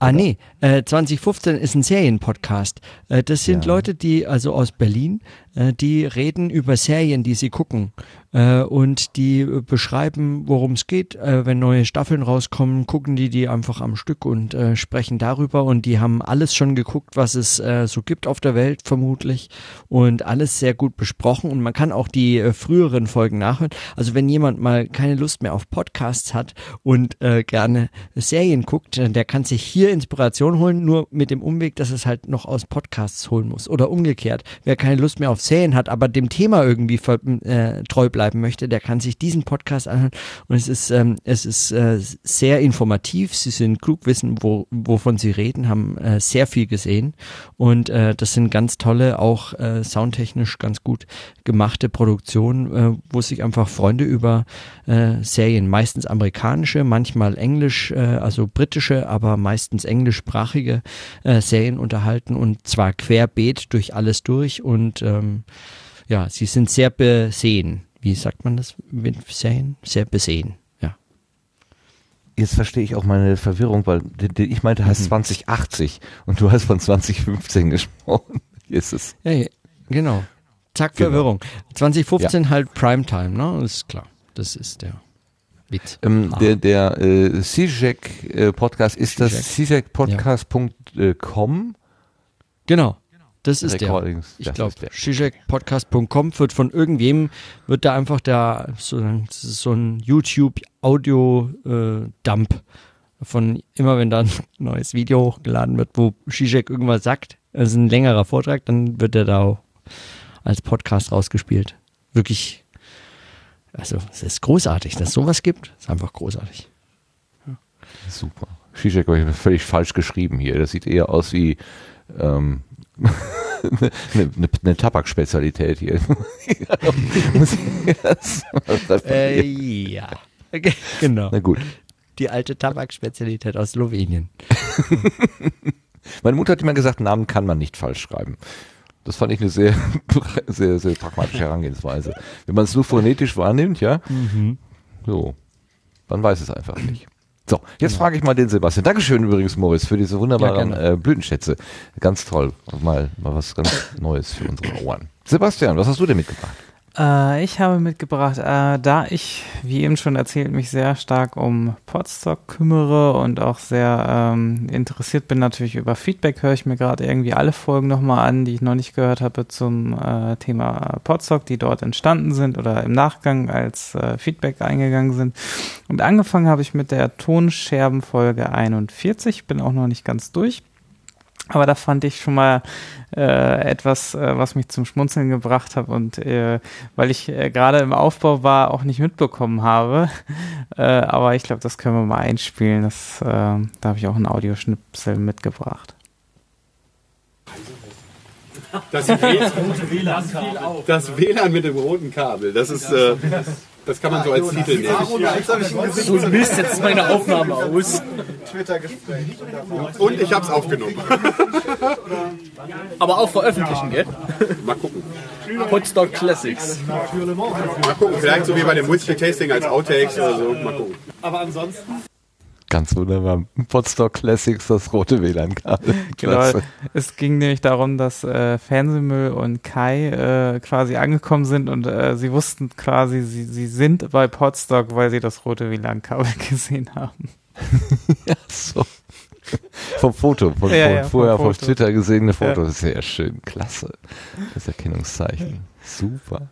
Ah nee, äh, 2015 ist ein Serienpodcast. Äh, das sind Leute, die also aus Berlin, äh, die reden über Serien, die sie gucken äh, und die äh, beschreiben, worum es geht. Äh, wenn neue Staffeln rauskommen, gucken die die einfach am Stück und äh, sprechen darüber und die haben alles schon geguckt, was es äh, so gibt auf der Welt vermutlich und alles sehr gut besprochen und man kann auch die äh, früheren Folgen nachhören. Also wenn jemand mal keine Lust mehr auf Podcasts hat und äh, gerne Serien guckt, äh, der kann sich hier Inspiration holen, nur mit dem Umweg, dass es halt noch aus Podcasts holen muss. Oder umgekehrt, wer keine Lust mehr auf Serien hat, aber dem Thema irgendwie ver äh, treu bleiben möchte, der kann sich diesen Podcast anhören. Und es ist, ähm, es ist äh, sehr informativ, sie sind klug, wissen, wo, wovon sie reden, haben äh, sehr viel gesehen. Und äh, das sind ganz tolle, auch äh, soundtechnisch ganz gut gemachte Produktionen, äh, wo sich einfach Freunde über äh, Serien, meistens amerikanische, manchmal englisch, äh, also britische, aber meistens englischsprachige äh, Serien unterhalten und zwar querbeet durch alles durch und ähm, ja, sie sind sehr besehen. Wie sagt man das mit Serien? Sehr besehen, ja. Jetzt verstehe ich auch meine Verwirrung, weil ich meinte heißt Mhm. 2080 und du hast von 2015 gesprochen. Es. Ja, ja, genau. Zack, Genau. Verwirrung. 2015 halt Primetime, ne? Ist klar. Das ist der. Witz. Ähm, Ah. der der äh, CJAC äh, Podcast ist das cjacpodcast.com. Genau. Das ist Recordings, der. Ich glaube, der. shishakpodcast.com wird von irgendwem, wird da einfach da so, so ein YouTube-Audio-Dump von immer, wenn da ein *laughs* neues Video hochgeladen wird, wo Shishak irgendwas sagt, also ein längerer Vortrag, dann wird er da auch als Podcast rausgespielt. Wirklich, also es ist großartig, dass es sowas gibt. Es ist einfach großartig. Super. Zizek habe ich völlig falsch geschrieben hier. Das sieht eher aus wie ähm, *laughs* eine, eine, eine Tabakspezialität hier. *laughs* *laughs* Äh, ja. Okay, genau. Na gut. Die alte Tabakspezialität aus Slowenien. Meine Mutter hat immer gesagt, Namen kann man nicht falsch schreiben. Das fand ich eine sehr, sehr, sehr pragmatische Herangehensweise. Wenn man es nur phonetisch wahrnimmt, ja, Mhm. so, man weiß es einfach nicht. So, jetzt frage ich mal den Sebastian. Dankeschön übrigens, Moritz, für diese wunderbaren Ja, äh, Blütenschätze. Ganz toll. Mal, mal was ganz Neues für unsere Ohren. Sebastian, was hast du denn mitgebracht? Äh, ich habe mitgebracht, äh, da ich, wie eben schon erzählt, mich sehr stark um Podstock kümmere und auch sehr ähm, interessiert bin natürlich über Feedback, höre ich mir gerade irgendwie alle Folgen nochmal an, die ich noch nicht gehört habe zum äh, Thema Podstock, die dort entstanden sind oder im Nachgang als äh, Feedback eingegangen sind. Und angefangen habe ich mit der Tonscherbenfolge 41, bin auch noch nicht ganz durch. Aber da fand ich schon mal äh, etwas, äh, was mich zum Schmunzeln gebracht hat und äh, weil ich äh, gerade im Aufbau war, auch nicht mitbekommen habe. *laughs* Äh, aber ich glaube, das können wir mal einspielen. Das, äh, da habe ich auch einen Audioschnipsel mitgebracht. Das, WLAN, das WLAN mit dem roten Kabel, das ist, äh, das kann man so als Titel nehmen. So Mist, jetzt ist meine Aufnahme aus. Und ich hab's aufgenommen. Aber auch veröffentlichen, gell? Mal gucken. Podstock Classics. Mal gucken, vielleicht so wie bei dem Whisky-Tasting als Outtakes oder so. Mal gucken. Aber ansonsten. Ganz wunderbar. Podstock Classics, das rote WLAN-Kabel. Genau, es ging nämlich darum, dass äh, Fernsehmüll und Kai äh, quasi angekommen sind und äh, sie wussten quasi, sie, sie sind bei Podstock, weil sie das rote WLAN-Kabel *laughs* gesehen haben. *laughs* ja, so. Vom Foto, von, Ja, von ja, vom vorher auf Foto. Twitter gesehene Foto. Ja. Sehr schön, klasse. Das Erkennungszeichen. Super.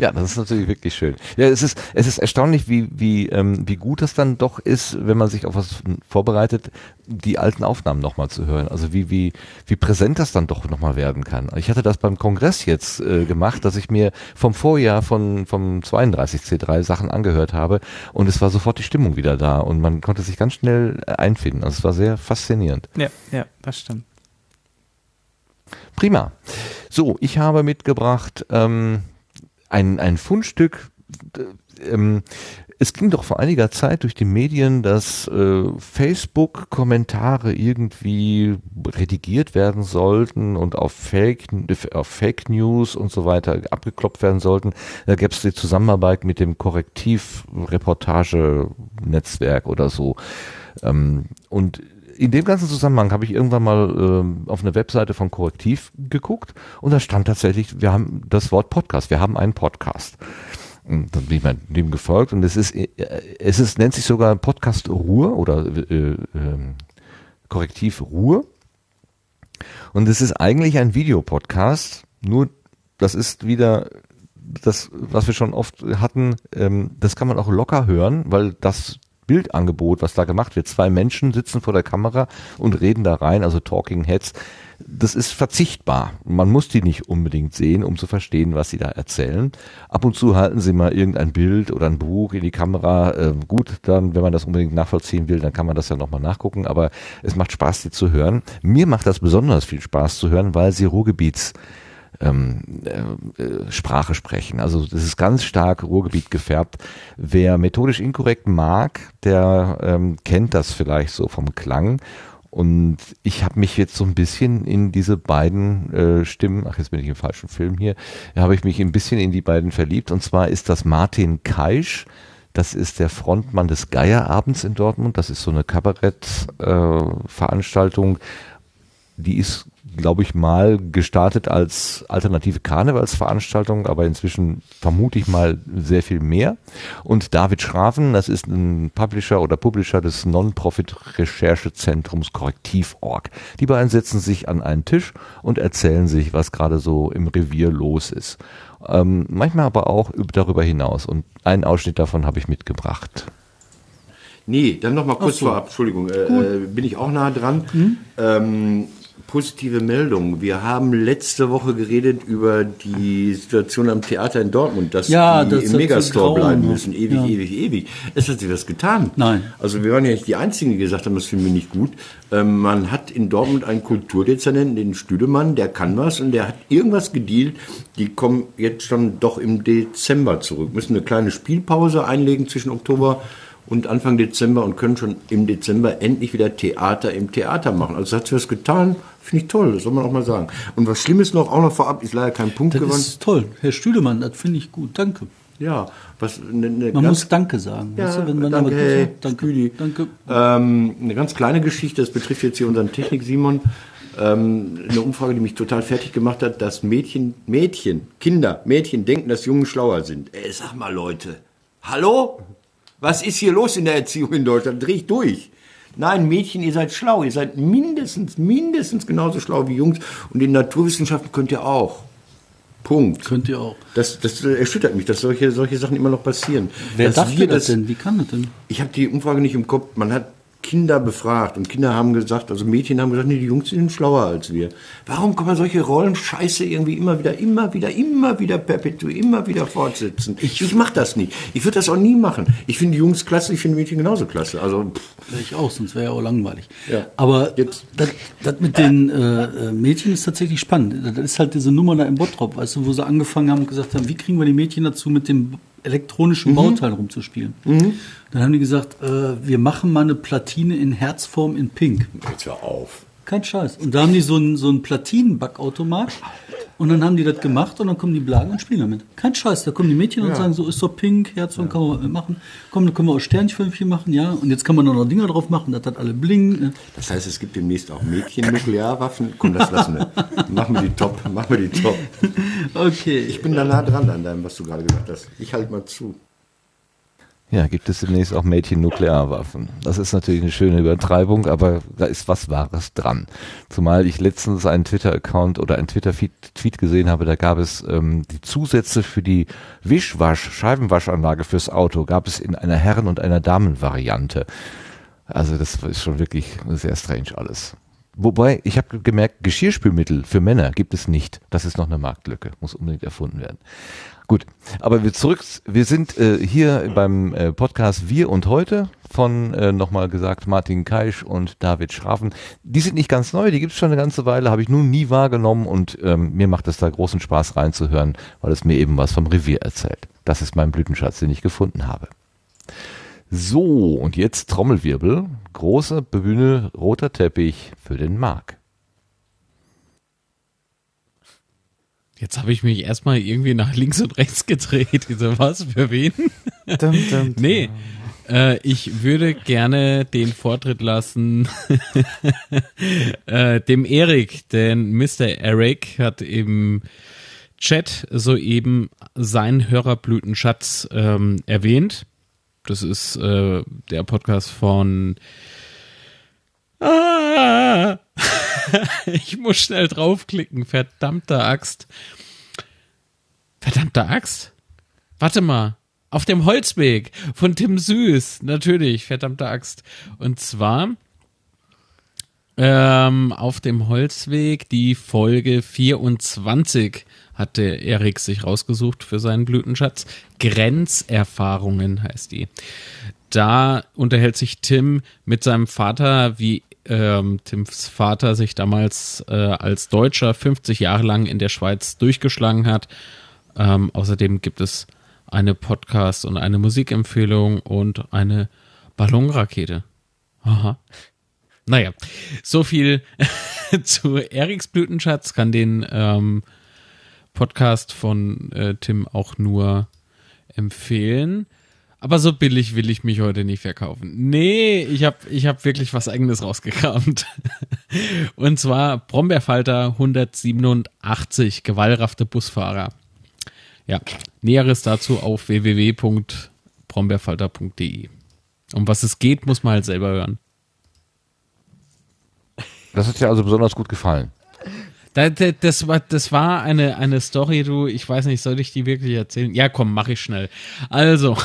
Ja, das ist natürlich wirklich schön. Ja, es ist, es ist erstaunlich, wie, wie, ähm, wie gut das dann doch ist, wenn man sich auf was vorbereitet, die alten Aufnahmen nochmal zu hören. Also wie, wie, wie präsent das dann doch nochmal werden kann. Ich hatte das beim Kongress jetzt äh, gemacht, dass ich mir vom Vorjahr von, vom 32C3 Sachen angehört habe und es war sofort die Stimmung wieder da und man konnte sich ganz schnell äh, einfinden. Also es war sehr faszinierend. Ja, ja, das stimmt. Prima. So, ich habe mitgebracht ähm, ein, ein Fundstück. äh, Ähm, es ging doch vor einiger Zeit durch die Medien, dass äh, Facebook-Kommentare irgendwie redigiert werden sollten und auf Fake, auf Fake News und so weiter abgeklopft werden sollten. Da gäbe es die Zusammenarbeit mit dem Korrektiv-Reportage-Netzwerk oder so. Ähm, und in dem ganzen Zusammenhang habe ich irgendwann mal ähm, auf eine Webseite von Korrektiv geguckt und da stand tatsächlich, wir haben das Wort Podcast, wir haben einen Podcast. Und dann bin ich mal dem gefolgt und es ist, äh, es ist, nennt sich sogar Podcast Ruhr oder äh, äh, Korrektiv Ruhr. Und es ist eigentlich ein Videopodcast, nur das ist wieder das, was wir schon oft hatten, ähm, das kann man auch locker hören, weil das Bildangebot, was da gemacht wird, zwei Menschen sitzen vor der Kamera und reden da rein, also Talking Heads, das ist verzichtbar. Man muss die nicht unbedingt sehen, um zu verstehen, was sie da erzählen. Ab und zu halten sie mal irgendein Bild oder ein Buch in die Kamera. Äh, gut, dann, wenn man das unbedingt nachvollziehen will, dann kann man das ja nochmal nachgucken, aber es macht Spaß, die zu hören. Mir macht das besonders viel Spaß zu hören, weil sie Ruhrgebiets ähm, äh, äh, Sprache sprechen. Also das ist ganz stark Ruhrgebiet gefärbt. Wer methodisch inkorrekt mag, der ähm, kennt das vielleicht so vom Klang. Und ich habe mich jetzt so ein bisschen in diese beiden äh, Stimmen, ach jetzt bin ich im falschen Film hier, habe ich mich ein bisschen in die beiden verliebt. Und zwar ist das Martin Keisch, das ist der Frontmann des Geierabends in Dortmund. Das ist so eine Kabarett-Veranstaltung, die ist glaube ich, mal gestartet als alternative Karnevalsveranstaltung, aber inzwischen vermute ich mal sehr viel mehr. Und David Schraven, das ist ein Publisher oder Publisher des Non-Profit-Recherchezentrums Korrektiv.org. Die beiden setzen sich an einen Tisch und erzählen sich, was gerade so im Revier los ist. Ähm, manchmal aber auch darüber hinaus. Und einen Ausschnitt davon habe ich mitgebracht. Nee, dann noch mal kurz so. vorab, Entschuldigung, äh, äh, bin ich auch nah dran. Ähm, positive Meldung. Wir haben letzte Woche geredet über die Situation am Theater in Dortmund, dass Ja, die das im Megastore bleiben müssen, ewig, Ja. ewig, ewig. Es hat sich was getan. Nein. Also wir waren ja nicht die Einzigen, die gesagt haben, das finden wir nicht gut. Ähm, man hat in Dortmund einen Kulturdezernenten, den Stüdemann, der kann was und der hat irgendwas gedealt. Die kommen jetzt schon doch im Dezember zurück, müssen eine kleine Spielpause einlegen zwischen Oktober und Anfang Dezember und können schon im Dezember endlich wieder Theater im Theater machen. Also hat sich was getan, finde ich toll, das soll man auch mal sagen. Und was Schlimmes noch, auch noch vorab, ist leider kein Punkt Das gewonnen. ist toll. Herr Stüdemann, das finde ich gut. Danke. Ja, was ne, ne, Man ganz- muss Danke sagen. Ja, weißt du, wenn man danke, aber- hey, danke, danke. Ähm, eine ganz kleine Geschichte, das betrifft jetzt hier unseren Technik-Simon. Ähm, eine Umfrage, die mich total fertig gemacht hat, dass Mädchen, Mädchen, Kinder, Mädchen denken, dass Jungen schlauer sind. Ey, sag mal Leute, hallo? Was ist hier los in der Erziehung in Deutschland? Dreh ich durch. Nein, Mädchen, ihr seid schlau. Ihr seid mindestens, mindestens genauso schlau wie Jungs. Und in Naturwissenschaften könnt ihr auch. Punkt. Könnt ihr auch. Das, das erschüttert mich, dass solche, solche Sachen immer noch passieren. Wer Dass dachte wir das denn? Wie kann das denn? ich habe die Umfrage nicht im Kopf. Man hat Kinder befragt und Kinder haben gesagt, also Mädchen haben gesagt, nee, die Jungs sind schlauer als wir. Warum kann man solche Rollenscheiße irgendwie immer wieder, immer wieder, immer wieder perpetuieren, immer wieder fortsetzen? Ich, ich mache das nicht. Ich würde das auch nie machen. Ich finde die Jungs klasse, ich finde Mädchen genauso klasse. Also Wäre ich auch, sonst wäre ja auch langweilig. Ja. Aber das, das mit den äh, äh, Mädchen ist tatsächlich spannend. Das ist halt diese Nummer da im Bottrop, weißt du, wo sie angefangen haben und gesagt haben, wie kriegen wir die Mädchen dazu, mit dem elektronischen Mhm. Bauteil rumzuspielen. Dann haben die gesagt, äh, wir machen mal eine Platine in Herzform in Pink. Jetzt hör auf. Kein Scheiß. Und da haben die so einen, so einen Platinenbackautomat und dann haben die das gemacht und dann kommen die Blagen und spielen damit. Kein Scheiß. Da kommen die Mädchen und Ja. sagen, so ist doch pink, Herzform kann man was machen. Komm, dann können wir auch Sternchen machen, ja. Und jetzt kann man noch Dinger drauf machen, dass das alle blinken. ne? Das heißt, es gibt demnächst auch Mädchen-Nuklearwaffen. Komm, das lassen wir. Machen wir die top. Machen wir die top. *laughs* Okay. Ich bin da nah dran an deinem, was du gerade gesagt hast. Ich halte mal zu. Ja, gibt es demnächst auch Mädchen-Nuklearwaffen. Das ist natürlich eine schöne Übertreibung, aber da ist was Wahres dran. Zumal ich letztens einen Twitter-Account oder einen Twitter-Tweet gesehen habe, da gab es ähm, die Zusätze für die Wischwasch, Scheibenwaschanlage fürs Auto, gab es in einer Herren- und einer Damenvariante. Also das ist schon wirklich sehr strange alles. Wobei, ich habe gemerkt, Geschirrspülmittel für Männer gibt es nicht. Das ist noch eine Marktlücke, muss unbedingt erfunden werden. Gut, aber wir zurück, wir sind äh, hier beim äh, Podcast Wir und Heute von, äh, nochmal gesagt, Martin Keisch und David Schrafen. Die sind nicht ganz neu, die gibt's schon eine ganze Weile, habe ich nun nie wahrgenommen und ähm, mir macht es da großen Spaß reinzuhören, weil es mir eben was vom Revier erzählt. Das ist mein Blütenschatz, den ich gefunden habe. So, und jetzt Trommelwirbel, große Bühne, roter Teppich für den Mark. Jetzt habe ich mich erstmal irgendwie nach links und rechts gedreht. Ich so, was, für wen? Dum, dum, *laughs* nee, äh, ich würde gerne den Vortritt lassen *laughs* äh, dem Erik, denn Mr. Eric hat im Chat soeben seinen Hörerblütenschatz ähm, erwähnt. Das ist äh, der Podcast von Ah, *laughs* ich muss schnell draufklicken. Verdammte Axt. Verdammte Axt? Warte mal. Auf dem Holzweg von Tim Süß. Natürlich, verdammte Axt. Und zwar ähm, auf dem Holzweg die Folge 24 hatte Erik sich rausgesucht für seinen Blütenschatz. Grenzerfahrungen heißt die. Da unterhält sich Tim mit seinem Vater, wie ähm, Tims Vater sich damals äh, als Deutscher 50 Jahre lang in der Schweiz durchgeschlagen hat. Ähm, außerdem gibt es eine Podcast- und eine Musikempfehlung und eine Ballonrakete. Aha. Naja, so viel *laughs* zu Eriks Blütenschatz. Kann den ähm, Podcast von äh, Tim auch nur empfehlen. Aber so billig will ich mich heute nicht verkaufen. Nee, ich habe ich hab wirklich was eigenes rausgekramt. *laughs* Und zwar Brombeerfalter 187, gewallraffte Busfahrer. Ja, Näheres dazu auf www.brombeerfalter.de. Um was es geht, muss man halt selber hören. Das hat dir also besonders gut gefallen. Da, da, das war, das war eine, eine Story, du, ich weiß nicht, soll ich die wirklich erzählen? Ja, komm, mach ich schnell. Also,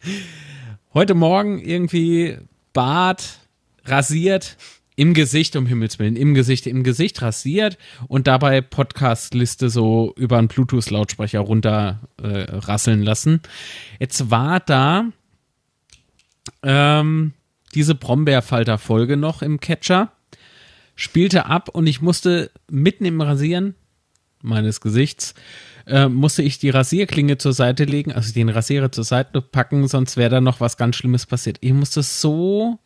*laughs* heute Morgen irgendwie Bart rasiert, im Gesicht, um Himmels Willen, im Gesicht, im Gesicht rasiert und dabei Podcast-Liste so über einen Bluetooth-Lautsprecher runter äh, rasseln lassen. Jetzt war da ähm, diese Brombeerfalter-Folge noch im Catcher, spielte ab und ich musste mitten im Rasieren meines Gesichts äh, musste ich die Rasierklinge zur Seite legen, also den Rasierer zur Seite packen, sonst wäre da noch was ganz Schlimmes passiert. Ich musste so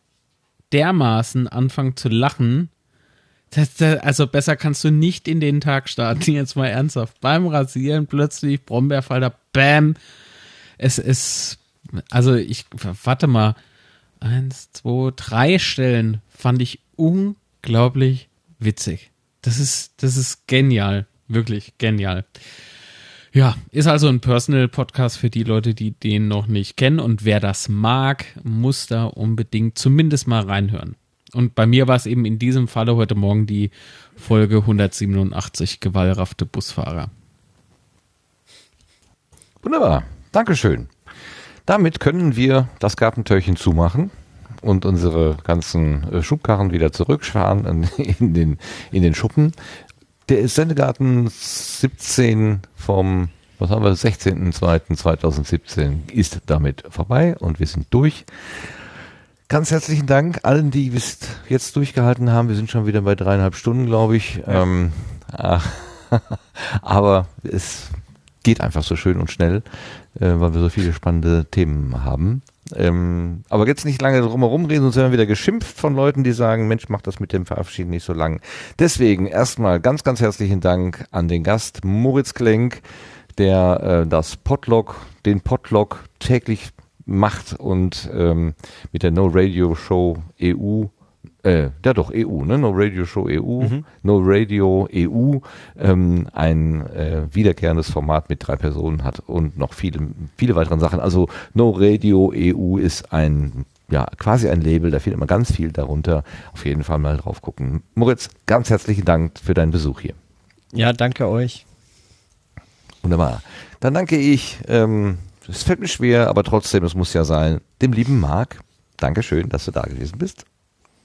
dermaßen anfangen zu lachen. Das, das, also besser kannst du nicht in den Tag starten, *laughs* jetzt mal ernsthaft. Beim Rasieren plötzlich Brombeerfalter, bam. Es ist, also ich, warte mal, eins, zwei, drei Stellen fand ich unglaublich witzig. Das ist, das ist genial. Wirklich genial. Ja, ist also ein Personal-Podcast für die Leute, die den noch nicht kennen. Und wer das mag, muss da unbedingt zumindest mal reinhören. Und bei mir war es eben in diesem Falle heute Morgen die Folge 187 Gewallraffte Busfahrer. Wunderbar. Dankeschön. Damit können wir das Gartentürchen zumachen und unsere ganzen äh, Schubkarren wieder zurückfahren in *laughs* den, in den Schuppen. Der Sendegarten 17 vom, was haben wir, 16.02.2017 ist damit vorbei und wir sind durch. Ganz herzlichen Dank allen, die bis jetzt durchgehalten haben. Wir sind schon wieder bei dreieinhalb Stunden, glaube ich. Ja. Ähm, *laughs* aber es geht einfach so schön und schnell, äh, weil wir so viele spannende Themen haben. Ähm, aber jetzt nicht lange drumherum reden, sonst werden wir wieder geschimpft von Leuten, die sagen, Mensch, mach das mit dem Verabschieden nicht so lang. Deswegen erstmal ganz, ganz herzlichen Dank an den Gast Moritz Klenk, der äh, das Podlog, den Podlog täglich macht und ähm, mit der No Radio Show EU äh, ja doch, EU, ne? No Radio Show EU, mhm. No Radio EU, ähm, ein äh, wiederkehrendes Format mit drei Personen hat und noch viele, viele weitere Sachen. Also No Radio EU ist ein ja, quasi ein Label, da fehlt immer ganz viel darunter. Auf jeden Fall mal drauf gucken. Moritz, ganz herzlichen Dank für deinen Besuch hier. Ja, danke euch. Wunderbar. Dann danke ich, ähm, es fällt mir schwer, aber trotzdem, es muss ja sein, dem lieben Marc. Dankeschön, dass du da gewesen bist.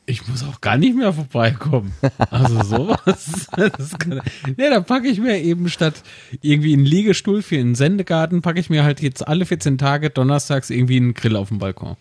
Ich muss auch gar nicht mehr vorbeikommen. Also sowas. *laughs* kann, nee, da packe ich mir eben statt irgendwie einen Liegestuhl für einen Sendegarten, packe ich mir halt jetzt alle 14 Tage donnerstags irgendwie einen Grill auf dem Balkon.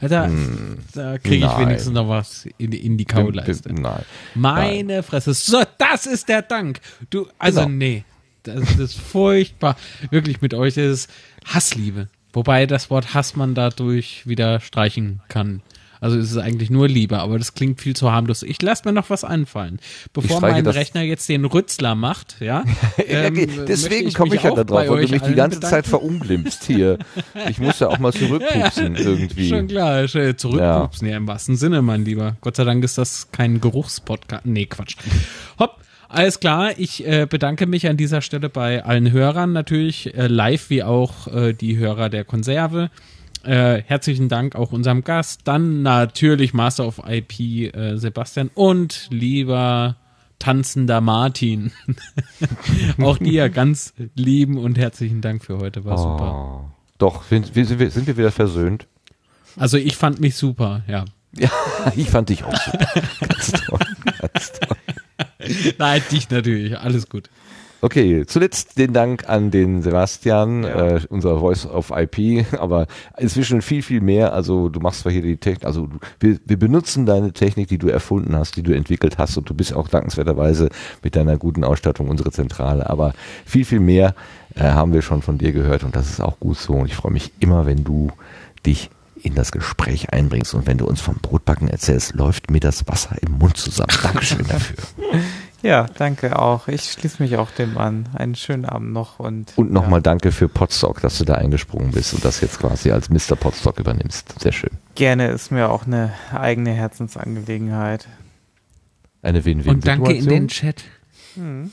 Alter, hm, da kriege ich wenigstens noch was in, in die Kauleiste. Nein. Meine nein. Fresse. So, das ist der Dank. Du, also genau. nee. Das, ist furchtbar. Wirklich mit euch ist Hassliebe. Wobei das Wort Hass man dadurch wieder streichen kann. Also es ist eigentlich nur Liebe, aber das klingt viel zu harmlos. Ich lasse mir noch was einfallen. Bevor mein Rechner jetzt den Rützler macht, ja. *laughs* ähm, Deswegen komme ich ja da drauf, weil du mich die ganze bedanken. Zeit verunglimpst hier. *laughs* Ich muss ja auch mal zurückpupsen ja, irgendwie. Schon klar, zurückpupsen, ja. ja, im wahrsten Sinne, mein Lieber. Gott sei Dank ist das kein Geruchspodcast. Nee, Quatsch. Hopp. Alles klar, ich äh, bedanke mich an dieser Stelle bei allen Hörern natürlich, äh, live wie auch äh, die Hörer der Konserve. Äh, herzlichen Dank auch unserem Gast. Dann natürlich Master of IP äh, Sebastian und lieber tanzender Martin. *laughs* auch dir ganz lieben und herzlichen Dank für heute. War oh, super. Doch, sind, sind, wir, sind wir wieder versöhnt? Also ich fand mich super, ja. Ja, *laughs* ich fand dich auch super. ganz toll, ganz toll. *laughs* Nein, dich natürlich. Alles gut. Okay, zuletzt den Dank an den Sebastian, ja. äh, unser Voice of IP, *laughs* aber inzwischen viel, viel mehr. Also du machst zwar hier die Technik, also wir, wir benutzen deine Technik, die du erfunden hast, die du entwickelt hast und du bist auch dankenswerterweise mit deiner guten Ausstattung unsere Zentrale. Aber viel, viel mehr äh, haben wir schon von dir gehört und das ist auch gut so. Und ich freue mich immer, wenn du dich in das Gespräch einbringst und wenn du uns vom Brotbacken erzählst, läuft mir das Wasser im Mund zusammen. Dankeschön dafür. *laughs* Ja, danke auch. Ich schließe mich auch dem an. Einen schönen Abend noch und. Und nochmal danke für Podstock, dass du da eingesprungen bist und das jetzt quasi als Mr. Podstock übernimmst. Sehr schön. Gerne ist mir auch eine eigene Herzensangelegenheit. Eine Win-Win-Situation. Und danke in den Chat. Hm.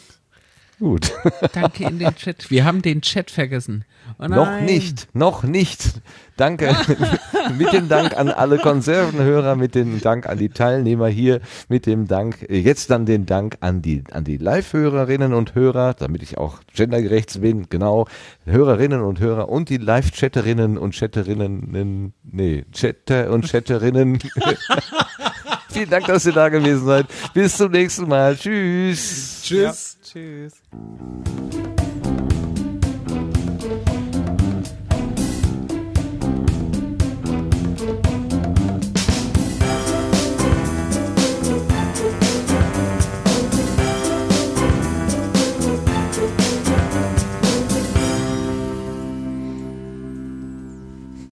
Gut. Danke in den Chat. Wir haben den Chat vergessen. Oh noch nicht, noch nicht. Danke. *laughs* mit dem Dank an alle Konservenhörer, mit dem Dank an die Teilnehmer hier, mit dem Dank, äh, jetzt dann den Dank an die, an die Live-Hörerinnen und Hörer, damit ich auch gendergerecht bin, genau, Hörerinnen und Hörer und die Live-Chatterinnen und Chatterinnen, nee, Chatter und Chatterinnen. *laughs* Vielen Dank, dass ihr da gewesen seid. Bis zum nächsten Mal. Tschüss. Tschüss. Ja, tschüss.